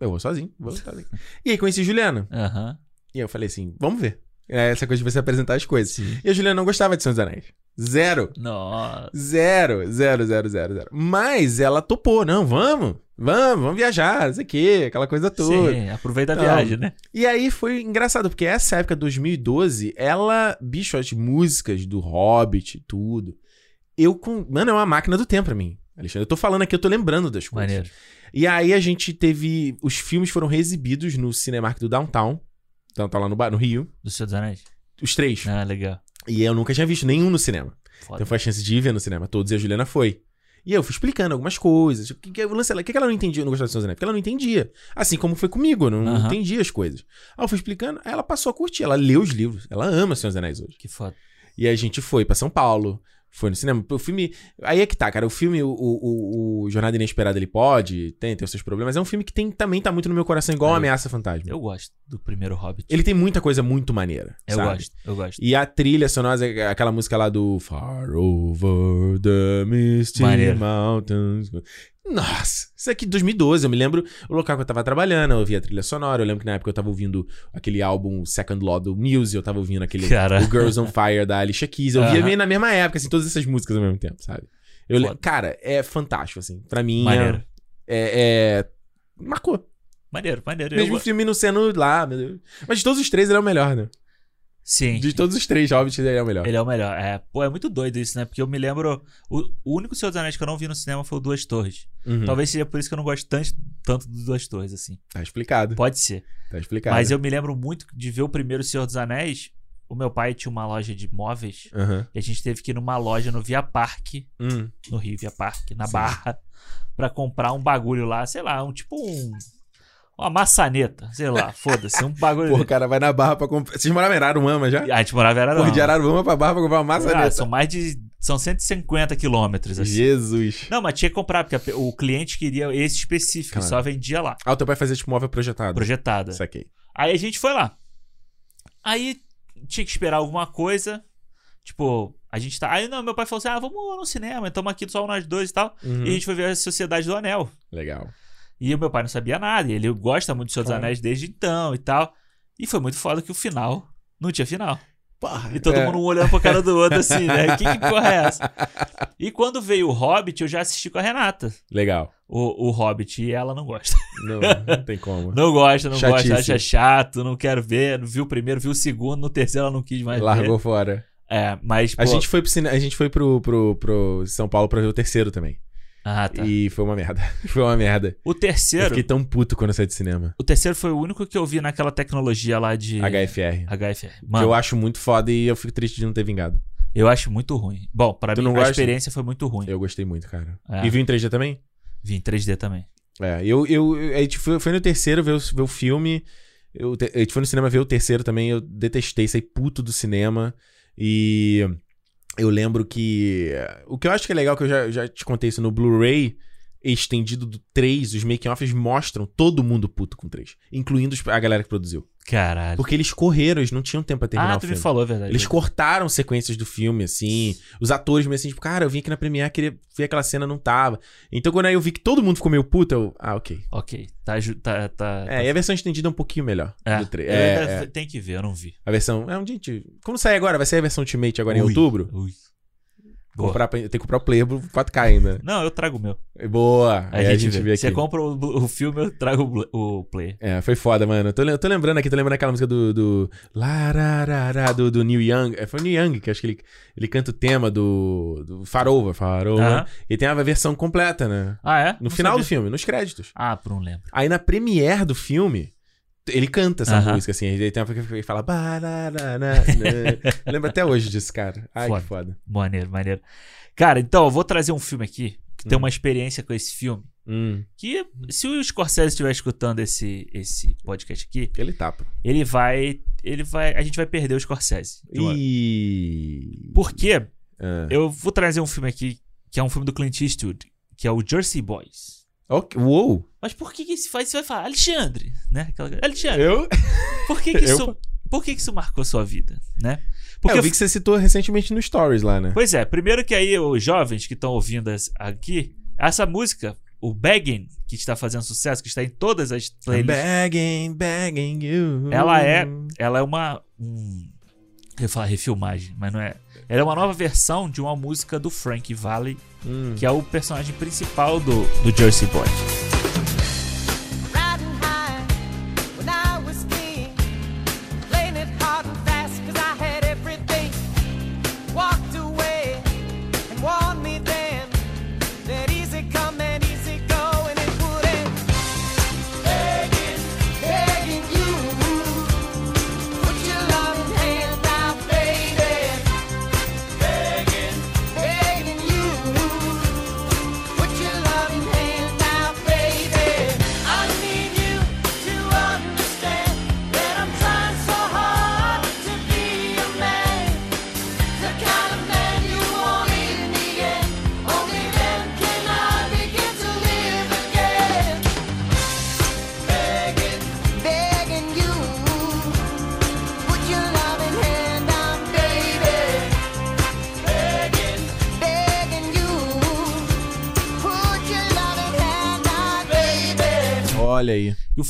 eu vou sozinho, vou sozinho. E aí conheci Juliana. Aham. E eu falei assim, vamos ver. É essa coisa de você apresentar as coisas. E a Juliana não gostava de Senhor dos Anéis. Zero. Nossa. Zero, zero, zero, zero, zero. Mas ela topou, não, vamos, vamos, vamos viajar, não sei o quê, aquela coisa toda. Sim, aproveita a Então, viagem, né? E aí foi engraçado, porque essa época, 2012, ela, bicho, as músicas do Hobbit e tudo. Eu com. Mano, é uma máquina do tempo pra mim. Alexandre, eu tô falando aqui, eu tô lembrando das coisas. Maneiro. E aí a gente teve. Os filmes foram reexibidos no Cinemark do Downtown. Downtown lá no, no Rio. Do Senhor dos Anéis? Os três. Ah, legal. E eu nunca tinha visto nenhum no cinema. Foda. Então foi a chance de ir ver no cinema todos e a Juliana foi. E eu fui explicando algumas coisas. O que, que, o lance o que, que ela não entendia no Gostava de Senhor dos Anéis? Porque ela não entendia. Assim como foi comigo, eu não, não entendia as coisas. Aí eu fui explicando, aí ela passou a curtir. Ela leu os livros. Ela ama Senhor dos Anéis hoje. Que foda. E a gente foi pra São Paulo. Foi no cinema. O filme. Aí é que tá, cara. O filme, o, o, o Jornada Inesperada, ele pode, tem, tem os seus problemas. É um filme que tem, também tá muito no meu coração, igual a Ameaça Fantasma. Eu gosto do primeiro Hobbit. Ele tem muita coisa muito maneira. Eu sabe? gosto, eu gosto. E a trilha sonora, é aquela música lá do Far Over the Misty Maneiro. Mountains. Nossa, isso aqui 2012, eu me lembro o local que eu tava trabalhando, eu ouvia a trilha sonora, eu lembro que na época eu tava ouvindo aquele álbum Second Law do Muse, eu tava ouvindo aquele Cara. o Girls on Fire da Alicia Keys, eu via meio na mesma época, assim, todas essas músicas ao mesmo tempo, sabe? Eu, Foda. cara, é fantástico, assim, pra mim Maneiro. é, é- marcou. Maneiro, maneiro. Mesmo Eu filme não sendo lá, meu Deus. Mas de todos os três ele é o melhor, né? Sim. De todos os três Hobbits ele é o melhor. Ele é o melhor. É, pô, é muito doido isso, né? Porque eu me lembro. O, o único Senhor dos Anéis que eu não vi no cinema foi o Duas Torres. Uhum. Talvez seja por isso que eu não gosto tanto, tanto do Duas Torres, assim. Tá explicado. Pode ser. Tá explicado. Mas eu me lembro muito de ver o primeiro Senhor dos Anéis. O meu pai tinha uma loja de móveis. Aham. E a gente teve que ir numa loja no Via Parque. Hum. No Rio, Via Parque, na Sim. Barra. Pra comprar um bagulho lá, sei lá, um tipo um. Uma maçaneta, sei lá, foda-se, um bagulho. Porra, o cara vai na barra pra comprar. Vocês moravam em Araruama já? A gente morava em Araruama. Porra, de Araruama pra barra pra comprar uma Ah, maçaneta. são mais de. São 150 quilômetros, assim. Jesus. Não, mas tinha que comprar, porque o cliente queria esse específico, Claro. só vendia lá. Ah, o teu pai fazia tipo móvel projetado. Projetada. Saquei. Aí a gente foi lá. Aí tinha que esperar alguma coisa. Tipo, a gente tá. Aí não, meu pai falou assim: ah, vamos no cinema, estamos aqui só nós dois e tal. Uhum. E a gente foi ver a Sociedade do Anel. Legal. E o meu pai não sabia nada, e ele gosta muito do Senhor dos Claro. Anéis desde então e tal. E foi muito foda que o final não tinha final. e todo é. mundo um olhando pro cara do outro assim, né? Que, que porra é essa? E quando veio o Hobbit, eu já assisti com a Renata. Legal. O, o Hobbit, e ela não gosta. Não, não tem como. Não gosta, não gosta, acha chato, não quero ver. Viu o primeiro, viu o segundo, no terceiro ela não quis mais Largou ver. fora. É, mas. A pô, gente foi pro, a gente foi pro, pro, pro São Paulo pra ver o terceiro também. Ah, tá. E foi uma merda. Foi uma merda. O terceiro. Eu fiquei tão puto quando eu saí de cinema. O terceiro foi o único que eu vi naquela tecnologia lá de. HFR. HFR. que Mano, eu acho muito foda e eu fico triste de não ter vingado. eu acho muito ruim. Bom, pra Tu mim a gosta? experiência foi muito ruim. Eu gostei muito, cara. É. E viu em 3D também? Vi em 3D também. É, eu, eu, a gente foi, foi no terceiro ver o, ver o filme. Eu, a gente foi no cinema ver o terceiro também. Eu detestei, saí puto do cinema. E eu lembro que. O que eu acho que é legal, que eu já, já te contei isso no Blu-ray estendido do 3, os making-offs mostram todo mundo puto com 3, incluindo a galera que produziu. Caralho. Porque eles correram, eles não tinham tempo pra terminar Ah, o tu me filme. falou, é verdade. Eles cortaram sequências do filme, assim. Os atores meio assim, tipo, cara, eu vim aqui na Premiere, queria ver aquela cena, não tava. Então quando aí eu vi que todo mundo ficou meio puto, eu. Ah, ok. Ok. Tá. tá, tá É, e a versão estendida é um pouquinho melhor. É, do tre- é, ainda é. Tem que ver, eu não vi. A versão. É um gente. Como sai agora? Vai sair a versão Ultimate agora em Ui, outubro? ui. Comprar, pra- tem que comprar o player pro 4K ainda. Não, eu trago o meu. Boa. Aí Aí a gente vê aqui. Você compra o, o filme, eu trago o, player. É, foi foda, mano. Eu tô, eu tô lembrando aqui, tô lembrando aquela música do. do Lararara, do, do Neil Young. É, foi o Neil Young, que acho que ele, ele canta o tema do. do Farova, Farova. Aham. E tem a versão completa, né? Ah, é? No Não final sabia. do filme, nos créditos. Ah, por um lembro. Aí na premiere do filme, ele canta essa música, assim. Ele tem uma que ele fala. Lembro até hoje disso, cara. Ai, que foda. Maneiro, maneiro. Cara, então, eu vou trazer um filme aqui que tem Hum. uma experiência com esse filme. Hum. Que se o Scorsese estiver escutando esse, esse podcast aqui, ele tapa. Ele vai. Ele vai. A gente vai perder o Scorsese. E. Por quê? Ah. Eu vou trazer um filme aqui que é um filme do Clint Eastwood, que é o Jersey Boys. Ok, Uou! Mas por que, que isso faz? Você vai falar, Alexandre, né? Aquela- Alexandre. Eu? Por que, que Eu? isso. Por que, que isso marcou sua vida, né? Porque eu vi que você citou recentemente no Stories lá, né? Pois é, primeiro que aí os jovens que estão ouvindo aqui, essa música, o Begging, que está fazendo sucesso, que está em todas as I'm playlists, begging, begging you. ela é, ela é uma, um, eu ia falar refilmagem, mas não é. Ela é uma nova versão de uma música do Frank Valley, Hum. que é o personagem principal do, do Jersey Boys.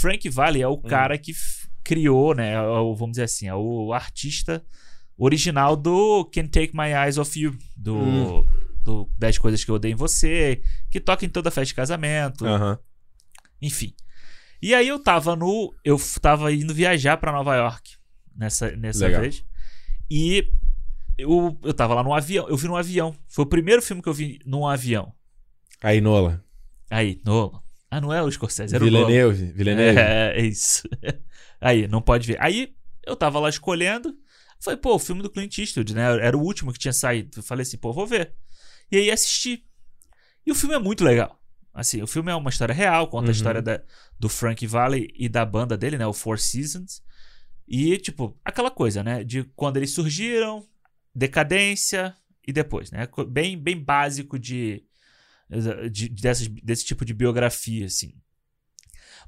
Frank Valley é Hum. o cara que criou, né? é o- vamos dizer assim, é o artista original do Can't Take My Eyes Off You, do, Hum. do 10 Coisas que Eu Odeio em Você, que toca em toda festa de casamento. Enfim. E aí eu tava no. Eu tava indo viajar pra Nova York nessa, nessa Legal. vez. E eu, eu tava lá no avião. Eu vi num avião. Foi o primeiro filme que eu vi num avião. Aí, Nola. Aí, Nolan. Ah, não é o Scorsese, era o Nolan. Villeneuve. Villeneuve. É, é isso. Aí, não pode ver. Aí, eu tava lá escolhendo. Falei, pô, o filme do Clint Eastwood, né? Era o último que tinha saído. Eu falei assim, pô, vou ver. E aí assisti. E o filme é muito legal. Assim, o filme é uma história real, conta Uhum. a história da- do Frank Valley e da banda dele, né? O Four Seasons. E, tipo, aquela coisa, né? De quando eles surgiram, decadência e depois, né? Bem, bem básico de, de- dessas, desse tipo de biografia, assim.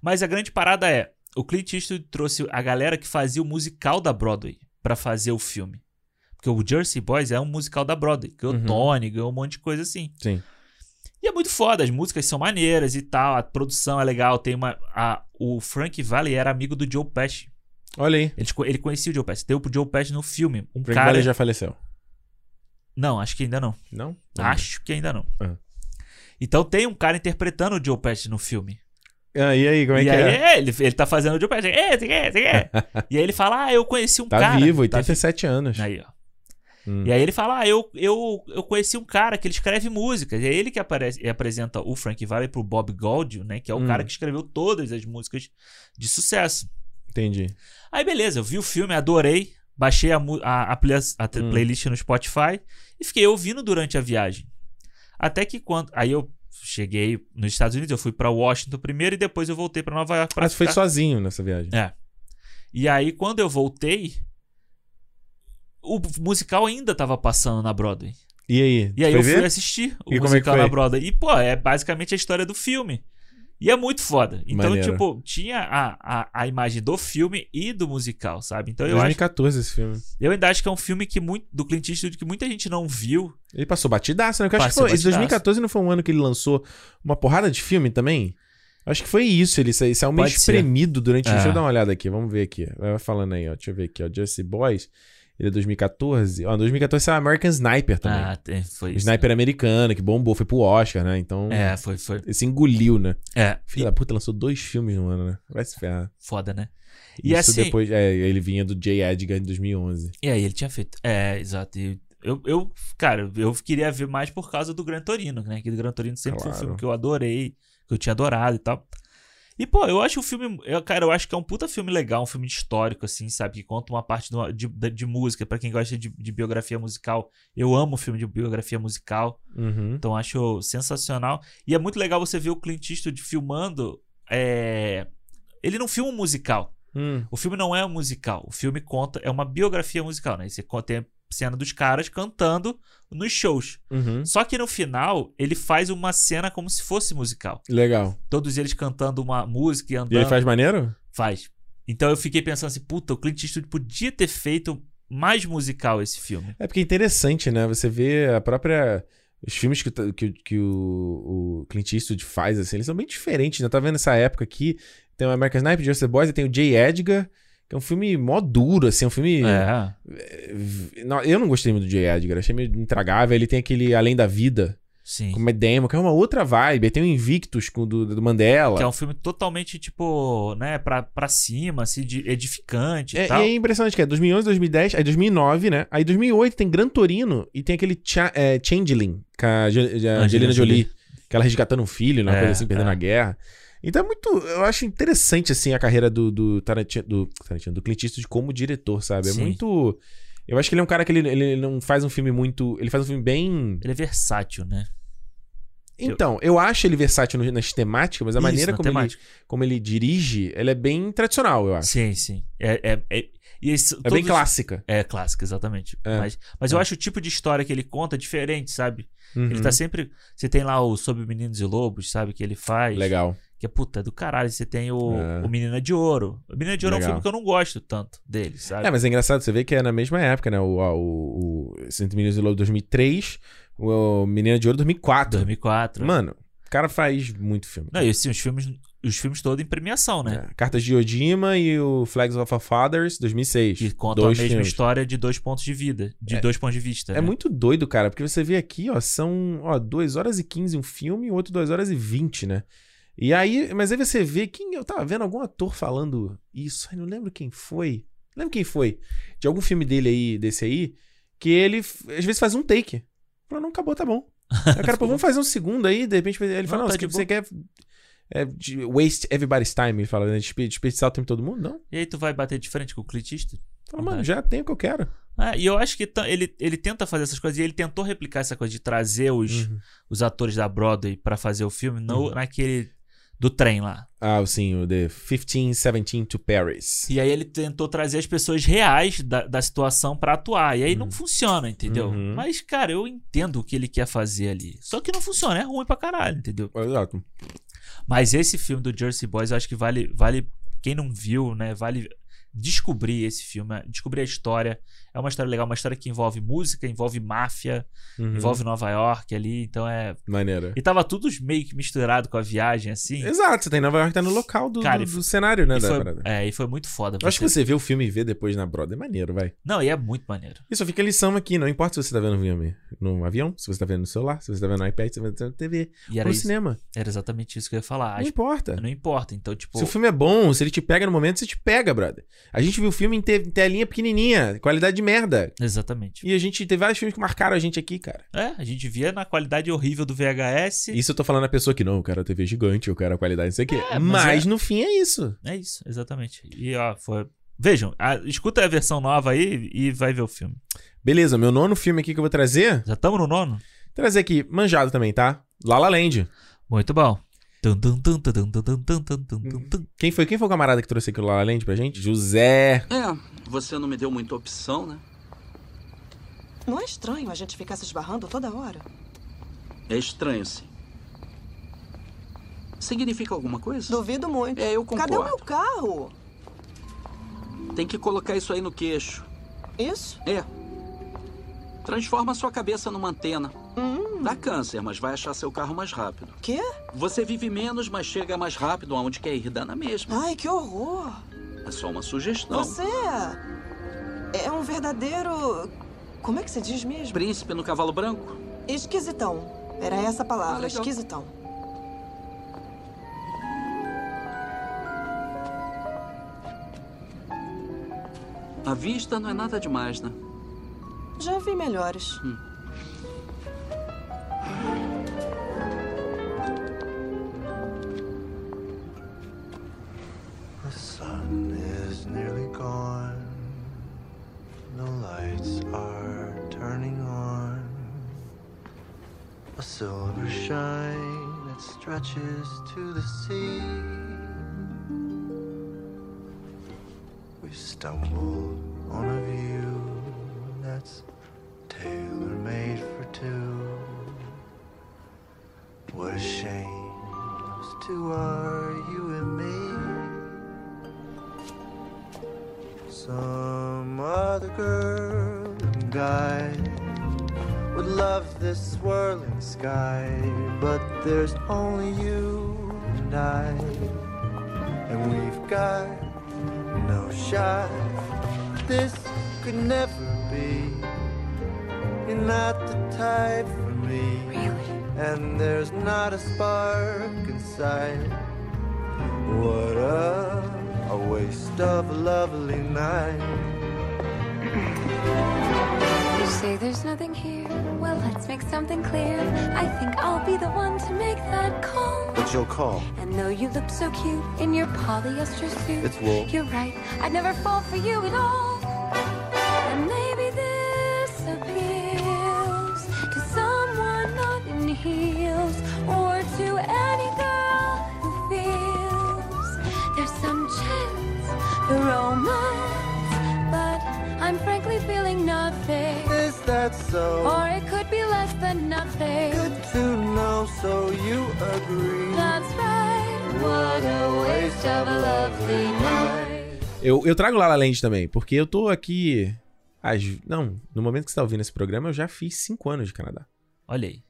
Mas a grande parada é, o Clint Eastwood trouxe a galera que fazia o musical da Broadway pra fazer o filme. Porque o Jersey Boys é um musical da Broadway. Ganhou Uhum. Tony, ganhou um monte de coisa assim. Sim. E é muito foda, as músicas são maneiras e tal, a produção é legal. Tem uma. A, o Frank Valley era amigo do Joe Pesci. Olha aí. Ele, ele conhecia o Joe Pesci. Tem o Joe Pesci no filme. Um Frank cara. Valley já faleceu. Não, acho que ainda não. Não? Acho que ainda não. Ah. Então tem um cara interpretando o Joe Pesci no filme. Ah, e aí, como é e que aí, é? ele, ele tá fazendo o Joe Pesci. É, você quer? e aí ele fala: Ah, eu conheci um Tá cara. vivo, Tá 87 anos. Aí, ó. Hum. E aí ele fala: Ah, eu, eu, eu conheci um cara que ele escreve músicas. E é ele que aparece, e apresenta o Frank Valley pro Bob Gaudio, né? Que é o Hum. cara que escreveu todas as músicas de sucesso. Entendi. Aí beleza, eu vi o filme, adorei. Baixei a, a, a, play- a Hum. playlist no Spotify e fiquei ouvindo durante a viagem. Até que quando. Aí eu cheguei nos Estados Unidos, eu fui pra Washington primeiro e depois eu voltei pra Nova York pra Ah, você foi ficar- sozinho nessa viagem. É. E aí, quando eu voltei, o musical ainda tava passando na Broadway. E aí? E aí eu fui ver? assistir o E é musical foi? na Broadway. E, pô, é basicamente a história do filme. E é muito foda. Então, Maneiro. tipo, tinha a, a, a imagem do filme e do musical, sabe? Então eu acho. 2014 esse filme. Eu ainda acho que é um filme que muito, do Clint Eastwood que muita gente não viu. Ele passou batidaço, né? Porque eu acho que Passou foi, esse batidaço. 2014 não foi um ano que ele lançou uma porrada de filme também? Acho que foi isso. Ele sa- saiu meio Pode ser. espremido durante. É. Deixa eu dar uma olhada aqui, vamos ver aqui. Vai falando aí, ó. Deixa eu ver aqui, ó. Jesse Boys. Ele é 2014. Ó, 2014 saiu American Sniper também. Ah, foi isso. Sniper americano, que bombou, foi pro Oscar, né? Então. É, foi, foi. Esse engoliu, né? É. Filho da puta, lançou dois filmes no ano, né? Vai se ferrar. Foda, né? E Isso assim- depois. É, ele vinha do J. Edgar em 2011. E aí ele tinha feito. É, exato. E eu, eu, cara, eu queria ver mais por causa do Gran Torino, né? Que o Gran Torino sempre foi um Claro. filme que eu adorei, que eu tinha adorado e tal. E, pô, eu acho o filme. Eu, cara, eu acho que é um puta filme legal, um filme histórico, assim, sabe? Que conta uma parte de, de, de música. Pra quem gosta de, de biografia musical, eu amo filme de biografia musical. Uhum. Então acho sensacional. E é muito legal você ver o Clint Eastwood filmando. é, Ele não filma um musical. Hum. O filme não é um musical. O filme conta. É uma biografia musical, né? Você conta- tem cena dos caras cantando nos shows. Uhum. Só que no final, ele faz uma cena como se fosse musical. Legal. Todos eles cantando uma música e andando. E ele faz maneiro? Faz. Então eu fiquei pensando assim, puta, o Clint Eastwood podia ter feito mais musical esse filme. É porque é interessante, né? Você vê a própria. Os filmes que, o- que, que o, o Clint Eastwood faz, assim, eles são bem diferentes, né? Tá vendo essa época aqui? Tem o American Sniper, the Boys, e tem o J. Edgar, é um filme mó duro, assim, um filme. É. Eh, Eu não gostei muito do J. Edgar, achei meio intragável. Ele tem aquele Além da Vida. Sim. Com o Matt Damon, que é uma outra vibe. Aí tem o Invictus com o do, do Mandela. Que é um filme totalmente, tipo, né, pra, pra cima, assim, edificante e É, tal. e é impressionante que é 2011, 2010, aí 2009, né? Aí 2008 tem Gran Torino e tem aquele Cha é, Changeling com a Ange- a Angelina, Jolie, Jolie. que ela resgatando um filho, né? Uma É, coisa assim, perdendo é. a guerra. Então é muito. Eu acho interessante, assim, a carreira do, do Tarantino, do, Tarantino, do Clint Eastwood como diretor, sabe? É Sim. muito. Eu acho que ele é um cara que ele, ele não faz um filme muito. Ele faz um filme bem. Ele é versátil, né? Então, eu acho ele versátil nas temáticas, mas a Isso, maneira como ele, como ele dirige, ela é bem tradicional, eu acho. Sim, sim. É, é, é, esse- É bem clássica. É, clássica, exatamente. É. Mas, mas É. eu acho o tipo de história que ele conta diferente, sabe? Uhum. Ele tá sempre. Você tem lá o Sobre Meninos e Lobos, sabe? Que ele faz. Legal. Que é puta do caralho. Você tem o, É. o Menina de Ouro. O Menina de Ouro é um Legal. filme que eu não gosto tanto dele, sabe? É, mas é engraçado, você vê que é na mesma época, né? O, o, o Cento Meninos de Lobo 2003, o Menina de Ouro 2004. 2004. Mano, o cara faz muito filme. Não, e assim, os filmes, os filmes todos em premiação, né? É, Cartas de Odima e o Flags of Our Fathers 2006. Que contam a mesma filmes. história de dois pontos de vida. De É. dois pontos de vista. É né? muito doido, cara, porque você vê aqui, ó, são, ó, 2 horas e 15 um filme e o outro 2 horas e 20, né? E aí, mas aí você vê quem eu tava vendo algum ator falando isso, ai, não lembro quem foi. Lembro quem foi. De algum filme dele aí, desse aí, que ele às vezes faz um take. Fala, não, acabou, tá bom. Aí o cara, pô, vamos fazer um segundo aí, de repente ele fala, Não, não, tá você, quer é, de- waste everybody's time, ele fala, né? Despe- desperdiçar o tempo de todo mundo? Não. E aí tu vai bater de frente com o Eastwood? Fala, mano, já tenho o que eu quero. É, e eu acho que ele, ele tenta fazer essas coisas e ele tentou replicar essa coisa de trazer os, Uhum. os atores da Broadway pra fazer o filme no, naquele do trem lá. Ah, sim, o The 1517 to Paris. E aí ele tentou trazer as pessoas reais da, da situação pra atuar. E aí não funciona, entendeu? Uhum. Mas, cara, eu entendo o que ele quer fazer ali. Só que não funciona, é ruim pra caralho, entendeu? Exato. Mas esse filme do Jersey Boys eu acho que vale. vale quem não viu, né? Vale descobrir esse filme, descobrir a história. É uma história legal, uma história que envolve música, envolve máfia, Uhum. envolve Nova York ali, então é. Maneiro. E tava tudo meio que misturado com a viagem, assim. Exato, você tá em Nova York, tá no local do, Cara, do, do foi- cenário, né? da foi- parada. é, e foi muito foda. Eu acho que você vê o filme e vê depois na Broadway, é maneiro, vai. Não, e é muito maneiro. E só fica a lição aqui, não importa se você tá vendo o filme no avião, se você tá vendo no celular, se você tá vendo no iPad, se você tá vendo na TV, E era no isso- cinema. Era exatamente isso que eu ia falar. Não As- importa. Não importa. Então, tipo. Se o filme é bom, se ele te pega no momento, você te pega, brother. A gente viu o filme em te- em telinha pequenininha, qualidade de merda. Exatamente. E a gente teve vários filmes que marcaram a gente aqui, cara. É, a gente via na qualidade horrível do VHS. Isso eu tô falando a pessoa que não, eu quero a TV gigante, eu quero a qualidade, não sei o quê. É, mas mas é- no fim é isso. É isso, exatamente. E ó, foi. Vejam, a- escuta a versão nova aí e vai ver o filme. Beleza, meu nono filme aqui que eu vou trazer. Já estamos no nono? Trazer aqui, manjado também, tá? La La Land. Muito bom. Quem foi, quem foi o camarada que trouxe aquilo lá além pra gente? José. É, você não me deu muita opção, né? Não é estranho a gente ficar se esbarrando toda hora? É estranho, sim. Significa alguma coisa? Duvido muito. É, eu concordo. Cadê o meu carro? Tem que colocar isso aí no queixo. Isso? É. Transforma sua cabeça numa antena. Hum. Dá câncer, mas vai achar seu carro mais rápido. Quê? Você vive menos, mas chega mais rápido aonde quer ir, dá na mesma. Ai, que horror. É só uma sugestão. Você é um verdadeiro. Como é que se diz mesmo? Príncipe no cavalo branco? Esquisitão. Era essa a palavra, Ah, esquisitão. A vista não é nada demais, né? Já vi melhores. The nearly gone. The lights are turning on. A silver shine that stretches to the sea. We stumble on a view that's tailor made for two. What a shame those two are, you and me. Some other girl and guy would love this swirling sky, but there's only you and I, and we've got no shot. This could never be. You're not the type for me. And there's not a spark inside. What a, a waste of a lovely night. You say there's nothing here. Well, let's make something clear. I think I'll be the one to make that call. What's your call? And though you look so cute in your polyester suit, It's wool. You're right. I'd never fall for you at all. Eu, eu trago La La Land também, porque eu tô aqui. às- não, no momento que você tá ouvindo esse programa, eu já fiz cinco anos de Canadá. Olha aí.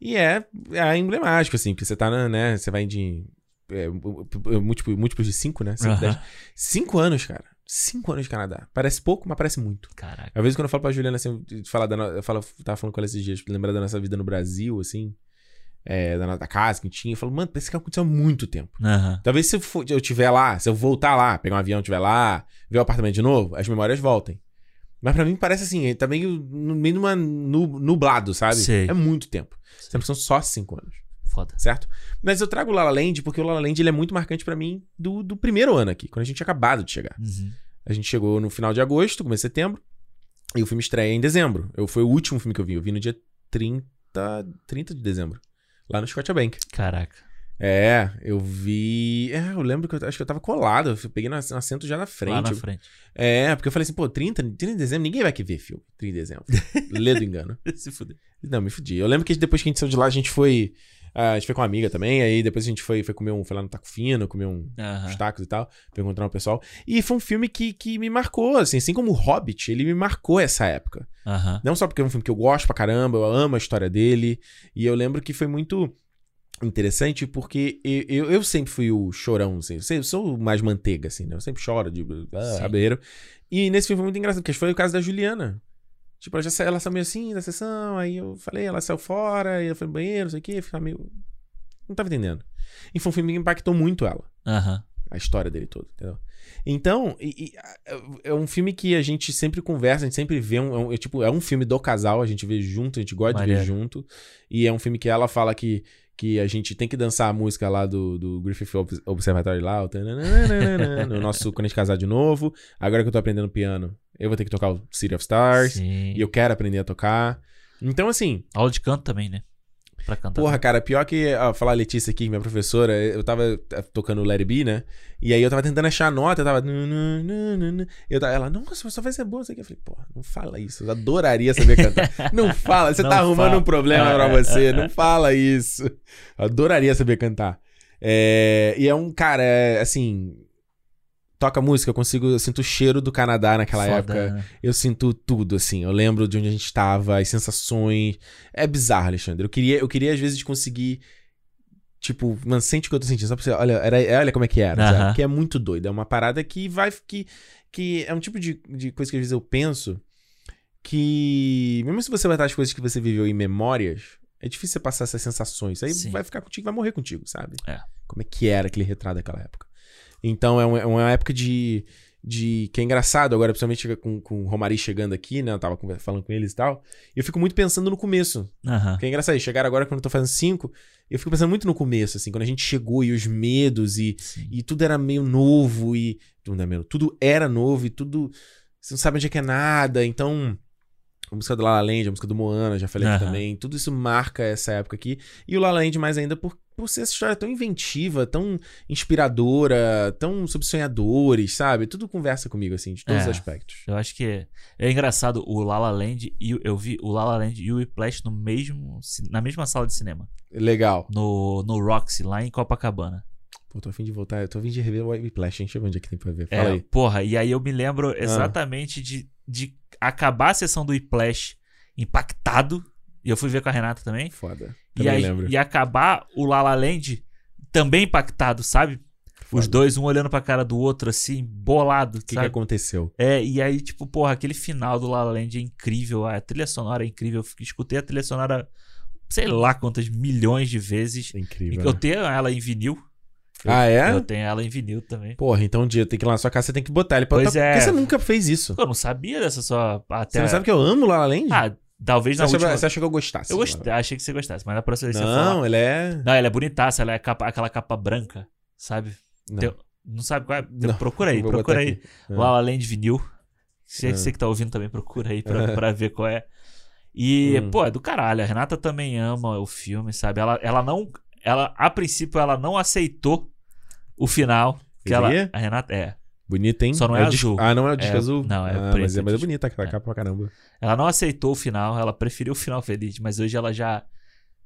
E é, é emblemático, assim, porque você tá, na, né? Você vai de. É, múltiplo, múltiplos de cinco, né? Cinco, Aham. dez. Cinco anos, cara. Cinco anos de Canadá. Parece pouco, mas parece muito. Caraca. Às vezes, quando eu falo pra Juliana, assim, falar da no... eu falo, tava falando com ela esses dias, lembrar da nossa vida no Brasil, assim, é, da nossa casa que tinha, eu falo, mano, parece que aconteceu há muito tempo. Aham. Talvez se eu, for, eu tiver lá, se eu voltar lá, pegar um avião, tiver lá, ver o apartamento de novo, as memórias voltem. Mas pra mim parece assim, tá meio, meio numa nu- nublado, sabe? Sei. É muito tempo. Sempre são só cinco anos. Foda. Certo? Mas eu trago o La La Land porque o La La Land ele é muito marcante pra mim do, do primeiro ano aqui, quando a gente tinha acabado de chegar. Uhum. A gente chegou no final de agosto, começo de setembro, e o filme estreia em dezembro. Eu, foi o último filme que eu vi. Eu vi no dia 30, 30 de dezembro, lá no Scotiabank. Caraca. É, eu vi. É, eu lembro que eu acho que eu tava colado. Eu peguei no assento já na frente. Lá na frente. É, porque eu falei assim, pô, 30, 30 de dezembro, ninguém vai aqui ver filme. 30 de dezembro. Lê do engano. Se fuder. Não, me fudi. Eu lembro que depois que a gente saiu de lá, a gente foi. Ah, a gente foi com uma amiga também, aí depois a gente foi, foi comer um, foi lá no Taco Fino, comer um, uns tacos e tal, pra encontrar um pessoal. E foi um filme que, que me marcou, assim, assim como o Hobbit, ele me marcou essa época. Não só porque é um filme que eu gosto pra caramba, eu amo a história dele, e eu lembro que foi muito interessante porque eu, eu, eu sempre fui o chorão, assim, eu sou o mais manteiga, assim, né? Eu sempre choro de ah, rabeiro. E nesse filme foi muito engraçado, porque foi o caso da Juliana. Tipo, ela já saiu, ela saiu meio assim da sessão, aí eu falei, ela saiu fora, aí ela foi no banheiro, não sei o quê, ficava meio. Não tava entendendo. E foi um filme que impactou muito ela. Aham. A história dele todo, entendeu? Então, e- e, é- é um filme que a gente sempre conversa, a gente sempre vê. Um, é um- é tipo, é um filme do casal, a gente vê junto, a gente gosta de ver Maneiro. junto. E é um filme que ela fala que, que a gente tem que dançar a música lá do, do Griffith Ob- Observatory lá, o no nosso Quando a gente casar de novo. Agora que eu tô aprendendo piano, eu vou ter que tocar o City of Stars. Sim. E eu quero aprender a tocar. Então, assim. Aula de canto também, né? Pra cantar. Porra, cara, pior que ó, falar a Letícia aqui, minha professora, eu tava eh, tocando It Be, né? E aí eu tava tentando achar a nota, eu tava. Eu tava ela, nossa, só vai ser boa isso aqui. Eu falei, porra, não fala isso. Eu adoraria saber cantar. não fala, você Não tá arrumando fala. um problema pra é, você. Não fala isso. Eu adoraria saber cantar. É, e é um cara, é, assim. Toca música, eu consigo, eu sinto o cheiro do Canadá naquela Foda, época. né? Eu sinto tudo, assim. Eu lembro de onde a gente estava, as sensações. É bizarro, Alexandre. Eu queria, eu queria às vezes, conseguir. Tipo, mano, sente o que eu tô sentindo. Só pra você. Olha, era, olha como é que era, Aham. sabe? Que é muito doido. É uma parada que vai. Que, que é um tipo de, de coisa que às vezes eu penso. Que. Mesmo se você vai estar as coisas que você viveu em memórias, é difícil você passar essas sensações. Aí Sim. vai ficar contigo, vai morrer contigo, sabe? É. Como é que era aquele retrato daquela época. Então é uma, é uma época de, de. que é engraçado agora, principalmente com, com o Romari chegando aqui, né? Eu tava falando com eles e tal. E eu fico muito pensando no começo. Aham. Que é engraçado. Eles chegaram agora quando eu tô fazendo cinco. Eu fico pensando muito no começo, assim, quando a gente chegou e os medos e, e tudo era meio novo e. Tudo, meio- tudo era novo e tudo. Você não sabe onde é que é nada. Então. A música do La La Land, a música do Moana, já falei aqui Aham. também. Tudo isso marca essa época aqui. E o La La Land mais ainda por, por ser essa história tão inventiva, tão inspiradora, tão sobre sonhadores, sabe? Tudo conversa comigo, assim, de todos os É, aspectos. Eu acho que é, é engraçado o La La Land e eu vi o La La Land e o Whiplash no mesmo na mesma sala de cinema. Legal. No no Roxy lá em Copacabana. Pô, tô a fim de voltar, eu tô a fim de rever o Whiplash, hein? Deixa eu ver onde é que tem pra ver. É, Fala aí. porra, e aí eu me lembro Ah. exatamente de, de acabar a sessão do Whiplash impactado. E eu fui ver com a Renata também. Foda. E, aí, e acabar o La La Land também impactado, sabe? Os dois, um olhando pra cara do outro, assim, bolado. O que, que aconteceu? É, e aí, tipo, porra, aquele final do La La Land é incrível, a trilha sonora é incrível. Eu escutei a trilha sonora, sei lá quantas milhões de vezes. É incrível. Eu né? tenho ela em vinil. Eu- Ah, é? Eu tenho ela em vinil também. Porra, então um dia tenho que ir lá na sua casa, você tem que botar ele pra Pois botar- é. Por que você nunca fez isso? Eu não sabia dessa sua. Até... Você não sabe que eu amo La La Land? Ah, talvez Você na achava- última... você achou que eu gostasse Eu de gostei, achei que você gostasse, mas na próxima vez você Não, falar- ela é- Não, ela é bonitaça, ela é capa- aquela capa branca, sabe? Não. Tem- não sabe qual é? Não, procura aí, procura aí. Ah. La La Land vinil. Você, Ah. você que tá ouvindo também, procura aí pra, pra ver qual é. E, Hum. pô, é do caralho. A Renata também ama o filme, sabe? Ela, ela não. Ela, a princípio, ela não aceitou o final. Que ela, a Renata é. Bonita, hein? Só não é, o disco- azul. Ah, não é o disco azul? Não, é ah, preto. Mas é, mas é bonita aquela capa pra caramba. Ela não aceitou o final, ela preferiu o final feliz, mas hoje ela já.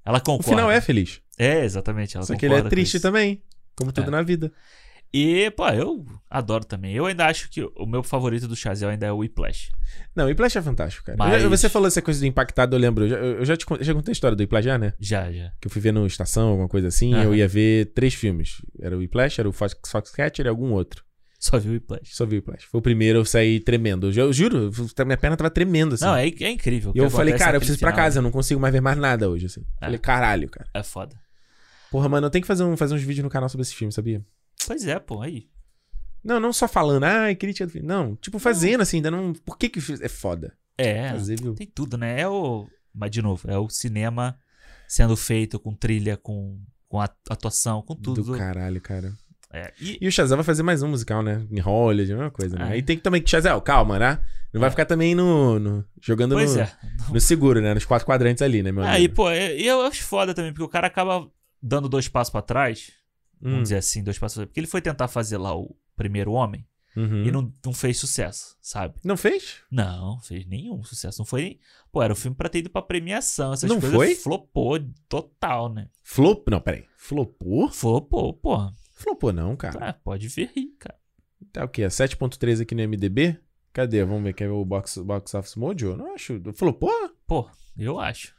Ela O concorda. final é feliz. É, exatamente. Só que ele é triste também. Como tudo É. na vida. E, pô, eu adoro também. Eu ainda acho que o meu favorito do Chazel ainda é o Whiplash. Não, o Whiplash é fantástico, cara. Mas- já- você falou essa coisa do impactado, eu lembro. Eu já, eu já te já contei a história do Whiplash, já, né? Já, já. Que eu fui ver no Estação, alguma coisa assim. Aham. Eu ia ver três filmes. Era o Whiplash, era o Fox, Foxcatcher e algum outro. Só vi o Whiplash. Só vi o Whiplash. Foi o primeiro, eu saí tremendo. Eu, eu juro, minha perna tava tremendo, assim. Não, é, é incrível. E eu falei, cara, eu preciso ir pra casa, eu não consigo mais ver mais nada hoje, assim. É. Falei, caralho, cara. É foda. Porra, mano, eu tenho que fazer, um, fazer uns vídeos no canal sobre esse filme, sabia? Pois é, pô, aí. Não, não só falando, ai, crítica do filme. Não, tipo, fazendo, assim, ainda não. Por que que é foda? É, Fazer, viu? tem tudo, né? É o. Mas, de novo, é o cinema sendo feito com trilha, com, com atuação, com tudo. Do caralho, cara. É, e, E o Shazam vai fazer mais um musical, né? Em Hollywood, a mesma coisa, né? É. Aí tem que também. Shazam, calma, né? Não vai ficar também no. no- jogando no, é. no seguro, né? Nos quatro quadrantes ali, né, meu Aí, amigo? pô, é- e eu acho foda também, porque o cara acaba dando dois passos pra trás. Hum. Vamos dizer assim, dois passos pra trás. Porque ele foi tentar fazer lá o primeiro homem. Uhum. E não, não fez sucesso, sabe? Não fez? Não, fez nenhum sucesso. Não foi. Pô, era um filme pra ter ido pra premiação. Essas Não coisas foi? flopou total, né? Flop... Não, peraí. Flopou? Flopou, porra. Flopou não, cara. Ah, pode ver aí, cara. Tá o quê? 7.3 aqui no MDB? Cadê? Vamos ver, quer ver o box, box Office Mojo? Não acho. Flopou? Pô, eu acho.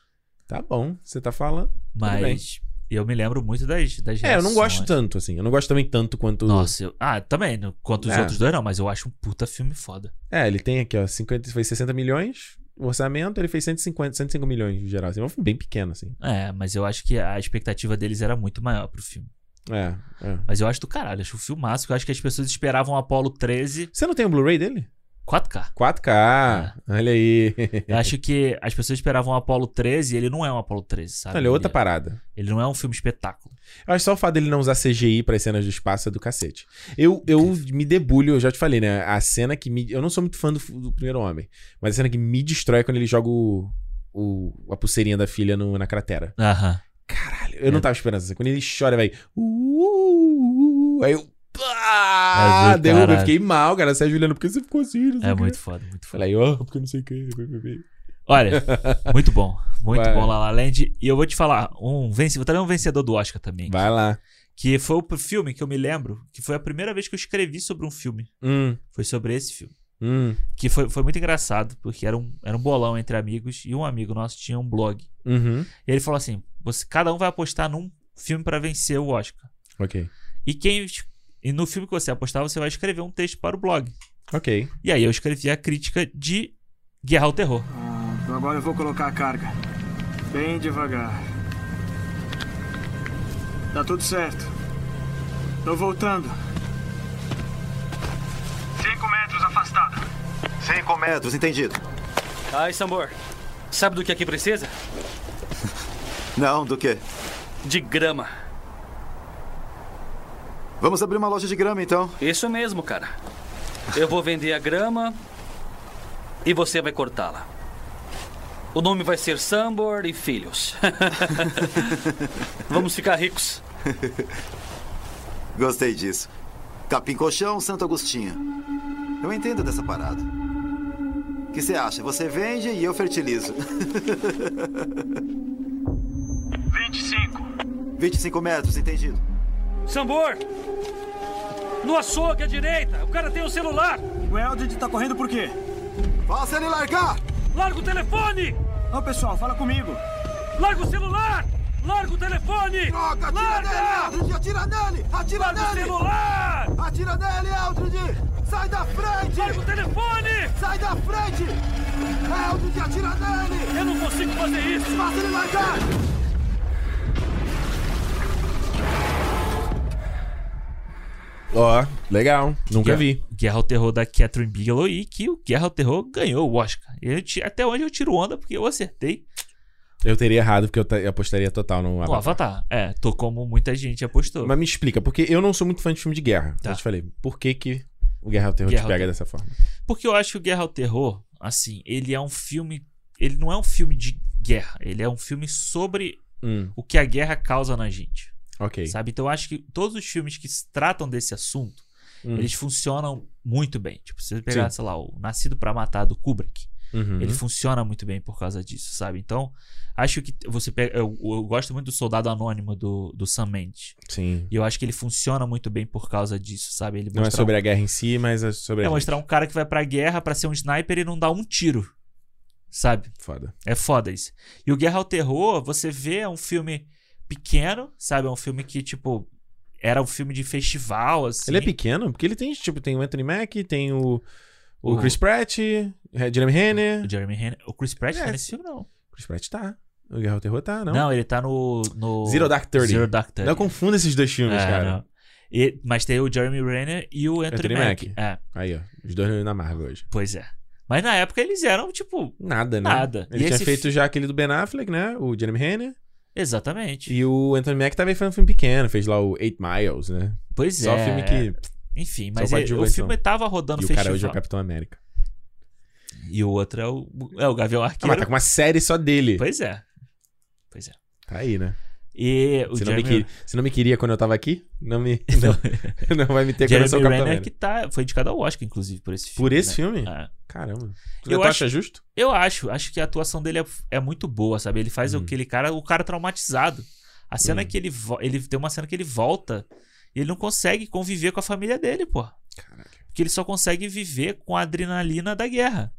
Tá bom, você tá falando. Mas eu me lembro muito das, das É, eu não gosto tanto, assim. Eu não gosto também tanto quanto. Nossa, eu... ah, também, no- quanto os É. outros dois não, mas eu acho um puta filme foda. É, ele tem aqui, ó, 50, foi 60 milhões. O orçamento, ele fez 150, 105 milhões em geral. Assim, é um filme bem pequeno, assim. É, mas eu acho que a expectativa deles era muito maior pro filme. É, é. Mas eu acho do caralho, acho o filmaço, que eu acho que as pessoas esperavam o Apollo 13 Você não tem o Blu-ray dele? 4K. 4K. Olha aí. Eu acho que as pessoas esperavam o Apollo 13 e ele não é um Apollo 13, sabe? Não, ele é outra parada. Ele não é um filme espetáculo. Eu acho só o fato dele não usar CGI para cenas do espaço é do cacete. Eu, eu me debulho, eu já te falei, né? A cena que me. Eu não sou muito fã do, do Primeiro Homem, mas a cena que me destrói é quando ele joga o, o- a pulseirinha da filha no- na cratera. Aham. Caralho, eu não tava esperando essa. Quando ele chora, vai. Uh, aí eu. Ah, É do derruba. Eu fiquei mal, cara. Você Juliano, por que você ficou assim? É muito foda, muito foda. Falei, ó, porque não sei o que. Olha, muito bom. Muito Vai. bom La La Land. E eu vou te falar, um vencedor, vou trazer um vencedor do Oscar também. Vai lá. Que foi o filme que eu me lembro, que foi a primeira vez que eu escrevi sobre um filme. Hum. Foi sobre esse filme. Hum. Que foi, foi muito engraçado, porque era um, era um bolão entre amigos e um amigo nosso tinha um blog. Uhum. E ele falou assim: você, cada um vai apostar num filme pra vencer o Oscar. Ok. E quem e no filme que você apostar, você vai escrever um texto para o blog. Ok. E aí eu escrevi a crítica de Guerra ao Terror. Agora eu vou colocar a carga. Bem devagar. Tá tudo certo. Tô voltando. Cinco metros, entendido. Ai, Sambor. Sabe do que aqui precisa? Não, do quê? De grama. Vamos abrir uma loja de grama, então. Isso mesmo, cara. Eu vou vender a grama e você vai cortá-la. O nome vai ser Sambor e Filhos. Vamos ficar ricos. Gostei disso. Capim Colchão, Santo Agostinho. Eu entendo dessa parada. O que você acha? Você vende e eu fertilizo. 25. 25 metros, entendido. Sambor! No açougue à direita! O cara tem um celular! O Eldred tá correndo por quê? Faça ele largar! Larga o telefone! Ô, pessoal, fala comigo. Larga o celular! Larga o telefone! Droga, atira Larga! nele, Eldred! Atira nele! Atira Larga o nele! celular! Atira nele, Eldred! Sai da frente! Larga o telefone! Sai da frente! Eldred, atira nele! Eu não consigo fazer isso! Faça ele largar! Ó, legal. Nunca Guerra, vi. Guerra ao Terror da Catherine Bigelow e que o Guerra ao Terror ganhou o Oscar. Eu até hoje eu tiro onda porque eu acertei Eu teria errado, porque eu, eu apostaria total no no Avatar. Avatar. É, tô como muita gente apostou. Mas me explica, porque eu não sou muito fã de filme de guerra. Tá. Eu te falei, por que, que o Guerra ao Terror Guerra te pega Terror. dessa forma? Porque eu acho que o Guerra ao Terror, assim, ele é um filme. Ele não é um filme de guerra. Ele é um filme sobre Hum. o que a guerra causa na gente. Ok. Sabe? Então eu acho que todos os filmes que tratam desse assunto, Hum. eles funcionam muito bem. Tipo, se você pegar, Sim. sei lá, o Nascido pra Matar do Kubrick, Uhum. ele funciona muito bem por causa disso, sabe? Então, acho que você pega. Eu, eu gosto muito do Soldado Anônimo do, do Sam Mendes. Sim. E eu acho que ele funciona muito bem por causa disso, sabe? Ele Não é sobre um- a guerra em si, mas é sobre é mostrar um cara que vai pra guerra pra ser um sniper e não dá um tiro. Sabe? Foda. É foda isso. E o Guerra ao Terror, você vê, é um filme pequeno, sabe? É um filme que, tipo, era um filme de festival, assim. Ele é pequeno, porque ele tem, tipo, tem o Anthony Mack, tem o, o, O- Chris Pratt, o Jeremy Renner. O Jeremy Renner. O Chris Pratt É, tá nesse filme, não. Chris Pratt tá. O Guerra ao Terror tá, não? Não, ele tá no, no. Zero Dark Thirty. Zero Dark Thirty. Não confunda esses dois filmes, É, cara. E- mas tem o Jeremy Renner e o Anthony, Mack. É. Aí, ó. Os dois na Marvel hoje. Pois é. Mas na época eles eram, tipo. Nada, né? Nada. Ele E tinha feito já aquele do Ben Affleck, né? O Jeremy Renner. Exatamente. E o Anthony Mack também fez um filme pequeno. Fez lá o Eight Miles, né? Pois Só é. filme que... Enfim, só mas ele- o filme tava rodando E o festival. cara hoje é o Capitão América. E o outro é o, é o Gavião Ah, Arqueiro. mas tá com uma série só dele. Pois é. Pois é. Tá aí, né? E o Você não, me Jeremy- queria, você não me queria quando eu tava aqui? Não me. Não, não vai me ter quando eu sou Jeremy Renner América. que tá, foi indicado ao Oscar, inclusive, por esse filme. Por esse né? filme? É. Caramba. Tu Eu tu acho- acha justo? Eu acho. Acho que a atuação dele é, é muito boa, sabe? Ele faz aquele cara, o cara traumatizado. A cena Hum. que ele, ele tem uma cena que ele volta e ele não consegue conviver com a família dele, pô. Porque ele só consegue viver com a adrenalina da guerra.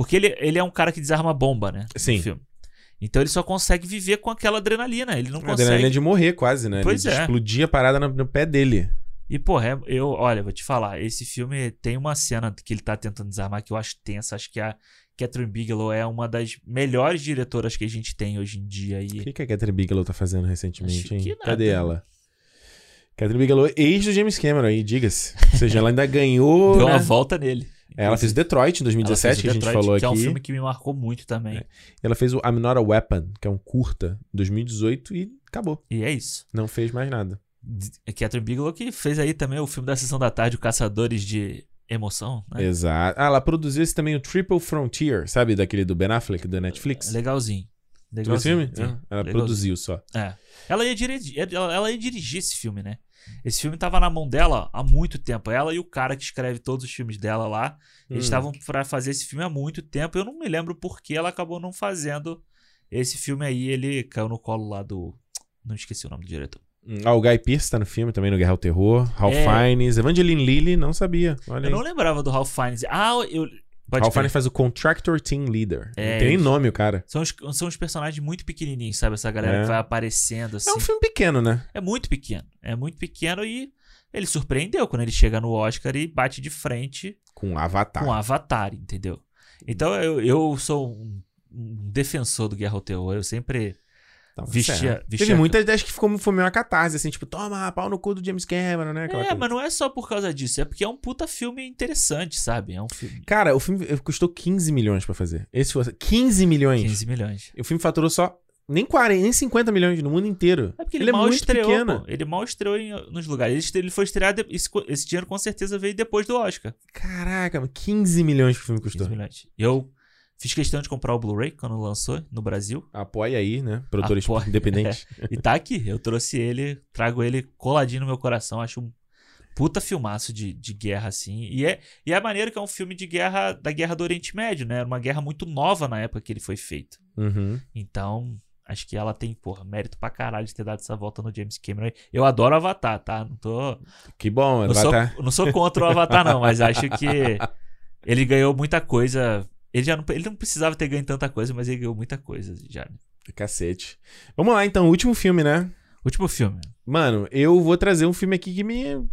Porque ele, ele é um cara que desarma bomba, né? no Sim. filme. Então ele só consegue viver com aquela adrenalina. Ele não A consegue. adrenalina de morrer quase, né? Pois Ele é. Explodia a parada no, no pé dele. E, porra, é- eu, olha, vou te falar, esse filme tem uma cena que ele tá tentando desarmar que eu acho tensa. Acho que a Catherine Bigelow é uma das melhores diretoras que a gente tem hoje em dia. O E que, que a Catherine Bigelow tá fazendo recentemente, Acho hein? Cadê ela? Catherine Bigelow, ex do James Cameron aí, diga-se. Ou seja, ela ainda ganhou. deu né? uma volta nele. É, Ela fez Detroit em 2017, Ela fez que a gente Detroit, falou que aqui. é um filme que me marcou muito também. Ela fez o I'm Not a Weapon, que é um curta, 2018, e acabou. E é isso. Não fez mais nada. Catherine Bigelow que fez aí também o filme da Sessão da Tarde, o Caçadores de Emoção, né? Exato. Ah, ela produziu esse também, o Triple Frontier, sabe? Daquele do Ben Affleck, do Netflix. Legalzinho. Tu esse Legalzinho. filme? sim. É, Ela Legalzinho. produziu só. É. Ela ia, dirigir, ela, ela ia dirigir esse filme, né? Esse filme tava na mão dela há muito tempo. Ela e o cara que escreve todos os filmes dela lá, eles Hum. estavam pra fazer esse filme há muito tempo. Eu não me lembro por que ela acabou não fazendo esse filme aí. Ele caiu no colo lá do. Não esqueci o nome do diretor. Hum, Ah, o Guy Pearce tá no filme também, no Guerra ao Terror. Ralph É. Fiennes. Evangeline Lilly, não sabia. Olha Eu aí. não lembrava do Ralph Fiennes. Ah, eu. Pode Ralph. Fiennes faz o Contractor Team Leader. É, não tem isso. nome o cara. São os, são os personagens muito pequenininhos, sabe? Essa galera É. que vai aparecendo assim. É um filme pequeno, né? É muito pequeno. É muito pequeno e ele surpreendeu quando ele chega no Oscar e bate de frente Com Avatar. com Avatar, entendeu? Então eu, eu sou um, um defensor do Guerra ao Terror. Eu sempre Tá vestia, certo. vestia. Teve muita ideia que ficou, foi meio uma catarse, assim, tipo, toma, pau no cu do James Cameron, né? Aquela É, coisa. mas não é só por causa disso. É porque é um puta filme interessante, sabe? É um filme. Cara, o filme custou 15 milhões pra fazer. Esse foi 15 milhões. 15 milhões. O filme faturou só nem 40, nem 50 milhões no mundo inteiro. É porque ele, é mal muito estreou. pequeno. pô. Ele mal estreou em- nos lugares. Ele, ele foi estrear. de- esse, esse dinheiro com certeza veio depois do Oscar. Caraca, mano, 15 milhões que o filme custou. 15 milhões. Eu fiz questão de comprar o Blu-ray quando lançou no Brasil. Apoia aí, né? Produtores Apoia. independentes. É. E tá aqui. Eu trouxe ele, trago ele coladinho no meu coração. Acho um puta filmaço de, de guerra, assim. E é, e é maneiro que é um filme de guerra da guerra do Oriente Médio, né? Era uma guerra muito nova na época que ele foi feito. Uhum. Então, acho que ela tem, porra, mérito pra caralho de ter dado essa volta no James Cameron. Eu adoro Avatar, tá? Não tô. Que bom, Não sou, Avatar. não sou contra o Avatar, não, mas acho que ele ganhou muita coisa. Ele já não, ele não precisava ter ganho tanta coisa, mas ele ganhou muita coisa já. Cacete. Vamos lá, então, último filme, né? Último filme. Mano, eu vou trazer um filme aqui que me.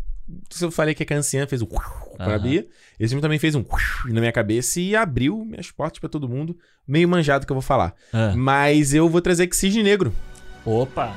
Se eu falei que a Cancian fez um pra Aham. Bia, esse filme também fez um na minha cabeça e abriu minhas portas pra todo mundo. Meio manjado que eu vou falar. Ah. Mas eu vou trazer aqui Cisne Negro. Opa!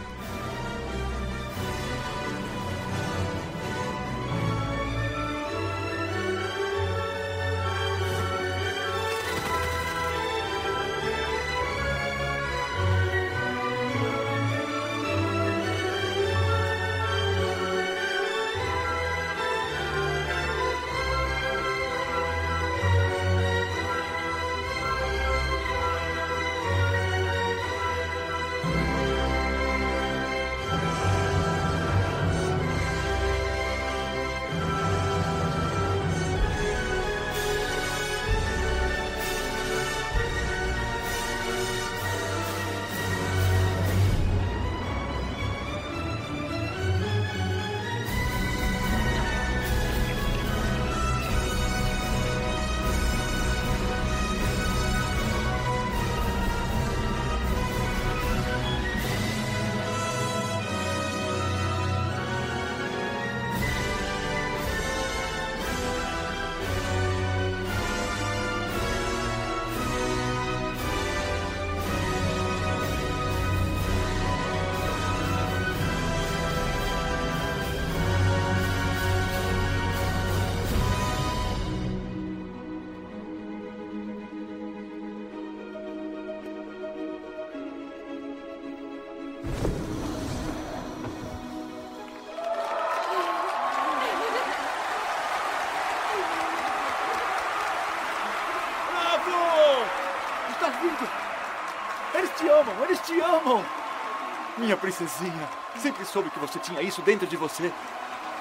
Minha princesinha. Sempre soube que você tinha isso dentro de você.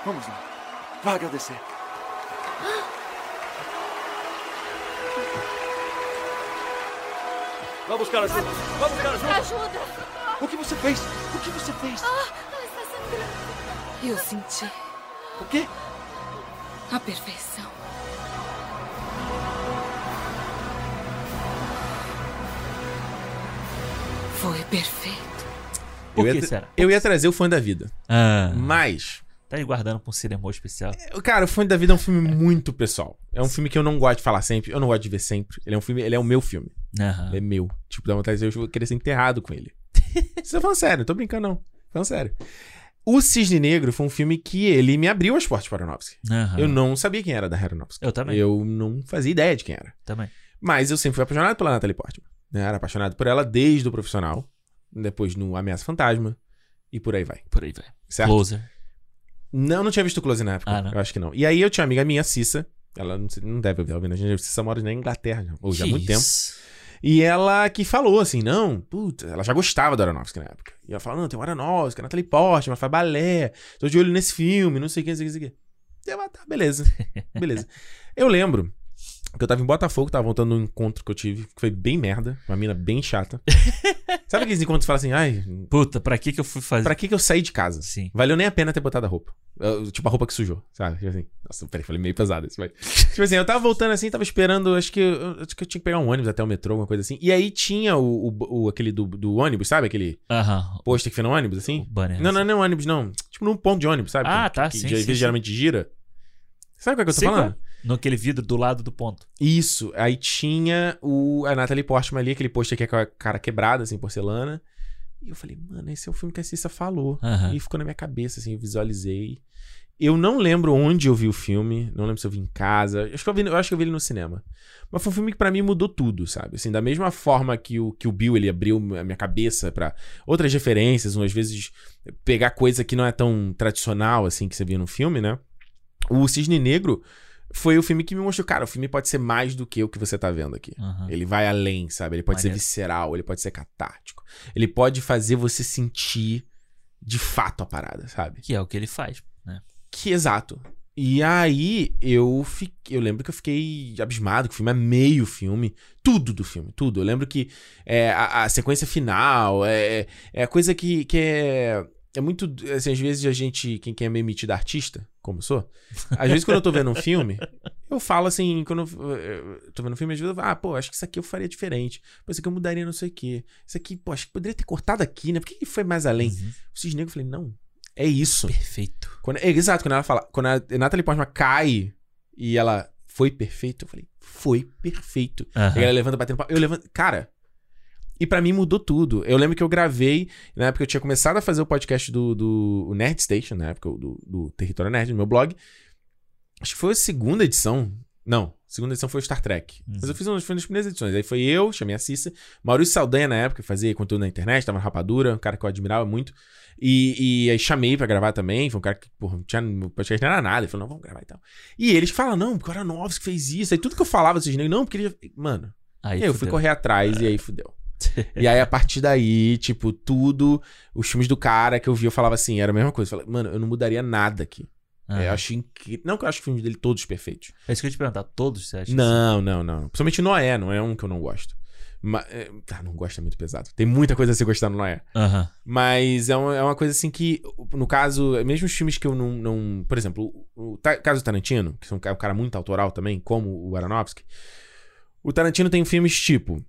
Vamos lá. Vá agradecer. Vá buscar ajuda. Vá buscar ajuda. Ajuda! O que você fez? O que você fez? Ah, está sangrando. Eu senti O quê? a perfeição. Foi perfeito. Por eu que ia, será? Eu ia trazer o Fã da Vida. Ah. Mas. Tá aí guardando pra um cinema especial. Cara, o Fã da Vida é um filme muito pessoal. É um filme que eu não gosto de falar sempre. Eu não gosto de ver sempre. Ele é um filme. Ele é o meu filme. Aham. Ele é meu. Tipo, dá vontade de eu querer ser enterrado com ele. Você tá falando sério, não tô brincando, não. Falando sério. O Cisne Negro foi um filme que ele me abriu as portas para Aronofsky. Aham. Eu não sabia quem era da Aronofsky. Eu também. Eu não fazia ideia de quem era. Também. Mas eu sempre fui apaixonado pela Natalie Portman. né? Era apaixonado por ela desde o profissional. Depois no Ameaça Fantasma. E por aí vai. Por aí vai. Certo? Closer. Não, não tinha visto Close na época. Ah, não? Eu acho que não. E aí eu tinha uma amiga minha, Cissa. Ela não, deve ouvir, ouvindo a gente. Cissa mora na Inglaterra, ou já há muito tempo. E ela que falou assim, não, puta, ela já gostava do Aronofsky na época. E ela falou, não, tem o Aronofsky, a Natalie Portman, faz balé, tô de olho nesse filme, não sei o que, não sei o que, não sei o que. E eu, ah, tá, beleza, beleza. eu lembro que eu tava em Botafogo, tava voltando num encontro que eu tive, que foi bem merda, uma mina bem chata. Sabe aqueles encontros que fala assim, ai, Puta, pra que que eu fui fazer? pra que que eu saí de casa? Sim. Valeu nem a pena ter botado a roupa. Eu, tipo, a roupa que sujou, sabe? Tipo assim, nossa, peraí, falei meio pesado isso, mas... tipo assim, eu tava voltando assim, tava esperando, acho que, eu- acho que eu tinha que pegar um ônibus até o metrô, alguma coisa assim. E aí tinha o, o, o- aquele do, do ônibus, sabe? Aquele Aham. pôster que fica no ônibus, assim? banner, Não, não, não é um ônibus, não. Tipo num ponto de ônibus, sabe? Ah, que, tá, que, sim, que às sim, vezes sim. geralmente gira. Sabe qual é que eu tô Sei falando? qual. No aquele vidro do lado do ponto. Isso. Aí tinha o, a Natalie Portman ali, aquele pôster que é com a cara quebrada, assim, porcelana. E eu falei, mano, esse é o filme que a Cissa falou. Aham. E ficou na minha cabeça, assim, eu visualizei. Eu não lembro onde eu vi o filme, não lembro se eu vi em casa. Acho que eu, vi, eu acho que eu vi ele no cinema. Mas foi um filme que pra mim mudou tudo, sabe? Assim, da mesma forma que o, que o Bill ele abriu a minha cabeça pra outras referências, ou às vezes pegar coisa que não é tão tradicional assim que você via no filme, né? O Cisne Negro foi o filme que me mostrou, cara, o filme pode ser mais do que o que você tá vendo aqui. Aham. Ele vai além, sabe? Ele pode ser visceral, ele pode ser catártico. Ele pode fazer você sentir de fato a parada, sabe? Que é o que ele faz, né? Que exato. E aí eu fiquei, eu lembro que eu fiquei abismado que o filme é meio filme, tudo do filme, tudo. Eu lembro que é, a, a sequência final é, é coisa que, que é é muito assim, às vezes a gente, quem, quem é meio metido artista, como sou, às vezes quando eu tô vendo um filme, eu falo assim, quando eu, eu tô vendo um filme, às vezes eu falo, ah, pô, acho que isso aqui eu faria diferente. Pô, isso aqui eu mudaria não sei o quê. Isso aqui, pô, acho que poderia ter cortado aqui, né? Por que que foi mais além? O Cisne Negro, eu falei, não, é isso. Perfeito. Quando, é, exato, quando ela fala, quando a Natalie Portman cai e ela foi perfeito, eu falei, foi perfeito. Aham. E ela levanta batendo palma. Eu levanto, cara. E pra mim mudou tudo. Eu lembro que eu gravei, na época eu tinha começado a fazer o podcast do, do Nerd Station, na época do, do Território Nerd, no meu blog. Acho que foi a segunda edição. Não, a segunda edição foi o Star Trek. Mas eu fiz umas, foi nas primeiras edições. Aí foi eu, chamei a Cissa, Maurício Saldanha na época, fazia conteúdo na internet, tava na rapadura, um cara que eu admirava muito. E, e aí chamei pra gravar também. Foi um cara que, porra, não tinha. Podcast não era nada. Ele falou, não, vamos gravar e tal. E eles falam, não, porque o Aronofsky fez isso. Aí tudo que eu falava, vocês nem, não, porque ele. Mano. Aí e eu fui correr atrás e aí fudeu. E aí, a partir daí, tipo, tudo, os filmes do cara que eu vi, eu falava assim, era a mesma coisa. Eu falei, mano, eu não mudaria nada aqui. Aham. É, eu acho incrível. Não que eu acho os filmes dele todos perfeitos. É isso que eu ia te perguntar. Todos você acha? Não, não, não. Principalmente Noé, não é um que eu não gosto. Mas, é, ah, não gosto é muito pesado. Tem muita coisa a se gostar no Noé. Mas é uma, é uma coisa assim que, no caso, mesmo os filmes que eu não. não por exemplo, o, o Ta- caso do Tarantino, que é um cara muito autoral também, como o Aronofsky. O Tarantino tem filmes tipo.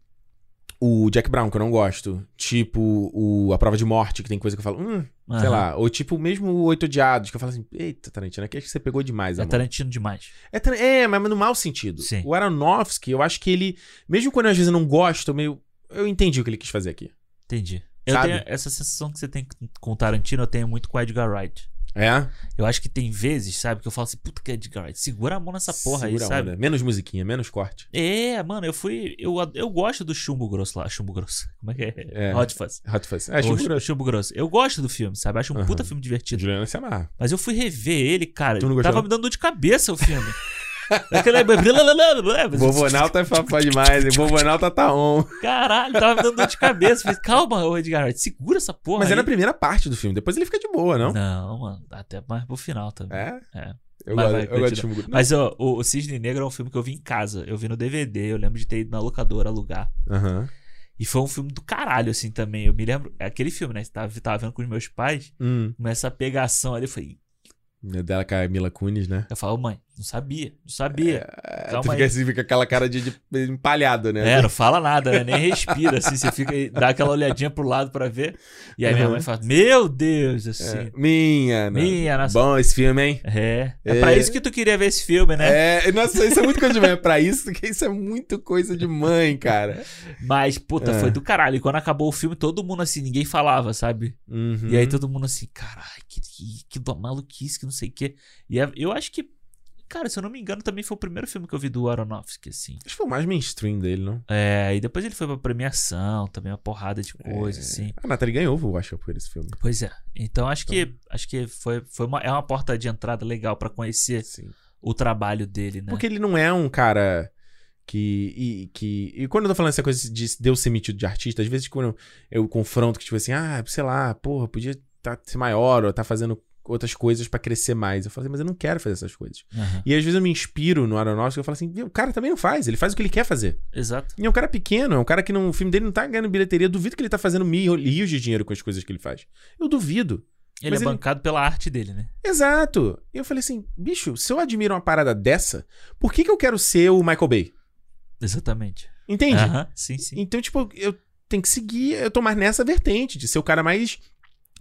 O Jack Brown, que eu não gosto. Tipo, o A Prova de Morte, que tem coisa que eu falo, hum, sei lá. Ou tipo, mesmo o Oito Odiados, que eu falo assim, eita, Tarantino, aqui acho que você pegou demais, É amor. Tarantino demais. É, tar- é, mas no mau sentido. Sim. O Aronofsky, eu acho que ele, mesmo quando eu, às vezes eu não gosto, eu meio. Eu entendi o que ele quis fazer aqui. Entendi. Eu Sabe? tenho essa sensação que você tem com o Tarantino, eu tenho muito com o Edgar Wright. É? Eu acho que tem vezes, sabe, que eu falo assim, puta que Edgar Wright, segura a mão nessa porra Segura aí, sabe? onda. Menos musiquinha, menos corte. É, mano, eu fui. Eu, eu gosto do chumbo grosso lá. Chumbo grosso. Como é que é? É. Hot Fuzz. Hot Fuzz. É, chumbo chu- grosso. chumbo grosso. Eu gosto do filme, sabe? Acho um Aham. puta filme divertido. Juliana se amarra. Mas eu fui rever ele, cara. Tu não gostou, Tava me dando dor de cabeça o filme. Aquele... Vovonalta é papai demais, hein? Vovonalta tá on. Caralho, tava me dando dor de cabeça. Falei, calma, ô Edgar segura essa porra. Mas é aí. na primeira parte do filme, depois ele fica de boa, não? Não, mano, até mais pro final também. É? É. Eu Mas gosto- vai, eu gosto de filme- Mas ó, o, o Cisne Negro é um filme que eu vi em casa. Eu vi no DVD, eu lembro de ter ido na locadora alugar. Aham. E foi um filme do caralho, assim, também. Eu me lembro. É aquele filme, né? Você tava, tava vendo com os meus pais. Hum. Começa a pegação ali. Eu falei. É dela com a Mila Kunis, né? Eu falo, mãe, não sabia, não sabia. É, tu Calma fica aí. assim, fica aquela cara de, de empalhado, né? É, não fala nada, né? Nem respira, assim. Você fica dá aquela olhadinha pro lado pra ver. E aí minha Uhum. mãe fala, meu Deus, assim. É, Minha, nossa. Minha, nossa. Bom esse filme, hein? É. É pra isso que tu queria ver esse filme, né? É, nossa, isso é muito coisa de mãe. É pra isso que isso é muito coisa de mãe, cara. Mas, puta, É. foi do caralho. E quando acabou o filme, todo mundo assim, ninguém falava, sabe? Uhum. E aí todo mundo assim, caralho, que, que, que maluquice, que não sei o quê. E é- eu acho que, cara, se eu não me engano, também foi o primeiro filme que eu vi do Aronofsky, assim. Acho que foi o mais mainstream dele, não? É, e depois ele foi pra premiação, também uma porrada de coisa, assim. A Nathalie ganhou o Oscar por esse filme. Pois é. Então acho que acho que foi, foi uma, é uma porta de entrada legal pra conhecer o trabalho dele, né? Porque ele não é um cara que. E, que, e quando eu tô falando essa coisa de Deus ser metido de artista, às vezes quando eu, eu confronto que, tipo assim, ah, sei lá, porra, podia tá, ser maior ou tá fazendo outras coisas pra crescer mais. Eu falo assim, mas eu não quero fazer essas coisas. Aham. E às vezes eu me inspiro no Aronofsky e eu falo assim, "Viu, o cara também não faz, ele faz o que ele quer fazer. Exato. E é um cara pequeno, é um cara que não, o filme dele não tá ganhando bilheteria. Eu duvido que ele tá fazendo mil- rios de dinheiro com as coisas que ele faz. Eu duvido. Ele Mas é bancado pela arte dele, né? Exato. E eu falei assim, bicho, se eu admiro uma parada dessa, por que, que eu quero ser o Michael Bay? Exatamente. Entende? Aham, sim, sim. Então, tipo, eu tenho que seguir, eu tô mais nessa vertente, de ser o cara mais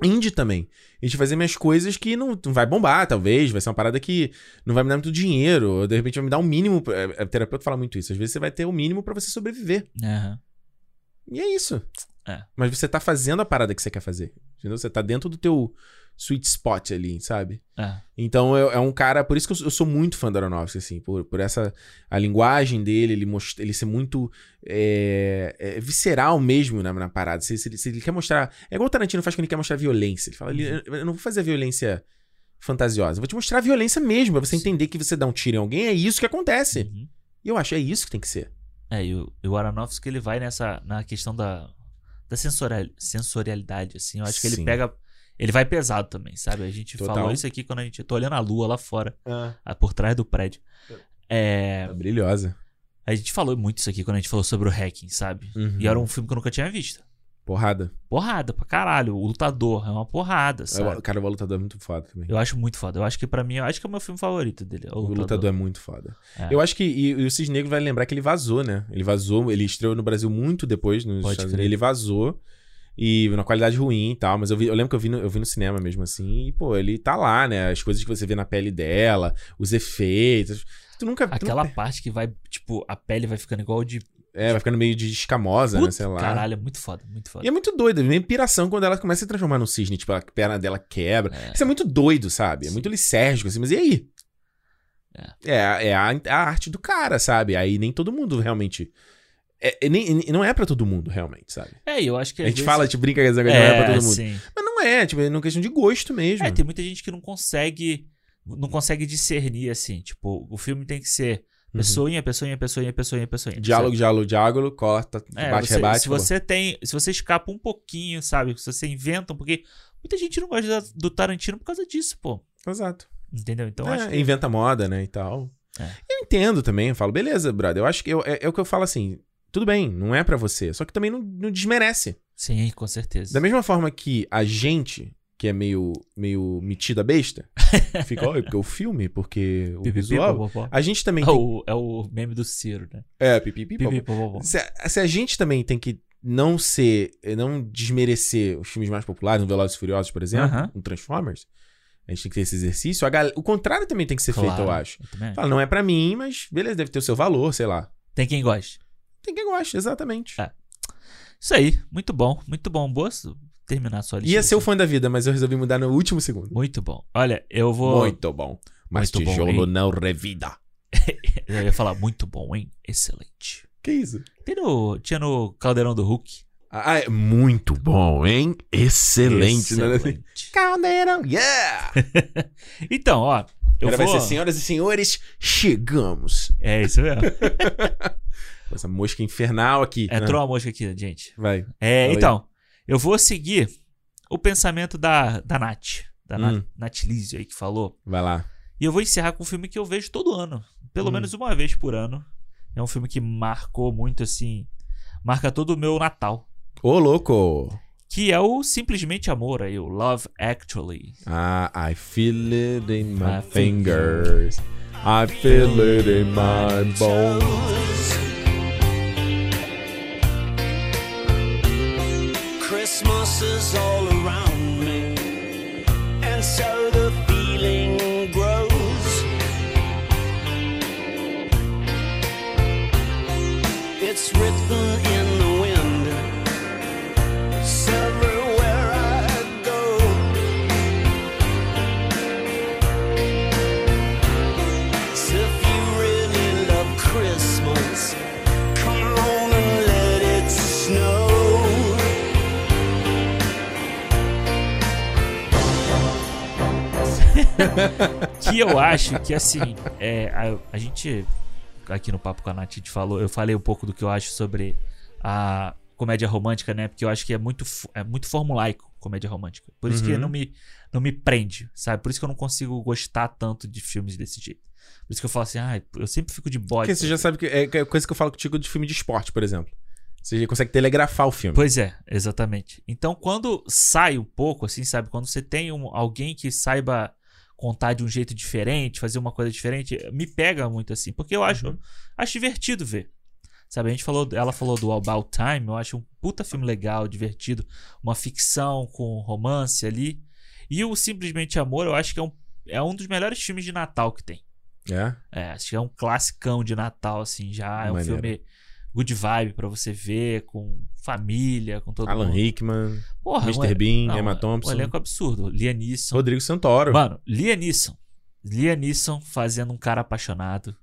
indie também. E de fazer minhas coisas que não, não vai bombar, talvez, vai ser uma parada que não vai me dar muito dinheiro, ou de repente vai me dar um mínimo. é, O terapeuta fala muito isso. Às vezes você vai ter o mínimo pra você sobreviver. Aham. E é isso. É. Mas você tá fazendo a parada que você quer fazer. Entendeu? Você tá dentro do teu sweet spot ali, sabe? É. Então eu- é um cara. Por isso que eu, sou- eu sou muito fã do Aronofsky, assim, por, por essa. A linguagem dele, ele, most, ele ser muito é, é, visceral mesmo na, na parada. Se, se ele, se ele quer mostrar. É igual o Tarantino faz quando ele quer mostrar violência. Ele fala, "Ele- eu não vou fazer a violência fantasiosa, eu vou te mostrar a violência mesmo, pra você entender que você dá um tiro em alguém, é isso que acontece. Uhum. E eu acho, é isso que tem que ser. É, e o, e o Aronofsky ele vai nessa na questão da, da sensorial, sensorialidade, assim. Eu acho que Sim. ele pega. Ele vai pesado também, sabe? A gente Total. falou isso aqui quando a gente. Eu tô olhando a lua lá fora, Ah. por trás do prédio. É. Tá brilhosa. A gente falou muito isso aqui quando a gente falou sobre o hacking, sabe? Uhum. E era um filme que eu nunca tinha visto. Porrada. Porrada pra caralho. O Lutador é uma porrada, sabe? O cara, o Lutador é muito foda também. Eu acho muito foda. Eu acho que pra mim, eu acho que é o meu filme favorito dele. O O Lutador, Lutador é muito foda. É. Eu acho que. E, e o Cisne Negro vai lembrar que ele vazou, né? Ele vazou, ele estreou no Brasil muito depois, nos Pode Estados. Unidos. Ele vazou. E na qualidade ruim e tal. Mas eu, vi- eu lembro que eu vi, no, eu vi no cinema mesmo assim. E, pô, ele tá lá, né? As coisas que você vê na pele dela, os efeitos. Tu nunca. tu Aquela nunca- parte que vai, tipo, a pele vai ficando igual de. É, vai ficando meio de escamosa, né? Puta, Sei lá. Caralho, é muito foda, muito foda. E é muito doido, é meio piração quando ela começa a se transformar num cisne, tipo, a perna dela quebra. Isso é muito doido, sabe? É muito licérgico, assim, mas e aí? É, é, a, a arte do cara, sabe? Aí nem todo mundo realmente. É, é nem, não é pra todo mundo, realmente, sabe? É, eu acho que. A gente vezes- fala, tipo, brinca que não é pra todo mundo. sim. Mas não é, tipo, é uma questão de gosto mesmo. É, tem muita gente que não consegue. Não consegue discernir, assim. Tipo, o filme tem que ser pessoinha, pessoinha, pessoinha, pessoainha, pessoinha. Uhum. Diálogo, diálogo, diálogo, corta, É, bate, você- rebate. Se acabou. você tem. Se você escapa um pouquinho, sabe? Se você inventa, porque muita gente não gosta do Tarantino por causa disso, pô. Exato. Entendeu? Então É, acho que. inventa moda, né, e tal. É. Eu entendo também, eu falo, beleza, brother, eu acho que eu- é, é o que eu falo assim, tudo bem, não é pra você, só que também não, não desmerece. Sim, com certeza. Da mesma forma que a gente, que é meio, meio metida besta, fica, olha, porque o filme, porque o visual, a gente também É tem... o, é o meme do Ciro, né? É, pipipi. Se, a- se a gente também tem que não ser, não desmerecer os filmes mais populares, no Velozes e Furiosos, por exemplo, no Transformers, a gente tem que ter esse exercício. O contrário também tem que ser feito, eu acho. Fala, não é pra mim, mas beleza, deve ter o seu valor, sei lá. Tem quem goste. Tem quem goste, exatamente. É. Isso aí, muito bom, muito bom. Boa su- terminar a sua lista. Ia ser o fã da vida, mas eu resolvi mudar no último segundo. Muito bom. Olha, eu vou. Muito bom. Mas Muito bom, tijolo hein? não revida. Eu ia falar muito bom, hein? Excelente. Que isso? Tem no, tinha no Caldeirão do Hulk. Ah, é muito bom, hein? Excelente. né? Excelente. Caldeirão, yeah! Então, ó, Eu Agora vou... vai ser senhoras e senhores, chegamos. É isso mesmo. Essa mosca infernal aqui. né? Entrou uma mosca aqui, gente. Vai. É, aí. então, eu vou seguir o pensamento da, da Nath, da Hum. Nath, Lizzie aí que falou. Vai lá. E eu vou encerrar com um filme que eu vejo todo ano. Pelo Hum. menos uma vez por ano. É um filme que marcou muito, assim. Marca todo o meu Natal. Ô, louco. Que é o Simplesmente Amor aí, o Love Actually. Ah, I feel it in my My fingers. I feel it in my bones. Christmas all around me, and so the feeling grows. It's written que eu acho que, assim, é, a, a gente, aqui no Papo com a Nath, a gente falou, eu falei um pouco do que eu acho sobre a comédia romântica, né? Porque eu acho que é muito, é muito formulaico comédia romântica. Por isso que Uhum. não me, não me prende, sabe? Por isso que eu não consigo gostar tanto de filmes desse jeito. Por isso que eu falo assim, ah, eu sempre fico de bode. Porque você já sabe que é que é coisa que eu falo contigo de filme de esporte, por exemplo. Você já consegue telegrafar o filme. Pois é, exatamente. Então, quando sai um pouco, assim, sabe? Quando você tem um- alguém que saiba contar de um jeito diferente, fazer uma coisa diferente, me pega muito assim. Porque eu acho, acho divertido ver. Sabe, a gente falou, ela falou do About Time, eu acho um puta filme legal, divertido, uma ficção com romance ali. E o Simplesmente Amor, eu acho que é um, é um dos melhores filmes de Natal que tem. É? É, acho que é um classicão de Natal, assim, já. É um Maneiro. filme good vibe pra você ver, com família, com todo Alan mundo. Rickman, Porra, Mr. um- Bean, não, Emma Um Thompson. elenco absurdo. Liam Neeson. Rodrigo Santoro. Mano. Liam Neeson fazendo um cara apaixonado.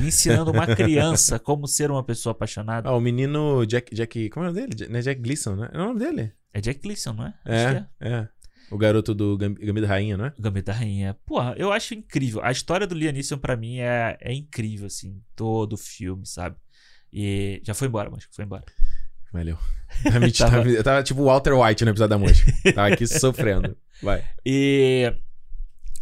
Ensinando uma criança como ser uma pessoa apaixonada. Ah, o menino Jack, Jack. Como é o nome dele? Não é Jack Gleason, né? É o nome dele? É Jack Gleason, não é? É, que é. O garoto do Gam- Gambito da Rainha, não é? Gambito da Rainha. Porra, eu acho incrível. A história do Liam Neeson pra mim é, é incrível, assim. Todo o filme, sabe? E já foi embora, mas foi embora. Valeu. Me- Tava- Eu tava tipo o Walter White no episódio da mosca. Tava aqui sofrendo. Vai. E,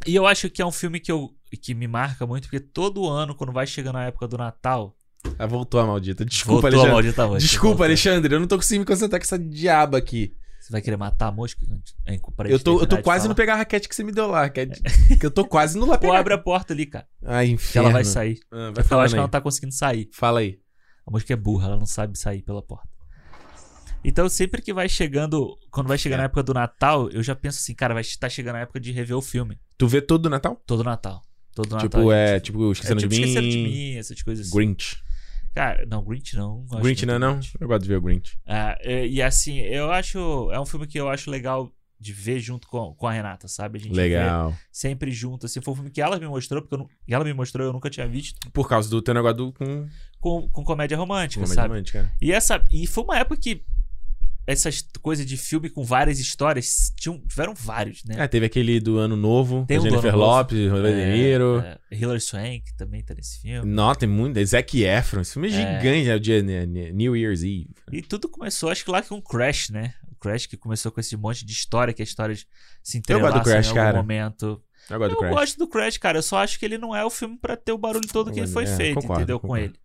e eu acho que é um filme que, eu, que me marca muito, porque todo ano, quando vai chegando a época do Natal. Ah, voltou a maldita. Desculpa, Voltou a Alexandre. maldita mosca, Desculpa, voltou. Alexandre. Eu não tô conseguindo me concentrar com essa diaba aqui. Você vai querer matar a mosca? Hein, Eu tô, eu tô quase no pegar a raquete que você me deu lá. Que, é que eu tô quase no lá Pô, pegar. abre a porta ali, cara. Ai, Que inferno. ela vai sair. Ah, vai eu acho que ela aí. não tá conseguindo sair. Fala aí. A mosca é burra, ela não sabe sair pela porta. Então, sempre que vai chegando. Quando vai chegar na época do Natal, eu já penso assim, cara, vai estar chegando a época de rever o filme. Tu vê todo Natal? Todo Natal. Todo Natal. Tipo, gente. é, tipo, Esquecendo tipo, de Mim. Esqueceram de mim, essas coisas assim. Grinch. Cara, não, Grinch não. Grinch não é não? Eu gosto de ver o Grinch. Ah, e, e assim, eu acho. É um filme que eu acho legal de ver junto com, com a Renata, sabe? A gente Legal. vê sempre junto. Assim, foi um filme que ela me mostrou, porque não, e ela me mostrou, eu nunca tinha visto. Por causa do teu negócio do, com... Com, com comédia romântica, Comédia sabe? romântica. E, essa, e foi uma época que essas coisas de filme com várias histórias tinham, tiveram vários, né? É, teve aquele do Ano Novo, Tem com um Jennifer. Lopes, Robert De É, Niro. é, Hilary Swank também tá nesse filme. Não, tem muito. Zac Efron. Esse filme é, É. gigante. É o dia né, né, New Year's Eve. E tudo começou, acho que lá com o Crash, né? O Crash que começou com esse monte de história, que as histórias se Eu entrelaçam Crash, em algum cara. momento. Eu gosto do Crash. gosto do Crash, cara. Eu só acho que ele não é o filme pra ter o barulho todo que ele foi É, feito, concordo, entendeu? Com concordo. ele.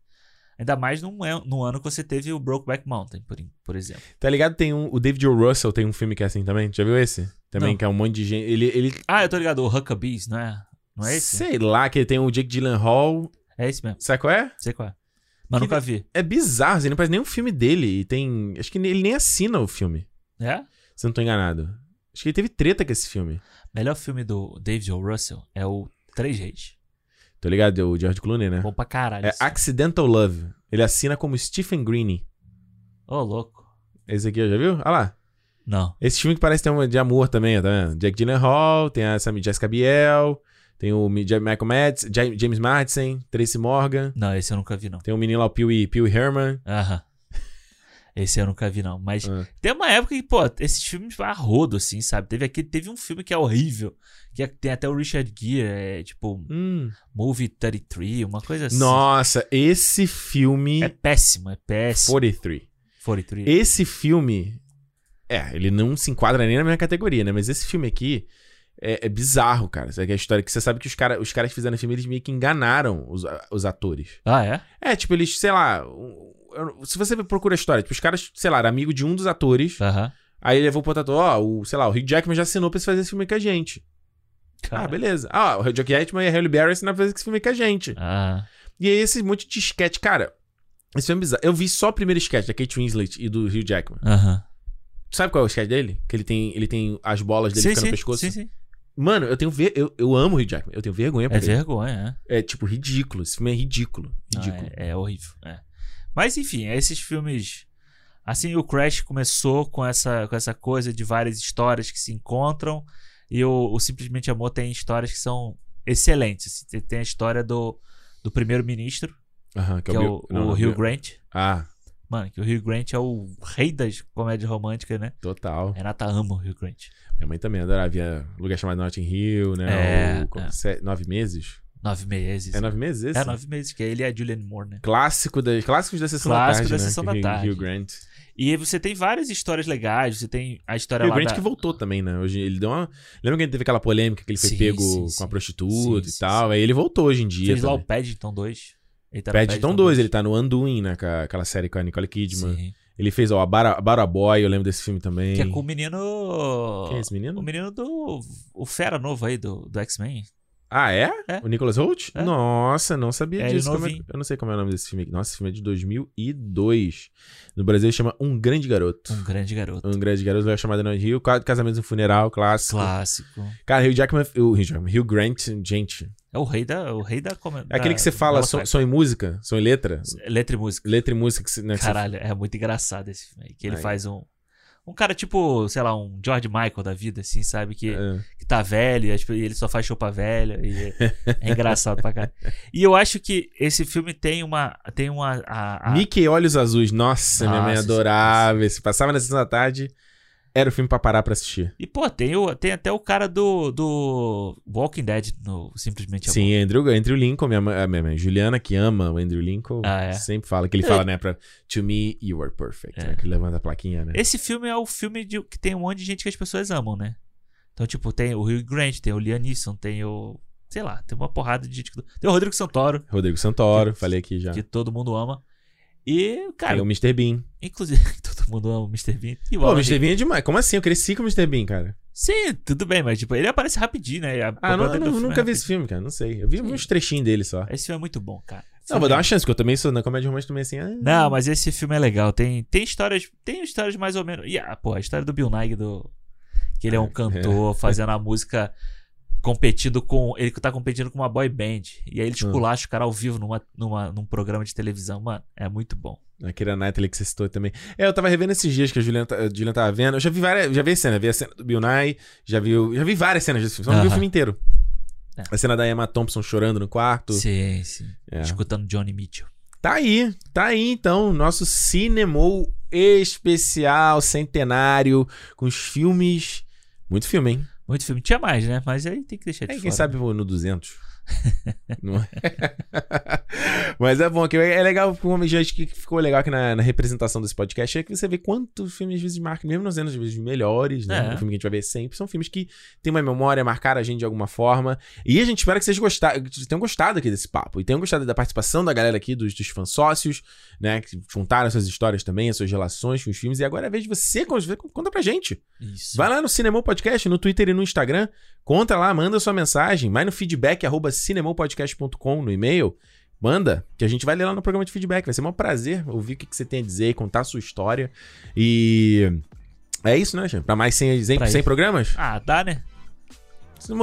Ainda mais num, num ano que você teve o Brokeback Mountain, por, por exemplo. Tá ligado? Tem um. O David O. Russell tem um filme que é assim também. Já viu esse? Também, Não. que é um monte de gente. Ele. ele Ah, eu tô ligado, o Huckabees, não é? Não é esse? Sei lá, que ele tem o Jake Gyllenhaal. É esse mesmo. Sabe qual é? Sei qual é. Mas Que nunca vi. É bizarro, assim, não parece nem um filme dele. E tem. Acho que ele nem assina o filme. É? Se eu não tô enganado. Acho que ele teve treta com esse filme. Melhor filme do David O. Russell é o Três Reis. Tô ligado? O George Clooney, né? Bom pra caralho. É esse. Accidental Love. Ele assina como Stephen Greene. Ô, louco. Esse aqui, já viu? Olha lá. Não. Esse filme que parece ter uma de amor também, tá vendo? Jack Gyllenhaal, tem a Sammy Jessica Biel, tem o Michael Madsen, Ja- James Madsen, Tracy Morgan. Não, esse eu nunca vi, não. Tem o menino lá, o Pee Wee Pee Wee Herman. Aham. Esse eu nunca vi, não. Mas tem uma época que, pô, esses filmes vai a rodo, assim, sabe? Teve aqui, teve um filme que é horrível. Que é- tem até o Richard Gere, é tipo Movie 33, uma coisa assim. Nossa, esse filme. É péssimo, é péssimo. 43. 43. Esse filme. É, ele não se enquadra nem na minha categoria, né? Mas esse filme aqui é, é bizarro, cara. É a história que você sabe que os, cara, os caras que fizeram o filme, eles meio que enganaram os, os atores. Ah, é? É, tipo, eles, sei lá. Eu- Se você procura a história, tipo, os caras, sei lá, era amigo de um dos atores. Aí ele levou pro ator, ó, o, sei lá, o Hugh Jackman já assinou pra fazer esse filme com a gente. Ah, beleza. Ah, o Hugh Jackman e a Halle Berry assinaram pra fazer esse filme com a gente. Ah. E aí esse monte de sketch, cara. Esse filme é bizarro. Eu vi só o primeiro sketch da Kate Winslet e do Hugh Jackman. Aham. Sabe qual é o sketch dele? Que ele tem, ele tem as bolas dele Sim, ficando sim, no pescoço. sim, sim. Mano, eu tenho ver, eu, eu amo o Hugh Jackman. Eu tenho vergonha por É ele. vergonha, é. É tipo ridículo. Esse filme é ridículo. Não, Ridículo. é, é horrível. é. Mas enfim, esses filmes. Assim, o Crash começou com essa, com essa coisa de várias histórias que se encontram. E o, o Simplesmente Amor tem histórias que são excelentes. assim. Tem- a história do, do primeiro-ministro, Aham, que, é o, não, o não, Hugh Bill- Grant. Ah. Mano, que o Hugh Grant é o rei das comédias românticas, né? Total. Renata ama o Hugh Grant. Minha mãe também adorava. Via lugar chamado Notting Hill, né? É, O- é. nove meses? Nove meses. É nove meses esse? É nove meses, que é ele e a Julianne Moore, né? Clássico da, clássicos da Sessão Clássico da Tarde, da né? Sessão Que da Tarde. Hugh Grant. E você tem várias histórias legais. Você tem a história Hugh lá Grant da... que voltou também, né? Hoje ele deu uma. Lembra que ele teve aquela polêmica que ele foi Sim, pego sim, com sim. a prostituta e tal. Aí ele voltou hoje em dia. Fez lá o também. Paddington 2. Ele tá Paddington 2, ele tá no Undoing, né? Aquela série com a Nicole Kidman. Sim. Ele fez, ó, a Bara, Bara Boy, eu lembro desse filme também. Que é com o menino. Quem é esse menino? O menino do. O Fera novo aí, do, do X-Men. Ah, é? O Nicholas Holt? É. Nossa, não sabia É, ele disso. É- eu não sei como é o nome desse filme aqui. Nossa, esse filme é de 2002. No Brasil chama Um Grande Garoto. Um Grande Garoto. Um Grande Garoto, vai chamado no Rio. Quatro Casamentos no Funeral, clássico. Clássico. Cara, Hugh Jackman, o Hugh, Jackman, Hugh Grant, gente. É o rei da. O rei da. É aquele que você fala som, som e música, som e letra. Letra e música. Letra e música. Que né, que você- Caralho, é muito engraçado esse filme aí. Que ele Aí. faz um. Um cara tipo, sei lá, um George Michael da vida, assim, sabe? Que, É. que tá velho e as- e ele só faz show pra velha. E é, é engraçado pra caralho. E eu acho que esse filme tem uma. Tem uma. A, a- Mickey Olhos Azuis. Nossa, minha mãe Nossa, adorava. Se passava na sessão da tarde, era o filme pra parar pra assistir. E, pô, tem, o, tem até o cara do, do Walking Dead no Simplesmente Amor. Sim, Andrew, Andrew Lincoln, minha mãe, a minha mãe Juliana, que ama o Andrew Lincoln, Ah, é? sempre fala, que ele É. fala, né, pra To me, you are perfect. né, que ele levanta a plaquinha, né? Esse filme é o filme de, que tem um monte de gente que as pessoas amam, né? Então, tipo, tem o Hugh Grant, tem o Liam Neeson, tem o... Sei lá, tem uma porrada de gente que... Tem o Rodrigo Santoro. Rodrigo Santoro, falei aqui já. Que todo mundo ama. E, cara... Tem o Mr. Bean. Inclusive, todo mundo ama o Mr. Bean. E Pô, o Mr. Bean é demais. Como assim? Eu cresci com o Mr. Bean, cara. Sim, tudo bem, mas tipo, ele aparece rapidinho, né? A- Ah, não, filme nunca é vi esse filme, cara. Não sei. Eu vi uns trechinhos dele só. Esse filme é muito bom, cara. Não, vou é dar uma chance, porque eu também sou na comédia romântica também assim. ah, Não, mas esse filme é legal. Tem, tem histórias. Tem histórias mais ou menos. E, ah, pô, a história do Bill Nighy do. Que ele é um cantor fazendo a música competindo com. Ele tá competindo com uma boy band. E aí ele esculacha o cara ao vivo numa, numa, num programa de televisão. Mano, é muito bom. A Keira Knightley que você citou também. É, eu tava revendo esses dias que a Juliana, tá- a Juliana tava vendo. Eu já vi várias. Já vi a cena. Vi a cena do Bill Nye. Já vi, já vi várias cenas desse filme. Só não vi o filme inteiro. A cena da Emma Thompson chorando no quarto. Sim, sim. É. Escutando Johnny Mitchell. Tá aí, tá aí então, nosso Cinemou especial, centenário, com os filmes. Muito filme, hein? Muito filme. Tinha mais, né? Mas aí tem que deixar de É, fora. quem sabe no 200. É? Mas é bom, que é legal, já acho que ficou legal aqui na, na representação desse podcast, é que você vê quantos filmes às vezes marcam, mesmo nos anos vezes melhores, né? É. O filme que a gente vai ver sempre, são filmes que têm uma memória, marcaram a gente de alguma forma. E a gente espera que vocês tenham gostado aqui desse papo. E tenham gostado da participação da galera aqui, dos, dos fãs sócios, né? Que juntaram suas histórias também, as suas relações com os filmes. E agora é a vez de você con- conta pra gente. Isso. Vai lá no Cinemou Podcast, no Twitter e no Instagram. Conta lá, manda sua mensagem. Vai no feedback, arroba cinemopodcast.com no e-mail. Manda, que a gente vai ler lá no programa de feedback. Vai ser um prazer ouvir o que, que você tem a dizer, contar a sua história. E é isso, né, gente? Pra mais 100, 100, Pra 100 isso. programas? Ah, dá, né?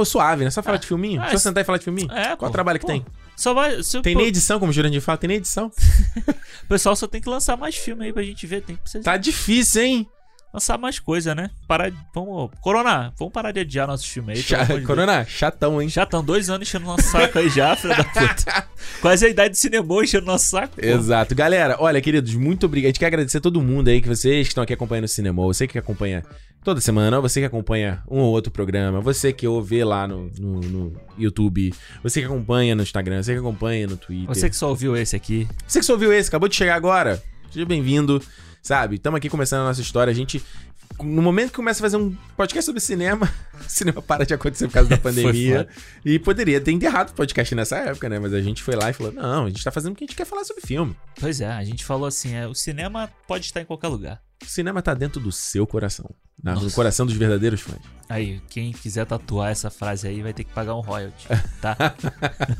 Suave, né? Só falar de filminho? ah, Só sentar e falar de filminho? É, Qual pô, o trabalho que pô. tem? Só vai. se- Tem pô, nem edição, como o Jurandir fala, tem nem edição. O pessoal só tem que lançar mais filme aí pra gente ver. Tem que precisar. Tá difícil, hein? Lançar mais coisa, né? Parar, de- vamos, Corona, vamos parar de adiar nossos filmes aí. Corona, chatão, hein? Já estão dois anos enchendo nosso saco aí já, filha da puta. Quase a idade de cinema enchendo nosso saco. pô. Exato. Galera, olha, queridos, muito obrigado. A gente quer agradecer a todo mundo aí, que vocês que estão aqui acompanhando o cinema, você que acompanha toda semana, você que acompanha um ou outro programa, você que ouve lá no, no, no YouTube, você que acompanha no Instagram, você que acompanha no Twitter. Você que só ouviu esse aqui. Você que só ouviu esse, acabou de chegar agora, seja bem-vindo, sabe? Estamos aqui começando a nossa história. A gente, no momento que começa a fazer um podcast sobre cinema, o cinema para de acontecer por causa da pandemia. e poderia ter enterrado o podcast nessa época, né? Mas a gente foi lá e falou: não, a gente tá fazendo o que a gente quer falar sobre filme. Pois é, a gente falou assim, é, o cinema pode estar em qualquer lugar. O cinema tá dentro do seu coração. né? No coração dos verdadeiros fãs. Aí, quem quiser tatuar essa frase aí vai ter que pagar um royalty, tá?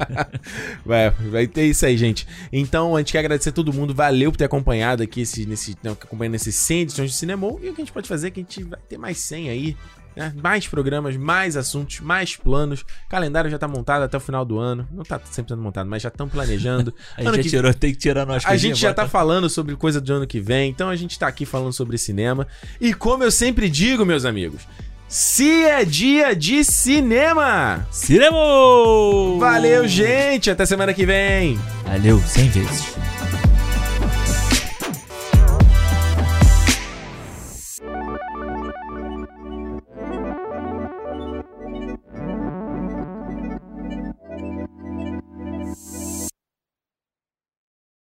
vai, vai ter isso aí, gente. Então, a gente quer agradecer a todo mundo. Valeu por ter acompanhado aqui esse, nesse, não, acompanhando esses 100 edições de cinema. E o que a gente pode fazer é que a gente vai ter mais 100 aí. Né? Mais programas, mais assuntos, mais planos. O calendário já tá montado até o final do ano. Não tá 100% montado, mas já estão planejando. A gente já tirou, tem que tirar nós A gente já tá falando sobre coisa do ano que vem, então a gente tá aqui falando sobre cinema. E como eu sempre digo, meus amigos, se é dia de cinema! Cinema! Valeu, gente! Até semana que vem! Valeu, 100 vezes.